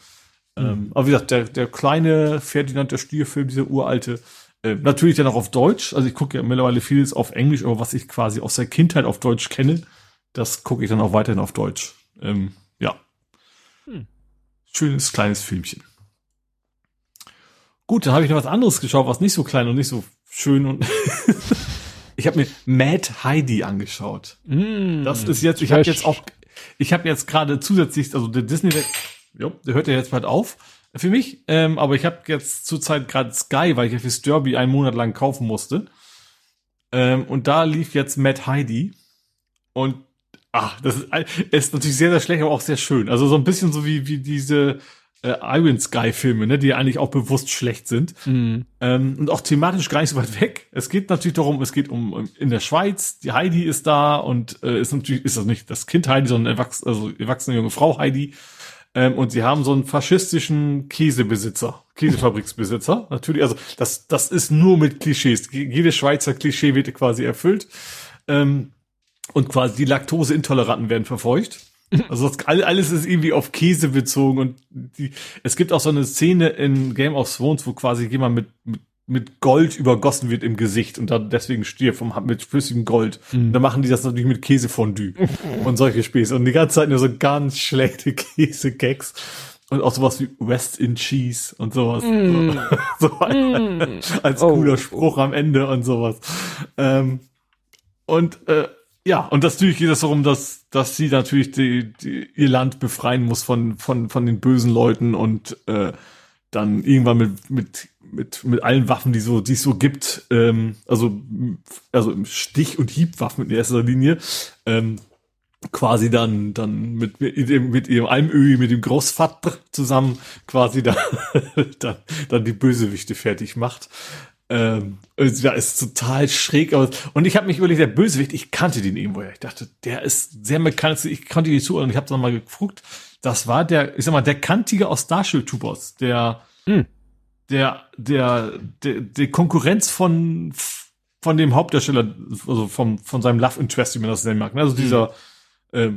Mhm. Ähm, aber wie gesagt, der, der kleine Ferdinand der Stierfilm, dieser uralte, äh, natürlich dann auch auf Deutsch. Also ich gucke ja mittlerweile vieles auf Englisch, aber was ich quasi aus der Kindheit auf Deutsch kenne, das gucke ich dann auch weiterhin auf Deutsch. Ähm, ja. Hm. Schönes kleines Filmchen. Gut, dann habe ich noch was anderes geschaut, was nicht so klein und nicht so schön und ich habe mir Mad Heidi angeschaut. Mm, das ist jetzt, ich habe jetzt auch, ich habe jetzt gerade zusätzlich, also der Disney, ja, der hört ja jetzt bald auf für mich. Ähm, aber ich habe jetzt zurzeit gerade Sky, weil ich ja fürs Derby einen Monat lang kaufen musste. Ähm, und da lief jetzt Matt Heidi. Und ach, das ist, ist natürlich sehr, sehr schlecht, aber auch sehr schön. Also so ein bisschen so wie, wie diese äh, Iron Sky Filme, ne, die eigentlich auch bewusst schlecht sind. Mhm. Ähm, und auch thematisch gar nicht so weit weg. Es geht natürlich darum, es geht um, um in der Schweiz, die Heidi ist da und äh, ist natürlich, ist das nicht das Kind Heidi, sondern erwachs also erwachsene junge Frau Heidi. Ähm, und sie haben so einen faschistischen Käsebesitzer, Käsefabriksbesitzer. Natürlich, also das, das ist nur mit Klischees. Jedes Schweizer Klischee wird quasi erfüllt. Ähm, und quasi die Laktoseintoleranten werden verfolgt. Also das, alles ist irgendwie auf Käse bezogen und die, es gibt auch so eine Szene in Game of Thrones, wo quasi jemand mit, mit mit Gold übergossen wird im Gesicht und dann deswegen stirbt vom, mit flüssigem Gold. Mhm. Und dann machen die das natürlich mit Käsefondue und solche Späße. Und die ganze Zeit nur so ganz schlechte Käsegecks. Und auch sowas wie West in Cheese und sowas. Mm. so mm. als oh. cooler Spruch am Ende und sowas. Ähm, und äh, ja, und das natürlich geht es darum, dass, dass sie natürlich die, die, ihr Land befreien muss von, von, von den bösen Leuten und äh, dann irgendwann mit, mit, mit, mit allen Waffen, die so, die es so gibt, ähm, also, also Stich- und Hiebwaffen in erster Linie, ähm, quasi dann, dann mit, mit, mit ihrem Almöhi, mit dem Großvater zusammen quasi da, dann, dann die Bösewichte fertig macht. Ähm, ja, ist total schräg aus. Und ich habe mich überlegt, der Bösewicht, ich kannte den irgendwoher. Ich dachte, der ist sehr bekannt. Ich konnte ihn zuhören. Ich habe dann mal gefragt. Das war der, ich sag mal, der Kantige aus Starship Troopers, der, hm. der, der, der, der Konkurrenz von, von dem Hauptdarsteller, also vom, von seinem Love Interest, wie man das nennen mag. Ne? Also hm. dieser, äh,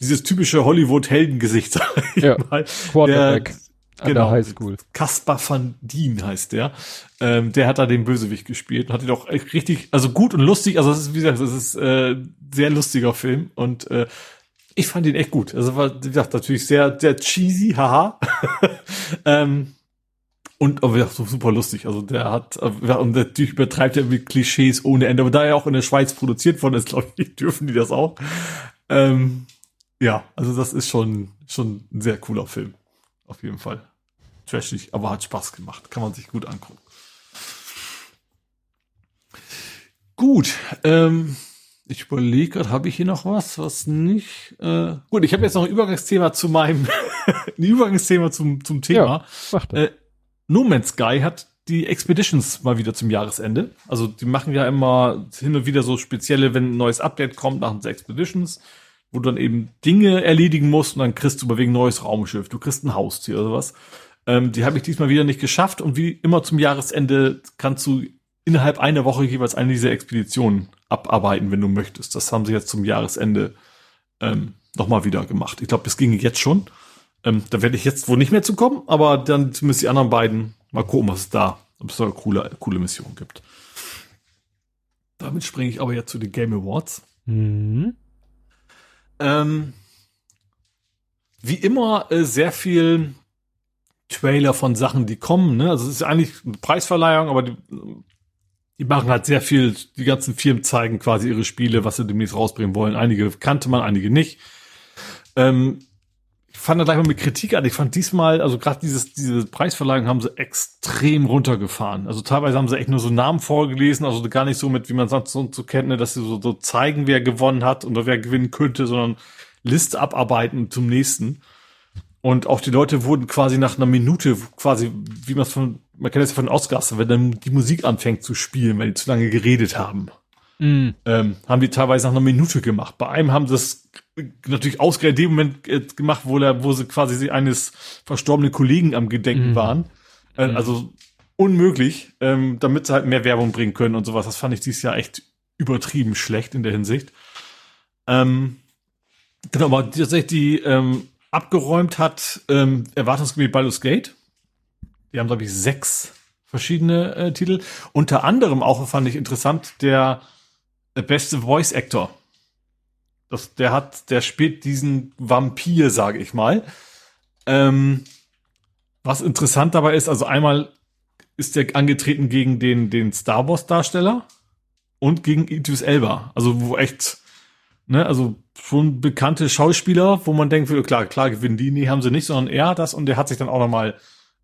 dieses typische Hollywood-Heldengesicht, sag ich ja, mal. Quarterback. Der, an genau, der Highschool. Kaspar van Dien heißt der. Ähm, der hat da den Bösewicht gespielt und hat ihn auch richtig, also gut und lustig. Also es ist, wie gesagt, es ist äh, sehr lustiger Film und äh, ich fand ihn echt gut. Also war, wie gesagt, natürlich sehr, sehr cheesy, haha. ähm, und aber ja, so super lustig. Also der hat, und natürlich übertreibt er mit Klischees ohne Ende. Aber da er auch in der Schweiz produziert worden ist, glaube ich, dürfen die das auch. Ähm, ja, also das ist schon, schon ein sehr cooler Film. Auf jeden Fall. Trashig, aber hat Spaß gemacht. Kann man sich gut angucken. Gut, ähm, ich überlege gerade, habe ich hier noch was, was nicht. Äh, gut, ich habe jetzt noch ein Übergangsthema zu meinem, ein Übergangsthema zum, zum Thema. Ja, äh, no Man's Sky hat die Expeditions mal wieder zum Jahresende. Also die machen ja immer hin und wieder so spezielle, wenn ein neues Update kommt, machen sie Expeditions, wo du dann eben Dinge erledigen musst und dann kriegst du über wegen neues Raumschiff, du kriegst ein Haustier oder sowas. Ähm, die habe ich diesmal wieder nicht geschafft und wie immer zum Jahresende kannst du innerhalb einer Woche jeweils eine dieser Expeditionen abarbeiten, wenn du möchtest. Das haben sie jetzt zum Jahresende ähm, nochmal wieder gemacht. Ich glaube, das ging jetzt schon. Ähm, da werde ich jetzt wohl nicht mehr zu kommen, aber dann zumindest die anderen beiden mal gucken, was es da, ob es da coole, coole Mission gibt. Damit springe ich aber jetzt zu den Game Awards. Mhm. Ähm, wie immer äh, sehr viel Trailer von Sachen, die kommen. Ne? Also es ist eigentlich eine Preisverleihung, aber die, die machen halt sehr viel, die ganzen Firmen zeigen quasi ihre Spiele, was sie demnächst rausbringen wollen. Einige kannte man, einige nicht. Ähm, ich fand da gleich mal mit Kritik an. Ich fand diesmal, also gerade dieses, diese Preisverleihung haben sie extrem runtergefahren. Also teilweise haben sie echt nur so Namen vorgelesen, also gar nicht so mit, wie man sonst so, so kennt, ne, dass sie so, so zeigen, wer gewonnen hat oder wer gewinnen könnte, sondern Liste abarbeiten zum nächsten. Und auch die Leute wurden quasi nach einer Minute, quasi, wie man es von, man kennt das ja von Oscars, wenn dann die Musik anfängt zu spielen, weil die zu lange geredet haben. Mm. Ähm, haben die teilweise nach einer Minute gemacht. Bei einem haben sie es natürlich ausgerechnet in dem Moment äh, gemacht, wo, er, wo sie quasi eines verstorbenen Kollegen am Gedenken mm. waren. Äh, mm. Also unmöglich, ähm, damit sie halt mehr Werbung bringen können und sowas. Das fand ich dieses Jahr echt übertrieben schlecht in der Hinsicht. Ähm, genau, aber tatsächlich die ähm, abgeräumt hat, ähm, erwartungsgemäß Baldur's Gate. Die haben, glaube ich, sechs verschiedene äh, Titel. Unter anderem auch, fand ich interessant, der, der beste Voice Actor. Das, der hat, der spielt diesen Vampir, sage ich mal. Ähm, was interessant dabei ist, also einmal ist der angetreten gegen den, den Star Wars Darsteller und gegen Idris Elba. Also wo echt, ne, also schon bekannte Schauspieler, wo man denkt, klar, klar gewinnen die, nee, haben sie nicht, sondern er hat das und der hat sich dann auch nochmal,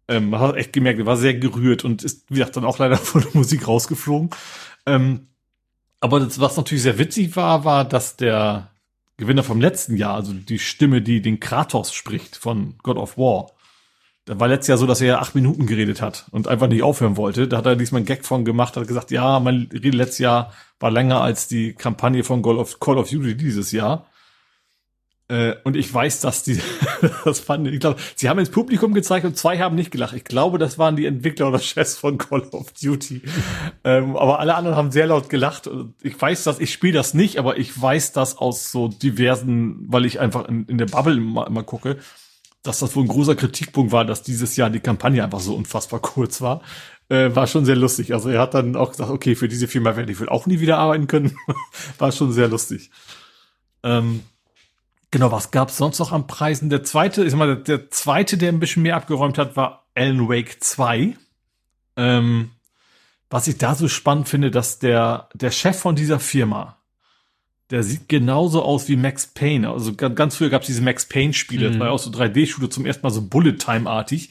ähm, hat echt gemerkt, er war sehr gerührt und ist, wie gesagt, dann auch leider von der Musik rausgeflogen. Ähm, aber das, was natürlich sehr witzig war, war, dass der Gewinner vom letzten Jahr, also die Stimme, die den Kratos spricht von God of War, da war letztes Jahr so, dass er acht Minuten geredet hat und einfach nicht aufhören wollte. Da hat er diesmal einen Gag von gemacht, hat gesagt, ja, mein Rede letztes Jahr war länger als die Kampagne von Call of, Call of Duty dieses Jahr. Äh, und ich weiß, dass die, das fanden, ich glaube, sie haben ins Publikum gezeigt und zwei haben nicht gelacht. Ich glaube, das waren die Entwickler oder Chefs von Call of Duty. ähm, aber alle anderen haben sehr laut gelacht. Ich weiß das, ich spiele das nicht, aber ich weiß das aus so diversen, weil ich einfach in, in der Bubble immer, immer gucke, dass das wohl ein großer Kritikpunkt war, dass dieses Jahr die Kampagne einfach so unfassbar kurz war. Äh, war schon sehr lustig. Also er hat dann auch gesagt, okay, für diese Firma werde ich wohl auch nie wieder arbeiten können. war schon sehr lustig. Ähm, Genau, was gab es sonst noch an Preisen? Der zweite, ich sag mal, der, zweite, der ein bisschen mehr abgeräumt hat, war Alan Wake 2. Ähm, was ich da so spannend finde, dass der, der Chef von dieser Firma, der sieht genauso aus wie Max Payne. Also ganz, ganz früher gab es diese Max Payne-Spiele, mhm. das war ja auch so 3D-Shooter zum ersten Mal so Bullet-Time-artig.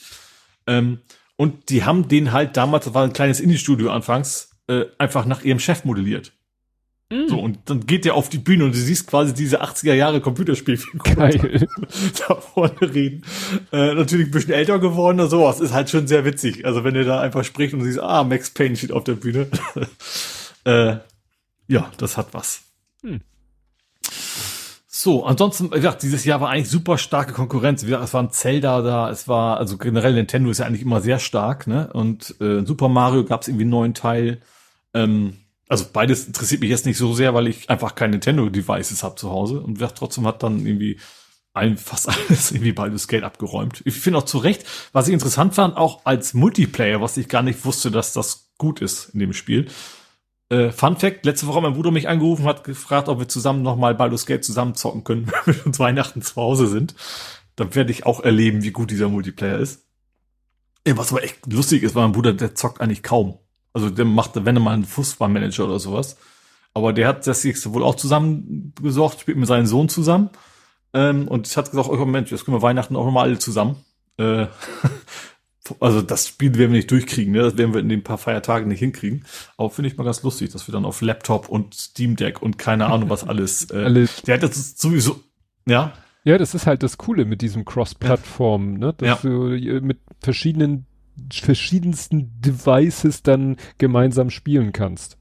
Ähm, und die haben den halt damals, das war ein kleines Indie-Studio anfangs, äh, einfach nach ihrem Chef modelliert. So, und dann geht der auf die Bühne und du siehst quasi diese 80er Jahre Computerspielfigur Geil. da vorne reden. Äh, natürlich ein bisschen älter geworden oder sowas. Ist halt schon sehr witzig. Also wenn er da einfach spricht und siehst, ah, Max Payne steht auf der Bühne. äh, ja, das hat was. Hm. So, ansonsten, wie gesagt, dieses Jahr war eigentlich super starke Konkurrenz. Wie gesagt, es war ein Zelda da, es war, also generell Nintendo ist ja eigentlich immer sehr stark, ne? Und äh, Super Mario gab es irgendwie einen neuen Teil. Ähm, also beides interessiert mich jetzt nicht so sehr, weil ich einfach keine Nintendo-Devices habe zu Hause und wer trotzdem hat dann irgendwie ein, fast alles irgendwie beides Geld abgeräumt. Ich finde auch zu Recht, was ich interessant fand, auch als Multiplayer, was ich gar nicht wusste, dass das gut ist in dem Spiel. Äh, Fun Fact, letzte Woche mein Bruder mich angerufen, hat gefragt, ob wir zusammen nochmal Baldur's Gate zusammen zocken können, wenn wir uns Weihnachten zu Hause sind. Dann werde ich auch erleben, wie gut dieser Multiplayer ist. Was aber echt lustig ist, weil mein Bruder, der zockt eigentlich kaum. Also der macht, wenn er mal einen Fußballmanager oder sowas. Aber der hat das jetzt wohl auch zusammen gesorgt, spielt mit seinem Sohn zusammen. Ähm, und ich hat gesagt, oh Mensch, jetzt können wir Weihnachten auch nochmal alle zusammen. Äh, also das Spiel werden wir nicht durchkriegen, ne? das werden wir in den paar Feiertagen nicht hinkriegen. Aber finde ich mal ganz lustig, dass wir dann auf Laptop und Steam Deck und keine Ahnung was alles. Äh, alles. Der hat das sowieso, ja. Ja, das ist halt das Coole mit diesem Cross-Plattform, ne? Dass ja. du mit verschiedenen verschiedensten Devices dann gemeinsam spielen kannst.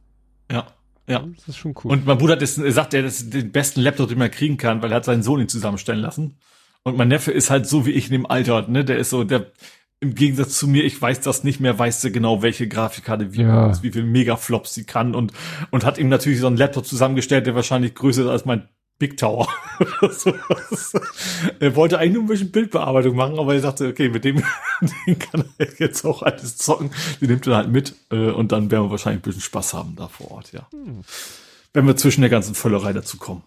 Ja. Ja. Das ist schon cool. Und mein Bruder hat das, sagt, er ist den besten Laptop, den man kriegen kann, weil er hat seinen Sohn ihn zusammenstellen lassen. Und mein Neffe ist halt so wie ich in dem Alter, ne? Der ist so, der, im Gegensatz zu mir, ich weiß das nicht mehr, weiß er genau, welche Grafikkarte wie, ja. wie viel Megaflops sie kann und, und hat ihm natürlich so einen Laptop zusammengestellt, der wahrscheinlich größer ist als mein Big Tower. er wollte eigentlich nur ein bisschen Bildbearbeitung machen, aber er sagte, okay, mit dem den kann er jetzt auch alles zocken. Die nimmt er halt mit äh, und dann werden wir wahrscheinlich ein bisschen Spaß haben da vor Ort, ja. Hm. Wenn wir zwischen der ganzen Völlerei dazu kommen.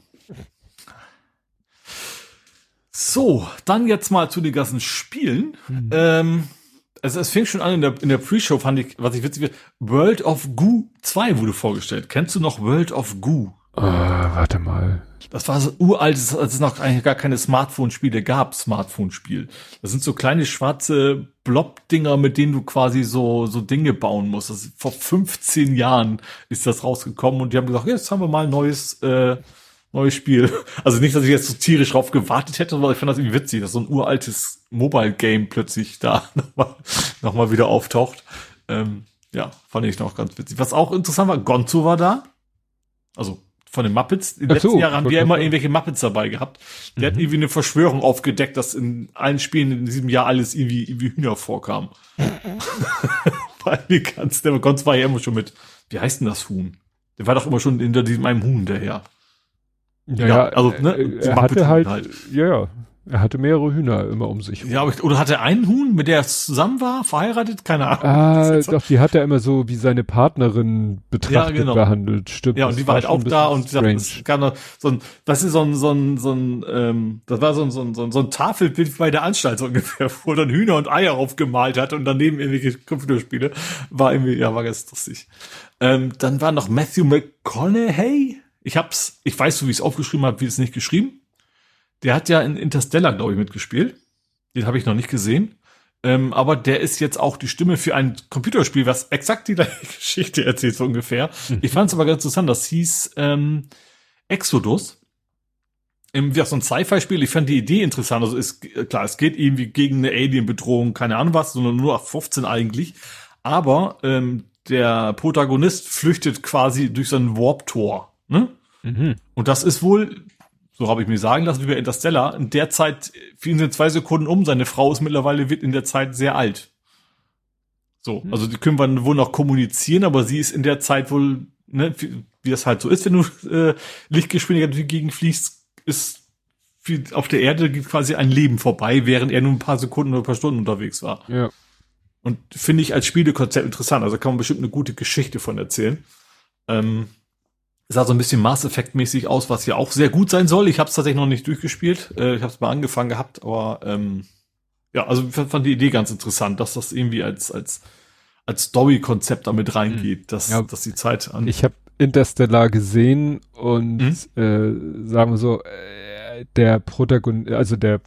So, dann jetzt mal zu den ganzen Spielen. Mhm. Ähm, also es fing schon an in der, in der Pre-Show, fand ich, was ich witzig finde, World of Goo 2 wurde vorgestellt. Kennst du noch World of Goo? Uh, warte mal. Das war so uraltes, als es noch eigentlich gar keine Smartphone-Spiele gab, Smartphone-Spiel. Das sind so kleine schwarze Blob-Dinger, mit denen du quasi so, so Dinge bauen musst. Das vor 15 Jahren ist das rausgekommen und die haben gesagt, jetzt haben wir mal ein neues, äh, neues Spiel. Also nicht, dass ich jetzt so tierisch drauf gewartet hätte, aber ich fand das irgendwie witzig, dass so ein uraltes Mobile-Game plötzlich da nochmal noch mal wieder auftaucht. Ähm, ja, fand ich noch ganz witzig. Was auch interessant war, Gonzo war da. Also von den Muppets. In den letzten so, Jahren haben wir immer irgendwelche Muppets dabei gehabt. Der mhm. hat irgendwie eine Verschwörung aufgedeckt, dass in allen Spielen in diesem Jahr alles irgendwie, irgendwie Hühner vorkam. Weil wie kannst der Gonzo war ja immer schon mit, wie heißt denn das Huhn? Der war doch immer schon hinter diesem einem Huhn daher. Ja, ja, also ne, er hatte halt, halt, ja, ja, er hatte mehrere Hühner immer um sich. Ja, aber ich, oder hatte er einen Huhn, mit der er zusammen war, verheiratet? Keine Ahnung. Ah, doch, die hat er immer so wie seine Partnerin betrachtet, ja, genau. behandelt. Stimmt. Ja, und die war halt auch da und das kam noch so ein, das ist so ein, so ein, so ein, ähm, das war so ein, so ein, so ein, so ein Tafelbild bei der Anstalt so ungefähr, wo er dann Hühner und Eier aufgemalt hat und daneben irgendwelche Computerspiele. War irgendwie, ja, war ganz lustig. Ähm, dann war noch Matthew McConaughey. Ich hab's, ich weiß, so wie ich es aufgeschrieben habe, wie es nicht geschrieben. Der hat ja in Interstellar, glaube ich, mitgespielt. Den habe ich noch nicht gesehen. Ähm, aber der ist jetzt auch die Stimme für ein Computerspiel, was exakt die gleiche Geschichte erzählt, so ungefähr. Mhm. Ich fand es aber ganz interessant. Das hieß ähm, Exodus. Im, wie so ein Sci-Fi-Spiel. Ich fand die Idee interessant. Also ist klar, es geht irgendwie gegen eine Alien-Bedrohung, keine Ahnung was, sondern nur auf 15 eigentlich. Aber ähm, der Protagonist flüchtet quasi durch so ein Warp-Tor. Ne? Mhm. Und das ist wohl so habe ich mir sagen lassen, wie bei Interstellar, in der Zeit fielen sie zwei Sekunden um, seine Frau ist mittlerweile wird in der Zeit sehr alt. So, hm. also die können wir wohl noch kommunizieren, aber sie ist in der Zeit wohl, ne, wie, wie das halt so ist, wenn du äh, Lichtgeschwindigkeit gegenfliegst, ist wie auf der Erde geht quasi ein Leben vorbei, während er nur ein paar Sekunden oder ein paar Stunden unterwegs war. Ja. Und finde ich als Spielekonzept interessant. Also kann man bestimmt eine gute Geschichte von erzählen. Ähm, sah so ein bisschen Mass Effect mäßig aus, was ja auch sehr gut sein soll. Ich habe es tatsächlich noch nicht durchgespielt. Äh, ich habe es mal angefangen gehabt, aber ähm, ja, also ich fand die Idee ganz interessant, dass das irgendwie als als als Story-Konzept damit reingeht, mhm. dass, ja, dass die Zeit an. Ich habe Interstellar gesehen und mhm. äh, sagen wir so, äh, der Protagonist, also der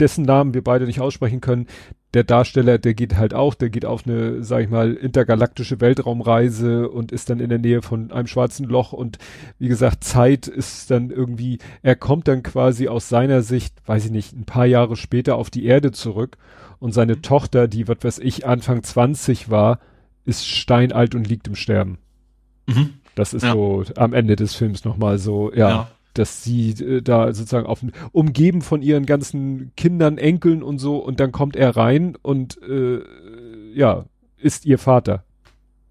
dessen Namen wir beide nicht aussprechen können, der Darsteller, der geht halt auch, der geht auf eine, sag ich mal, intergalaktische Weltraumreise und ist dann in der Nähe von einem schwarzen Loch und wie gesagt, Zeit ist dann irgendwie, er kommt dann quasi aus seiner Sicht, weiß ich nicht, ein paar Jahre später auf die Erde zurück und seine mhm. Tochter, die, was weiß ich, Anfang 20 war, ist steinalt und liegt im Sterben. Mhm. Das ist ja. so am Ende des Films nochmal so, ja. ja dass sie äh, da sozusagen auf umgeben von ihren ganzen Kindern, Enkeln und so und dann kommt er rein und äh, ja, ist ihr Vater.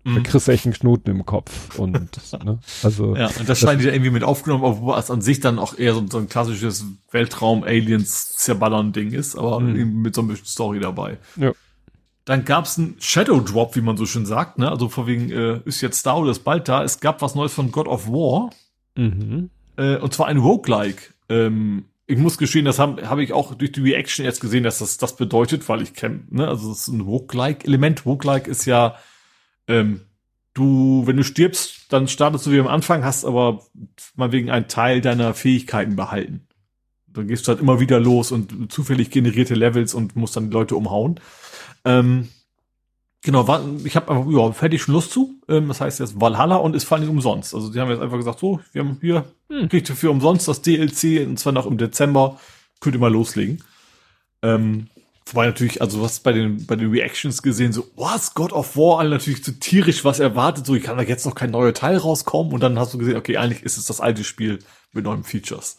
Mhm. Da kriegst du echt einen Knoten im Kopf und ne, also ja und das scheint ja irgendwie mit aufgenommen, obwohl es an sich dann auch eher so, so ein klassisches Weltraum-Aliens zerballern Ding ist, aber mhm. mit so ein bisschen Story dabei. Ja. Dann gab's einen Shadow Drop, wie man so schön sagt, ne? Also vor wegen äh, ist jetzt da oder ist bald da. Es gab was Neues von God of War. Mhm. Äh, und zwar ein Roguelike. Ähm, ich muss gestehen, das habe hab ich auch durch die Reaction jetzt gesehen, dass das das bedeutet, weil ich kenne, ne, also es ist ein Roguelike-Element. Roguelike ist ja, ähm, du, wenn du stirbst, dann startest du wie am Anfang, hast aber mal wegen einen Teil deiner Fähigkeiten behalten. Dann gehst du halt immer wieder los und zufällig generierte Levels und musst dann die Leute umhauen. Ähm, Genau, war, ich habe einfach, ja, fertig schon Lust zu. Ähm, das heißt jetzt Valhalla und ist vor allem umsonst. Also die haben jetzt einfach gesagt, so, wir haben hier, hm. kriegt ihr für umsonst das DLC und zwar noch im Dezember, könnt ihr mal loslegen. Ähm, wobei natürlich, also was bei den, bei den Reactions gesehen, so, was, God of War, alle natürlich so tierisch was erwartet, so, ich kann da jetzt noch kein neuer Teil rauskommen und dann hast du gesehen, okay, eigentlich ist es das alte Spiel mit neuen Features.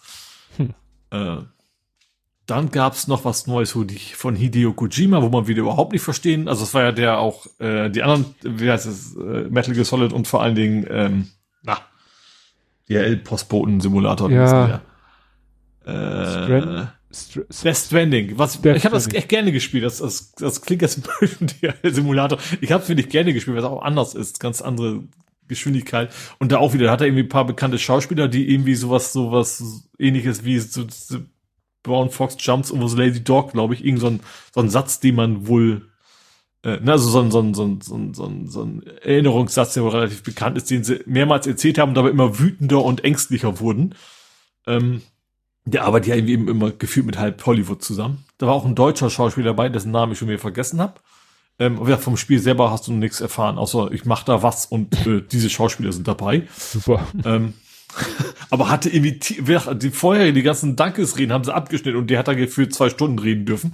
Hm. Äh, dann gab's noch was Neues von Hideo Kojima, wo man wieder überhaupt nicht verstehen. Also es war ja der auch, äh, die anderen, wie heißt es, äh, Metal Gear Solid und vor allen Dingen, ähm, na, DL-Postboten-Simulator. Ja. Äh, Death Stranding. Was, Death ich habe das echt gerne gespielt. Das, das, das klingt jetzt ein DL-Simulator. Ich habe finde ich gerne gespielt, weil es auch anders ist. Ganz andere Geschwindigkeit. Und da auch wieder, da hat er irgendwie ein paar bekannte Schauspieler, die irgendwie sowas, sowas ähnliches wie so, so Brown Fox jumps over the lazy dog, glaube ich, irgend so ein, so ein Satz, den man wohl, äh, ne, also so ein, so ein, so ein, so ein, so ein, so ein Erinnerungssatz, der wohl relativ bekannt ist, den sie mehrmals erzählt haben dabei immer wütender und ängstlicher wurden. Ähm, der arbeitet ja eben immer gefühlt mit halb Hollywood zusammen. Da war auch ein deutscher Schauspieler dabei, dessen Namen ich schon wieder vergessen habe. Ähm, ja, vom Spiel selber hast du nichts erfahren, außer ich mach da was und äh, diese Schauspieler sind dabei. Super. Ähm, aber hatte irgendwie die vorher die ganzen Dankesreden haben sie abgeschnitten und der hat da gefühlt zwei Stunden reden dürfen.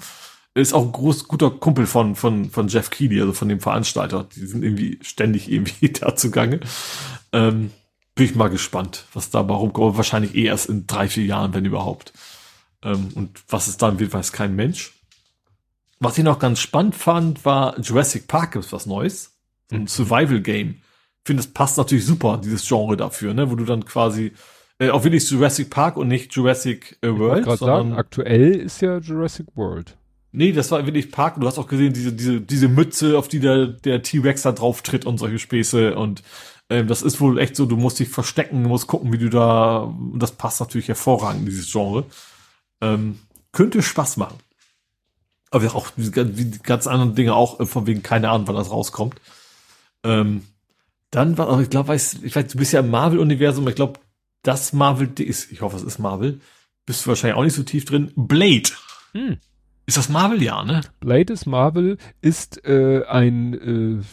Ist auch ein groß, guter Kumpel von, von, von Jeff Keighley, also von dem Veranstalter. Die sind irgendwie ständig irgendwie da zugange. Ähm, bin ich mal gespannt, was da warum kommt. Wahrscheinlich eh erst in drei, vier Jahren, wenn überhaupt. Ähm, und was es dann wird, weiß kein Mensch. Was ich noch ganz spannend fand, war Jurassic Park ist was Neues. Ein mhm. Survival Game. Ich finde, es passt natürlich super, dieses Genre dafür, ne, wo du dann quasi äh, auch wirklich Jurassic Park und nicht Jurassic äh, World. Ich sagen, aktuell ist ja Jurassic World. Nee, das war wirklich Park. Du hast auch gesehen, diese, diese, diese Mütze, auf die der, der T-Rex da drauf tritt und solche Späße. Und ähm, das ist wohl echt so, du musst dich verstecken, du musst gucken, wie du da. Und das passt natürlich hervorragend, dieses Genre. Ähm, könnte Spaß machen. Aber auch wie die ganz anderen Dinge auch, äh, von wegen keine Ahnung, wann das rauskommt. Ähm, dann war, ich glaube, weiß, ich weiß, du bist ja im Marvel-Universum, ich glaube, das Marvel ist, ich hoffe, es ist Marvel, bist du wahrscheinlich auch nicht so tief drin. Blade. Hm. Ist das Marvel, ja, ne? Blade ist Marvel, ist äh, ein äh,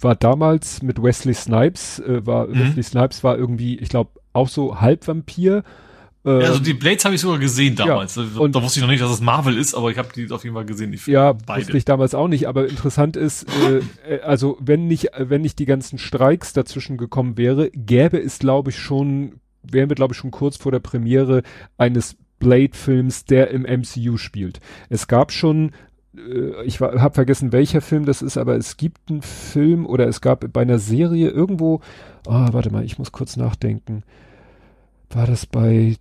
war damals mit Wesley Snipes, äh, war mhm. Wesley Snipes war irgendwie, ich glaube, auch so Halbvampir ja, also die Blades habe ich sogar gesehen damals. Ja, und da wusste ich noch nicht, dass es Marvel ist, aber ich habe die auf jeden Fall gesehen. Die ja, beide. wusste ich damals auch nicht. Aber interessant ist, äh, äh, also wenn nicht, wenn nicht die ganzen Streiks dazwischen gekommen wäre, gäbe es, glaube ich, schon, wären wir, glaube ich, schon kurz vor der Premiere eines Blade-Films, der im MCU spielt. Es gab schon äh, ich habe vergessen, welcher Film das ist, aber es gibt einen Film oder es gab bei einer Serie irgendwo, oh, warte mal, ich muss kurz nachdenken. War das bei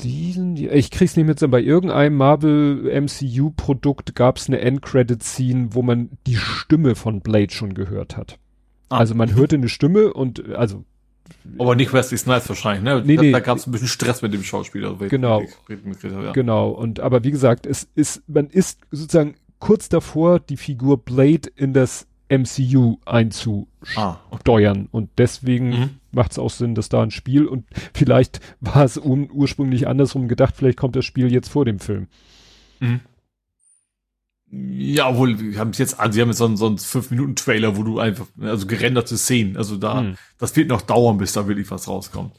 diesen, ich krieg's nicht mit, bei irgendeinem Marvel MCU Produkt gab's eine Endcredit Scene, wo man die Stimme von Blade schon gehört hat. Ah. Also man hörte eine Stimme und also aber nicht Wesley Snipes wahrscheinlich, ne? Nee, da, nee, da gab es ein bisschen Stress mit dem Schauspieler. Genau. Ja. Genau. Und aber wie gesagt, es ist, man ist sozusagen kurz davor, die Figur Blade in das MCU einzusteuern. Ah. Und deswegen mhm. macht es auch Sinn, dass da ein Spiel und vielleicht war es un ursprünglich andersrum gedacht, vielleicht kommt das Spiel jetzt vor dem Film. Mhm. Ja, obwohl, wir haben es jetzt, also sie haben jetzt so einen, so einen 5-Minuten-Trailer, wo du einfach, also gerenderte Szenen, also da, mhm. das wird noch dauern, bis da wirklich was rauskommt.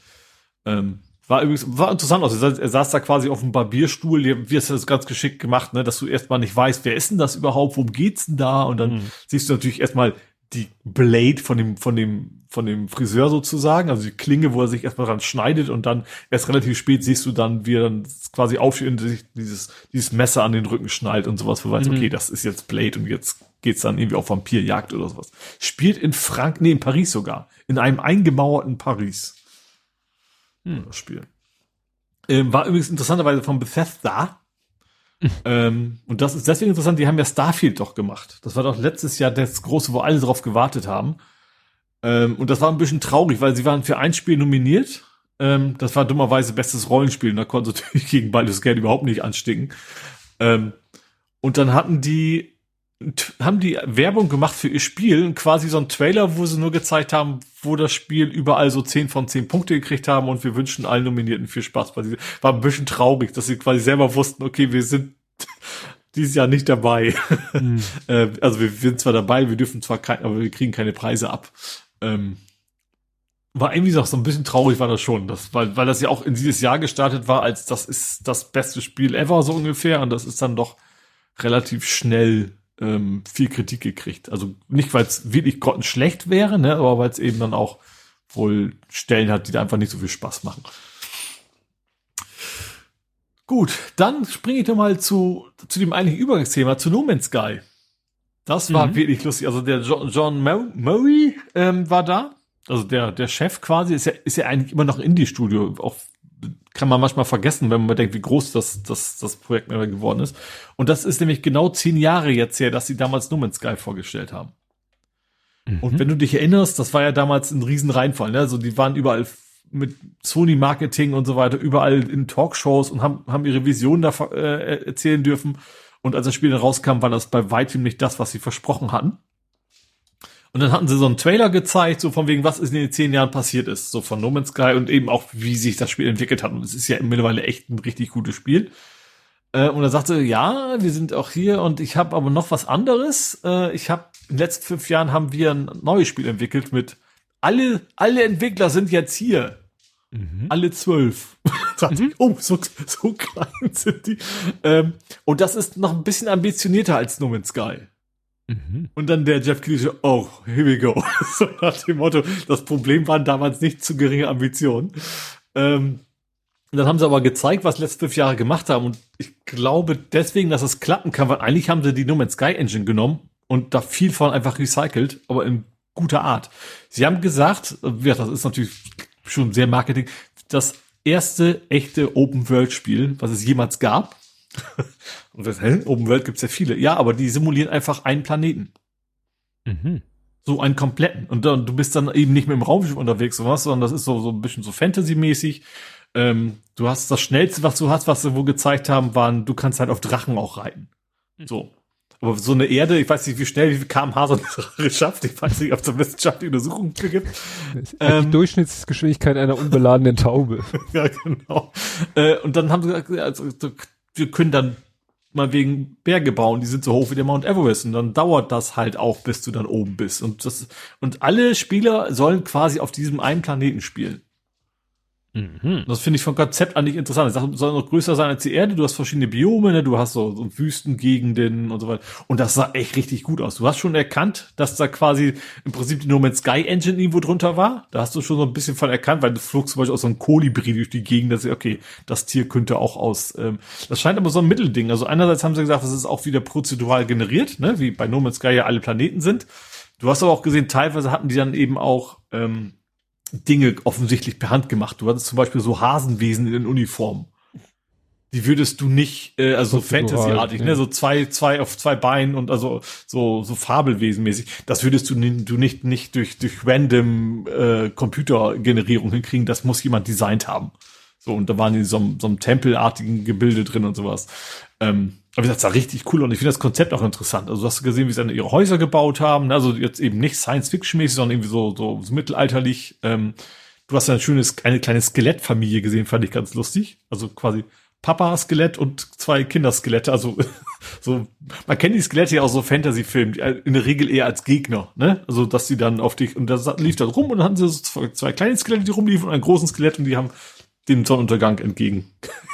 Ähm, war übrigens, war interessant aus. Er saß da quasi auf dem Barbierstuhl, wie hast du das ganz geschickt gemacht, ne, dass du erstmal nicht weißt, wer ist denn das überhaupt, worum geht's denn da? Und dann mhm. siehst du natürlich erstmal die Blade von dem, von dem, von dem Friseur sozusagen, also die Klinge, wo er sich erstmal dran schneidet und dann erst relativ spät siehst du dann, wie er dann quasi aufsteht und sich dieses, dieses Messer an den Rücken schnallt und sowas, wo weißt, mhm. okay, das ist jetzt Blade und jetzt geht's dann irgendwie auf Vampirjagd oder sowas. Spielt in Frank, nee, in Paris sogar. In einem eingemauerten Paris hm. das Spiel. Ähm, war übrigens interessanterweise von Bethesda. ähm, und das ist deswegen interessant, die haben ja Starfield doch gemacht. Das war doch letztes Jahr das große, wo alle drauf gewartet haben. Ähm, und das war ein bisschen traurig, weil sie waren für ein Spiel nominiert. Ähm, das war dummerweise bestes Rollenspiel. Und da konnte natürlich gegen Baldur's Gate überhaupt nicht ansticken. Ähm, und dann hatten die haben die Werbung gemacht für ihr Spiel, quasi so ein Trailer, wo sie nur gezeigt haben, wo das Spiel überall so 10 von 10 Punkte gekriegt haben und wir wünschen allen Nominierten viel Spaß. War ein bisschen traurig, dass sie quasi selber wussten, okay, wir sind dieses Jahr nicht dabei. Mhm. also wir sind zwar dabei, wir dürfen zwar kein, aber wir kriegen keine Preise ab. Ähm, war irgendwie so ein bisschen traurig war das schon, das, weil, weil das ja auch in dieses Jahr gestartet war, als das ist das beste Spiel ever so ungefähr und das ist dann doch relativ schnell ähm, viel Kritik gekriegt. Also nicht, weil es wirklich schlecht wäre, ne, aber weil es eben dann auch wohl Stellen hat, die da einfach nicht so viel Spaß machen. Gut, dann springe ich doch mal zu, zu dem eigentlichen Übergangsthema, zu No Man's Sky. Das war mhm. wirklich lustig. Also der John, John Murray ähm, war da. Also der, der Chef quasi ist ja, ist ja eigentlich immer noch Indie-Studio, auch kann man manchmal vergessen, wenn man denkt, wie groß das, das, das Projekt geworden ist. Und das ist nämlich genau zehn Jahre jetzt her, dass sie damals No Man's Sky vorgestellt haben. Mhm. Und wenn du dich erinnerst, das war ja damals ein riesen Reinfall, ne? Also die waren überall mit Sony Marketing und so weiter überall in Talkshows und haben, haben ihre Vision da äh, erzählen dürfen. Und als das Spiel dann rauskam, war das bei weitem nicht das, was sie versprochen hatten. Und dann hatten sie so einen Trailer gezeigt, so von wegen, was in den zehn Jahren passiert ist, so von No Man's Sky und eben auch, wie sich das Spiel entwickelt hat. Und es ist ja mittlerweile echt ein richtig gutes Spiel. Äh, und er sagte, ja, wir sind auch hier und ich habe aber noch was anderes. Äh, ich habe in den letzten fünf Jahren haben wir ein neues Spiel entwickelt mit alle, alle Entwickler sind jetzt hier. Mhm. Alle zwölf. mhm. oh, so, so klein sind die. Ähm, und das ist noch ein bisschen ambitionierter als No Man's Sky. Mhm. Und dann der Jeff Keighley oh, here we go. so nach dem Motto, das Problem waren damals nicht zu geringe Ambitionen. Ähm, dann haben sie aber gezeigt, was letzte fünf Jahre gemacht haben. Und ich glaube deswegen, dass es klappen kann, weil eigentlich haben sie die No Sky Engine genommen und da viel von einfach recycelt, aber in guter Art. Sie haben gesagt, ja, das ist natürlich schon sehr Marketing, das erste echte Open-World-Spiel, was es jemals gab. Und das, hä? Open World gibt's ja viele. Ja, aber die simulieren einfach einen Planeten. Mhm. So einen kompletten. Und dann, du bist dann eben nicht mit dem Raumschiff unterwegs, oder was, sondern das ist so, so ein bisschen so Fantasy-mäßig. Ähm, du hast das Schnellste, was du hast, was sie wo gezeigt haben, waren, du kannst halt auf Drachen auch reiten. Mhm. So. Aber so eine Erde, ich weiß nicht, wie schnell, wie viel kmh so eine Sache schafft. Ich weiß nicht, ob es eine wissenschaftliche Untersuchung gibt. Ähm, die Durchschnittsgeschwindigkeit einer unbeladenen Taube. ja, genau. Äh, und dann haben sie gesagt, also, wir können dann mal wegen Berge bauen, die sind so hoch wie der Mount Everest und dann dauert das halt auch, bis du dann oben bist. Und das, und alle Spieler sollen quasi auf diesem einen Planeten spielen. Mhm. Das finde ich vom Konzept an nicht interessant. Das soll noch größer sein als die Erde. Du hast verschiedene Biome, ne? du hast so, so Wüstengegenden und so weiter. Und das sah echt richtig gut aus. Du hast schon erkannt, dass da quasi im Prinzip die No Man's Sky Engine irgendwo drunter war. Da hast du schon so ein bisschen von erkannt, weil du flogst zum Beispiel aus so einem Kolibri durch die Gegend. Das ist, okay, das Tier könnte auch aus. Ähm, das scheint aber so ein Mittelding. Also einerseits haben sie gesagt, das ist auch wieder prozedural generiert, ne? wie bei No Man's Sky ja alle Planeten sind. Du hast aber auch gesehen, teilweise hatten die dann eben auch ähm, Dinge offensichtlich per Hand gemacht. Du hattest zum Beispiel so Hasenwesen in den Uniformen. Die würdest du nicht, äh, also so Fantasy-artig, ja. ne, so zwei, zwei auf zwei Beinen und also so so Fabelwesenmäßig. Das würdest du, du nicht nicht durch durch random äh, Computergenerierung hinkriegen. Das muss jemand designt haben. So und da waren die so, so einem Tempelartigen Gebilde drin und sowas. Ähm, aber wie gesagt, das sah richtig cool und ich finde das Konzept auch interessant. Also du hast gesehen, wie sie dann ihre Häuser gebaut haben. Ne? Also jetzt eben nicht Science-Fiction-mäßig, sondern irgendwie so, so, so mittelalterlich. Ähm, du hast ja ein schönes, eine kleine Skelettfamilie gesehen, fand ich ganz lustig. Also quasi Papa-Skelett und zwei Kinderskelette. Also so, man kennt die Skelette ja auch so Fantasy-Filmen, in der Regel eher als Gegner, ne? Also dass sie dann auf dich, und da lief dann rum und dann hatten sie so zwei, zwei kleine Skelette, die rumliefen und einen großen Skelett und die haben dem Sonnenuntergang entgegen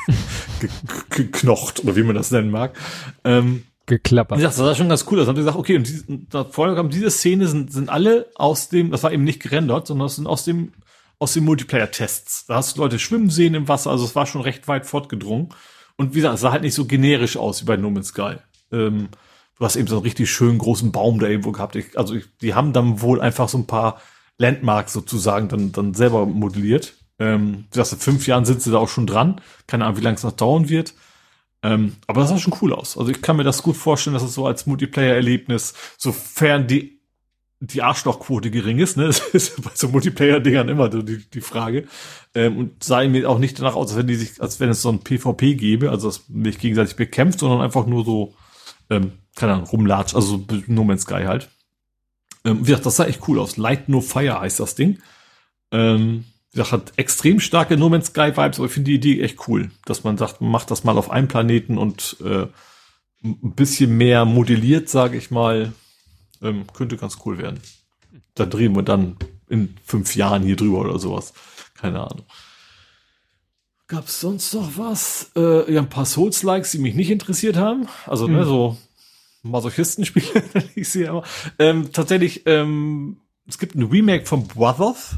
geknocht oder wie man das nennen mag. Ähm, Geklappert. Das sah schon ganz cool aus. Dann haben sie gesagt, okay, und die, da vorher kam diese Szene sind, sind alle aus dem, das war eben nicht gerendert, sondern das sind aus dem, aus den Multiplayer-Tests. Da hast du Leute schwimmen sehen im Wasser, also es war schon recht weit fortgedrungen. Und wie gesagt, es sah halt nicht so generisch aus wie bei No Man's Sky. Ähm, du hast eben so einen richtig schönen großen Baum da irgendwo gehabt. Ich, also ich, die haben dann wohl einfach so ein paar Landmarks sozusagen dann, dann selber modelliert. Ähm, du sagst, in fünf Jahren sind sie da auch schon dran. Keine Ahnung, wie lange es noch dauern wird. Ähm, aber das sah schon cool aus. Also ich kann mir das gut vorstellen, dass es so als Multiplayer-Erlebnis, sofern die, die Arschlochquote gering ist, ne, das ist bei so Multiplayer-Dingern immer die, die Frage. Ähm, und sah mir auch nicht danach aus, als wenn die sich, als wenn es so ein PvP gäbe, also das nicht gegenseitig bekämpft, sondern einfach nur so, ähm, keine Ahnung, rumlatscht, also No Man's Sky halt. Ähm, wie gesagt, das sah echt cool aus. Light No Fire heißt das Ding. Ähm, das hat extrem starke No Man's Sky Vibes, aber ich finde die Idee echt cool, dass man sagt, man macht das mal auf einem Planeten und äh, ein bisschen mehr modelliert, sage ich mal, ähm, könnte ganz cool werden. Da drehen wir dann in fünf Jahren hier drüber oder sowas. Keine Ahnung. Gab's sonst noch was? Äh, ja, ein paar Souls-Likes, die mich nicht interessiert haben. Also, ne, mhm. ne, so Masochistenspiele, ich sehe aber. Ähm, tatsächlich, ähm, es gibt ein Remake von Brothers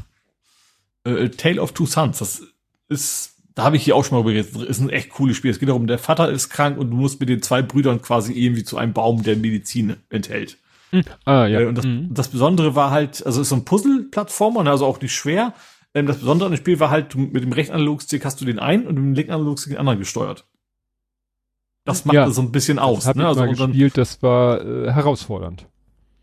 äh, Tale of Two Sons, das ist, da habe ich hier auch schon mal überredet, ist ein echt cooles Spiel. Es geht darum, der Vater ist krank und du musst mit den zwei Brüdern quasi irgendwie zu einem Baum, der Medizin enthält. Mhm. Ah, ja. Äh, und das, mhm. das Besondere war halt, also ist so ein Puzzle-Plattformer, also auch nicht schwer. Ähm, das Besondere an dem Spiel war halt, du, mit dem rechten Analogstick hast du den einen und mit dem linken Analogstick den anderen gesteuert. Das macht ja, so ein bisschen aus. Das ne? also mal gespielt, das war äh, herausfordernd.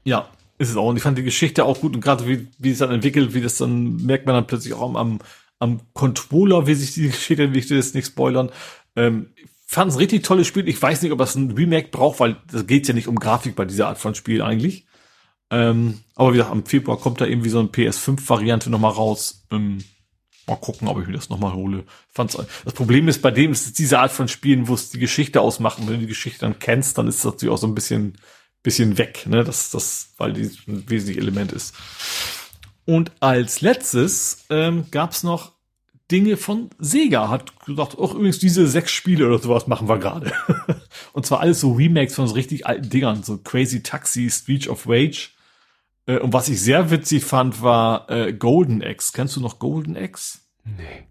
Ja, ist es auch. Und ich fand die Geschichte auch gut und gerade wie, wie es dann entwickelt, wie das dann merkt man dann plötzlich auch am, am, Controller, wie sich die Geschichte entwickelt ist, nicht spoilern. Ähm, fand es richtig tolles Spiel. Ich weiß nicht, ob das ein Remake braucht, weil das geht ja nicht um Grafik bei dieser Art von Spiel eigentlich. Ähm, aber wie gesagt, am Februar kommt da irgendwie so eine PS5-Variante nochmal raus. Ähm, mal gucken, ob ich mir das nochmal hole. Fand's, das Problem ist bei dem, ist diese Art von Spielen, wo es die Geschichte ausmachen. Wenn du die Geschichte dann kennst, dann ist das natürlich auch so ein bisschen, bisschen weg, ne? Das, das, weil die ein wesentliches Element ist. Und als letztes ähm, gab noch Dinge von Sega. Hat gesagt, auch übrigens diese sechs Spiele oder sowas machen wir gerade. und zwar alles so Remakes von so richtig alten Dingern, so Crazy Taxi, Street of Rage. Äh, und was ich sehr witzig fand, war äh, Golden X. Kennst du noch Golden X? Nee.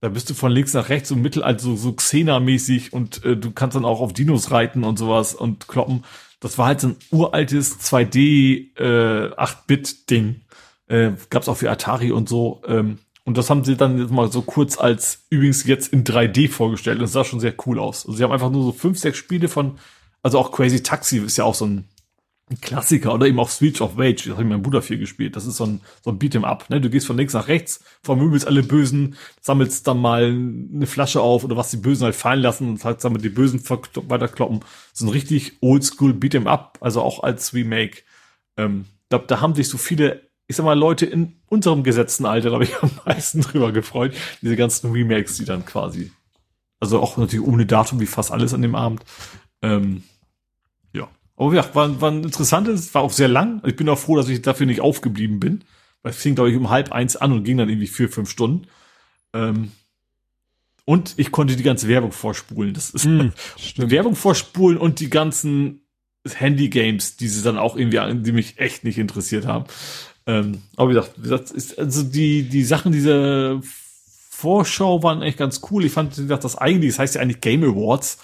Da bist du von links nach rechts so Mittelalter, so, so Xena-mäßig und äh, du kannst dann auch auf Dinos reiten und sowas und kloppen. Das war halt so ein uraltes 2D äh, 8-Bit-Ding. Äh, gab's auch für Atari und so. Ähm, und das haben sie dann jetzt mal so kurz als übrigens jetzt in 3D vorgestellt. Und das sah schon sehr cool aus. Also sie haben einfach nur so fünf, sechs Spiele von, also auch Crazy Taxi ist ja auch so ein, ein Klassiker oder eben auch Switch of Rage, das habe ich mein Bruder viel gespielt. Das ist so ein, so ein Beat'em Up. Ne? Du gehst von links nach rechts, vermöbelst alle Bösen, sammelst dann mal eine Flasche auf oder was die Bösen halt fallen lassen und halt damit die Bösen weiterkloppen. So ein richtig oldschool Beat'em Up, also auch als Remake. Ähm, da, da haben sich so viele ich sag mal, Leute in unserem gesetzten Alter, habe ich am meisten drüber gefreut. Diese ganzen Remakes, die dann quasi, also auch natürlich ohne Datum, wie fast alles an dem Abend. Ähm. Aber ja, war, war ein interessantes, war auch sehr lang. Ich bin auch froh, dass ich dafür nicht aufgeblieben bin. Weil es fing, glaube ich, um halb eins an und ging dann irgendwie vier, fünf Stunden. Ähm, und ich konnte die ganze Werbung vorspulen. Das ist mm, Werbung vorspulen und die ganzen Handy-Games, die sie dann auch irgendwie, die mich echt nicht interessiert haben. Ähm, aber wie gesagt, das ist, also die, die Sachen dieser Vorschau waren echt ganz cool. Ich fand, wie gesagt, das eigentlich, das heißt ja eigentlich Game Awards.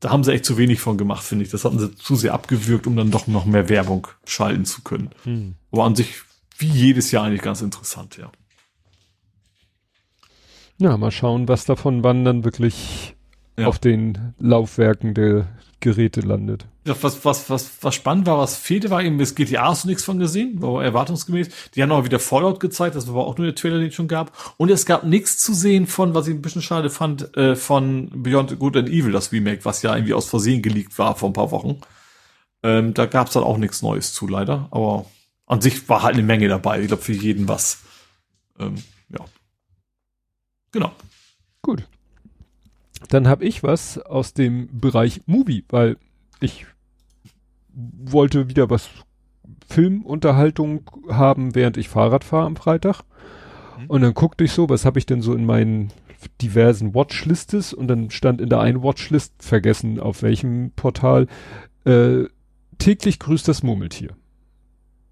Da haben sie echt zu wenig von gemacht, finde ich. Das hatten sie zu sehr abgewürgt, um dann doch noch mehr Werbung schalten zu können. Hm. Aber an sich, wie jedes Jahr eigentlich ganz interessant, ja. Ja, mal schauen, was davon wann dann wirklich ja. auf den Laufwerken der Geräte landet. Was, was, was, was spannend war, was fehlte, war eben, das GTA hast du nichts von gesehen, war erwartungsgemäß. Die haben auch wieder Fallout gezeigt, das war auch nur der Trailer, den es schon gab. Und es gab nichts zu sehen von, was ich ein bisschen schade fand, äh, von Beyond Good and Evil, das Remake, was ja irgendwie aus Versehen geleakt war vor ein paar Wochen. Ähm, da gab es dann auch nichts Neues zu, leider. Aber an sich war halt eine Menge dabei. Ich glaube, für jeden was. Ähm, ja. Genau. Gut. Dann habe ich was aus dem Bereich Movie, weil ich wollte wieder was Filmunterhaltung haben, während ich Fahrrad fahre am Freitag. Mhm. Und dann guckte ich so, was habe ich denn so in meinen diversen Watchlistes und dann stand in der einen Watchlist, vergessen auf welchem Portal, äh, täglich grüßt das Murmeltier.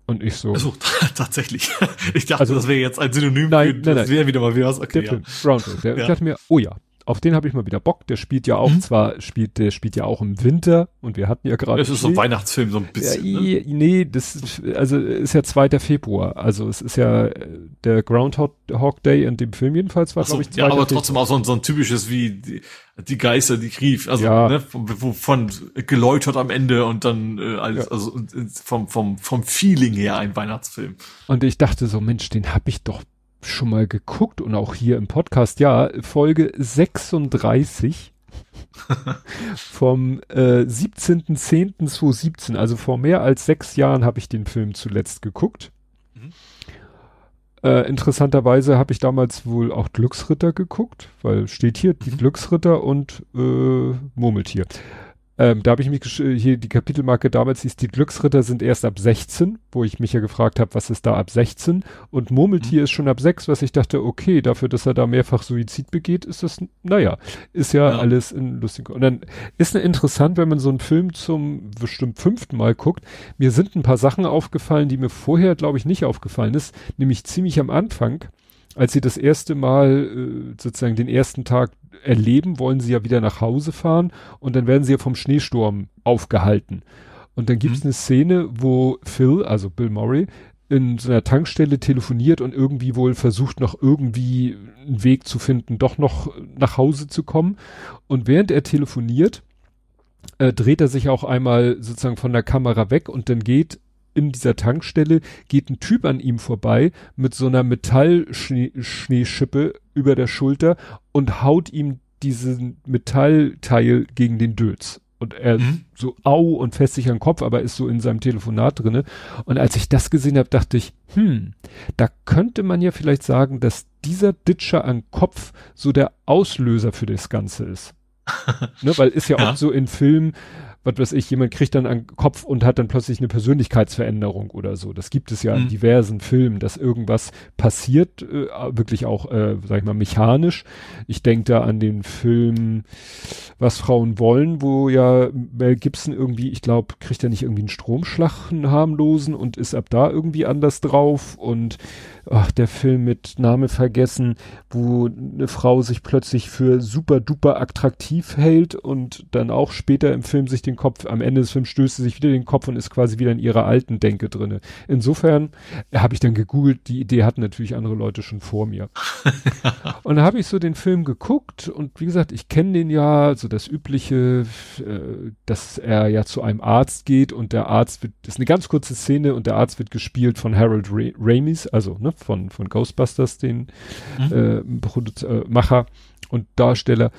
Und ich so. Also tatsächlich. Ich dachte, also, das wäre jetzt ein Synonym nein, für, nein, das wäre wieder mal was. Okay, der ja. Brown, der, ja. Ich dachte mir, oh ja, auf den habe ich mal wieder Bock. Der spielt ja auch mhm. zwar, spielt, der spielt ja auch im Winter und wir hatten ja gerade. Das ist so ein Weihnachtsfilm, so ein bisschen. Ja, ne? Nee, das ist, also ist ja 2. Februar. Also es ist ja der Groundhog Day in dem Film jedenfalls war, glaube ich, 2. Ja, aber Februar. trotzdem auch so, so ein typisches wie die, die Geister, die rief, also ja. ne, von, von geläutert am Ende und dann äh, alles, ja. also vom, vom, vom Feeling her ein Weihnachtsfilm. Und ich dachte so, Mensch, den hab ich doch schon mal geguckt und auch hier im Podcast, ja, Folge 36 vom äh, 17.10.2017, also vor mehr als sechs Jahren habe ich den Film zuletzt geguckt. Mhm. Äh, interessanterweise habe ich damals wohl auch Glücksritter geguckt, weil steht hier die mhm. Glücksritter und äh, Murmeltier. Ähm, da habe ich mich hier die Kapitelmarke damals hieß die Glücksritter sind erst ab 16, wo ich mich ja gefragt habe, was ist da ab 16 und Murmeltier mhm. ist schon ab 6, was ich dachte, okay, dafür, dass er da mehrfach Suizid begeht, ist das naja, ist ja, ja. alles in lustig. Und dann ist ne interessant, wenn man so einen Film zum bestimmt fünften Mal guckt. Mir sind ein paar Sachen aufgefallen, die mir vorher, glaube ich, nicht aufgefallen ist, nämlich ziemlich am Anfang als sie das erste Mal äh, sozusagen den ersten Tag erleben, wollen sie ja wieder nach Hause fahren und dann werden sie ja vom Schneesturm aufgehalten. Und dann gibt es mhm. eine Szene, wo Phil, also Bill Murray, in so einer Tankstelle telefoniert und irgendwie wohl versucht noch irgendwie einen Weg zu finden, doch noch nach Hause zu kommen. Und während er telefoniert, äh, dreht er sich auch einmal sozusagen von der Kamera weg und dann geht in dieser Tankstelle geht ein Typ an ihm vorbei mit so einer Metallschneeschippe über der Schulter und haut ihm diesen Metallteil gegen den Dötz. Und er mhm. so au und fest sich an den Kopf, aber ist so in seinem Telefonat drinne. Und als ich das gesehen habe, dachte ich, hm, da könnte man ja vielleicht sagen, dass dieser Ditcher an Kopf so der Auslöser für das Ganze ist. ne, weil ist ja, ja, auch so in Filmen, was weiß ich, jemand kriegt dann einen Kopf und hat dann plötzlich eine Persönlichkeitsveränderung oder so. Das gibt es ja mhm. in diversen Filmen, dass irgendwas passiert, äh, wirklich auch, äh, sag ich mal, mechanisch. Ich denke da an den Film Was Frauen wollen, wo ja Mel Gibson irgendwie, ich glaube, kriegt er nicht irgendwie einen Stromschlag, einen harmlosen und ist ab da irgendwie anders drauf und ach, der Film mit Name vergessen, wo eine Frau sich plötzlich für super duper attraktiv hält und dann auch später im Film sich den Kopf, am Ende des Films stößt sie sich wieder den Kopf und ist quasi wieder in ihrer alten Denke drinne. Insofern habe ich dann gegoogelt, die Idee hatten natürlich andere Leute schon vor mir. und da habe ich so den Film geguckt und wie gesagt, ich kenne den ja, so das übliche, äh, dass er ja zu einem Arzt geht und der Arzt wird, das ist eine ganz kurze Szene und der Arzt wird gespielt von Harold Ramis, also ne, von, von Ghostbusters, den mhm. äh, äh, Macher und Darsteller.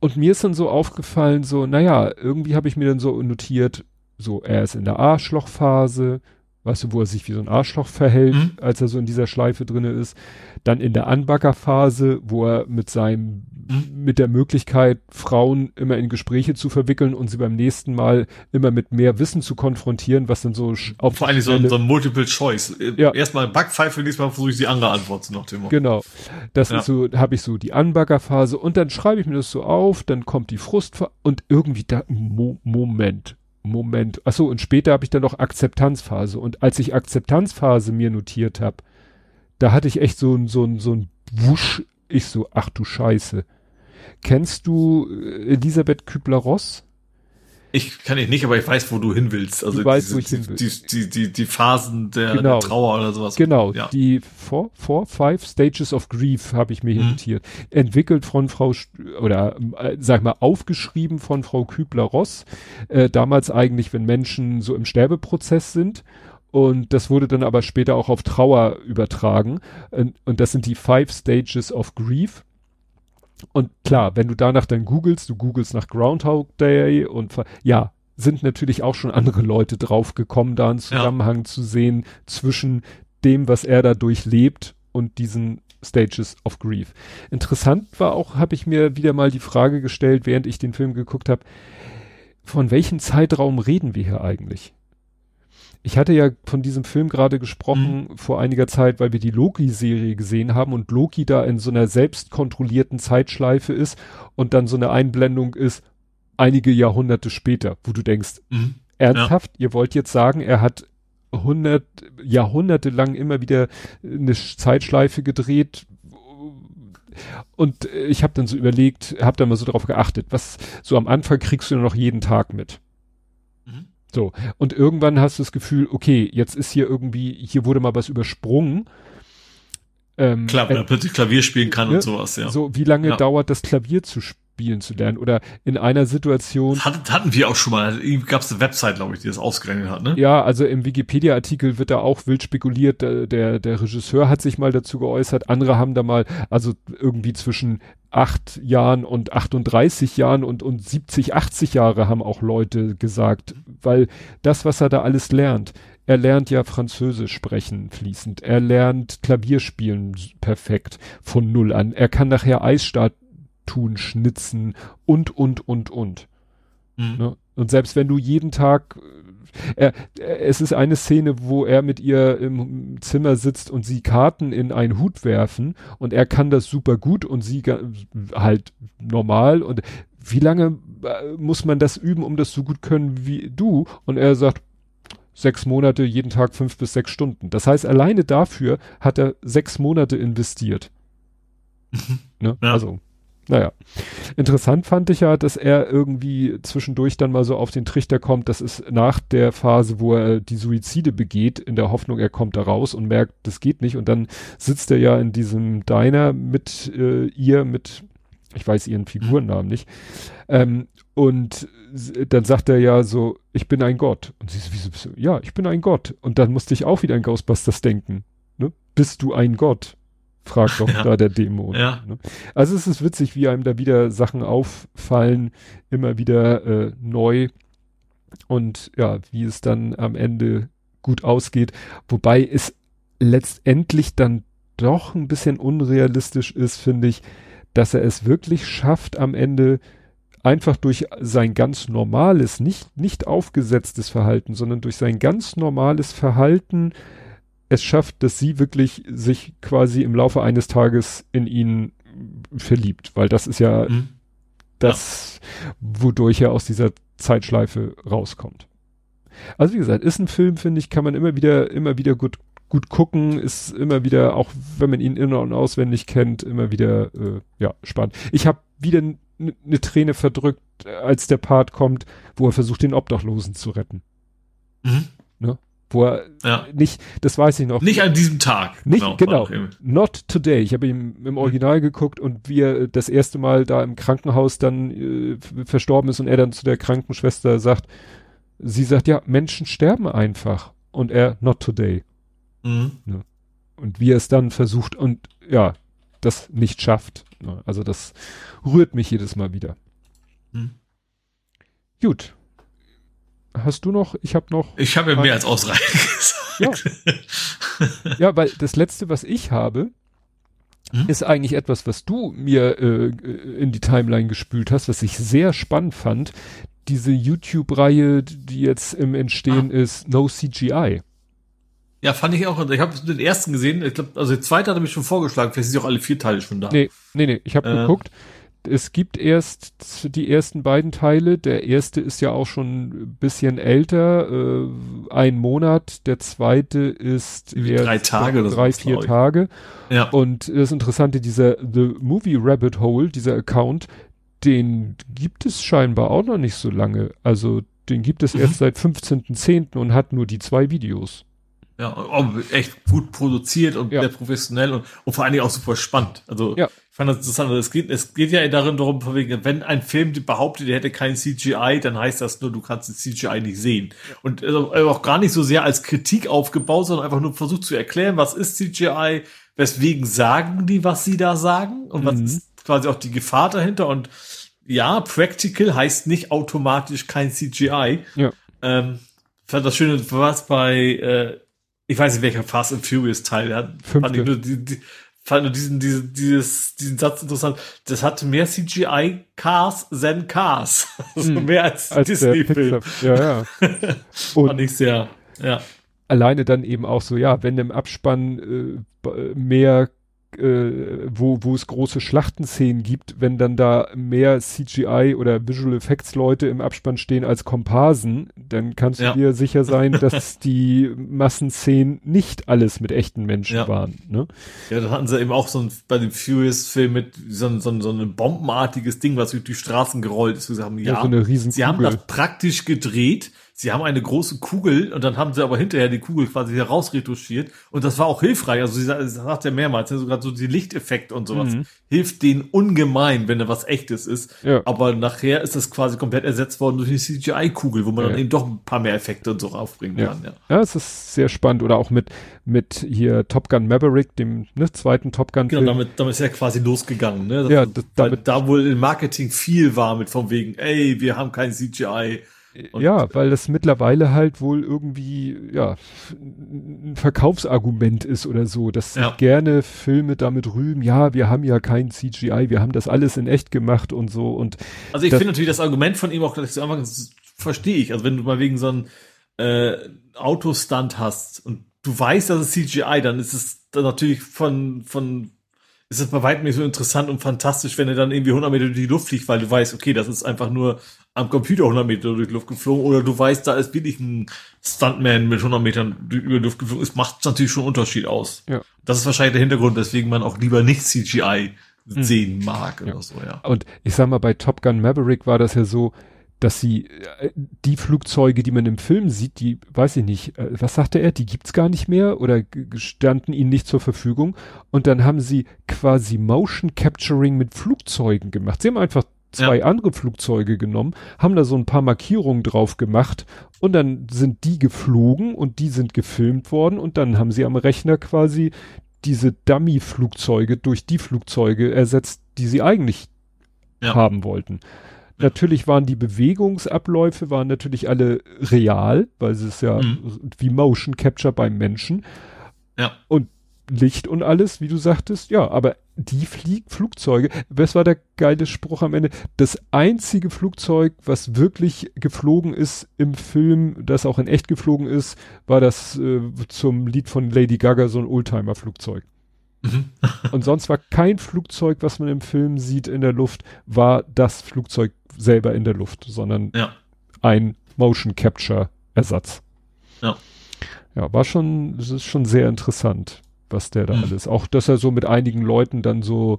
Und mir ist dann so aufgefallen, so, naja, irgendwie habe ich mir dann so notiert, so, er ist in der Arschlochphase, weißt du, wo er sich wie so ein Arschloch verhält, mhm. als er so in dieser Schleife drinne ist. Dann in der Anbackerphase, wo er mit seinem, mhm. mit der Möglichkeit, Frauen immer in Gespräche zu verwickeln und sie beim nächsten Mal immer mit mehr Wissen zu konfrontieren, was dann so auf Vor allem so ein, so ein Multiple Choice. Ja. Erstmal Backpfeife, nächstes Mal versuche ich die andere Antwort zu noch Thema. Genau. Das ja. ist so, habe ich so die Anbackerphase und dann schreibe ich mir das so auf, dann kommt die Frust und irgendwie da, Mo Moment, Moment. Achso, und später habe ich dann noch Akzeptanzphase. Und als ich Akzeptanzphase mir notiert habe, da hatte ich echt so ein, so ein, so ein Wusch. Ich so, ach du Scheiße. Kennst du äh, Elisabeth Kübler-Ross? Ich kann ich nicht, aber ich weiß, wo du hin willst. Also du weißt, wo ich hin will. Die, die, die, die Phasen der, genau. der Trauer oder sowas. Genau, ja. die four, four, five Stages of Grief habe ich mir hier mhm. notiert. Entwickelt von Frau, oder äh, sag mal, aufgeschrieben von Frau Kübler-Ross. Äh, damals eigentlich, wenn Menschen so im Sterbeprozess sind. Und das wurde dann aber später auch auf Trauer übertragen. Und, und das sind die Five Stages of Grief. Und klar, wenn du danach dann googelst, du googelst nach Groundhog Day und ja, sind natürlich auch schon andere Leute drauf gekommen, da einen Zusammenhang ja. zu sehen zwischen dem, was er da durchlebt und diesen Stages of Grief. Interessant war auch, habe ich mir wieder mal die Frage gestellt, während ich den Film geguckt habe, von welchem Zeitraum reden wir hier eigentlich? Ich hatte ja von diesem Film gerade gesprochen mhm. vor einiger Zeit, weil wir die Loki-Serie gesehen haben und Loki da in so einer selbstkontrollierten Zeitschleife ist und dann so eine Einblendung ist, einige Jahrhunderte später, wo du denkst, mhm. ernsthaft, ja. ihr wollt jetzt sagen, er hat hundert, Jahrhunderte lang immer wieder eine Zeitschleife gedreht, und ich habe dann so überlegt, habe dann mal so darauf geachtet, was so am Anfang kriegst du noch jeden Tag mit. So. Und irgendwann hast du das Gefühl, okay, jetzt ist hier irgendwie, hier wurde mal was übersprungen. Ähm, Klar, wenn er plötzlich Klavier spielen kann ne? und sowas, ja. So, wie lange ja. dauert das Klavier zu spielen zu lernen? Oder in einer Situation. Hat, hatten wir auch schon mal, gab es eine Website, glaube ich, die das ausgerechnet hat, ne? Ja, also im Wikipedia-Artikel wird da auch wild spekuliert, der, der, der Regisseur hat sich mal dazu geäußert, andere haben da mal, also irgendwie zwischen acht Jahren und 38 Jahren und, und 70, 80 Jahre haben auch Leute gesagt, weil das, was er da alles lernt, er lernt ja Französisch sprechen fließend, er lernt Klavier spielen perfekt von Null an, er kann nachher Eisstatuen schnitzen und, und, und, und. Mhm. Ne? Und selbst wenn du jeden Tag er, es ist eine Szene, wo er mit ihr im Zimmer sitzt und sie Karten in einen Hut werfen und er kann das super gut und sie halt normal und wie lange äh, muss man das üben, um das so gut können wie du? Und er sagt, sechs Monate, jeden Tag fünf bis sechs Stunden. Das heißt, alleine dafür hat er sechs Monate investiert. ne? ja. Also, naja. Interessant fand ich ja, dass er irgendwie zwischendurch dann mal so auf den Trichter kommt, das ist nach der Phase, wo er die Suizide begeht, in der Hoffnung, er kommt da raus und merkt, das geht nicht. Und dann sitzt er ja in diesem Diner mit äh, ihr, mit Ich weiß ihren Figurennamen nicht. Ähm, und dann sagt er ja so, ich bin ein Gott. Und sie so, wieso bist du? Ja, ich bin ein Gott. Und dann musste ich auch wieder an Ghostbusters denken. Ne? Bist du ein Gott? Fragt doch ja. da der Dämon. Ja. Ne? Also es ist witzig, wie einem da wieder Sachen auffallen, immer wieder äh, neu. Und ja, wie es dann am Ende gut ausgeht. Wobei es letztendlich dann doch ein bisschen unrealistisch ist, finde ich, dass er es wirklich schafft, am Ende einfach durch sein ganz normales, nicht, nicht aufgesetztes Verhalten, sondern durch sein ganz normales Verhalten es schafft, dass sie wirklich sich quasi im Laufe eines Tages in ihn verliebt, weil das ist ja mhm. das, wodurch er aus dieser Zeitschleife rauskommt. Also wie gesagt, ist ein Film, finde ich, kann man immer wieder, immer wieder gut gut gucken, ist immer wieder, auch wenn man ihn in- und auswendig kennt, immer wieder äh, ja spannend. Ich habe wieder eine ne Träne verdrückt, als der Part kommt, wo er versucht, den Obdachlosen zu retten. Mhm. Ne? Wo er ja. nicht, das weiß ich noch. Nicht an diesem Tag. Nicht, genau. genau not today. Ich habe ihn im mhm. Original geguckt und wie er das erste Mal da im Krankenhaus dann äh, verstorben ist und er dann zu der Krankenschwester sagt, sie sagt, ja, Menschen sterben einfach. Und er, not today. Mhm. Ne? Und wie er es dann versucht und ja, das nicht schafft. Ne? Also das rührt mich jedes Mal wieder. Mhm. Gut. Hast du noch? Ich habe noch. Ich habe ja mehr als ausreichend Ja. ja, weil das letzte, was ich habe, hm? ist eigentlich etwas, was du mir äh, in die Timeline gespült hast, was ich sehr spannend fand. Diese YouTube-Reihe, die jetzt im Entstehen ah. ist, No CGI. Ja, fand ich auch. Ich habe den ersten gesehen. Ich glaube, also der zweite hat er mich schon vorgeschlagen. Vielleicht sind auch alle vier Teile schon da. Nee, nee, nee. Ich habe äh. geguckt. Es gibt erst die ersten beiden Teile. Der erste ist ja auch schon ein bisschen älter, äh, ein Monat. Der zweite ist drei Tage, drei, drei vier Tage. Ja. Und das Interessante, dieser The Movie Rabbit Hole, dieser Account, den gibt es scheinbar auch noch nicht so lange. Also den gibt es mhm. erst seit 15.10. und hat nur die zwei Videos. Ja, echt gut produziert und ja. sehr professionell und, und vor allen Dingen auch super spannend. Also ja. Ich fand das interessant. Es geht, es geht ja darin darum, wenn ein Film behauptet, er hätte kein CGI, dann heißt das nur, du kannst den CGI nicht sehen. Und also auch gar nicht so sehr als Kritik aufgebaut, sondern einfach nur versucht zu erklären, was ist CGI, weswegen sagen die, was sie da sagen und mhm. was ist quasi auch die Gefahr dahinter und ja, Practical heißt nicht automatisch kein CGI. Ja. Ähm, fand das Schöne, was bei äh, ich weiß nicht, welcher Fast and Furious Teil hat. Fand ich nur, die, die, fand nur diesen, diesen, dieses, diesen Satz interessant. Das hat mehr CGI Cars than Cars. Also hm, mehr als, als Disney-Film. Ja, ja. Und fand ich sehr, ja. Alleine dann eben auch so, ja, wenn im Abspann äh, mehr äh, wo, wo es große Schlachtenszenen gibt, wenn dann da mehr CGI oder Visual Effects Leute im Abspann stehen als Komparsen, dann kannst ja. du dir sicher sein, dass die Massenszenen nicht alles mit echten Menschen ja. waren. Ne? Ja, da hatten sie eben auch so ein, bei dem Furious-Film mit so, ein, so, ein, so ein bombenartiges Ding, was durch die Straßen gerollt ist. Sie haben, ja, ja so sie haben das praktisch gedreht sie haben eine große Kugel und dann haben sie aber hinterher die Kugel quasi herausretuschiert und das war auch hilfreich. Also sie sagt ja mehrmals, ne, sogar so die Lichteffekte und sowas mhm. hilft denen ungemein, wenn da was echtes ist. Ja. Aber nachher ist das quasi komplett ersetzt worden durch eine CGI-Kugel, wo man ja. dann eben doch ein paar mehr Effekte und so aufbringen ja. kann. Ja. ja, es ist sehr spannend. Oder auch mit, mit hier Top Gun Maverick, dem ne, zweiten Top Gun. Genau, damit, damit ist ja quasi losgegangen. Ne? Das, ja, das, damit, da wohl im Marketing viel war mit von wegen, ey, wir haben kein CGI und ja, weil das mittlerweile halt wohl irgendwie, ja, ein Verkaufsargument ist oder so, dass ja. gerne Filme damit rühmen, ja, wir haben ja kein CGI, wir haben das alles in echt gemacht und so und. Also ich finde natürlich das Argument von ihm auch, dass ich einfach, verstehe ich. Also wenn du mal wegen so einem äh, Autostunt hast und du weißt, dass es CGI, dann ist es dann natürlich von, von ist es bei weitem nicht so interessant und fantastisch, wenn er dann irgendwie 100 Meter durch die Luft fliegt, weil du weißt, okay, das ist einfach nur am Computer 100 Meter durch die Luft geflogen oder du weißt, da ist wirklich ein Stuntman mit 100 Metern über die Luft geflogen. Es macht natürlich schon einen Unterschied aus. Ja. Das ist wahrscheinlich der Hintergrund, weswegen man auch lieber nicht CGI hm. sehen mag ja. oder so, ja. Und ich sag mal, bei Top Gun Maverick war das ja so, dass sie äh, die Flugzeuge, die man im Film sieht, die, weiß ich nicht, äh, was sagte er, die gibt's gar nicht mehr oder standen ihnen nicht zur Verfügung. Und dann haben sie quasi Motion Capturing mit Flugzeugen gemacht. Sie haben einfach zwei ja. andere Flugzeuge genommen, haben da so ein paar Markierungen drauf gemacht und dann sind die geflogen und die sind gefilmt worden und dann haben sie am Rechner quasi diese Dummy-Flugzeuge durch die Flugzeuge ersetzt, die sie eigentlich ja. haben wollten. Natürlich waren die Bewegungsabläufe waren natürlich alle real, weil es ist ja mhm. wie Motion Capture beim Menschen. Ja. Und Licht und alles, wie du sagtest, ja, aber die Flieg Flugzeuge, was war der geile Spruch am Ende? Das einzige Flugzeug, was wirklich geflogen ist im Film, das auch in echt geflogen ist, war das äh, zum Lied von Lady Gaga so ein Oldtimer-Flugzeug. Mhm. und sonst war kein Flugzeug, was man im Film sieht in der Luft, war das Flugzeug selber in der Luft, sondern ja. ein Motion Capture Ersatz. Ja. Ja, war schon, das ist schon sehr interessant, was der da mhm. alles. Auch, dass er so mit einigen Leuten dann so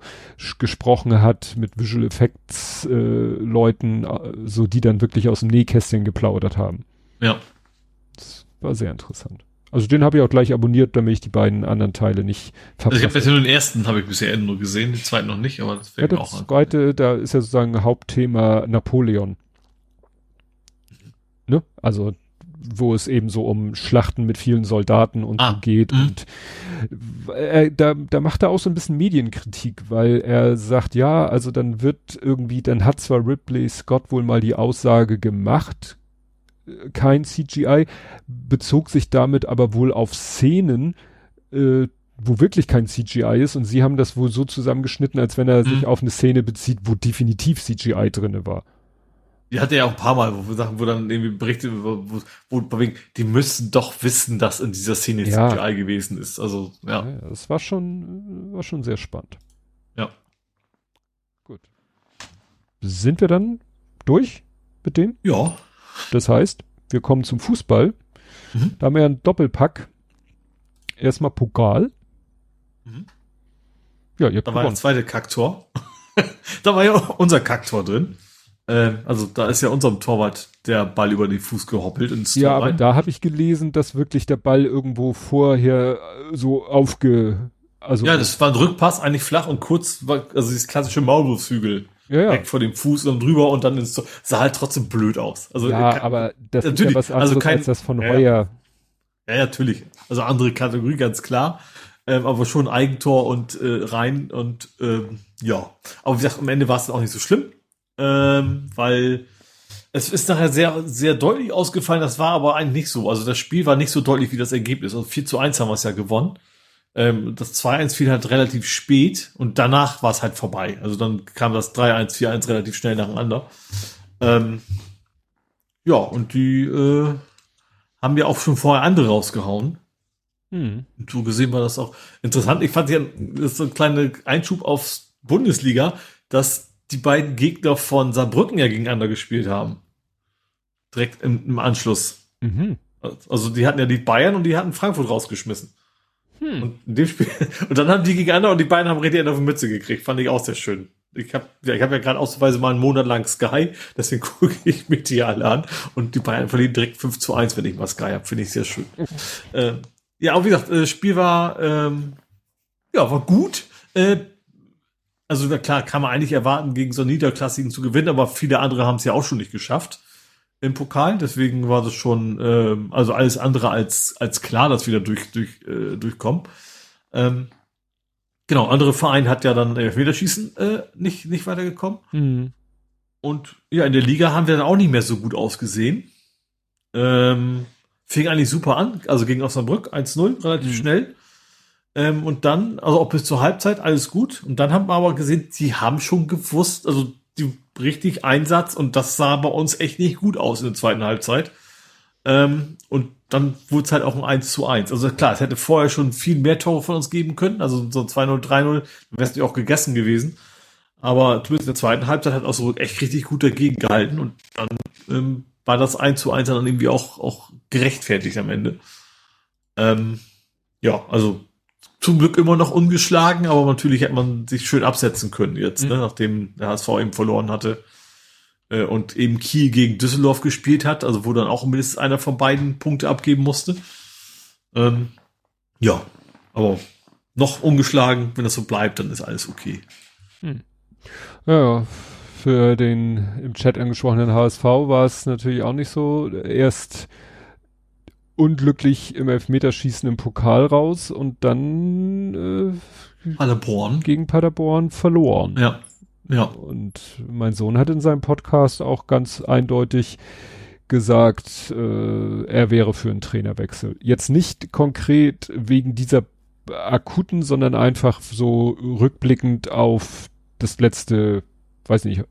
gesprochen hat, mit Visual Effects äh, Leuten, äh, so die dann wirklich aus dem Nähkästchen geplaudert haben. Ja. Das war sehr interessant. Also den habe ich auch gleich abonniert, damit ich die beiden anderen Teile nicht verpasse. Also ich habe bisher nur den ersten habe ich bisher nur gesehen, den zweiten noch nicht, aber das wäre ja, auch. Das zweite, da ist ja sozusagen Hauptthema Napoleon. Ne? Also wo es eben so um Schlachten mit vielen Soldaten und ah, so geht. Mh. Und äh, da, da macht er auch so ein bisschen Medienkritik, weil er sagt, ja, also dann wird irgendwie, dann hat zwar Ripley Scott wohl mal die Aussage gemacht, kein CGI, bezog sich damit aber wohl auf Szenen, äh, wo wirklich kein CGI ist und sie haben das wohl so zusammengeschnitten, als wenn er mhm. sich auf eine Szene bezieht, wo definitiv CGI drinne war. Die hatte ja auch ein paar Mal, wo Sachen, wo dann irgendwie Berichte, wo, wo, wo die müssen doch wissen, dass in dieser Szene ja. CGI gewesen ist. Also, ja. ja. Das war schon, war schon sehr spannend. Ja. Gut. Sind wir dann durch mit dem? Ja. Das heißt, wir kommen zum Fußball. Mhm. Da haben wir einen Doppelpack. Erstmal Pokal. Mhm. Ja, ihr habt Da gewonnen. war der zweite Kaktor. da war ja unser Kaktor drin. Ähm, also da ist ja unserem Torwart der Ball über den Fuß gehoppelt ins Tor Ja, aber rein. da habe ich gelesen, dass wirklich der Ball irgendwo vorher so aufge... Also ja, das war ein Rückpass, eigentlich flach und kurz, also dieses klassische Maulwurfshügel ja, ja. weg vor dem Fuß und drüber und dann ins Tor. Sah halt trotzdem blöd aus. Also, ja, kann, aber das ist ja was anderes also kein, als das von ja, Heuer. Ja, ja, natürlich. Also andere Kategorie, ganz klar. Ähm, aber schon Eigentor und äh, rein und ähm, ja. Aber wie gesagt, am Ende war es auch nicht so schlimm, ähm, weil es ist nachher sehr, sehr deutlich ausgefallen. Das war aber eigentlich nicht so. Also das Spiel war nicht so deutlich wie das Ergebnis. Also 4 zu 1 haben wir es ja gewonnen. Ähm, das 2-1 fiel halt relativ spät und danach war es halt vorbei. Also dann kam das 3-1, 4-1 relativ schnell nacheinander. Ähm, ja, und die äh, haben ja auch schon vorher andere rausgehauen. Hm. Und so gesehen war das auch interessant. Ich fand ja, das ist so ein kleiner Einschub aufs Bundesliga, dass die beiden Gegner von Saarbrücken ja gegeneinander gespielt haben. Direkt im, im Anschluss. Mhm. Also die hatten ja die Bayern und die hatten Frankfurt rausgeschmissen. Hm. Und in dem Spiel, und dann haben die gegeneinander und die beiden haben richtig auf die Mütze gekriegt. Fand ich auch sehr schön. Ich habe ja, ich hab ja gerade ausnahmsweise mal einen Monat lang Sky, deswegen gucke ich mir die alle an. Und die Bayern verlieren direkt 5 zu 1, wenn ich mal Sky habe. Finde ich sehr schön. äh, ja, auch wie gesagt, das Spiel war, ähm, ja, war gut. Äh, also klar, kann man eigentlich erwarten, gegen so Niederklassigen zu gewinnen, aber viele andere haben es ja auch schon nicht geschafft im Pokal. Deswegen war das schon, ähm, also alles andere als, als klar, dass wir da durch, durch, äh, durchkommen. Ähm, genau, andere Verein hat ja dann Elfmeterschießen äh, nicht, nicht weitergekommen. Mhm. Und ja, in der Liga haben wir dann auch nicht mehr so gut ausgesehen. Ähm, fing eigentlich super an, also gegen Osnabrück 1-0, relativ mhm. schnell. Ähm, und dann, also auch bis zur Halbzeit, alles gut. Und dann haben wir aber gesehen, die haben schon gewusst, also richtig Einsatz und das sah bei uns echt nicht gut aus in der zweiten Halbzeit. Ähm, und dann wurde es halt auch ein 1 zu 1. Also klar, es hätte vorher schon viel mehr Tore von uns geben können. Also so 2-0, 3-0, wäre es ja auch gegessen gewesen. Aber zumindest in der zweiten Halbzeit hat auch so echt richtig gut dagegen gehalten und dann ähm, war das 1 zu 1 dann irgendwie auch, auch gerechtfertigt am Ende. Ähm, ja, also zum Glück immer noch ungeschlagen, aber natürlich hätte man sich schön absetzen können jetzt, mhm. ne, nachdem der HSV eben verloren hatte. äh, und eben Kiel gegen Düsseldorf gespielt hat, also wo dann auch mindestens einer von beiden Punkte abgeben musste. Ähm, ja, aber noch ungeschlagen, wenn das so bleibt, dann ist alles okay. Hm. Ja, für den im Chat angesprochenen HSV war es natürlich auch nicht so. Erst unglücklich im Elfmeterschießen im Pokal raus und dann äh, Paderborn. gegen Paderborn verloren. Ja. Ja. Und mein Sohn hat in seinem Podcast auch ganz eindeutig gesagt, äh, er wäre für einen Trainerwechsel. Jetzt nicht konkret wegen dieser akuten, sondern einfach so rückblickend auf das letzte, weiß nicht,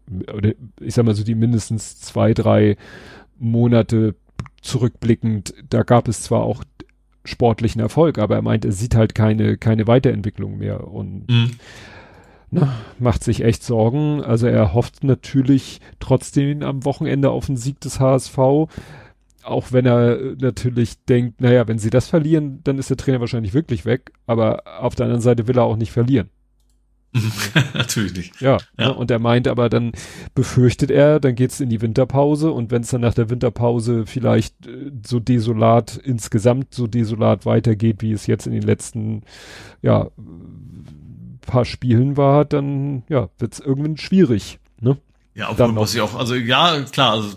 ich sag mal so die mindestens zwei, drei Monate zurückblickend, da gab es zwar auch sportlichen Erfolg, aber er meint, er sieht halt keine, keine Weiterentwicklung mehr und mhm. na, macht sich echt Sorgen. Also er hofft natürlich trotzdem am Wochenende auf den Sieg des HSV, auch wenn er natürlich denkt, naja, wenn sie das verlieren, dann ist der Trainer wahrscheinlich wirklich weg, aber auf der anderen Seite will er auch nicht verlieren. Natürlich nicht. Ja, ja. Ne, und er meint aber, dann befürchtet er, dann geht's in die Winterpause und wenn es dann nach der Winterpause vielleicht äh, so desolat insgesamt so desolat weitergeht, wie es jetzt in den letzten ja paar Spielen war, dann ja wird's irgendwann schwierig. Ne? Ja, obwohl muss ich auch, also ja klar, also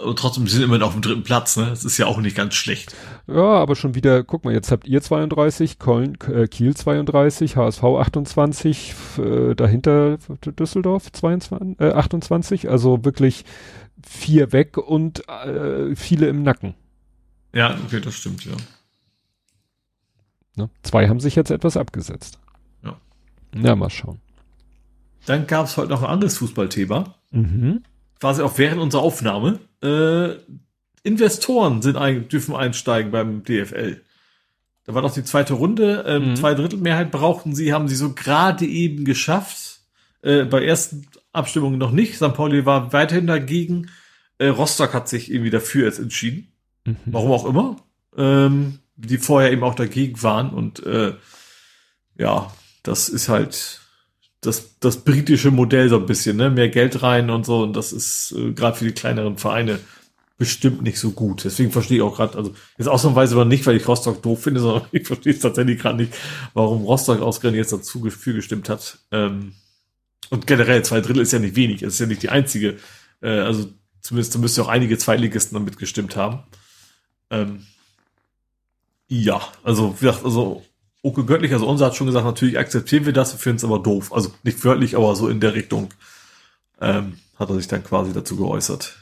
aber trotzdem sind immer noch auf dem dritten Platz, ne? Das ist ja auch nicht ganz schlecht. Ja, aber schon wieder, guck mal, jetzt habt ihr 32, Köln, äh, Kiel 32, HSV 28, äh, dahinter Düsseldorf 22, äh, 28, also wirklich vier weg und äh, viele im Nacken. Ja, okay, das stimmt, ja. Ne? Zwei haben sich jetzt etwas abgesetzt. Ja. Na, mal schauen. Dann gab es heute noch ein anderes Fußballthema. Mhm quasi auch während unserer Aufnahme, äh, Investoren sind ein, dürfen einsteigen beim DFL. Da war noch die zweite Runde, ähm, mhm. zwei Drittel Mehrheit brauchten sie, haben sie so gerade eben geschafft. Äh, bei ersten Abstimmungen noch nicht. St. Pauli war weiterhin dagegen. Äh, Rostock hat sich irgendwie dafür jetzt entschieden. Mhm. Warum auch immer. Ähm, die vorher eben auch dagegen waren und äh, ja, das ist halt das, das britische Modell so ein bisschen, ne? Mehr Geld rein und so. Und das ist äh, gerade für die kleineren Vereine bestimmt nicht so gut. Deswegen verstehe ich auch gerade, also jetzt ausnahmsweise aber nicht, weil ich Rostock doof finde, sondern ich verstehe es tatsächlich gerade nicht, warum Rostock ausgerechnet jetzt dazu für gestimmt hat. Ähm, und generell zwei Drittel ist ja nicht wenig, es ist ja nicht die einzige. Äh, also zumindest da müsste auch einige Zweitligisten damit gestimmt haben. Ähm, ja, also wie gesagt, also Oke Göttlich, also unser hat schon gesagt, natürlich akzeptieren wir das, wir finden es aber doof. Also nicht wörtlich, aber so in der Richtung ähm, hat er sich dann quasi dazu geäußert.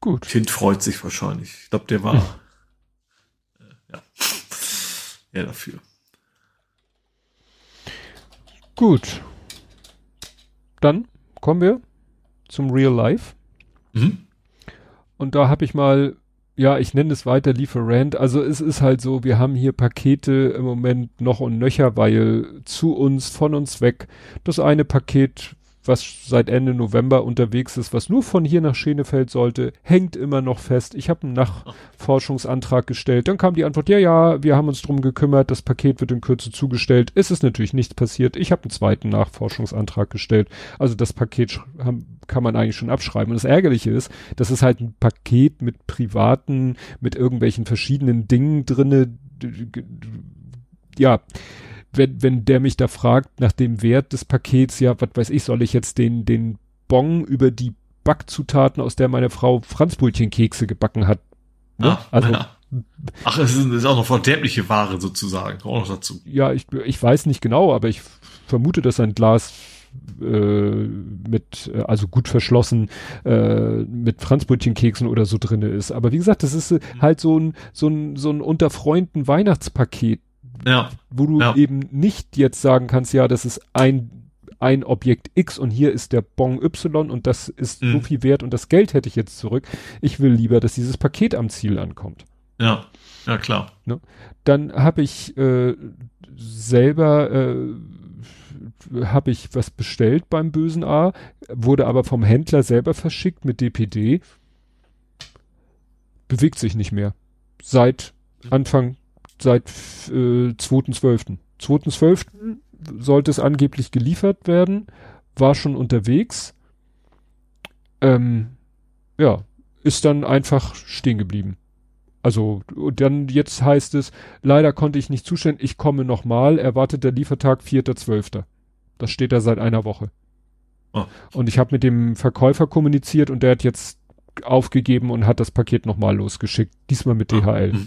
Gut. Kind freut sich wahrscheinlich. Ich glaube, der war hm. äh, ja, ja dafür. Gut. Dann kommen wir zum Real Life. Mhm. Und da habe ich mal ja, ich nenne es weiter Lieferant. Also es ist halt so, wir haben hier Pakete im Moment noch und nöcher, weil zu uns, von uns weg, das eine Paket was seit Ende November unterwegs ist, was nur von hier nach Schenefeld sollte, hängt immer noch fest. Ich habe einen Nachforschungsantrag gestellt. Dann kam die Antwort, ja, ja, wir haben uns drum gekümmert, das Paket wird in Kürze zugestellt. Es ist natürlich nichts passiert. Ich habe einen zweiten Nachforschungsantrag gestellt. Also das Paket kann man eigentlich schon abschreiben. Und das Ärgerliche ist, das ist halt ein Paket mit privaten, mit irgendwelchen verschiedenen Dingen drinne. Ja, wenn, wenn der mich da fragt nach dem Wert des Pakets, ja, was weiß ich, soll ich jetzt den, den Bon über die Backzutaten, aus der meine Frau Franzbrötchenkekse gebacken hat. Ne? Ah, also, ja. Ach, es ist, ist, auch noch verderbliche Ware sozusagen, auch noch dazu. Ja, ich, ich weiß nicht genau, aber ich vermute, dass ein Glas äh, mit, äh, also gut verschlossen, äh, mit Franzbrötchenkeksen oder so drinne ist. Aber wie gesagt, das ist äh, halt so ein, so ein, so ein unter Freunden Weihnachtspaket ja. Wo du ja. eben nicht jetzt sagen kannst, ja, das ist ein ein Objekt X und hier ist der Bon Y und das ist mhm. so viel wert und das Geld hätte ich jetzt zurück. Ich will lieber, dass dieses Paket am Ziel ankommt. Ja, ja klar. Ne? Dann habe ich äh, selber äh, habe ich was bestellt beim bösen A, wurde aber vom Händler selber verschickt mit DPD. Bewegt sich nicht mehr. Seit Anfang seit äh, 2.12. 2.12. sollte es angeblich geliefert werden, war schon unterwegs. ähm, ja, ist dann einfach stehen geblieben. Also, und dann jetzt heißt es, leider konnte ich nicht zustellen, ich komme nochmal, erwartet der Liefertag 4.12. Das steht da seit einer Woche. Oh. Und ich habe mit dem Verkäufer kommuniziert und der hat jetzt aufgegeben und hat das Paket nochmal losgeschickt, diesmal mit DHL. Oh.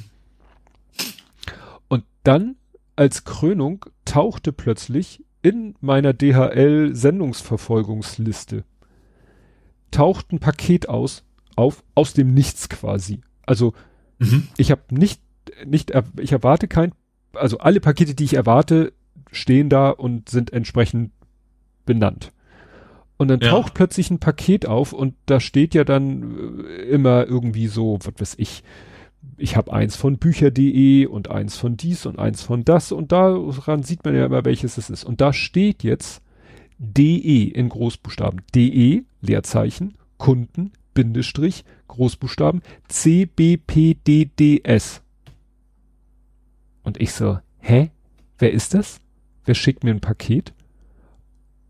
Dann als Krönung tauchte plötzlich in meiner DHL Sendungsverfolgungsliste taucht ein Paket aus auf aus dem Nichts quasi. Also mhm. ich habe nicht nicht ich erwarte kein also alle Pakete, die ich erwarte, stehen da und sind entsprechend benannt. Und dann ja. taucht plötzlich ein Paket auf und da steht ja dann äh, immer irgendwie so, was weiß ich, ich habe eins von Bücher.de und eins von dies und eins von das und daran sieht man ja immer, welches es ist. Und da steht jetzt DE in Großbuchstaben. DE, Leerzeichen, Kunden, Bindestrich, Großbuchstaben, CBPDDS. Und ich so, hä? Wer ist das? Wer schickt mir ein Paket?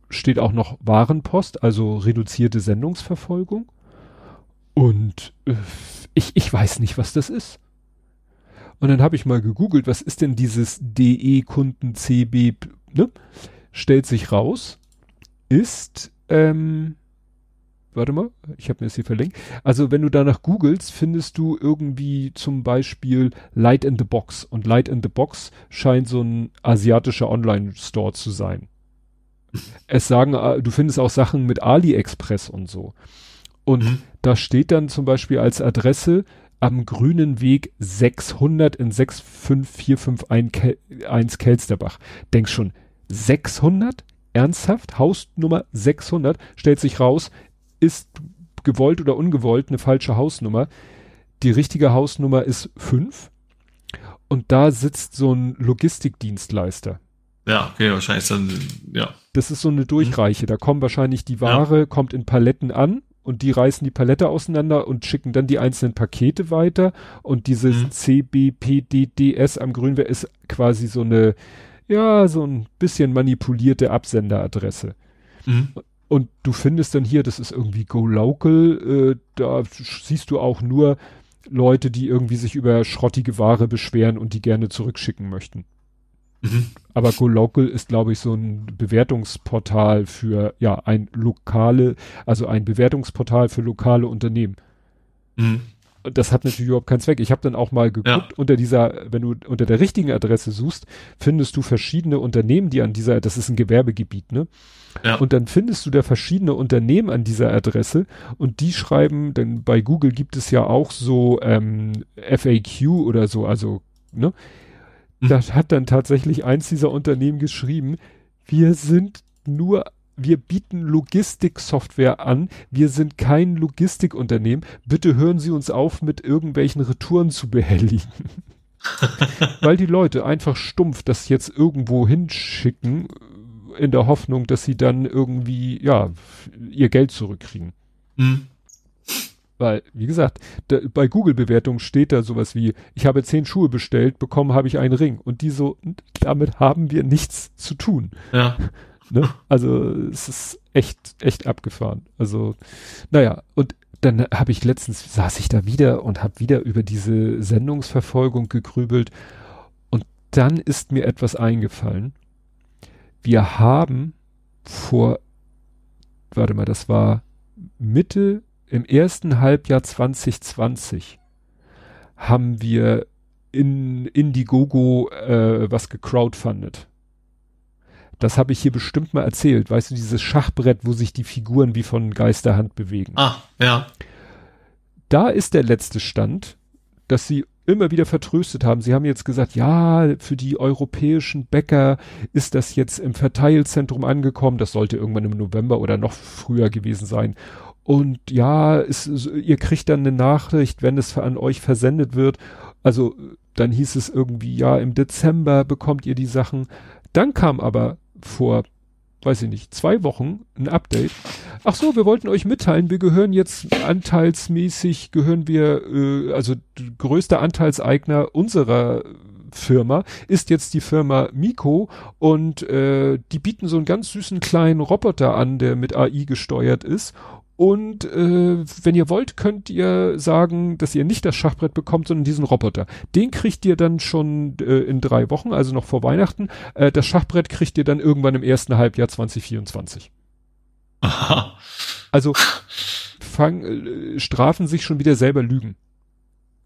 Steht auch noch Warenpost, also reduzierte Sendungsverfolgung. Und äh, ich, ich weiß nicht, was das ist. Und dann habe ich mal gegoogelt, was ist denn dieses DE-Kunden CB, ne? Stellt sich raus, ist, ähm, warte mal, ich habe mir das hier verlinkt. Also wenn du danach googelst, findest du irgendwie zum Beispiel Light in the Box. Und Light in the Box scheint so ein asiatischer Online-Store zu sein. Es sagen, äh, du findest auch Sachen mit AliExpress und so. Und mhm. da steht dann zum Beispiel als Adresse am grünen Weg 600 in 65451 Kelsterbach. Denkst schon, 600? Ernsthaft? Hausnummer 600? Stellt sich raus, ist gewollt oder ungewollt eine falsche Hausnummer. Die richtige Hausnummer ist 5. Und da sitzt so ein Logistikdienstleister. Ja, okay, wahrscheinlich dann, ja. Das ist so eine Durchreiche. Da kommen wahrscheinlich die Ware, ja. kommt in Paletten an und die reißen die Palette auseinander und schicken dann die einzelnen Pakete weiter und dieses mhm. CBPDDS am Grünwehr ist quasi so eine, ja, so ein bisschen manipulierte Absenderadresse. Mhm. Und du findest dann hier, das ist irgendwie Go Local, äh, da siehst du auch nur Leute, die irgendwie sich über schrottige Ware beschweren und die gerne zurückschicken möchten. Mhm. Aber GoLocal ist, glaube ich, so ein Bewertungsportal für, ja, ein lokale, also ein Bewertungsportal für lokale Unternehmen. Mhm. Das hat natürlich überhaupt keinen Zweck. Ich habe dann auch mal geguckt, ja. unter dieser, wenn du unter der richtigen Adresse suchst, findest du verschiedene Unternehmen, die an dieser, das ist ein Gewerbegebiet, ne? Ja. Und dann findest du da verschiedene Unternehmen an dieser Adresse und die schreiben, denn bei Google gibt es ja auch so ähm, FAQ oder so, also, ne? Mhm. Da hat dann tatsächlich eins dieser Unternehmen geschrieben, wir sind nur wir bieten Logistiksoftware an. Wir sind kein Logistikunternehmen. Bitte hören Sie uns auf, mit irgendwelchen Retouren zu behelligen. Weil die Leute einfach stumpf das jetzt irgendwo hinschicken, in der Hoffnung, dass sie dann irgendwie, ja, ihr Geld zurückkriegen. Mhm. Weil, wie gesagt, da, bei Google-Bewertungen steht da sowas wie, ich habe zehn Schuhe bestellt, bekommen habe ich einen Ring. Und die so, damit haben wir nichts zu tun. Ja. Ne? Also es ist echt, echt abgefahren. Also, naja, und dann habe ich letztens, saß ich da wieder und habe wieder über diese Sendungsverfolgung gegrübelt. Und dann ist mir etwas eingefallen. Wir haben vor, warte mal, das war Mitte im ersten Halbjahr 2020 haben wir in Indiegogo äh, was gecrowdfundet. Das habe ich hier bestimmt mal erzählt. Weißt du, dieses Schachbrett, wo sich die Figuren wie von Geisterhand bewegen. Ah, ja. Da ist der letzte Stand, dass sie immer wieder vertröstet haben. Sie haben jetzt gesagt, ja, für die europäischen Bäcker ist das jetzt im Verteilzentrum angekommen. Das sollte irgendwann im November oder noch früher gewesen sein. Und ja, ist, ihr kriegt dann eine Nachricht, wenn es an euch versendet wird. Also dann hieß es irgendwie, ja, im Dezember bekommt ihr die Sachen. Dann kam aber vor, weiß ich nicht, zwei Wochen ein Update. Ach so, wir wollten euch mitteilen, wir gehören jetzt anteilsmäßig, gehören wir, äh, also größter Anteilseigner unserer Firma ist jetzt die Firma Miko und äh, die bieten so einen ganz süßen kleinen Roboter an, der mit AI gesteuert ist Und äh, wenn ihr wollt, könnt ihr sagen, dass ihr nicht das Schachbrett bekommt, sondern diesen Roboter. Den kriegt ihr dann schon äh, in drei Wochen, also noch vor Weihnachten. Äh, das Schachbrett kriegt ihr dann irgendwann im ersten Halbjahr 2024. Aha. Also fang, äh, strafen sich schon wieder selber Lügen.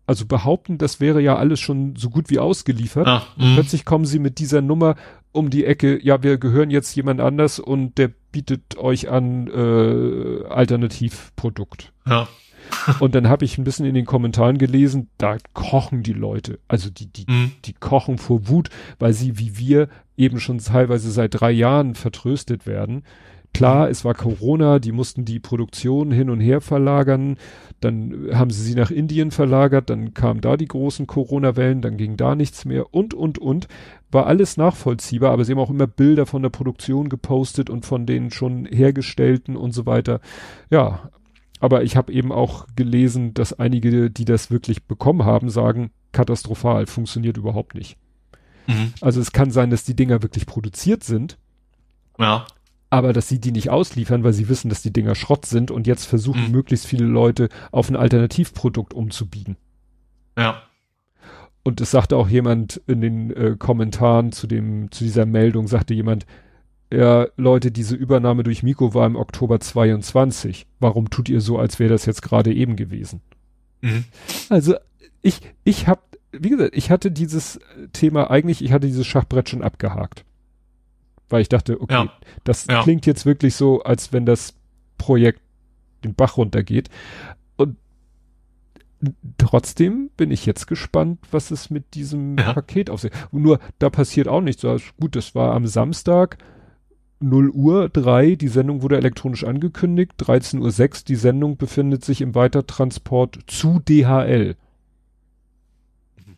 Also behaupten, das wäre ja alles schon so gut wie ausgeliefert. Ah, mhm. Plötzlich kommen sie mit dieser Nummer um die Ecke, ja, wir gehören jetzt jemand anders und der bietet euch an äh, Alternativprodukt. Ja. und dann habe ich ein bisschen in den Kommentaren gelesen, da kochen die Leute. Also die, die, mhm. die kochen vor Wut, weil sie wie wir eben schon teilweise seit drei Jahren vertröstet werden. Klar, es war Corona, die mussten die Produktion hin und her verlagern. Dann haben sie sie nach Indien verlagert, dann kamen da die großen Corona-Wellen, dann ging da nichts mehr und, und, und. War alles nachvollziehbar, aber sie haben auch immer Bilder von der Produktion gepostet und von den schon hergestellten und so weiter. Ja, aber ich habe eben auch gelesen, dass einige, die das wirklich bekommen haben, sagen, katastrophal, funktioniert überhaupt nicht. Mhm. Also es kann sein, dass die Dinger wirklich produziert sind. Ja aber dass sie die nicht ausliefern, weil sie wissen, dass die Dinger Schrott sind und jetzt versuchen mhm. möglichst viele Leute auf ein Alternativprodukt umzubiegen. Ja. Und es sagte auch jemand in den äh, Kommentaren zu dem, zu dieser Meldung, sagte jemand, ja, Leute, diese Übernahme durch Miko war im Oktober 22. Warum tut ihr so, als wäre das jetzt gerade eben gewesen? Mhm. Also, ich, ich hab, wie gesagt, ich hatte dieses Thema eigentlich, ich hatte dieses Schachbrett schon abgehakt weil ich dachte, okay, ja. das ja. klingt jetzt wirklich so, als wenn das Projekt den Bach runtergeht. Und trotzdem bin ich jetzt gespannt, was es mit diesem ja. Paket aussieht. Nur da passiert auch nichts. Also gut, das war am Samstag 0 Uhr 3, die Sendung wurde elektronisch angekündigt, 13 Uhr 6, die Sendung befindet sich im Weitertransport zu DHL.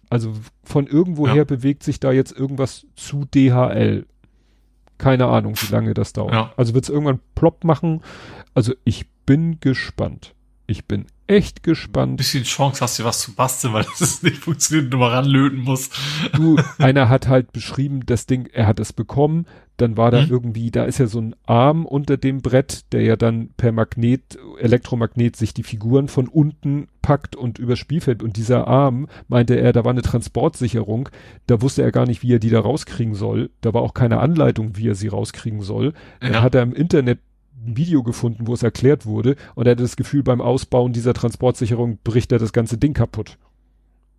Also von irgendwoher ja. bewegt sich da jetzt irgendwas zu DHL. Keine Ahnung, wie lange das dauert. Ja. Also wird es irgendwann plopp machen. Also ich bin gespannt. Ich bin echt gespannt. Ein bisschen Chance hast du was zu basteln, weil das nicht funktioniert und mal ranlöten muss. Du, einer hat halt beschrieben, das Ding, er hat es bekommen, dann war da mhm. irgendwie, da ist ja so ein Arm unter dem Brett, der ja dann per Magnet, Elektromagnet sich die Figuren von unten packt und übers Spielfeld. Und dieser Arm, meinte er, da war eine Transportsicherung, da wusste er gar nicht, wie er die da rauskriegen soll. Da war auch keine Anleitung, wie er sie rauskriegen soll. Ja. Dann hat er im Internet ein Video gefunden, wo es erklärt wurde und er hatte das Gefühl, beim Ausbauen dieser Transportsicherung bricht er das ganze Ding kaputt.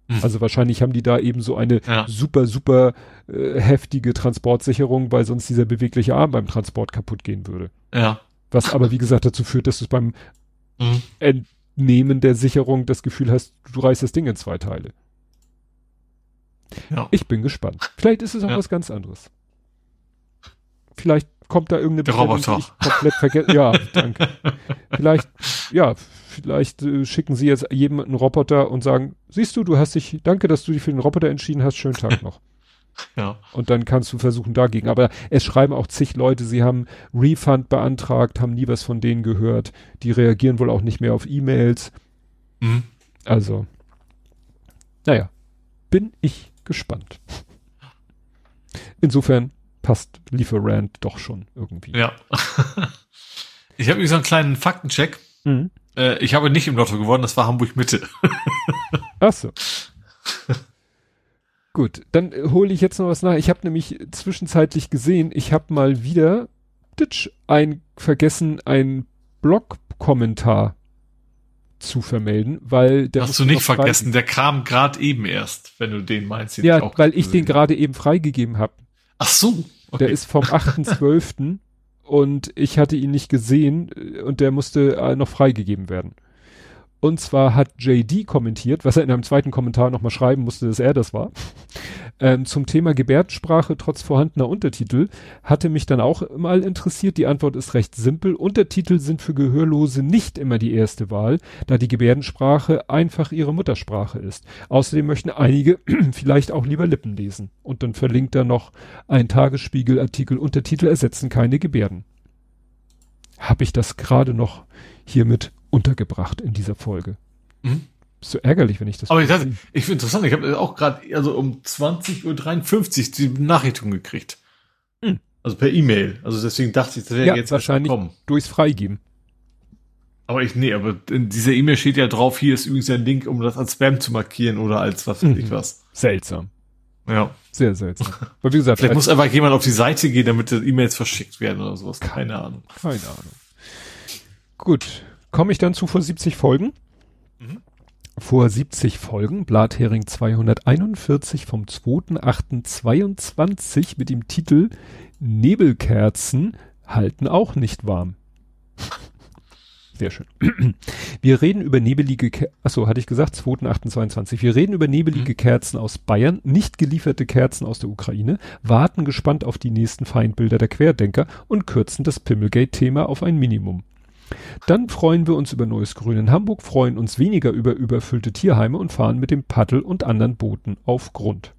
Mhm. Also wahrscheinlich haben die da eben so eine ja. super, super äh, heftige Transportsicherung, weil sonst dieser bewegliche Arm beim Transport kaputt gehen würde. Ja. Was aber wie gesagt dazu führt, dass du beim mhm. Entnehmen der Sicherung das Gefühl hast, du reißt das Ding in zwei Teile. Ja. Ich bin gespannt. Vielleicht ist es auch ja. was ganz anderes. Vielleicht kommt da irgendeine Bestellung, die ich komplett vergesse. ja, danke. Vielleicht, ja, vielleicht äh, schicken sie jetzt jedem einen Roboter und sagen, siehst du, du hast dich, danke, dass du dich für den Roboter entschieden hast, schönen Tag noch. Ja. Und dann kannst du versuchen dagegen. Aber es schreiben auch zig Leute, sie haben Refund beantragt, haben nie was von denen gehört. Die reagieren wohl auch nicht mehr auf E-Mails. Mhm. Also, naja, bin ich gespannt. Insofern passt Lieferant doch schon irgendwie. Ja. ich habe übrigens einen kleinen Faktencheck. Mhm. Äh, ich habe nicht im Lotto gewonnen, das war Hamburg Mitte. Ach so. Gut, dann hole ich jetzt noch was nach. Ich habe nämlich zwischenzeitlich gesehen, ich habe mal wieder ditch, ein vergessen, ein Blog-Kommentar zu vermelden, weil der hast du nicht vergessen, der kam gerade eben erst, wenn du den meinst. Ja, weil ich den gerade eben freigegeben habe. Ach so. Okay. Der ist vom 8.12. und ich hatte ihn nicht gesehen äh, und der musste äh, noch freigegeben werden. Und zwar hat JD kommentiert, was er in einem zweiten Kommentar nochmal schreiben musste, dass er das war. Ähm, zum Thema Gebärdensprache trotz vorhandener Untertitel hatte mich dann auch mal interessiert. Die Antwort ist recht simpel. Untertitel sind für Gehörlose nicht immer die erste Wahl, da die Gebärdensprache einfach ihre Muttersprache ist. Außerdem möchten einige vielleicht auch lieber Lippen lesen. Und dann verlinkt er noch ein Tagesspiegel-Artikel. Untertitel ersetzen keine Gebärden. Habe ich das gerade noch hiermit untergebracht in dieser Folge. Mhm. so ärgerlich, wenn ich das. Aber ich, dachte, ich finde interessant, ich habe auch gerade also um 20.53 Uhr die Benachrichtigung gekriegt. Mhm. Also per E-Mail. Also deswegen dachte ich, das wäre ja, jetzt wahrscheinlich kommen. durchs Freigeben. Aber ich, nee, aber in dieser E-Mail steht ja drauf, hier ist übrigens ein Link, um das als Spam zu markieren oder als was weiß ich mhm. was. Seltsam. Ja. Sehr seltsam. Aber wie gesagt, vielleicht muss einfach jemand auf die Seite gehen, damit die E-Mails verschickt werden oder sowas. Keine Ahnung. Keine Ahnung. Gut. Komme ich dann zu vor 70 Folgen? Mhm. Vor 70 Folgen, Blathering 241 vom 2.8.22 mit dem Titel Nebelkerzen halten auch nicht warm. Sehr schön. Wir reden über nebelige, Ker achso, hatte ich gesagt, 2.8.22. Wir reden über nebelige mhm. Kerzen aus Bayern, nicht gelieferte Kerzen aus der Ukraine, warten gespannt auf die nächsten Feindbilder der Querdenker und kürzen das Pimmelgate-Thema auf ein Minimum. Dann freuen wir uns über neues Grün in Hamburg, freuen uns weniger über überfüllte Tierheime und fahren mit dem Paddel und anderen Booten auf Grund.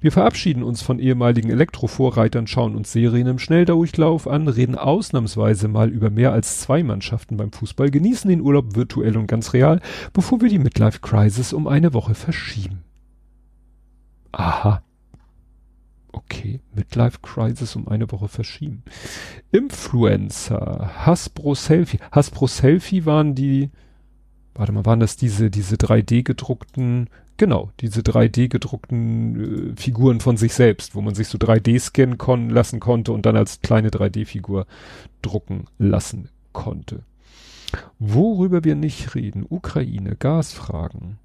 Wir verabschieden uns von ehemaligen Elektrovorreitern, schauen uns Serien im Schnelldurchlauf an, reden ausnahmsweise mal über mehr als zwei Mannschaften beim Fußball, genießen den Urlaub virtuell und ganz real, bevor wir die Midlife Crisis um eine Woche verschieben. Aha. Okay, Midlife Crisis um eine Woche verschieben. Influencer, Hasbro Selfie. Hasbro Selfie waren die, warte mal, waren das diese, diese 3D gedruckten Genau, diese 3D gedruckten äh, Figuren von sich selbst, wo man sich so 3D scannen kon lassen konnte und dann als kleine 3D-Figur drucken lassen konnte. Worüber wir nicht reden, Ukraine, Gasfragen,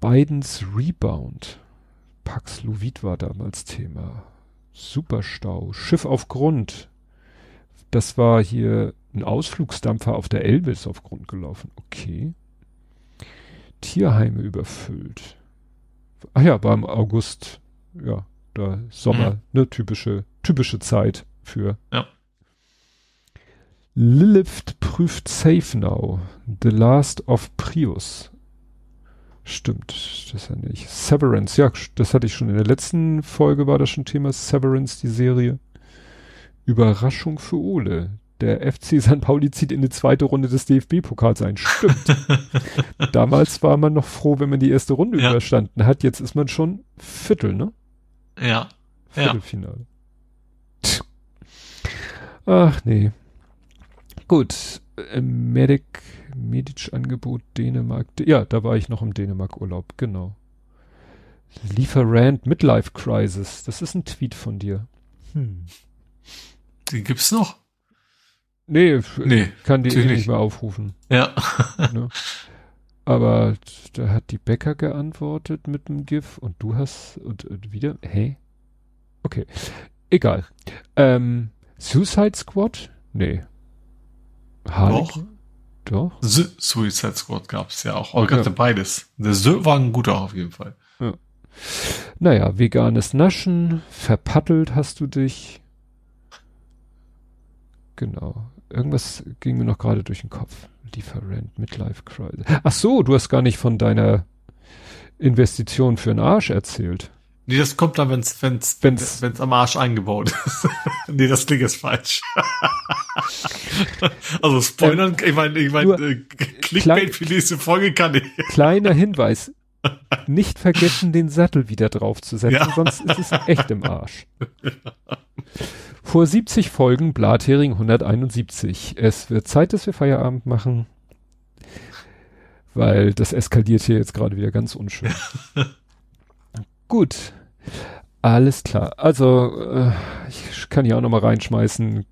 Bidens Rebound, Paxlovid war damals Thema, Superstau, Schiff auf Grund, das war hier ein Ausflugsdampfer auf der Elbe ist auf Grund gelaufen, okay. Tierheime überfüllt. Ach ja, war im August, ja, da Sommer, mhm. ne, typische, typische Zeit für. Ja. Lilith prüft Safe Now. The Last of Prius. Stimmt, das ja nicht. Severance, ja, das hatte ich schon in der letzten Folge, war das schon Thema Severance, die Serie. Überraschung für Ole der FC St. Pauli zieht in die zweite Runde des DFB-Pokals ein. Stimmt. Damals war man noch froh, wenn man die erste Runde ja. überstanden hat. Jetzt ist man schon Viertel, ne? Ja. Viertelfinale. Ja. Ach nee. Gut. Äh, Medic, Medic-Angebot Dänemark. Ja, da war ich noch im Dänemark-Urlaub, genau. Lieferant Midlife Crisis. Das ist ein Tweet von dir. Hm. Den gibt's noch? Nee, nee kann die eh nicht mehr aufrufen. Ja. ne? Aber da hat die Bäcker geantwortet mit dem GIF und du hast und, und wieder, hä? Okay. Egal. Ähm, Suicide Squad? Nee. Harley? Doch. The Suicide Squad gab's ja auch. Oh, ja. beides. Der The war ein guter auf jeden Fall. Ja. Naja, veganes Naschen, verpattelt hast du dich. Genau. Irgendwas ging mir noch gerade durch den Kopf. Lieferant, Midlife Crisis. Ach so, du hast gar nicht von deiner Investition für einen Arsch erzählt. Nee, das kommt dann, wenn's, wenn's, wenn's, wenn's am Arsch eingebaut ist. nee, das Ding ist falsch. also spoilern, ähm, ich meine, ich meine, äh, Clickbait für nächste Folge kann ich. Kleiner Hinweis. Nicht vergessen, den Sattel wieder draufzusetzen, ja. sonst ist es echt im Arsch. Vor 70 Folgen Blathering 171. Es wird Zeit, dass wir Feierabend machen, weil das eskaliert hier jetzt gerade wieder ganz unschön. Gut. Alles klar. Also, äh, ich kann hier auch nochmal reinschmeißen.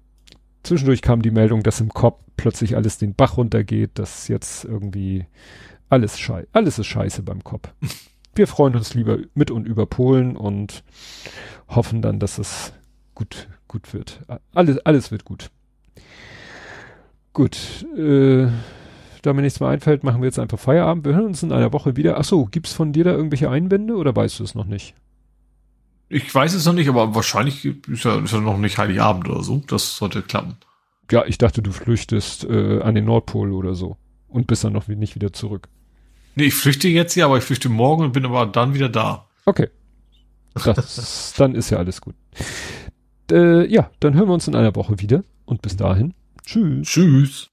Zwischendurch kam die Meldung, dass im Kopf plötzlich alles den Bach runtergeht, dass jetzt irgendwie alles scheiße, alles ist scheiße beim Kopf. Wir freuen uns lieber mit und über Polen und hoffen dann, dass es gut gut wird. Alles, alles wird gut. Gut, äh, da mir nichts mehr einfällt, machen wir jetzt einfach Feierabend. Wir hören uns in einer Woche wieder. Ach so, gibt's von dir da irgendwelche Einwände oder weißt du es noch nicht? Ich weiß es noch nicht, aber wahrscheinlich ist ja, ist ja noch nicht Heiligabend oder so. Das sollte klappen. Ja, ich dachte, du flüchtest äh, an den Nordpol oder so und bist dann noch nicht wieder zurück. Nee, ich flüchte jetzt ja, aber ich flüchte morgen und bin aber dann wieder da. Okay. Das, dann ist ja alles gut äh, ja, dann hören wir uns in einer Woche wieder und bis dahin. Tschüss. Tschüss.